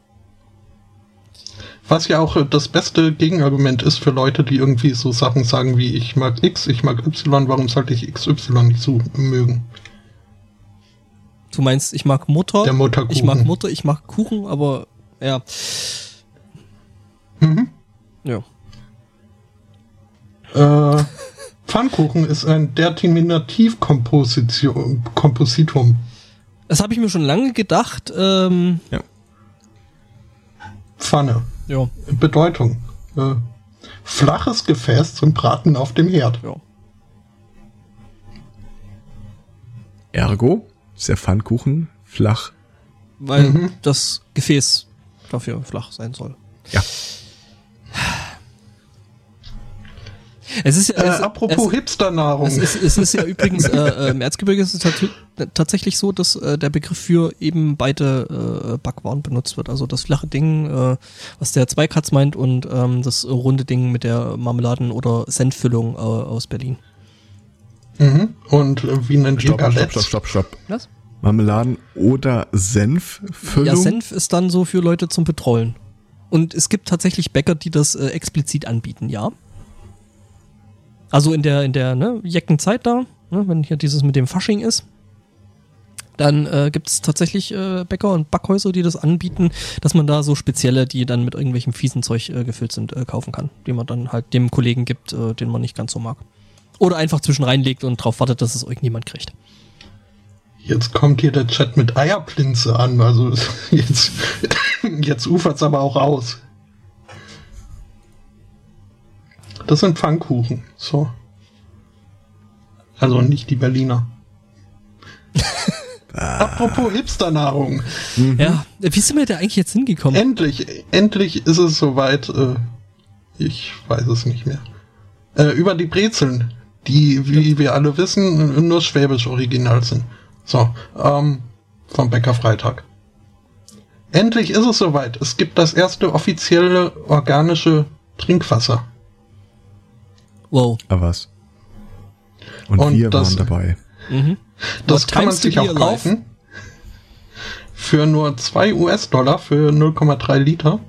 [SPEAKER 2] Was ja auch das beste Gegenargument ist für Leute, die irgendwie so Sachen sagen wie ich mag X, ich mag Y, warum sollte ich XY nicht so mögen?
[SPEAKER 1] Du meinst, ich mag Mutter,
[SPEAKER 2] Der Mutterkuchen.
[SPEAKER 1] ich mag Mutter, ich mag Kuchen, aber ja.
[SPEAKER 2] Mhm.
[SPEAKER 1] Ja.
[SPEAKER 2] Äh, Pfannkuchen ist ein Determinativkomposition Kompositum.
[SPEAKER 1] Das habe ich mir schon lange gedacht. Ähm,
[SPEAKER 3] Ja.
[SPEAKER 2] Pfanne.
[SPEAKER 1] ja,
[SPEAKER 2] Bedeutung. Äh, flaches Gefäß zum Braten auf dem Herd.
[SPEAKER 1] ja.
[SPEAKER 3] Ergo ist der Pfannkuchen flach.
[SPEAKER 1] Weil
[SPEAKER 2] Mhm.
[SPEAKER 1] das Gefäß dafür flach sein soll.
[SPEAKER 3] Ja.
[SPEAKER 1] Es ist ja,
[SPEAKER 2] Äh,
[SPEAKER 1] es,
[SPEAKER 2] apropos
[SPEAKER 1] es,
[SPEAKER 2] Hipsternahrung.
[SPEAKER 1] es, ist, es ist ja übrigens, äh, äh, im Erzgebirge ist es tats tatsächlich so, dass äh, der Begriff für eben beide äh, Backwaren benutzt wird. Also das flache Ding, äh, was der Zweikatz meint, und ähm, das runde Ding mit der Marmeladen- oder Senffüllung äh, aus Berlin.
[SPEAKER 2] mhm. Und äh, wie nennt ihr
[SPEAKER 3] Stopp, stopp,
[SPEAKER 2] Galettes?
[SPEAKER 3] stopp, stopp, stopp.
[SPEAKER 1] Was?
[SPEAKER 3] Marmeladen oder Senffüllung?
[SPEAKER 1] Ja, Senf ist dann so für Leute zum Betrollen. Und es gibt tatsächlich Bäcker, die das äh, explizit anbieten, ja. Also in der, in der ne, Jeckenzeit da, ne, wenn hier dieses mit dem Fasching ist, dann äh, gibt es tatsächlich äh, Bäcker und Backhäuser, die das anbieten, dass man da so spezielle, die dann mit irgendwelchem fiesen Zeug äh, gefüllt sind, äh, kaufen kann, die man dann halt dem Kollegen gibt, äh, den man nicht ganz so mag. Oder einfach zwischen reinlegt und drauf wartet, dass es irgendjemand kriegt.
[SPEAKER 2] Jetzt kommt hier der Chat mit Eierplinze an. Also jetzt, jetzt ufert's aber auch aus. Das sind Pfannkuchen. So. Also nicht die Berliner. Apropos Hipsternahrung.
[SPEAKER 1] Ja, wie sind wir da eigentlich jetzt hingekommen?
[SPEAKER 2] Endlich, endlich ist es soweit. Äh, ich weiß es nicht mehr. Äh, über die Brezeln, die, wie wir alle wissen, nur schwäbisch original sind. So, ähm, vom Bäcker Freitag. Endlich ist es soweit. Es gibt das erste offizielle organische Trinkwasser.
[SPEAKER 1] Wow.
[SPEAKER 3] Aber was? Und,
[SPEAKER 2] Und
[SPEAKER 3] wir
[SPEAKER 2] das-
[SPEAKER 3] waren dabei.
[SPEAKER 1] Mhm.
[SPEAKER 2] Das
[SPEAKER 1] What
[SPEAKER 2] kann man sich
[SPEAKER 1] be
[SPEAKER 2] auch kaufen. Für nur 2 US-Dollar für 0,3 Liter.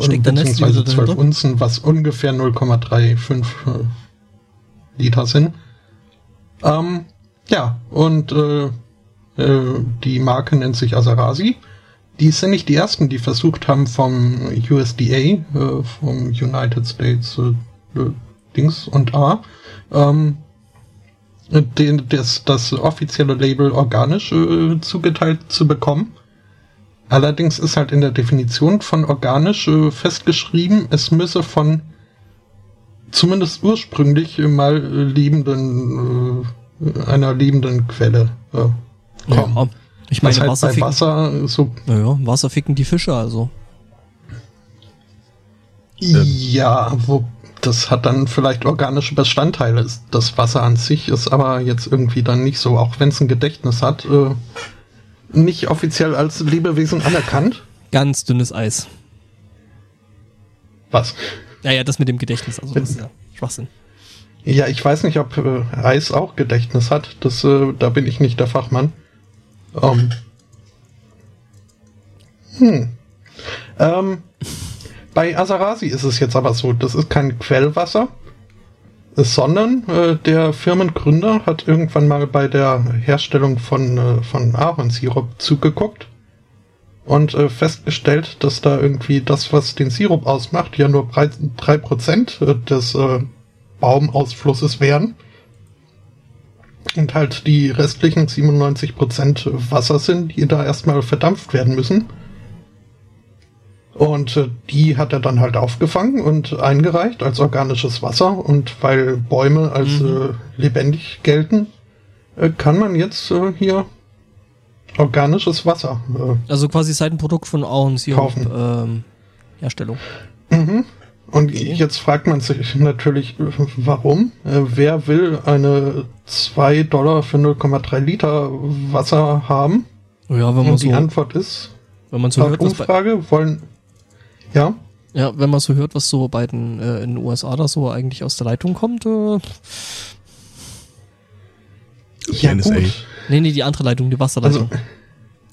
[SPEAKER 1] Steckt
[SPEAKER 2] beziehungsweise
[SPEAKER 1] wieder
[SPEAKER 2] 12
[SPEAKER 1] dahinter?
[SPEAKER 2] Unzen, was ungefähr 0,35 äh, Liter sind. Ähm, ja, und äh, äh, die Marke nennt sich Aserasi. Die sind nicht die ersten, die versucht haben vom USDA, äh, vom United States äh, Dings und A, ähm, den, das, das offizielle Label organisch äh, zugeteilt zu bekommen. Allerdings ist halt in der Definition von organisch äh, festgeschrieben, es müsse von zumindest ursprünglich mal äh, lebenden, äh, einer lebenden Quelle äh, kommen.
[SPEAKER 1] Ja, ich meine,
[SPEAKER 2] halt
[SPEAKER 1] Wasser
[SPEAKER 2] bei
[SPEAKER 1] ficken,
[SPEAKER 2] Wasser so
[SPEAKER 1] naja, Wasser ficken die Fische also.
[SPEAKER 2] Ja, wo das hat dann vielleicht organische Bestandteile. Das Wasser an sich ist aber jetzt irgendwie dann nicht so, auch wenn es ein Gedächtnis hat, äh, nicht offiziell als Lebewesen anerkannt.
[SPEAKER 1] Ganz dünnes Eis.
[SPEAKER 2] Was?
[SPEAKER 1] Naja, das mit dem Gedächtnis, also das ist ja Schwachsinn.
[SPEAKER 2] Ja, ich weiß nicht, ob äh, Eis auch Gedächtnis hat. Das, äh, da bin ich nicht der Fachmann. Ähm. Hm. Ähm, bei Aserasi ist es jetzt aber so, das ist kein Quellwasser, sondern äh, der Firmengründer hat irgendwann mal bei der Herstellung von, äh, von Ahornsirup zugeguckt und äh, festgestellt, dass da irgendwie das, was den Sirup ausmacht, ja nur drei- 3% des äh, Baumausflusses wären. Und halt die restlichen 97% Wasser sind, die da erstmal verdampft werden müssen. Und äh, die hat er dann halt aufgefangen und eingereicht als organisches Wasser. Und weil Bäume als äh, lebendig gelten, äh, kann man jetzt hier organisches Wasser
[SPEAKER 1] Also quasi Seitenprodukt von Ahornsirup
[SPEAKER 2] Kaufen.
[SPEAKER 1] ähm, Herstellung.
[SPEAKER 2] Und jetzt fragt man sich natürlich, warum? Wer will eine 2 Dollar für 0,3 Liter Wasser haben?
[SPEAKER 1] Ja, wenn man
[SPEAKER 2] Und
[SPEAKER 1] so,
[SPEAKER 2] die Antwort ist,
[SPEAKER 1] wenn man so hört,
[SPEAKER 2] Umfrage wollen, ja,
[SPEAKER 1] ja, wenn man so hört, was so bei den äh, in den USA da so eigentlich aus der Leitung kommt, äh,
[SPEAKER 2] ja
[SPEAKER 3] NSA.
[SPEAKER 2] gut.
[SPEAKER 1] nee, nee, die andere Leitung, die Wasserleitung.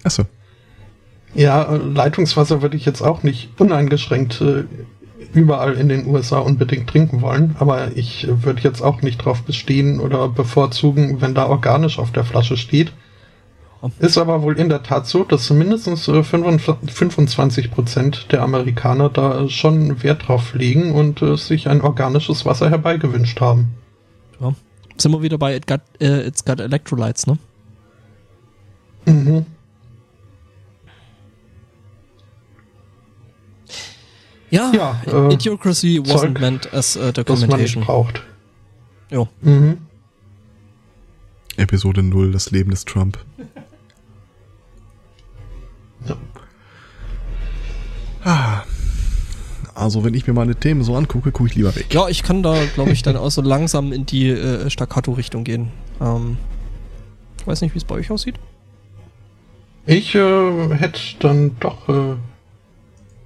[SPEAKER 2] Also,
[SPEAKER 3] Achso.
[SPEAKER 2] ja, Leitungswasser würde ich jetzt auch nicht uneingeschränkt äh, überall in den USA unbedingt trinken wollen, aber ich äh, würde jetzt auch nicht drauf bestehen oder bevorzugen, wenn da organisch auf der Flasche steht. Ist aber wohl in der Tat so, dass mindestens äh, 25 Prozent der Amerikaner da schon Wert drauf legen und äh, sich ein organisches Wasser herbeigewünscht haben.
[SPEAKER 1] ja. Sind wir wieder bei It Got, äh, It's Got Electrolytes, ne?
[SPEAKER 2] Mhm.
[SPEAKER 1] Ja,
[SPEAKER 2] Ja, äh,
[SPEAKER 1] Idiocracy wasn't
[SPEAKER 2] Zeug,
[SPEAKER 1] meant as uh,
[SPEAKER 2] Das man nicht
[SPEAKER 1] documentation.
[SPEAKER 2] braucht.
[SPEAKER 1] Jo.
[SPEAKER 2] Mhm.
[SPEAKER 3] Episode 0, das Leben des Trump. Also, wenn ich mir meine Themen so angucke, gucke ich lieber weg.
[SPEAKER 1] Ja, ich kann da, glaube ich, dann auch so langsam in die äh, Staccato-Richtung gehen. Ähm, ich weiß nicht, wie es bei euch aussieht.
[SPEAKER 2] Ich äh, hätte dann doch äh,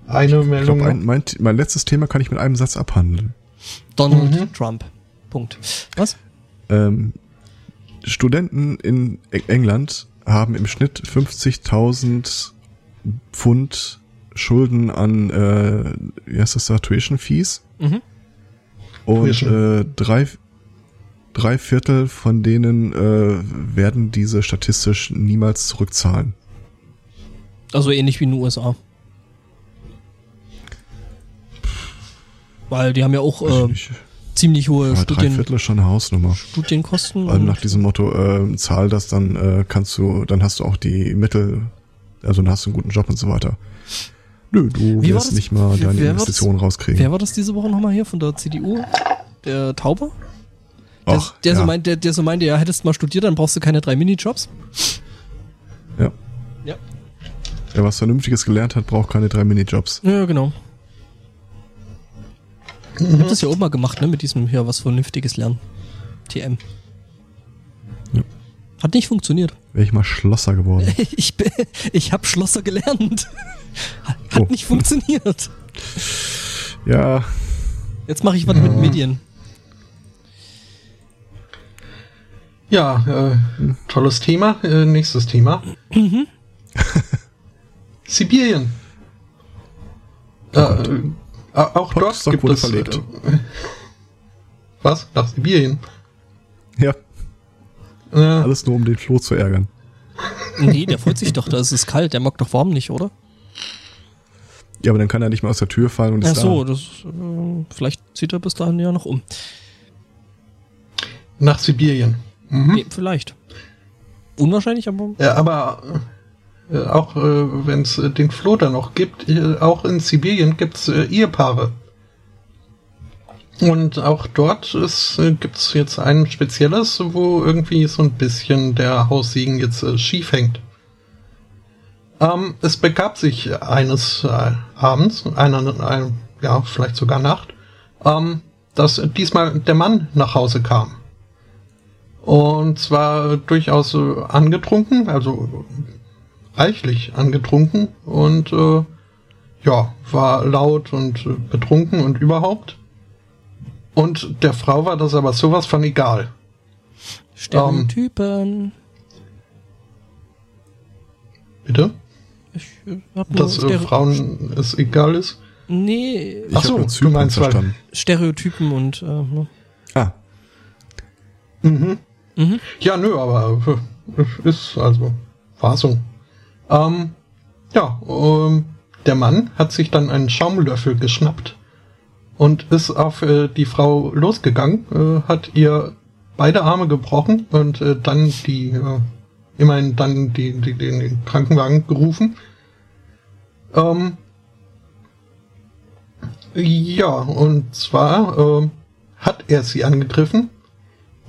[SPEAKER 2] eine
[SPEAKER 3] Ich
[SPEAKER 2] Meldung.
[SPEAKER 3] glaube, ein, mein, mein letztes Thema kann ich mit einem Satz abhandeln.
[SPEAKER 1] Donald
[SPEAKER 2] Mhm.
[SPEAKER 1] Trump. Punkt. Was?
[SPEAKER 3] Ähm, Studenten in E- England haben im Schnitt 50.000 Pfund Schulden an, äh, wie heißt das da, Tuition Fees?
[SPEAKER 1] Mhm.
[SPEAKER 3] Und
[SPEAKER 2] Tuition.
[SPEAKER 3] äh, drei, drei Viertel von denen äh, werden diese statistisch niemals zurückzahlen.
[SPEAKER 1] Also ähnlich wie in den USA. Weil die haben ja auch äh, ziemlich hohe
[SPEAKER 3] drei
[SPEAKER 1] Studien,
[SPEAKER 3] Viertel ist schon eine Hausnummer.
[SPEAKER 1] Studienkosten. Und-
[SPEAKER 3] nach diesem Motto, äh, zahl das, dann äh, kannst du, dann hast du auch die Mittel, also dann hast du einen guten Job und so weiter. Nö, du
[SPEAKER 1] Wie
[SPEAKER 3] wirst nicht mal deine
[SPEAKER 1] war das?
[SPEAKER 3] Investitionen rauskriegen.
[SPEAKER 1] Wer war das diese Woche nochmal hier von der CDU? Der Taube? Der,
[SPEAKER 3] Ach,
[SPEAKER 1] der,
[SPEAKER 3] ja.
[SPEAKER 1] so meint, der, der so meinte, ja, hättest mal studiert, dann brauchst du keine drei Minijobs.
[SPEAKER 3] ja.
[SPEAKER 1] Ja.
[SPEAKER 3] Wer was Vernünftiges gelernt hat, braucht keine drei Minijobs.
[SPEAKER 1] Ja, genau. Ich hab das ja auch mal gemacht, ne, mit diesem hier was Vernünftiges lernen. TM.
[SPEAKER 3] Ja.
[SPEAKER 1] Hat nicht funktioniert.
[SPEAKER 3] Wäre ich mal Schlosser geworden.
[SPEAKER 1] Ich, bin- ich hab Schlosser gelernt. Hat
[SPEAKER 3] Oh.
[SPEAKER 1] nicht funktioniert.
[SPEAKER 3] ja,
[SPEAKER 1] Jetzt mache ich was mit Medien.
[SPEAKER 2] Ja, äh, tolles Thema. Äh, nächstes Thema. Sibirien. Äh, äh, auch dort
[SPEAKER 3] Potsdam
[SPEAKER 2] gibt
[SPEAKER 3] wurde
[SPEAKER 2] es.
[SPEAKER 3] verlegt.
[SPEAKER 2] Äh, was? Nach Sibirien?
[SPEAKER 3] ja,
[SPEAKER 2] Äh,
[SPEAKER 3] alles nur um den Flo zu ärgern.
[SPEAKER 1] Nee, der freut sich doch, da ist es kalt, der mag doch warm nicht, oder?
[SPEAKER 3] Ja, aber dann kann er nicht mehr aus der Tür fallen und
[SPEAKER 1] Ach
[SPEAKER 3] ist
[SPEAKER 1] so,
[SPEAKER 3] da.
[SPEAKER 1] das, äh, vielleicht zieht er bis dahin ja noch um.
[SPEAKER 2] nach Sibirien. Mhm.
[SPEAKER 1] Nee, vielleicht. Unwahrscheinlich, aber
[SPEAKER 2] Ja, aber äh, auch äh, wenn es äh, den Flo da noch gibt, äh, auch in Sibirien gibt es äh, Ehepaare. Und auch dort äh, gibt es jetzt ein spezielles, wo irgendwie so ein bisschen der Haussegen jetzt äh, schief hängt. Ähm, es begab sich eines äh, Abends, einer, ein, ja, vielleicht sogar Nacht, ähm, dass diesmal der Mann nach Hause kam. Und zwar durchaus äh, angetrunken, also reichlich angetrunken und äh, ja, war laut und äh, betrunken und überhaupt. Und der Frau war das aber sowas von egal.
[SPEAKER 1] Stereotypen.
[SPEAKER 2] Bitte?
[SPEAKER 1] ich äh, hab nur
[SPEAKER 2] Dass äh, Frauen es egal ist?
[SPEAKER 1] Nee,
[SPEAKER 3] Ich
[SPEAKER 2] Ach so,
[SPEAKER 3] nur
[SPEAKER 2] du meinst, weil-
[SPEAKER 3] verstanden.
[SPEAKER 1] Stereotypen und äh, ne?
[SPEAKER 3] Ah,
[SPEAKER 2] Mhm.
[SPEAKER 1] Mhm.
[SPEAKER 2] Ja, nö, aber äh, ist also war so. Ähm, ja, ähm, der Mann hat sich dann einen Schaumlöffel geschnappt und ist auf äh, die Frau losgegangen, äh, hat ihr beide Arme gebrochen und äh, dann die äh, immerhin dann die, die, den, den Krankenwagen gerufen. Ähm, ja, und zwar ähm, hat er sie angegriffen,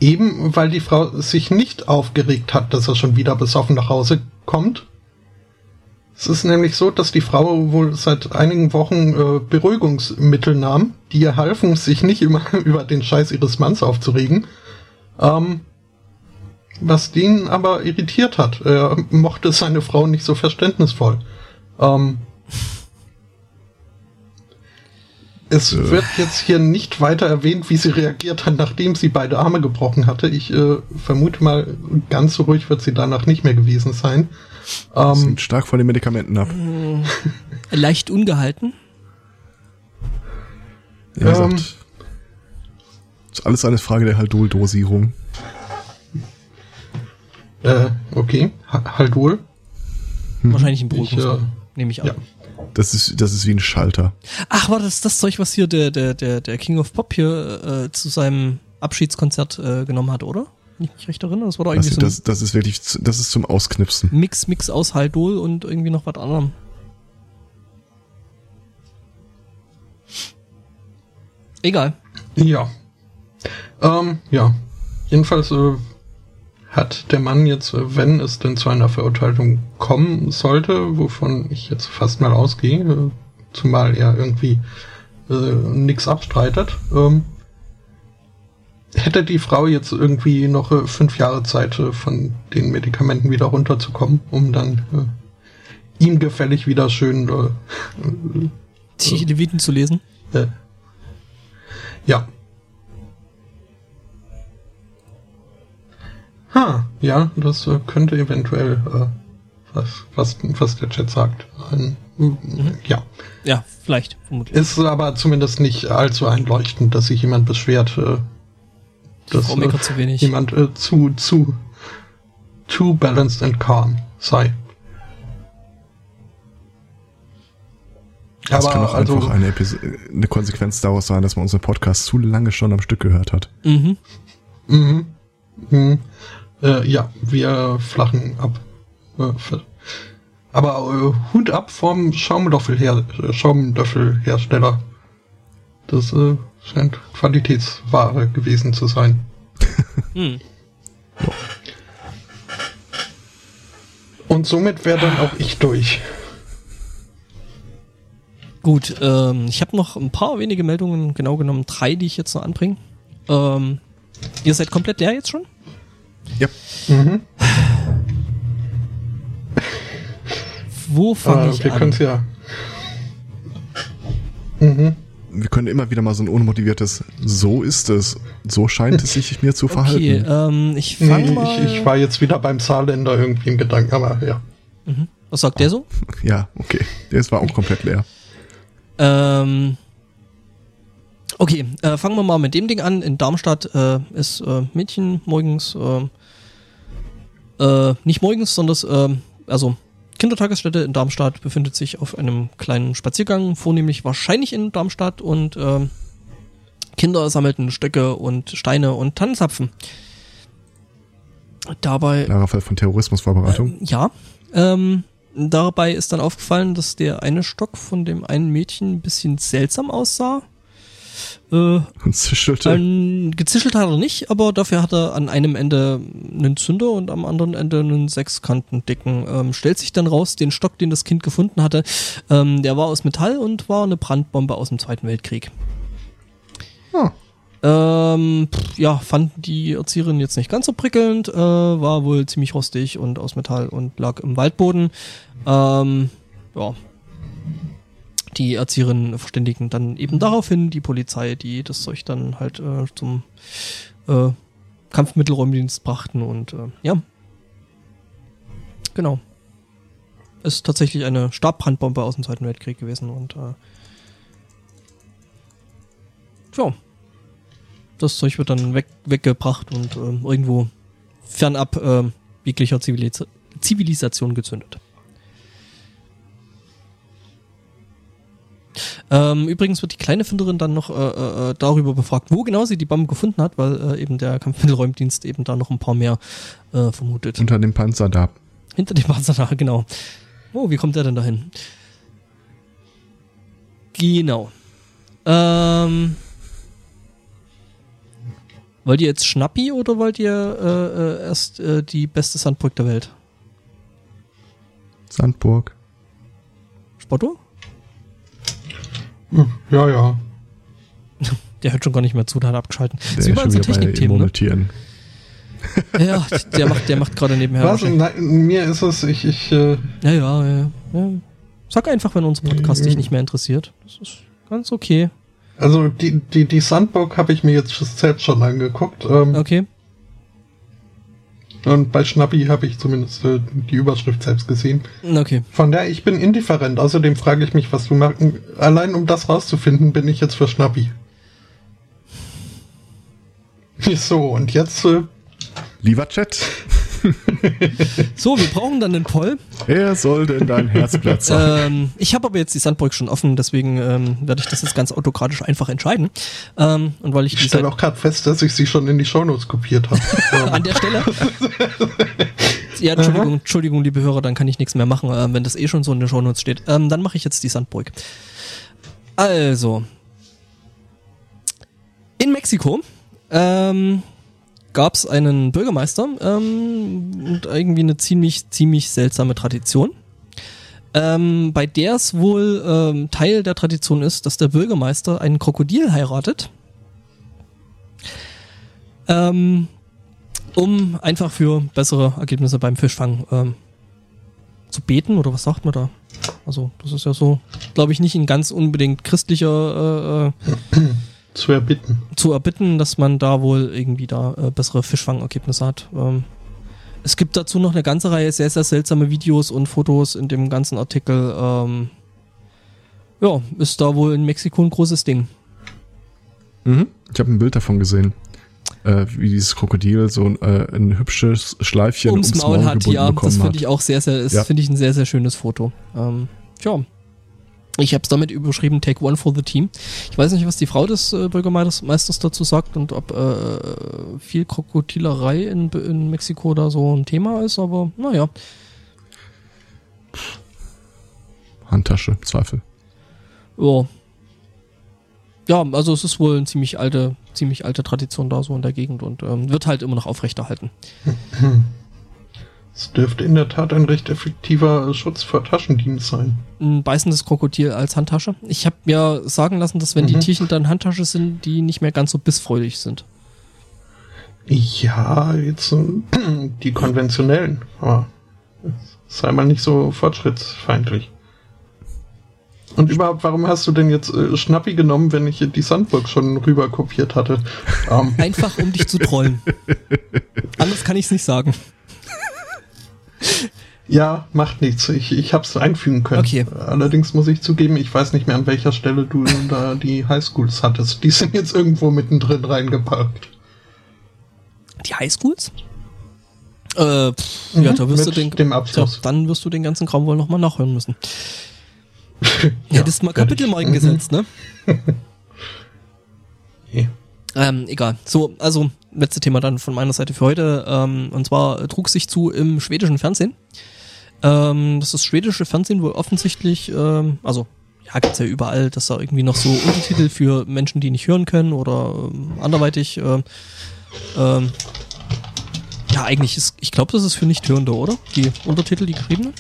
[SPEAKER 2] Eben weil die Frau sich nicht aufgeregt hat, dass er schon wieder besoffen nach Hause kommt. Es ist nämlich so, dass die Frau wohl seit einigen Wochen äh, Beruhigungsmittel nahm, die ihr halfen, sich nicht immer über den Scheiß ihres Manns aufzuregen. Ähm, was den aber irritiert hat. Er mochte seine Frau nicht so verständnisvoll. Ähm, es
[SPEAKER 3] Äh.
[SPEAKER 2] wird jetzt hier nicht weiter erwähnt, wie sie reagiert hat, nachdem sie beide Arme gebrochen hatte. Ich äh, vermute mal, ganz so ruhig wird sie danach nicht mehr gewesen sein.
[SPEAKER 3] das
[SPEAKER 2] Ähm,
[SPEAKER 3] stark von den Medikamenten ab.
[SPEAKER 1] leicht ungehalten.
[SPEAKER 3] Gesagt,
[SPEAKER 2] ähm,
[SPEAKER 3] ist alles eine Frage der Haldol-Dosierung.
[SPEAKER 2] äh, okay, ha halt wohl.
[SPEAKER 1] Wahrscheinlich ein Beruhigungsmittel,
[SPEAKER 2] äh,
[SPEAKER 1] nehme ich an.
[SPEAKER 2] ja.
[SPEAKER 3] Das ist, das ist wie ein Schalter.
[SPEAKER 1] Ach, war das das Zeug, was hier der, der, der, der King of Pop hier äh, zu seinem Abschiedskonzert äh, genommen hat, oder? Nicht mich recht erinnern, das war doch
[SPEAKER 3] Das,
[SPEAKER 1] irgendwie so ein
[SPEAKER 3] das, das ist wirklich, das ist zum Ausknipsen.
[SPEAKER 1] Mix, Mix aus Haldol und irgendwie noch was anderem. Egal.
[SPEAKER 2] Ja. Ähm, ja. Jedenfalls äh, hat der Mann jetzt, wenn es denn zu einer Verurteilung kommen sollte, wovon ich jetzt fast mal ausgehe, zumal er irgendwie äh, nichts abstreitet, ähm, hätte die Frau jetzt irgendwie noch äh, fünf Jahre Zeit, äh, von den Medikamenten wieder runterzukommen, um dann äh, ihm gefällig wieder schön äh,
[SPEAKER 1] Die Leviten zu lesen.
[SPEAKER 2] äh, ja. Ha, ja, das äh, könnte eventuell, äh, was, was, was der Chat sagt. Ein, Ja.
[SPEAKER 1] Ja, vielleicht, vermutlich.
[SPEAKER 2] Ist aber zumindest nicht allzu einleuchtend, dass sich jemand beschwert, äh, dass äh,
[SPEAKER 1] zu wenig.
[SPEAKER 2] jemand äh, zu, zu, too balanced and calm sei.
[SPEAKER 3] Das
[SPEAKER 2] aber
[SPEAKER 3] kann auch
[SPEAKER 2] also,
[SPEAKER 3] einfach eine, eine Konsequenz daraus sein, dass man unseren Podcast zu lange schon am Stück gehört hat.
[SPEAKER 1] Mhm.
[SPEAKER 2] Mhm. Mhm. Äh, ja, wir flachen ab. Äh, Aber äh, Hut ab vom Schaumlöffelher Schaumlöffelhersteller. Das äh, scheint Qualitätsware gewesen zu sein.
[SPEAKER 1] Hm.
[SPEAKER 2] Und somit wäre dann auch ich durch.
[SPEAKER 1] Gut, ähm, ich habe noch ein paar wenige Meldungen, genau genommen drei, die ich jetzt noch anbringe. Ähm, ihr seid komplett leer jetzt schon?
[SPEAKER 3] Ja.
[SPEAKER 2] Mhm.
[SPEAKER 1] Wo fange
[SPEAKER 2] Aber
[SPEAKER 1] ich
[SPEAKER 2] wir
[SPEAKER 1] an?
[SPEAKER 2] können es ja. Mhm.
[SPEAKER 3] Wir können immer wieder mal so ein unmotiviertes So ist es. So scheint es sich mir zu
[SPEAKER 1] Okay,
[SPEAKER 3] verhalten.
[SPEAKER 1] ähm, ich fange
[SPEAKER 2] Nee,
[SPEAKER 1] mal.
[SPEAKER 2] ich, ich war jetzt wieder beim Saarländer irgendwie im Gedanken, aber ja.
[SPEAKER 1] Was sagt der so?
[SPEAKER 3] Ja, okay. Der war auch komplett leer.
[SPEAKER 1] Ähm, okay, äh, fangen wir mal mit dem Ding an. In Darmstadt äh, ist äh, Mädchen morgens, äh, äh, nicht morgens, sondern äh, also Kindertagesstätte in Darmstadt befindet sich auf einem kleinen Spaziergang, vornehmlich wahrscheinlich in Darmstadt und äh, Kinder sammelten Stöcke und Steine und Tannenzapfen. Dabei
[SPEAKER 3] Klarer Fall von Terrorismusvorbereitung.
[SPEAKER 1] ja. Ähm, dabei ist dann aufgefallen, dass der eine Stock von dem einen Mädchen ein bisschen seltsam aussah. Äh,
[SPEAKER 3] und zischelte.
[SPEAKER 1] ein, gezischelt hat er nicht, aber dafür hat er an einem Ende einen Zünder und am anderen Ende einen sechskantendicken. Ähm, stellt sich dann raus, den Stock, den das Kind gefunden hatte, ähm, der war aus Metall und war eine Brandbombe aus dem Zweiten Weltkrieg.
[SPEAKER 3] Ah.
[SPEAKER 1] Ähm, pff, ja, fanden die Erzieherin jetzt nicht ganz so prickelnd, äh, war wohl ziemlich rostig und aus Metall und lag im Waldboden. Ähm, ja. Die Erzieherinnen verständigen dann eben daraufhin die Polizei, die das Zeug dann halt äh, zum äh, Kampfmittelräumdienst brachten und äh, ja. Genau. Ist tatsächlich eine Stabbrandbombe aus dem Zweiten Weltkrieg gewesen und äh, ja das Zeug wird dann weg, weggebracht und ähm, irgendwo fernab ähm, jeglicher Zivilis Zivilisation gezündet. Ähm, übrigens wird die kleine Finderin dann noch äh, äh, darüber befragt, wo genau sie die Bombe gefunden hat, weil äh, eben der Kampfmittelräumdienst eben da noch ein paar mehr äh, vermutet.
[SPEAKER 3] Unter dem Panzer da.
[SPEAKER 1] Hinter dem Panzer da, genau. Oh, wie kommt der denn dahin? Genau. Ähm, wollt ihr jetzt Schnappi oder wollt ihr äh, äh, erst äh, die beste Sandburg der Welt?
[SPEAKER 3] Sandburg.
[SPEAKER 1] Spotto?
[SPEAKER 2] Hm, Ja, ja.
[SPEAKER 1] Der hört schon gar nicht mehr zu, der hat abgeschalten.
[SPEAKER 3] Der
[SPEAKER 1] ist
[SPEAKER 3] ist
[SPEAKER 1] überall
[SPEAKER 3] schon
[SPEAKER 1] so
[SPEAKER 3] wieder bei
[SPEAKER 1] Technikthemen, ne? Ja, der macht, der macht gerade nebenher.
[SPEAKER 2] Was? Nein, mir ist es, ich, ich, äh,
[SPEAKER 1] Ja, ja, ja, ja. Sag einfach, wenn unser Podcast dich nicht mehr interessiert. Das ist ganz okay.
[SPEAKER 2] also die, die, die Sandburg habe ich mir jetzt selbst schon angeguckt. Ähm,
[SPEAKER 1] Okay.
[SPEAKER 2] Und bei Schnappi habe ich zumindest äh, die Überschrift selbst gesehen.
[SPEAKER 1] Okay.
[SPEAKER 2] Von daher, ich bin indifferent. Außerdem frage ich mich, was du machst. Allein um das rauszufinden, bin ich jetzt für Schnappi. So, und jetzt, äh,
[SPEAKER 3] Lieber Chat,
[SPEAKER 1] So, wir brauchen dann einen Poll.
[SPEAKER 3] er soll denn dein Herzblatt sein?
[SPEAKER 1] Ähm, ich habe aber jetzt die Sandburg schon offen, deswegen ähm, werde ich das jetzt ganz autokratisch einfach entscheiden. Ähm, und weil ich,
[SPEAKER 2] ich stelle auch gerade fest, dass ich sie schon in die Shownotes kopiert habe.
[SPEAKER 1] an der Stelle. ja, Entschuldigung, Entschuldigung, liebe Hörer, dann kann ich nichts mehr machen, ähm, wenn das eh schon so in den Shownotes steht. Ähm, dann mache ich jetzt die Sandburg. Also. In Mexiko ähm, gab es einen Bürgermeister ähm, und irgendwie eine ziemlich, ziemlich seltsame Tradition. Ähm, bei der es wohl ähm, Teil der Tradition ist, dass der Bürgermeister einen Krokodil heiratet. Ähm, um einfach für bessere Ergebnisse beim Fischfang ähm, zu beten oder was sagt man da? Also das ist ja so, glaube ich, nicht ein ganz unbedingt christlicher äh, äh,
[SPEAKER 2] zu erbitten.
[SPEAKER 1] zu erbitten, dass man da wohl irgendwie da äh, bessere Fischfangergebnisse hat. Ähm, es gibt dazu noch eine ganze Reihe sehr, sehr seltsame Videos und Fotos in dem ganzen Artikel. Ähm, ja, ist da wohl in Mexiko ein großes Ding.
[SPEAKER 3] Mhm. Ich habe ein Bild davon gesehen. Äh, wie dieses Krokodil so ein, äh, ein hübsches Schleifchen
[SPEAKER 1] ums, Maul, hat,
[SPEAKER 3] gebunden
[SPEAKER 1] ja, das finde
[SPEAKER 3] hat.
[SPEAKER 1] ich auch sehr, sehr,
[SPEAKER 3] Ja.
[SPEAKER 1] finde ich ein sehr, sehr schönes Foto. Ähm, tja. Ich habe es damit überschrieben, Take One for the Team. Ich weiß nicht, was die Frau des äh, Bürgermeisters dazu sagt und ob äh, viel Krokodilerei in, in Mexiko da so ein Thema ist, aber naja.
[SPEAKER 3] Handtasche, Zweifel.
[SPEAKER 1] Ja. Ja, also es ist wohl eine ziemlich alte, ziemlich alte Tradition da so in der Gegend und ähm, wird halt immer noch aufrechterhalten.
[SPEAKER 2] Es dürfte in der Tat ein recht effektiver Schutz vor Taschendienst sein.
[SPEAKER 1] Ein beißendes Krokodil als Handtasche. Ich habe mir sagen lassen, dass wenn die
[SPEAKER 2] Mhm.
[SPEAKER 1] Tierchen dann Handtasche sind, die nicht mehr ganz so bissfreudig sind.
[SPEAKER 2] Ja, jetzt die konventionellen, aber sei mal nicht so fortschrittsfeindlich. Und überhaupt, warum hast du denn jetzt äh, Schnappi genommen, wenn ich die Sandburg schon rüber kopiert hatte? Ähm,
[SPEAKER 1] Einfach um dich zu trollen. Anders kann ich es nicht sagen.
[SPEAKER 2] Ja, macht nichts. Ich, ich hab's einfügen können.
[SPEAKER 1] Okay.
[SPEAKER 2] Allerdings muss ich zugeben, ich weiß nicht mehr, an welcher Stelle du da die Highschools hattest. Die sind jetzt irgendwo mittendrin reingepackt.
[SPEAKER 1] Die Highschools? Äh, pff, ja,
[SPEAKER 2] Mhm,
[SPEAKER 1] da wirst du den,
[SPEAKER 2] dem Abschluss.
[SPEAKER 1] dann wirst du den ganzen Kram wohl nochmal nachhören müssen. Hättest mal
[SPEAKER 2] ich.
[SPEAKER 1] Kapitelmarken gesetzt, ne?
[SPEAKER 2] Okay.
[SPEAKER 1] Ähm, egal. So, also letzte Thema dann von meiner Seite für heute. Ähm, und zwar trug sich zu im schwedischen Fernsehen. Ähm, das ist schwedische Fernsehen wohl offensichtlich, ähm, also ja, gibt's ja überall, dass da irgendwie noch so Untertitel für Menschen, die nicht hören können oder ähm, anderweitig. ähm, ähm, ja, eigentlich ist, ich glaube, das ist für Nichthörende, oder? Die Untertitel, die geschriebenen?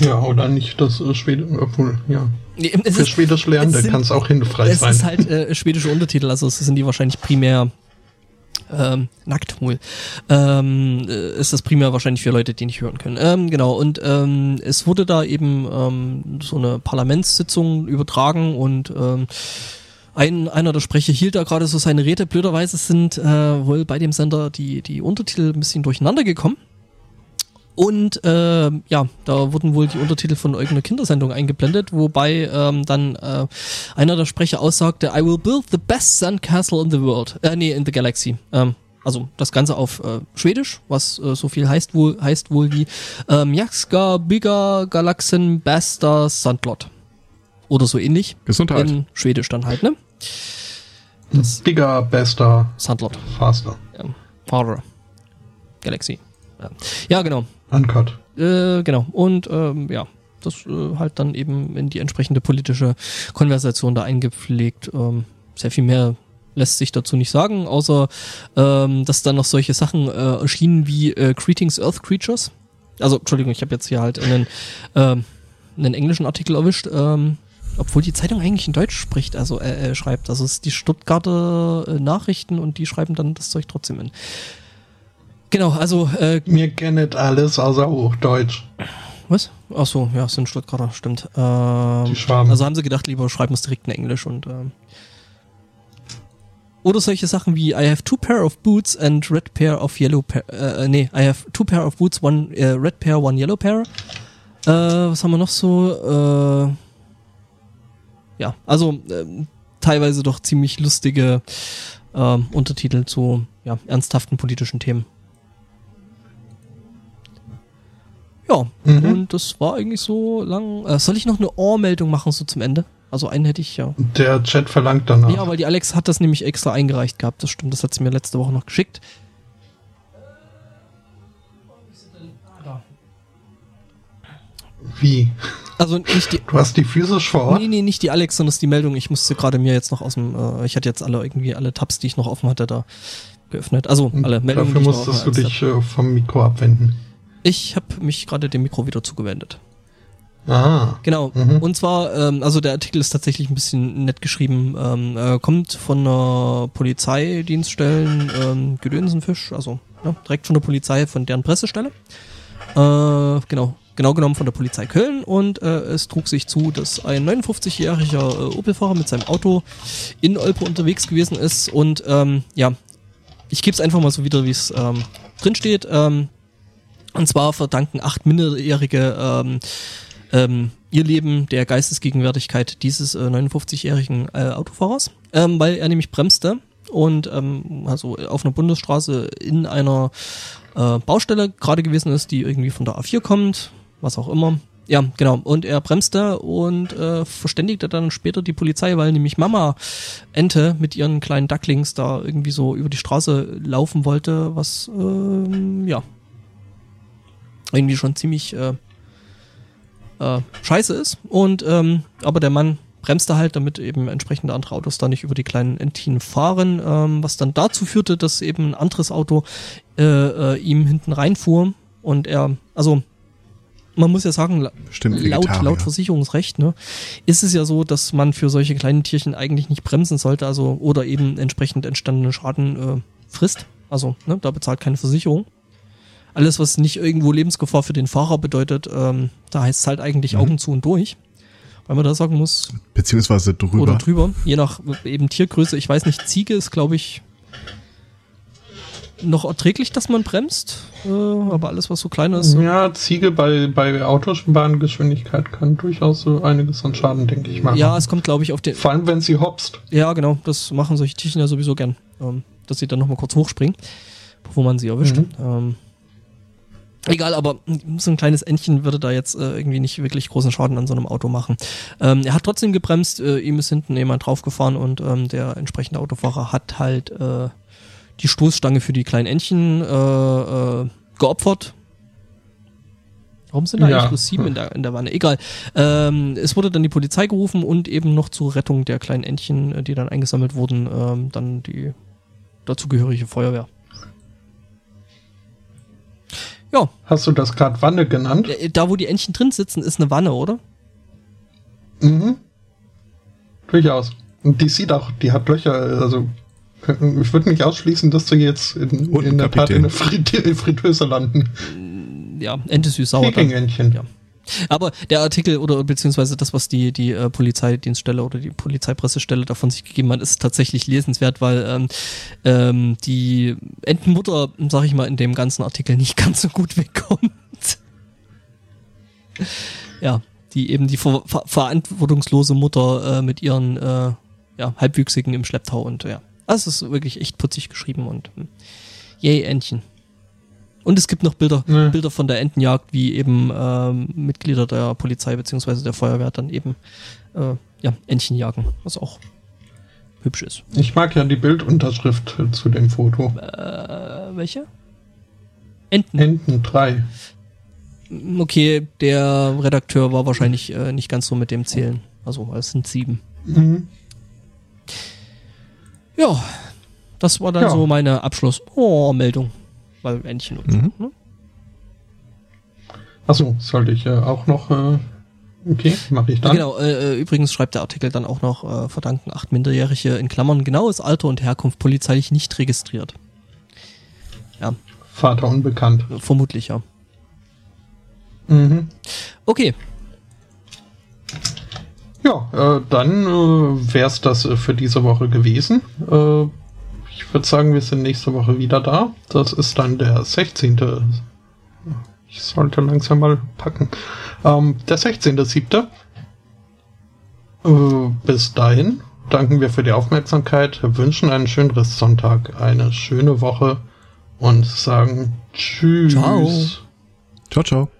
[SPEAKER 2] Ja, oder nicht das äh, Schwedisch, obwohl, ja.
[SPEAKER 1] Nee, es
[SPEAKER 2] Für
[SPEAKER 1] ist-
[SPEAKER 2] Schwedisch
[SPEAKER 1] es
[SPEAKER 2] Lernende
[SPEAKER 1] sind-
[SPEAKER 2] kann es auch hilfreich
[SPEAKER 1] es
[SPEAKER 2] sein.
[SPEAKER 1] ist halt äh, schwedische Untertitel, also es sind die wahrscheinlich primär ähm, nackt wohl. Ähm, äh, ist das primär wahrscheinlich für Leute, die nicht hören können. Ähm, genau, und ähm, es wurde da eben ähm, so eine Parlamentssitzung übertragen und ähm, ein, einer der Sprecher hielt da gerade so seine Rede. Blöderweise sind äh, wohl bei dem Sender die, die Untertitel ein bisschen durcheinander gekommen. Und äh, ja, da wurden wohl die Untertitel von irgendeiner Kindersendung eingeblendet, wobei ähm, dann äh, einer der Sprecher aussagte, I will build the best sandcastle in the world. Äh, nee, in the galaxy. Ähm, also das Ganze auf äh, Schwedisch, was äh, so viel heißt wohl, heißt wohl wie ähm, Jakska Bigger Galaxen Bester Sandlot. Oder so ähnlich.
[SPEAKER 3] Gesundheit.
[SPEAKER 1] In Schwedisch dann halt, ne?
[SPEAKER 2] Bigger, bester,
[SPEAKER 1] Sandlot.
[SPEAKER 2] faster.
[SPEAKER 1] Ähm, Farther. Galaxy. Ja, ja genau.
[SPEAKER 2] Uncut.
[SPEAKER 1] Äh, genau. Und ähm, ja, das äh, halt dann eben in die entsprechende politische Konversation da eingepflegt. Ähm, sehr viel mehr lässt sich dazu nicht sagen, außer ähm, dass dann noch solche Sachen äh, erschienen wie äh, Greetings Earth Creatures. Also, Entschuldigung, ich habe jetzt hier halt einen, ähm, einen englischen Artikel erwischt, ähm, obwohl die Zeitung eigentlich in Deutsch spricht, also äh, äh, schreibt. Also es ist die Stuttgarter äh, Nachrichten und die schreiben dann das Zeug trotzdem in. Genau, also äh,
[SPEAKER 2] Mir kennet alles außer Hochdeutsch.
[SPEAKER 1] was? Ach so, ja, es sind Stuttgarter, stimmt. Ähm,
[SPEAKER 2] Die Schwaben.
[SPEAKER 1] Also haben sie gedacht, lieber schreiben es direkt in Englisch und ähm, oder solche Sachen wie I have two pair of boots and red pair of yellow pair. Äh, äh, nee, I have two pair of boots, one äh, red pair, one yellow pair. Äh, was haben wir noch so? Äh, ja, also ähm, teilweise doch ziemlich lustige ähm, Untertitel zu ja, ernsthaften politischen Themen. Ja,
[SPEAKER 2] Mhm.
[SPEAKER 1] und das war eigentlich so lang. Äh, soll ich noch eine Ohrmeldung machen, so zum Ende? Also einen hätte ich ja.
[SPEAKER 2] Der Chat verlangt danach.
[SPEAKER 1] Ja, weil die Alex hat das nämlich extra eingereicht gehabt. Das stimmt, das hat sie mir letzte Woche noch geschickt.
[SPEAKER 2] Wie?
[SPEAKER 1] Also nicht die.
[SPEAKER 2] Du hast die physisch vor Ort?
[SPEAKER 1] Nee, nee, nicht die Alex, sondern es ist die Meldung. Ich musste gerade mir jetzt noch aus dem. Äh, ich hatte jetzt alle irgendwie alle Tabs, die ich noch offen hatte, da geöffnet. Also alle Meldungen.
[SPEAKER 2] Dafür musstest du dich äh, vom Mikro abwenden.
[SPEAKER 1] Ich habe mich gerade dem Mikro wieder zugewendet.
[SPEAKER 2] Ah.
[SPEAKER 1] Genau.
[SPEAKER 2] Mhm.
[SPEAKER 1] Und zwar, ähm, also der Artikel ist tatsächlich ein bisschen nett geschrieben. Ähm, äh, kommt von einer Polizeidienststellen ähm, Gedönsenfisch, also ja, direkt von der Polizei, von deren Pressestelle. Äh, genau. Genau genommen von der Polizei Köln und äh, es trug sich zu, dass ein 59-jähriger äh, Opel-Fahrer mit seinem Auto in Olpe unterwegs gewesen ist und ähm, ja, ich gebe es einfach mal so wieder, wie es ähm, drin steht. Ähm, und zwar verdanken acht Minderjährige ähm, ähm, ihr Leben der Geistesgegenwärtigkeit dieses äh, 59-jährigen äh, Autofahrers, ähm, weil er nämlich bremste und ähm, also auf einer Bundesstraße in einer äh, Baustelle gerade gewesen ist, die irgendwie von der A4 kommt, was auch immer. Ja, genau. Und er bremste und äh, verständigte dann später die Polizei, weil nämlich Mama Ente mit ihren kleinen Ducklings da irgendwie so über die Straße laufen wollte, was ähm, ja irgendwie schon ziemlich äh, äh, scheiße ist. Und ähm, aber der Mann bremste halt, damit eben entsprechende andere Autos da nicht über die kleinen Entinen fahren, ähm, was dann dazu führte, dass eben ein anderes Auto äh, äh, ihm hinten reinfuhr und er, also man muss ja sagen,
[SPEAKER 3] Stimmt,
[SPEAKER 1] laut, laut Versicherungsrecht, ne, ist es ja so, dass man für solche kleinen Tierchen eigentlich nicht bremsen sollte, also oder eben entsprechend entstandene Schaden äh, frisst. Also, ne, da bezahlt keine Versicherung. Alles, was nicht irgendwo Lebensgefahr für den Fahrer bedeutet, ähm, da heißt es halt eigentlich
[SPEAKER 3] Mhm.
[SPEAKER 1] Augen zu und durch. Weil man da sagen muss,
[SPEAKER 3] Beziehungsweise drüber.
[SPEAKER 1] oder drüber, je nach eben Tiergröße. Ich weiß nicht, Ziege ist, glaube ich, noch erträglich, dass man bremst. Äh, aber alles, was so klein ist,
[SPEAKER 2] Ja, Ziege bei, bei Autobahngeschwindigkeit kann durchaus so einiges an Schaden, denke ich mal.
[SPEAKER 1] ja,
[SPEAKER 2] machen.
[SPEAKER 1] es kommt, glaube ich, auf den.
[SPEAKER 2] Vor allem, wenn sie hopst.
[SPEAKER 1] Ja, genau, das machen solche Tierchen ja sowieso gern. Ähm, dass sie dann nochmal kurz hochspringen, bevor man sie erwischt.
[SPEAKER 2] Mhm.
[SPEAKER 1] Ähm, egal, aber so ein kleines Entchen würde da jetzt äh, irgendwie nicht wirklich großen Schaden an so einem Auto machen. Ähm, er hat trotzdem gebremst, äh, ihm ist hinten jemand draufgefahren und ähm, der entsprechende Autofahrer hat halt äh, die Stoßstange für die kleinen Entchen äh, äh, geopfert. Warum sind da
[SPEAKER 2] Ja.
[SPEAKER 1] eigentlich bloß sieben in der, in der Wanne? Egal. Ähm, es wurde dann die Polizei gerufen und eben noch zur Rettung der kleinen Entchen, äh, die dann eingesammelt wurden, ähm, dann die dazugehörige Feuerwehr. Ja,
[SPEAKER 2] Hast du das gerade Wanne genannt?
[SPEAKER 1] äh, da wo die Entchen drin sitzen, ist eine Wanne, oder?
[SPEAKER 2] Mhm. Durchaus. Und die sieht auch, die hat Löcher, also ich würde nicht ausschließen, dass sie jetzt in, in der Tat in der Frit Fritteuse landen.
[SPEAKER 1] Ja, Ente süß sauer. dann.
[SPEAKER 2] Pekingentchen.
[SPEAKER 1] Ja. Aber der Artikel oder beziehungsweise das, was die, die äh, Polizeidienststelle oder die Polizeipressestelle davon sich gegeben hat, ist tatsächlich lesenswert, weil ähm, ähm, die Entenmutter, sag ich mal, in dem ganzen Artikel nicht ganz so gut wegkommt. ja, die eben die ver ver verantwortungslose Mutter äh, mit ihren äh, ja, Halbwüchsigen im Schlepptau und ja. Also es ist wirklich echt putzig geschrieben und hm, yay, Entchen. Und es gibt noch Bilder,
[SPEAKER 2] Ja.
[SPEAKER 1] Bilder von der Entenjagd, wie eben ähm, Mitglieder der Polizei beziehungsweise der Feuerwehr dann eben äh, ja, Entchen jagen, was auch hübsch ist.
[SPEAKER 2] Ich mag ja die Bildunterschrift zu dem Foto.
[SPEAKER 1] Äh, welche? Enten.
[SPEAKER 2] Enten 3.
[SPEAKER 1] Okay, der Redakteur war wahrscheinlich äh, nicht ganz so mit dem Zählen. Also es sind sieben.
[SPEAKER 2] Mhm.
[SPEAKER 1] Ja, das war dann
[SPEAKER 2] Ja.
[SPEAKER 1] so meine Abschluss-Oh-Meldung. Weil Entchen und
[SPEAKER 3] Mhm.
[SPEAKER 1] so. Ne?
[SPEAKER 2] Achso, sollte ich äh, auch noch. Äh, okay, mache ich dann.
[SPEAKER 1] Genau, äh, äh, übrigens schreibt der Artikel dann auch noch, äh, verdanken acht Minderjährige in Klammern genaues Alter und Herkunft polizeilich nicht registriert. Ja,
[SPEAKER 2] Vater unbekannt.
[SPEAKER 1] vermutlich ja.
[SPEAKER 2] Mhm.
[SPEAKER 1] Okay,
[SPEAKER 2] Ja, äh, dann äh, wäre es das äh, für diese Woche gewesen. Äh, ich würde sagen, wir sind nächste Woche wieder da. Das ist dann der 16. Ich sollte langsam mal packen. Ähm, der 16.7. Äh, bis dahin danken wir für die Aufmerksamkeit, wünschen einen schönen Restsonntag, eine schöne Woche und sagen Tschüss.
[SPEAKER 1] Ciao.
[SPEAKER 3] Ciao, ciao.